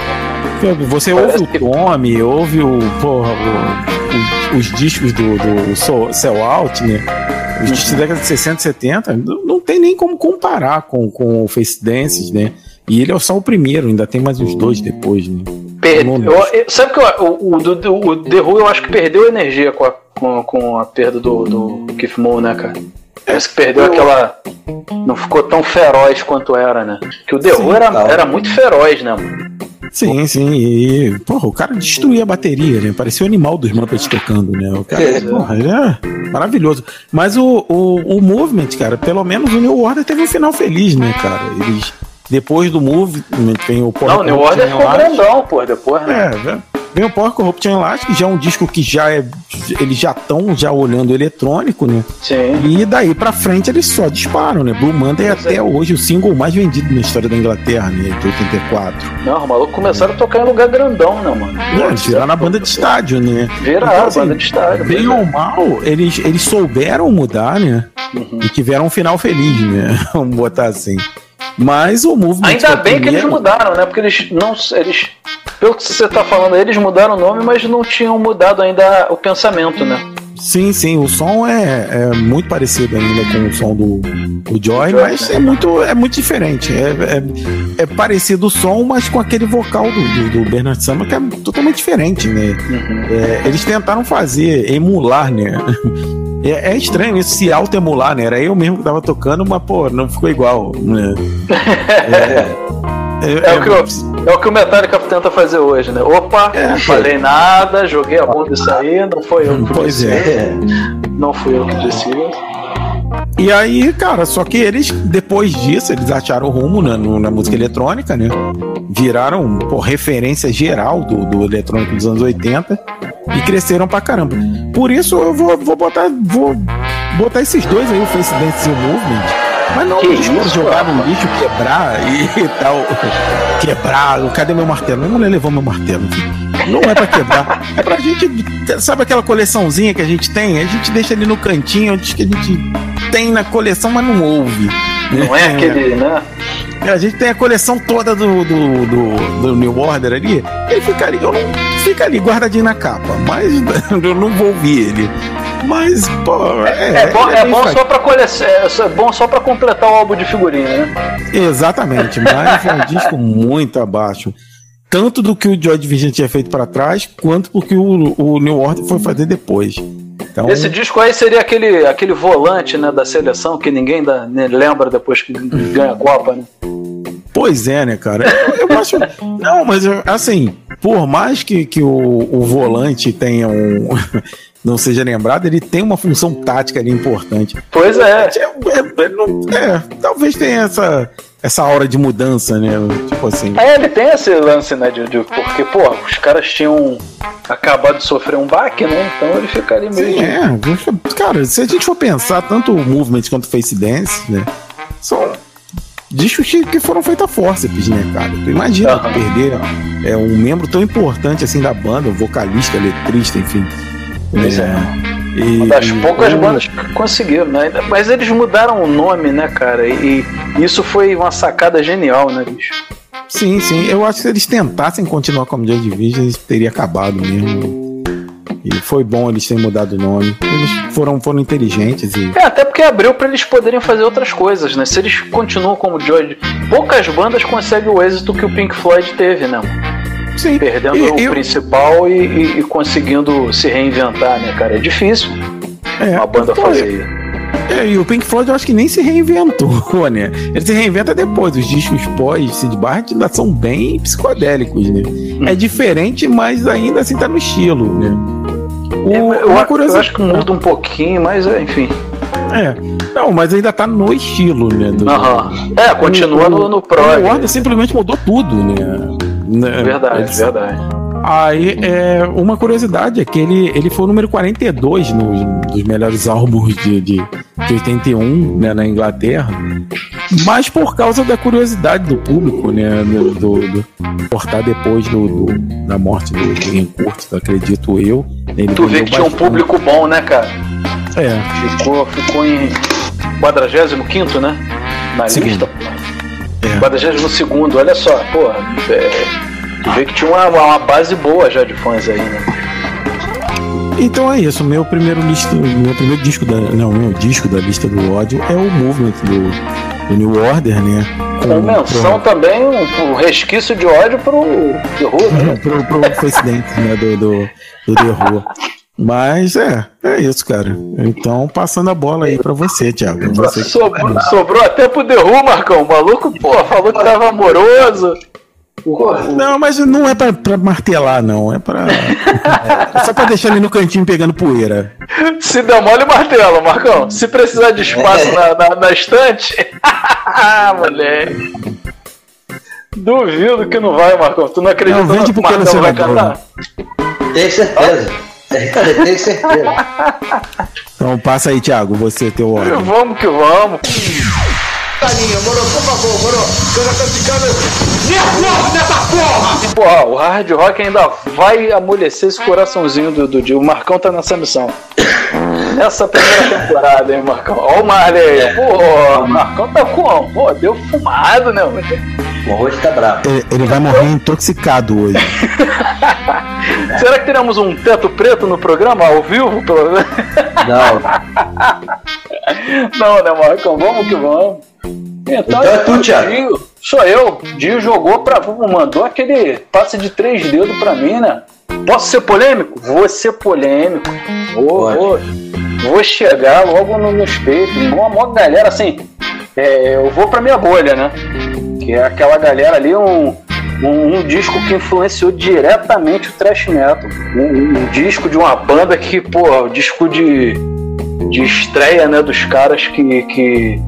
Você ouve o Tommy, ouve o, porra, o- o- os discos do, do Cell Out, né? Os discos da década de 60 e 70, não, não tem nem como comparar com, com o Face Dances, né? E ele é só o primeiro, ainda tem mais uns dois depois, né? Perdeu. eu- sabe que eu- o, o, o The Who eu acho que perdeu energia com a, com, com a perda do, do Keith Moon, né, cara? Parece que perdeu aquela. Não ficou tão feroz quanto era, né? Que o The Who era, era muito feroz, né, mano? Sim, sim. E, porra, o cara destruía a bateria, né? Parecia o animal dos Muppets tocando, né? O cara, É. porra, ele é maravilhoso. Mas o, o, o Movement, cara, pelo menos o New Order teve um final feliz, né, cara? Eles, depois do Movement, vem o Power Não, o New Order ficou grandão, pô, depois, né? É, vem- vem o Power Corruption Elastic, já é um disco que já é. Eles já estão já olhando eletrônico, né? Sim. E daí pra frente eles só disparam, né? Blue Monday é até hoje o single mais vendido na história da Inglaterra, né? De 84. Não, os malucos começaram a tocar em lugar grandão, né, mano? Não, eles viraram a banda de estádio, né? Viraram a banda de estádio, Bem é. ou mal, eles, eles souberam mudar, né? Uhum. E tiveram um final feliz, né? Vamos botar assim. Mas o movimento. Ainda bem que eles mudaram, né? Porque eles não. Eles, pelo que você tá falando, aí, eles mudaram o nome, mas não tinham mudado ainda o pensamento, né? Sim, sim, o som é, é muito parecido ainda com o som do, do Joy, mas é muito, é muito diferente. É, é, é parecido o som, mas com aquele vocal do, do, do Bernard Summer que é totalmente diferente, né? É, eles tentaram fazer, emular, né? É, é estranho isso, se auto-emular, né? Era eu mesmo que tava tocando, mas, pô, não ficou igual, né? É, É, o que o, é o que o Metallica tenta fazer hoje, né? Opa, não falei nada, joguei a bunda isso aí, não foi eu que Pois disse. é. Não fui eu que disse. E aí, cara, só que eles, depois disso, eles acharam o rumo na, na música eletrônica, né? Viraram pô, referência geral do, do eletrônico dos anos 80 e cresceram pra caramba. Por isso eu vou, vou botar vou botar esses dois aí, o Face Dance e o Movement. Mas não Que isso, jogar no lixo, quebrar e tal. Quebrar. Cadê meu martelo? Minha mulher levou meu martelo. Não é pra quebrar. É pra gente. Sabe aquela coleçãozinha que a gente tem? A gente deixa ali no cantinho, onde que a gente tem na coleção, mas não ouve. Não é aquele, né? A gente tem a coleção toda do, do, do, do New Order ali. Ele fica ali, eu não fica ali guardadinho na capa, mas eu não vou ouvir ele. Mas, pô, é, É, bom, ele é bem bom só pra coleção, é, é bom só para completar o álbum de figurinha, né? Exatamente, mas é um disco muito abaixo. Tanto do que o Joy Division tinha feito pra trás, quanto porque o, o New Order foi fazer depois. Então, Esse disco aí seria aquele, aquele volante né, da seleção que ninguém dá, né, lembra depois que ganha a Copa, né? Pois é, né, cara? Eu, eu acho. Não, mas assim, por mais que, que o, o volante tenha um. Não seja lembrado, ele tem uma função tática ali importante. Pois é. É, é, não- é, talvez tenha essa, essa hora de mudança, né? Tipo assim. É, ele tem esse lance, né, de, de- porque, pô, os caras tinham acabado de sofrer um baque, né? Então ele fica ali meio. Sim, é. Cara, se a gente for pensar, tanto o Movement quanto o Face Dance, né? São discos que que foram feitos a forceps, né, cara? Tu imagina tu perder é, um membro tão importante assim da banda, um vocalista, letrista, enfim. Pois é. Uma das E- poucas e- bandas que conseguiram, né? Mas eles mudaram o nome, né, cara? E, e isso foi uma sacada genial, né, bicho? Sim, sim. Eu acho que se eles tentassem continuar como Joy Division, eles teriam acabado mesmo. E foi bom eles terem mudado o nome. Eles foram, foram inteligentes e. É, até porque abriu pra eles poderem fazer outras coisas, né? Se eles continuam como Joy, poucas bandas conseguem o êxito que o Pink Floyd teve, né? Sim. Perdendo E- o eu- principal e, e- e conseguindo se reinventar, né, cara? É difícil É, uma banda pô, fazer isso. É, e o Pink Floyd eu acho que nem se reinventou, né? Ele se reinventa depois. Os discos pós Sid Barrett ainda são bem psicodélicos, né? É diferente, mas ainda assim tá no estilo, né? O, Eu, uma eu curiosidade- acho que muda um pouquinho, mas é, enfim. É. Não, mas ainda tá no estilo, né? do-. É, continua O- no, no O prog. Order simplesmente mudou tudo, né? Né? Verdade, Eles- verdade. Aí, é, uma curiosidade é que ele, ele foi o número 42 nos, dos melhores álbuns de, de, de 81 né, na Inglaterra, mas por causa da curiosidade do público, né? Do, do, do- cortar depois do, do- da morte do, do acredito eu. Tu vê que tinha um bastante. público bom, né, cara? É. Ficou, ficou em 45, né? Na lista. É. 42, olha só, pô. É, tu vê que tinha uma, uma base boa já de fãs aí, né? Então é isso, meu primeiro lista, meu primeiro disco da, não, meu disco da lista do ódio é o Movement do, do New Order, né? Com menção também, um, um resquício de ódio pro The Who, né? pro, pro Face Dance, né, do, do, do The Who. Mas é, é isso, cara. Então, passando a bola aí pra você, Thiago. Você Sobrou, sobrou até pro The Who, Marcão. O maluco, pô, falou que tava amoroso. Não, mas não é pra, pra martelar, não. É pra. é só pra deixar ele no cantinho pegando poeira. Se der mole, martelo, Marcão. Se precisar de espaço na, na, na estante. moleque. Duvido que não vai, Marcão. Tu não acredita Não, vende que pro o Marcão vai cantar? Tenho certeza. Tenho certeza. Então passa aí, Thiago, você, teu ódio. Vamos que vamos. Carinha, moro, por favor, moro, que eu já tô ficando nervoso nessa porra! Porra, o hard rock ainda vai amolecer esse coraçãozinho do, do Dio. O Marcão tá nessa missão. Nessa primeira temporada, hein, Marcão? Ó o Marley aí. Pô, o Marcão tá com. Pô, deu fumado, né? mano? Hoje tá bravo. Ele, ele vai morrer intoxicado hoje. Será que teremos um teto preto no programa, ao vivo, pelo menos? Não. Não, né, Marcão? Vamos que vamos. Então é tu, Thiago. Sou eu. Dio jogou pra. mandou aquele passe de três dedos pra mim, né? Posso ser polêmico? Vou ser polêmico. Vou, vou, vou chegar logo no, nos peitos. Uma maior galera assim. é, eu vou pra minha bolha, né? Que é aquela galera ali, um, um, um disco que influenciou diretamente o thrash metal. Um, um disco de uma banda que, pô, o disco de, de estreia, né, dos caras que, que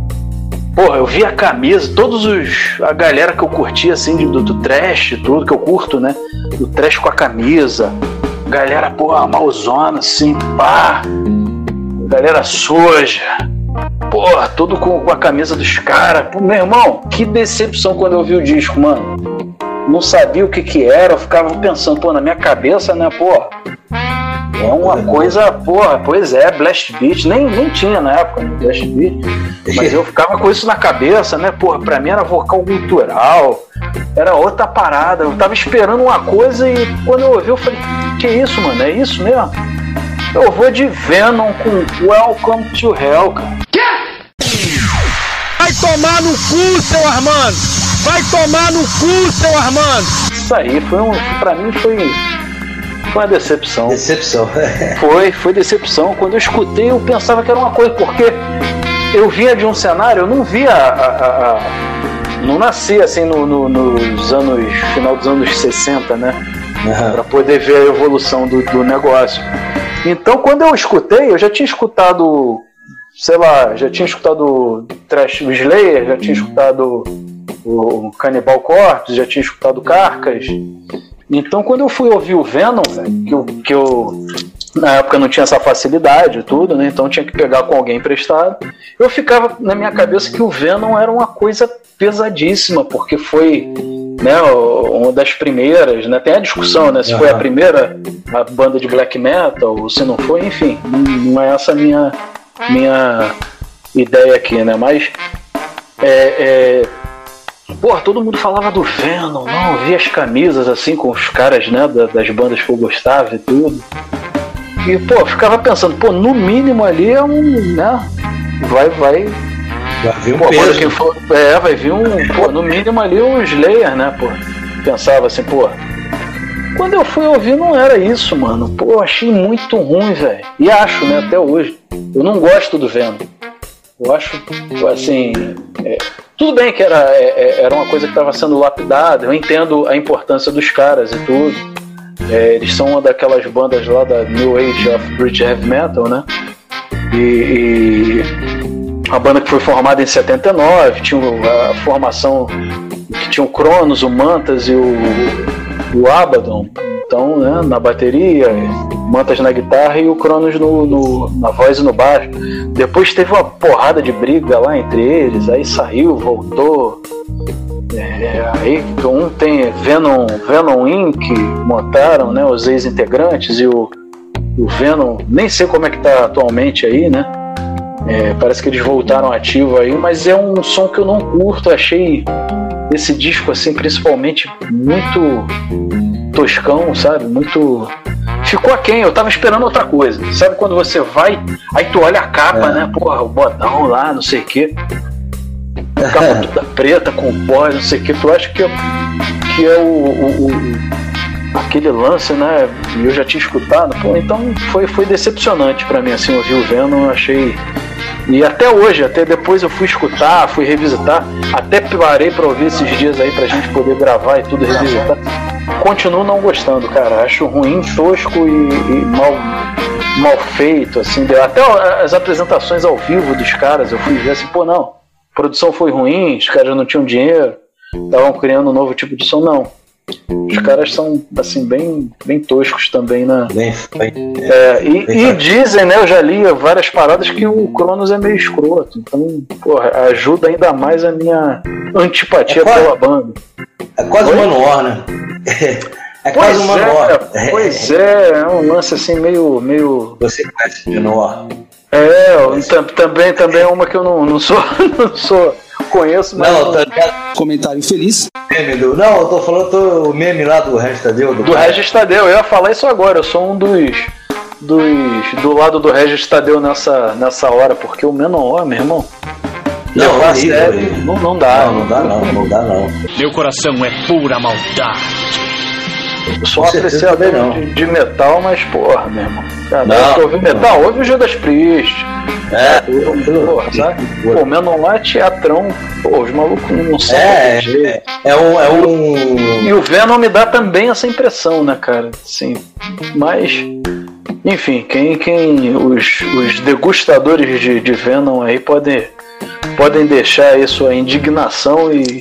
Porra, eu vi a camisa, todos os. a galera que eu curtia, assim, do, do trash, tudo que eu curto, né? Do trash com a camisa. Galera, porra, malzona, assim, pá. Galera suja. Porra, tudo com, com a camisa dos caras. Meu irmão, que decepção quando eu vi o disco, mano. Não sabia o que que era, eu ficava pensando, pô, na minha cabeça, né, porra é uma coisa, porra, pois é, Blast Beat, nem, nem tinha na época, né, Blast Beat, mas eu ficava com isso na cabeça, né, porra, pra mim era vocal cultural, era outra parada, eu tava esperando uma coisa e quando eu ouvi eu falei, que isso, mano, é isso mesmo? Eu vou de Venom com Welcome to Hell, cara. Vai tomar no cu, seu Armando! Vai tomar no cu, seu Armando! Isso aí, foi um, pra mim foi foi uma decepção. Decepção. foi, foi decepção. Quando eu escutei, eu pensava que era uma coisa, porque eu vinha de um cenário, eu não via a, a, a não nasci assim no, no, nos anos. final dos anos 60, né? Uhum. Para poder ver a evolução do, do negócio. Então, quando eu escutei, eu já tinha escutado, sei lá, já tinha escutado Trash Slayer, já tinha escutado o Cannibal Corpse, já tinha escutado Carcas, então, quando eu fui ouvir o Venom, que eu, que eu na época não tinha essa facilidade e tudo, né? Então tinha que pegar com alguém emprestado. Eu ficava na minha cabeça que o Venom era uma coisa pesadíssima, porque foi né, uma das primeiras, né? Tem a discussão, né? Se foi a primeira a banda de black metal, ou se não foi, enfim, não é essa a minha, minha ideia aqui, né? Mas é, é Porra, todo mundo falava do Venom, não, via as camisas assim com os caras, né, das bandas que eu gostava e tudo. E, pô, ficava pensando, pô, no mínimo ali é um, né, vai, vai... Vai vir um pô, peso. For, é, vai vir um, pô, no mínimo ali um Slayer, né, pô. Pensava assim, pô, quando eu fui ouvir não era isso, mano. Pô, achei muito ruim, velho. E acho, né, até hoje. Eu não gosto do Venom. Eu acho, assim, é, tudo bem que era, é, é, era uma coisa que estava sendo lapidada, eu entendo a importância dos caras e tudo. É, eles são uma daquelas bandas lá da New Age of British Heavy Metal, né? E, e a banda que foi formada em 79, tinha a formação que tinha o Cronos, o Mantas e o, o Abaddon. Então, né, na bateria, Mantas na guitarra e o Cronos no, no, na voz e no baixo. Depois teve uma porrada de briga lá entre eles, aí saiu, voltou. É, aí um tem Venom, Venom Inc. montaram, né, os ex-integrantes e o, o Venom, nem sei como é que tá atualmente aí, né? É, parece que eles voltaram ativo aí, mas é um som que eu não curto, achei esse disco assim principalmente muito toscão, sabe? Muito. Ficou aquém, eu tava esperando outra coisa. Sabe quando você vai, aí tu olha a capa, é. né? Porra, o bodão lá, não sei o quê. Capa toda preta, com pó, não sei o quê. Tu acha que é, que é o, o, o, aquele lance, né? E eu já tinha escutado. Pô, então foi, foi decepcionante para mim, assim, ouvir o Venom, achei. E até hoje, até depois eu fui escutar, fui revisitar, até parei para ouvir esses dias aí pra gente poder gravar e tudo revisitar continuo não gostando, cara. Acho ruim, tosco e, e mal, mal feito, assim. Até as apresentações ao vivo dos caras, eu fui ver assim, pô, não, a produção foi ruim, os caras não tinham dinheiro, estavam criando um novo tipo de som, não. Os caras são, assim, bem, bem toscos também, né? Bem, bem, é, e, bem e dizem, né? Eu já li várias paradas que o Cronos é meio escroto. Então, porra, ajuda ainda mais a minha antipatia é quase, pela banda. É quase uma Manowar, né? É quase uma Manowar. É, pois é, é um lance assim meio. meio... Você conhece de Manowar? É, também, também é uma que eu não, não sou. Não sou conheço, mas. Não, tá Comentário feliz. Meme do, não, eu tô falando o meme lá do Regis Tadeu. Do, do Regis Tadeu, eu ia falar isso agora, eu sou um dos. dos do lado do Regis Tadeu nessa, nessa hora, porque o Menor, meu irmão. Não, não, sério, não, não dá. Não, não dá não, não dá não. Meu coração é pura maldade. Eu sou apreciador não. de, de metal, mas porra, meu irmão. Cara, Não, não, ouve metal, ouve o Judas Priest. É, porra, sabe? Pô, Menor teatrão. Pô, os malucos não sabem. É, é, é um. É um... E o Venom me dá também essa impressão, né, cara? Sim. Mas, enfim, quem, quem os, os degustadores de, de Venom aí podem, podem deixar aí sua indignação e,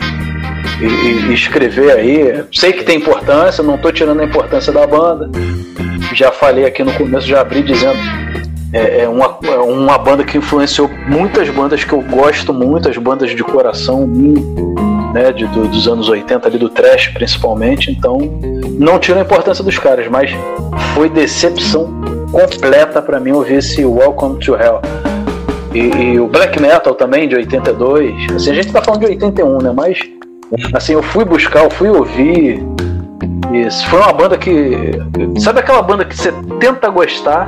e, e escrever aí. Sei que tem importância, não tô tirando a importância da banda. Já falei aqui no começo, já abri dizendo. É, é uma, é uma banda que influenciou muitas bandas que eu gosto muito, as bandas de coração né, de, do- dos anos 80 ali do trash principalmente, então não tiro a importância dos caras, mas foi decepção completa pra mim ouvir esse Welcome to Hell. E, e o black metal também de 82, assim, a gente tá falando de 81, né, mas assim, eu fui buscar, eu fui ouvir, isso foi uma banda que. Sabe aquela banda que você tenta gostar,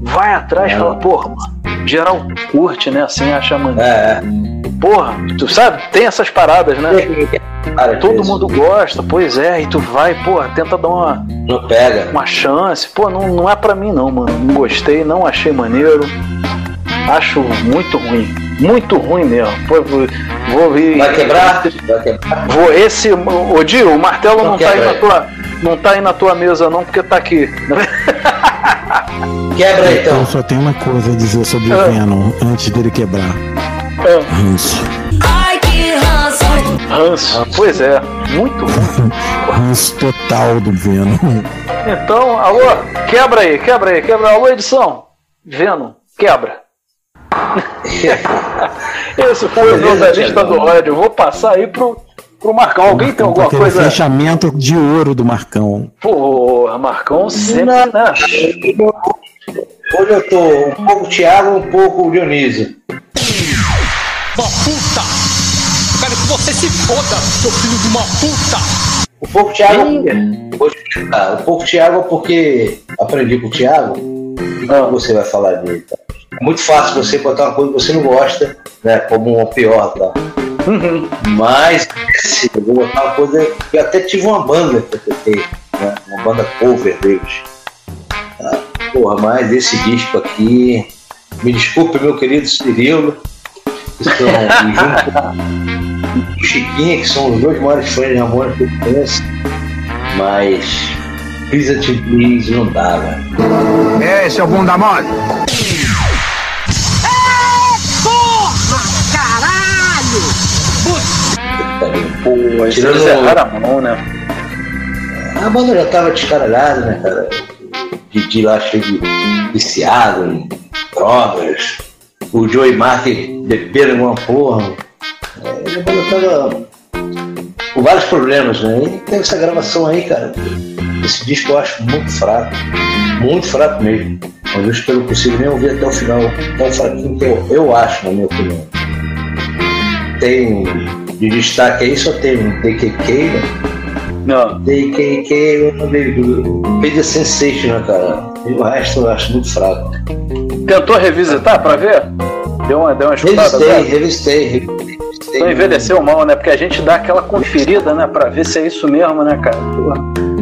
vai atrás e fala, porra, mano, geral curte, né? Assim, acha maneiro. É, Porra, tu sabe, tem essas paradas, né? Cara, Todo mundo gosta, pois é, e tu vai, porra, tenta dar uma, Não pega. uma chance. Pô, não, não é pra mim não, mano. Não gostei, não achei maneiro. Acho muito ruim. Muito ruim mesmo. Vou, vou ir. Vai quebrar? Vai quebrar. Vou, esse. Ô Dio, o martelo Não não, tá aí na tua. Não tá aí na tua mesa não, porque tá aqui. Quebra Então então. só tem uma coisa a dizer sobre o Ah. Venom antes dele quebrar. Ranço. Ai, que ranço. Ranço. Pois é, muito ruim. Ranço total do Venom. Então, alô, quebra aí, quebra aí, quebra. Alô, edição. Venom, quebra. Esse foi o meu da lista do ódio. Vou passar aí pro, pro Marcão. Alguém tem alguma Aquele coisa? fechamento de ouro do Marcão. Porra, Marcão sempre, Não. né? Hoje eu tô um pouco Thiago, um pouco Dionísio. Uma puta! Quero que você se foda, seu filho de uma puta! Um pouco Thiago. Explicar. Um pouco Thiago porque aprendi com o Thiago. E como você vai falar dele? tá? É muito fácil você botar uma coisa que você não gosta, né? Como uma pior, tá? Mas esse, eu vou botar uma coisa que eu até tive uma banda que eu toquei, né? Uma banda cover deles. Tá? Porra, mas esse disco aqui. Me desculpe, meu querido Cirilo. Que são, e junto com o Chiquinha, que são os dois maiores fãs de Ramones que eu conheço. Mas Please Please não dá, velho. É, seu bunda mole. Porra, Pô, Tirando- erraram a mão, né? A banda já tava descaralhada, né, cara? Didi lá cheio de viciado em drogas. O Joey Martin beberam uma porra. É, a banda tava com vários problemas, né? E tem essa gravação aí, cara. Esse disco eu acho muito fraco. Muito fraco mesmo. Uma vez que eu não consigo nem ouvir até o final. Tão fraquinho que eu, eu acho, na minha opinião. Tem de destaque aí, só tem um DKK, né? Não. DKK, Media Sensation, né, cara? E o resto eu acho muito fraco. Tentou revisitar pra ver? Deu uma, deu uma escutada? Revistei, revistei, revistei. Então envelheceu mal, né? Porque a gente dá aquela conferida, né? Pra ver se é isso mesmo, né, cara?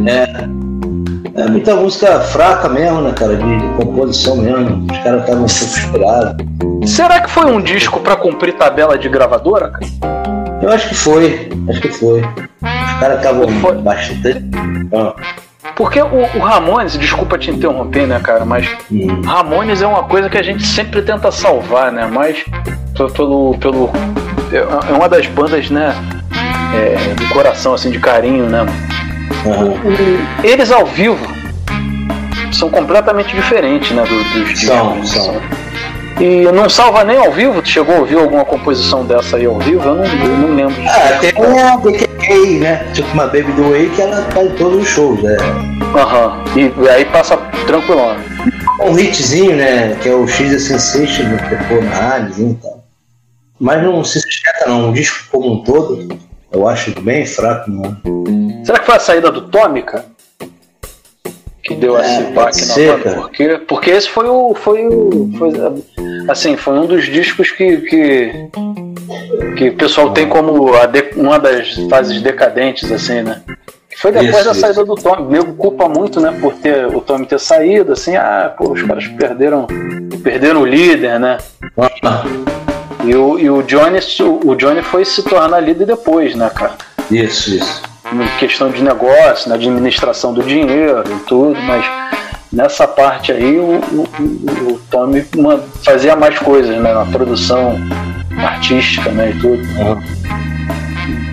É. É muita música fraca mesmo, né, cara? De, de composição mesmo. Os caras estavam super inspirados. Será que foi um disco pra cumprir tabela de gravadora, cara? Eu acho que foi, acho que foi. Os caras estavam bastante. Ah, Porque o, o Ramones, desculpa te interromper, né, cara, mas hum. Ramones é uma coisa que a gente sempre tenta salvar, né? Mas pelo. pelo é uma das bandas, né? É, de coração, assim, de carinho, né? Aham. Eles ao vivo são completamente diferentes, né? do- dos São, são. E não salva nem ao vivo? Tu chegou a ouvir alguma composição dessa aí ao vivo? Eu não, eu não lembro. Ah, tem a DKK, né? Tipo uma Baby do Way que ela tá em todos os shows, né? Aham. E, e aí passa tranquilão. Um hitzinho, né? Que é o X Sensation, né, que tocou na rádio e tal. Mas não se sustenta não. O disco como um todo, eu acho bem fraco, não. Será que foi a saída do cara? Que deu É, esse baque na banda? Porque, porque esse foi o. Foi o. Foi, assim, foi um dos discos que. que, que o pessoal tem como de- uma das fases decadentes, assim, né? Foi depois Isso, da isso. saída do Tommy. O nego culpa muito, né? Por ter o Tommy ter saído, assim, ah, pô, os caras perderam, perderam o líder, né? E o, e o Johnny, o Johnny foi se tornar líder depois, né, cara? Isso, isso. Em questão de negócio, na administração do dinheiro e tudo, mas nessa parte aí o, o, o- o Tommy fazia mais coisas, né? Na produção artística, né? E tudo.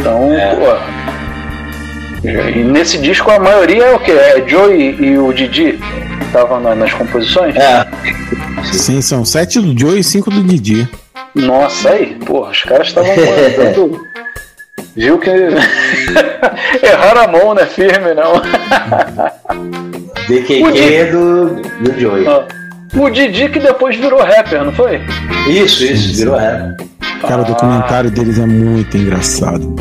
Então, pô. E nesse disco a maioria é o que? É Joey e o Didi que estavam na- nas composições? É. Sim, são sete do Joe e cinco do Didi. Nossa, aí, porra, os caras estavam mandando. Viu que. Erraram a mão, né? Firme, não. DQQ do, do Joey. Ó, O Didi que depois virou rapper, não foi? Isso, isso, virou rap. Cara, o documentário deles é muito engraçado.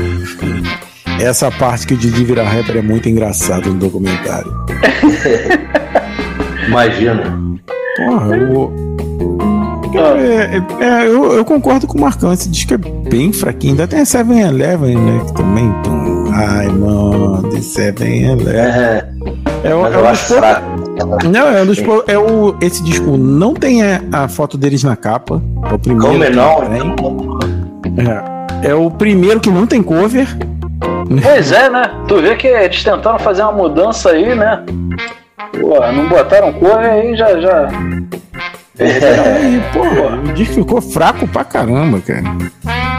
Essa parte que o Didi vira rapper é muito engraçado no documentário. Imagina. Porra, o. É- é- é, eu, eu concordo com o Marcão, esse disco é bem fraquinho. Ainda tem a 7-Eleven, né? Que também. Então, ai, mano, The 7-Eleven. É, o- Mas é eu acho fraco. Não, é um dos é o, esse disco não tem a, a foto deles na capa. É o primeiro. Como é que não? É, é o primeiro que não tem cover. Pois é, né? Tu vê que eles tentaram fazer uma mudança aí, né? Pô, não botaram cor aí já. já... Aí, porra, o disco ficou fraco pra caramba, cara.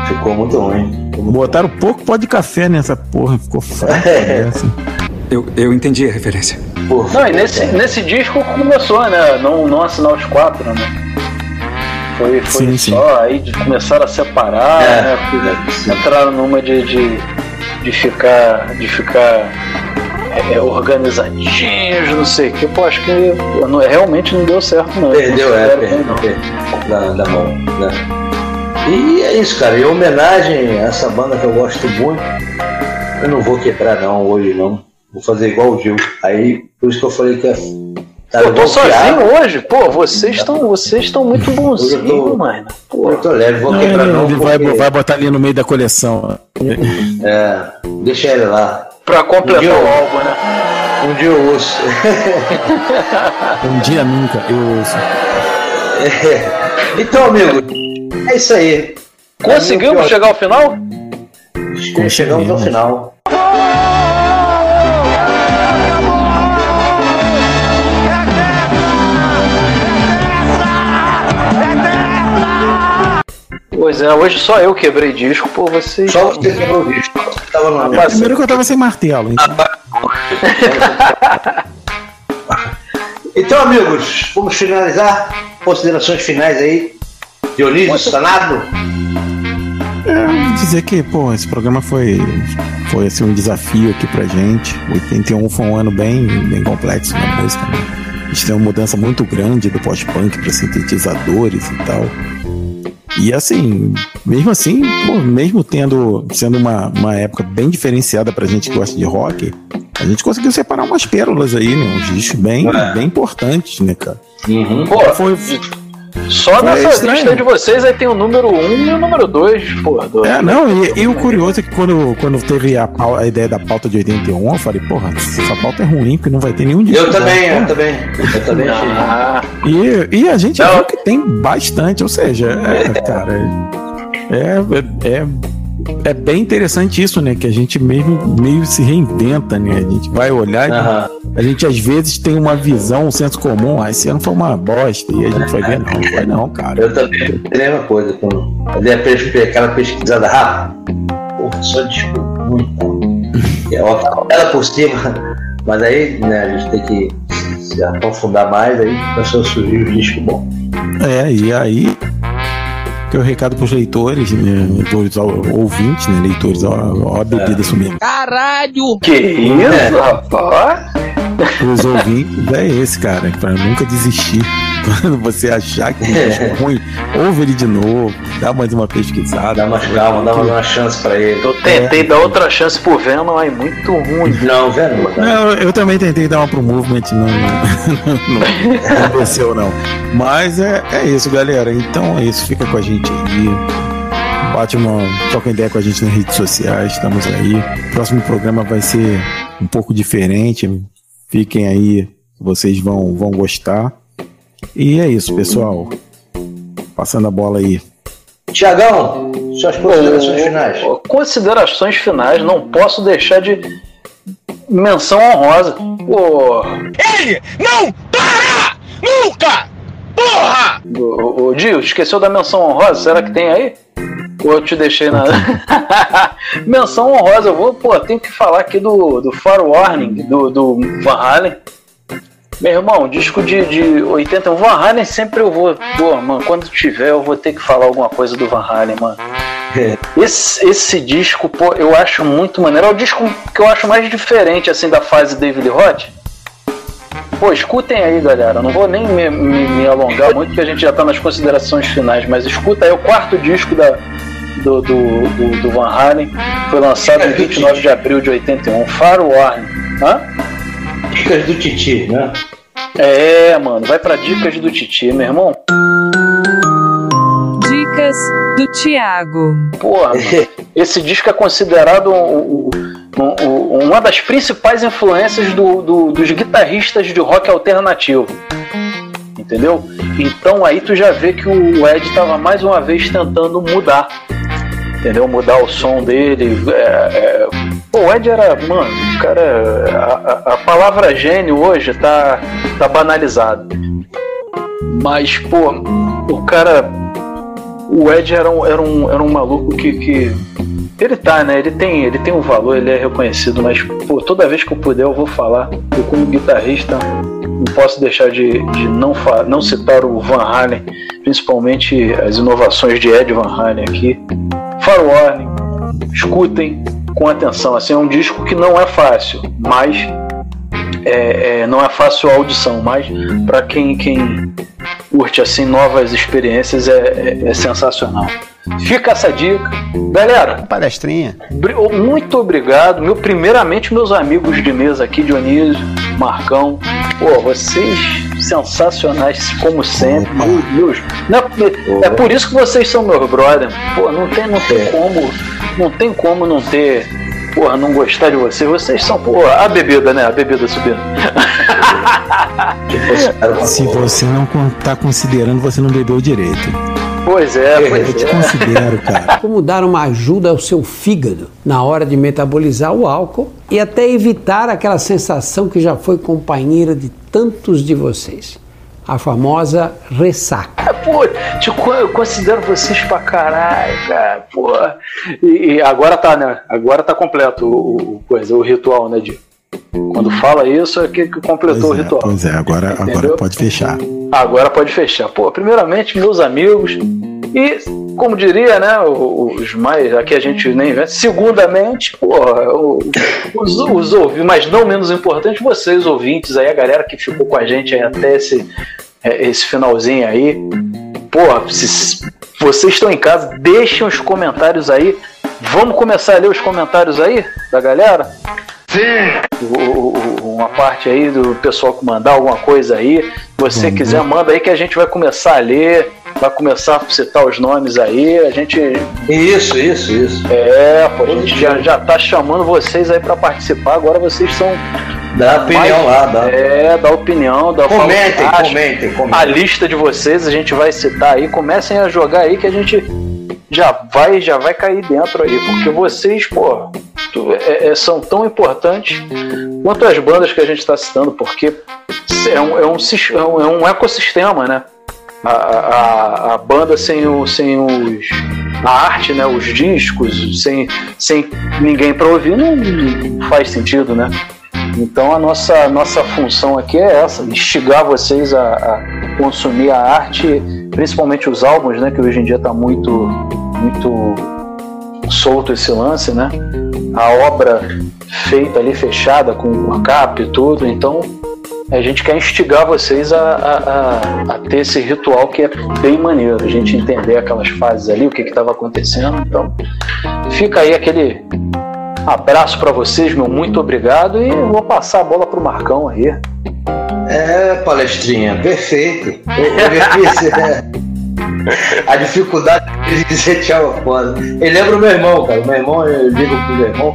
Ficou muito ruim. Botaram pouco pó de café nessa porra, ficou fraco. essa. Eu, eu entendi a referência. Não, e nesse, nesse disco começou, né? Não, não assinar os quatro, né? Foi, foi Sim, sim. só, aí de- começaram a separar, É, né? sim. Entraram numa de, de, de ficar. de ficar é, organizadinhos, não sei o que. Pô, acho que não, realmente não deu certo, não. Perdeu, é, Não perdeu da, da mão, né? E é isso, cara. Em homenagem a essa banda que eu gosto muito, eu não vou quebrar não hoje não. Vou fazer igual o Gil. Aí, por isso que eu falei que é. Tá Eu tô sozinho hoje, pô, vocês estão vocês estão muito bonzinhos, mano. Eu tô leve, vou Não, quebrar não. ele vai, porque- vai botar ali no meio da coleção. É, deixa ele lá. Pra completar Um o álbum, né? Um dia eu ouço. Um dia nunca, eu ouço. É. Então, amigo, é isso aí. Conseguimos chegar ao final? Chegamos ao final. Pois é, hoje só eu quebrei disco, pô, vocês. Só você quebrou disco. Tava no primeiro que eu tava sem martelo. Então... Então, amigos, vamos finalizar. Considerações finais aí. Dionísio Sanado. É, dizer que, pô, esse programa foi, foi assim, um desafio aqui pra gente. 81 foi um ano bem, bem complexo na música, né? A gente tem uma mudança muito grande do pós-punk para sintetizadores e tal. E assim, mesmo assim, pô, mesmo tendo sendo uma, uma época bem diferenciada pra gente que gosta de rock, a gente conseguiu separar umas pérolas aí, né? Uns discos bem, bem importantes, né, cara? Pô, foi, Só Foi nessa estranho. lista de vocês aí tem o número 1 e o número 2, pô. Do... É, não, e, e o curioso é que quando, quando teve a, a ideia da pauta de 81, eu falei, porra, essa pauta é ruim, porque não vai ter nenhum disco. Eu também, bom. eu também. Eu também achei. Ah, E, e a gente viu que tem bastante, ou seja, é, cara, é, é, é bem interessante isso, né? Que a gente mesmo meio se reinventa, né? A gente vai olhar e Aham. a gente às vezes tem uma visão, um senso comum, ah, esse ano foi uma bosta, e a gente vai ver, não, não foi não, cara. Eu também a mesma coisa. Quando eu dei aquela pesquisada rápida. Porra, só ruim. E Ela ela por cima. Mas aí, né, a gente tem que se aprofundar mais. Aí começou a surgir o disco bom. É, e aí que é o recado pros leitores, né, leitores ao- ouvintes, né, leitores, ó, ó a bebida sumindo. Caralho! Que isso, rapaz? Os ouvintes é esse, cara, pra nunca desistir. Quando você achar que é ruim, ouve ele de novo, dá mais uma pesquisada. Dá mais calma, dá mais uma chance pra ele. Eu tentei dar outra chance pro Venom, aí muito ruim. Não, Venom. Não, eu também tentei dar uma pro movement, não, não, não, não desceu, não. Mas é, é isso, galera. Então é isso, fica com a gente aí. bate uma, troca ideia com a gente nas redes sociais, estamos aí. O próximo programa vai ser um pouco diferente. Fiquem aí, vocês vão, vão gostar. E é isso, pessoal. Passando a bola aí. Tiagão, suas considerações finais. Considerações finais, não posso deixar de menção honrosa. Pô. Ele não para! Nunca! Porra! Ô, ô, Dio, esqueceu da menção honrosa? Será que tem aí? Ou eu te deixei na. menção honrosa, eu vou, pô, tenho que falar aqui do, do Far Warning, do, do Van Halen. Meu irmão, disco de, de 81. Van Halen sempre eu vou. Pô, mano, quando tiver eu vou ter que falar alguma coisa do Van Halen, mano. Esse, esse disco, pô, eu acho muito maneiro. É o disco que eu acho mais diferente, assim, da fase David Roth. Pô, escutem aí, galera. Não vou nem me, me, me alongar muito, porque a gente já tá nas considerações finais, mas escuta aí o quarto disco da, do, do, do, do Van Halen. Foi lançado em 29 de abril de 81. Far Warning. Hã? Dicas do Titi, né? É, mano, vai pra dicas do Titi, meu irmão. Dicas do Tiago. Porra, mano, esse disco é considerado um, um, um, uma das principais influências do, do, dos guitarristas de rock alternativo. Entendeu? Então aí tu já vê que o Ed tava mais uma vez tentando mudar. Entendeu? Mudar o som dele. É, é... Pô, o Ed era, mano, o cara. A, a, palavra gênio hoje tá, tá banalizada. Mas, pô, o cara. O Ed era um, era um, era um maluco que, que. Ele tá, né? Ele tem, ele tem um valor, ele é reconhecido, mas, pô, toda vez que eu puder eu vou falar. Eu, como guitarrista, não posso deixar de, de não, não citar o Van Halen, principalmente as inovações de Ed Van Halen aqui. Far Warning, escutem com atenção. Assim, é um disco que não é fácil, mas é, é, não é fácil a audição, mas para quem, quem curte assim novas experiências é, é, é sensacional. Fica essa dica. Galera, palestrinha. Muito obrigado. Meu, primeiramente, meus amigos de mesa aqui, Dionísio, Marcão. Pô, vocês sensacionais, como sempre. Meu Deus. É, é, por isso que vocês são meus brother. Pô, não tem, não tem como. Não tem como não ter. Porra, não gostar de vocês. Vocês são, pô, a bebida, né? A bebida subindo. Se você não tá considerando, você não bebeu direito. Pois é, pois Eu te é. considero, cara. Como dar uma ajuda ao seu fígado na hora de metabolizar o álcool e até evitar aquela sensação que já foi companheira de tantos de vocês. A famosa ressaca. Pô, te, co- eu considero vocês pra caralho, cara. Pô. E, e agora tá, né? Agora tá completo o, o, coisa, o ritual, né, Di? Quando fala isso, é que, que completou o ritual. Pois é, agora, agora pode fechar. Agora pode fechar. Pô, primeiramente, meus amigos. E, como diria, né, os mais. Aqui a gente nem vê. Segundamente, porra, os, os ouvintes, mas não menos importante, vocês, ouvintes aí, a galera que ficou com a gente aí até esse, é, esse finalzinho aí. Porra, se vocês estão em casa, deixem os comentários aí. Vamos começar a ler os comentários aí da galera? Sim. uma parte aí do pessoal que mandar alguma coisa aí. Se você quiser, manda aí que a gente vai começar a ler, vai começar a citar os nomes aí. A gente. Isso, isso, isso. É, pô, a gente já, já tá chamando vocês aí para participar. Agora vocês são. Dá opinião lá, dá. É, dá opinião, dá o Comentem, comentem, comentem. A lista de vocês a gente vai citar aí. Comecem a jogar aí que a gente já vai, já vai cair dentro aí. Porque vocês, pô, é- é- são tão importantes quanto as bandas que a gente está citando, porque é um, é é um, é um ecossistema, né? A, a, a banda sem, o, sem os. A arte, né? Os discos, sem, sem ninguém para ouvir, não faz sentido, né? Então a nossa, nossa função aqui é essa, instigar vocês a, a consumir a arte, principalmente os álbuns, né? Que hoje em dia está muito, muito solto esse lance, né? A obra feita ali, fechada, com o cap e tudo, então a gente quer instigar vocês a, a, a- a ter esse ritual que é bem maneiro, a gente entender aquelas fases ali, o que estava acontecendo. Então, fica aí aquele abraço para vocês, meu muito obrigado, e eu vou passar a bola pro Marcão aí. É, palestrinha, perfeito. É, A dificuldade de dizer tchau é foda. Ele lembra o meu irmão, cara. O meu irmão, eu ligo pro meu irmão.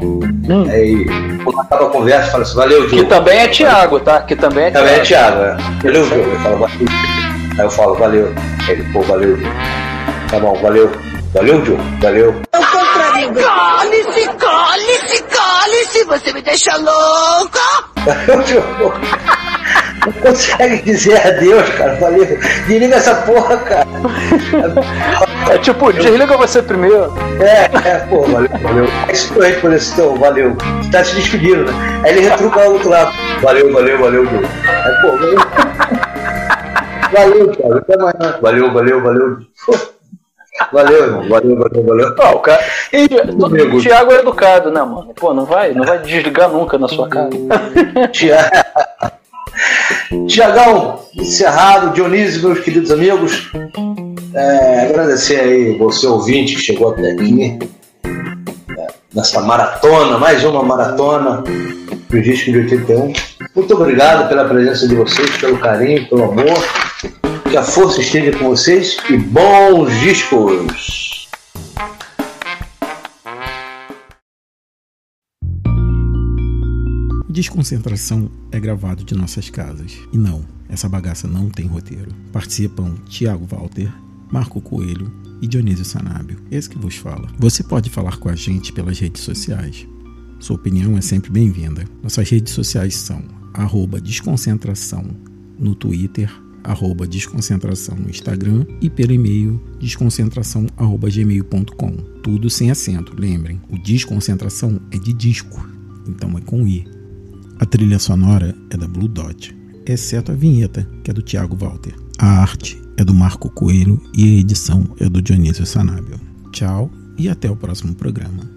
Hum. Aí, quando acaba a conversa, fala assim: valeu, Diogo. Que também é Thiago, tá? Que também é Thiago. Também é Thiago, é. Valeu, Diogo. Eu falo, valeu. Aí eu falo, valeu. Ele, pô, valeu, Diogo. Tá bom, valeu. Valeu, Diogo. Valeu. Eu contradigo. Cale-se, cale-se, cale-se, você me deixa louca. Não consegue dizer adeus, cara. Valeu. Desliga essa porra, cara. É tipo, desliga você primeiro. É, é, pô, valeu, valeu. Aí se tu responder assim, então, valeu. Tá se despedindo, né? Aí ele retruca o outro lado. Valeu, valeu, valeu, Diogo. Aí, pô, valeu. Valeu, cara. Até amanhã. Valeu, valeu, valeu. Valeu, irmão. Valeu, valeu, valeu. Ah, o cara. E, o Thiago é educado, né, mano? Pô, não vai, não vai desligar nunca na sua cara. Tiago. Tiagão, encerrado, Dionísio, meus queridos amigos. É, agradecer aí você, ouvinte, que chegou até aqui. É, nessa maratona, mais uma maratona do disco de 81. Muito obrigado pela presença de vocês, pelo carinho, pelo amor. Que a força esteja com vocês e bons discos! Desconcentração é gravado de nossas casas. E não, essa bagaça não tem roteiro. Participam Tiago Walter, Marco Coelho e Dionísio Sanábio, esse que vos fala. Você pode falar com a gente pelas redes sociais. Sua opinião é sempre bem-vinda. Nossas redes sociais são desconcentração no Twitter, arroba desconcentração no Instagram e pelo e-mail desconcentração.gmail.com. Tudo sem acento, lembrem, o desconcentração é de disco, então é com I. A trilha sonora é da Blue Dot, exceto a vinheta, que é do Thiago Walter. A arte é do Marco Coelho e a edição é do Dionísio Sanábio. Tchau e até o próximo programa.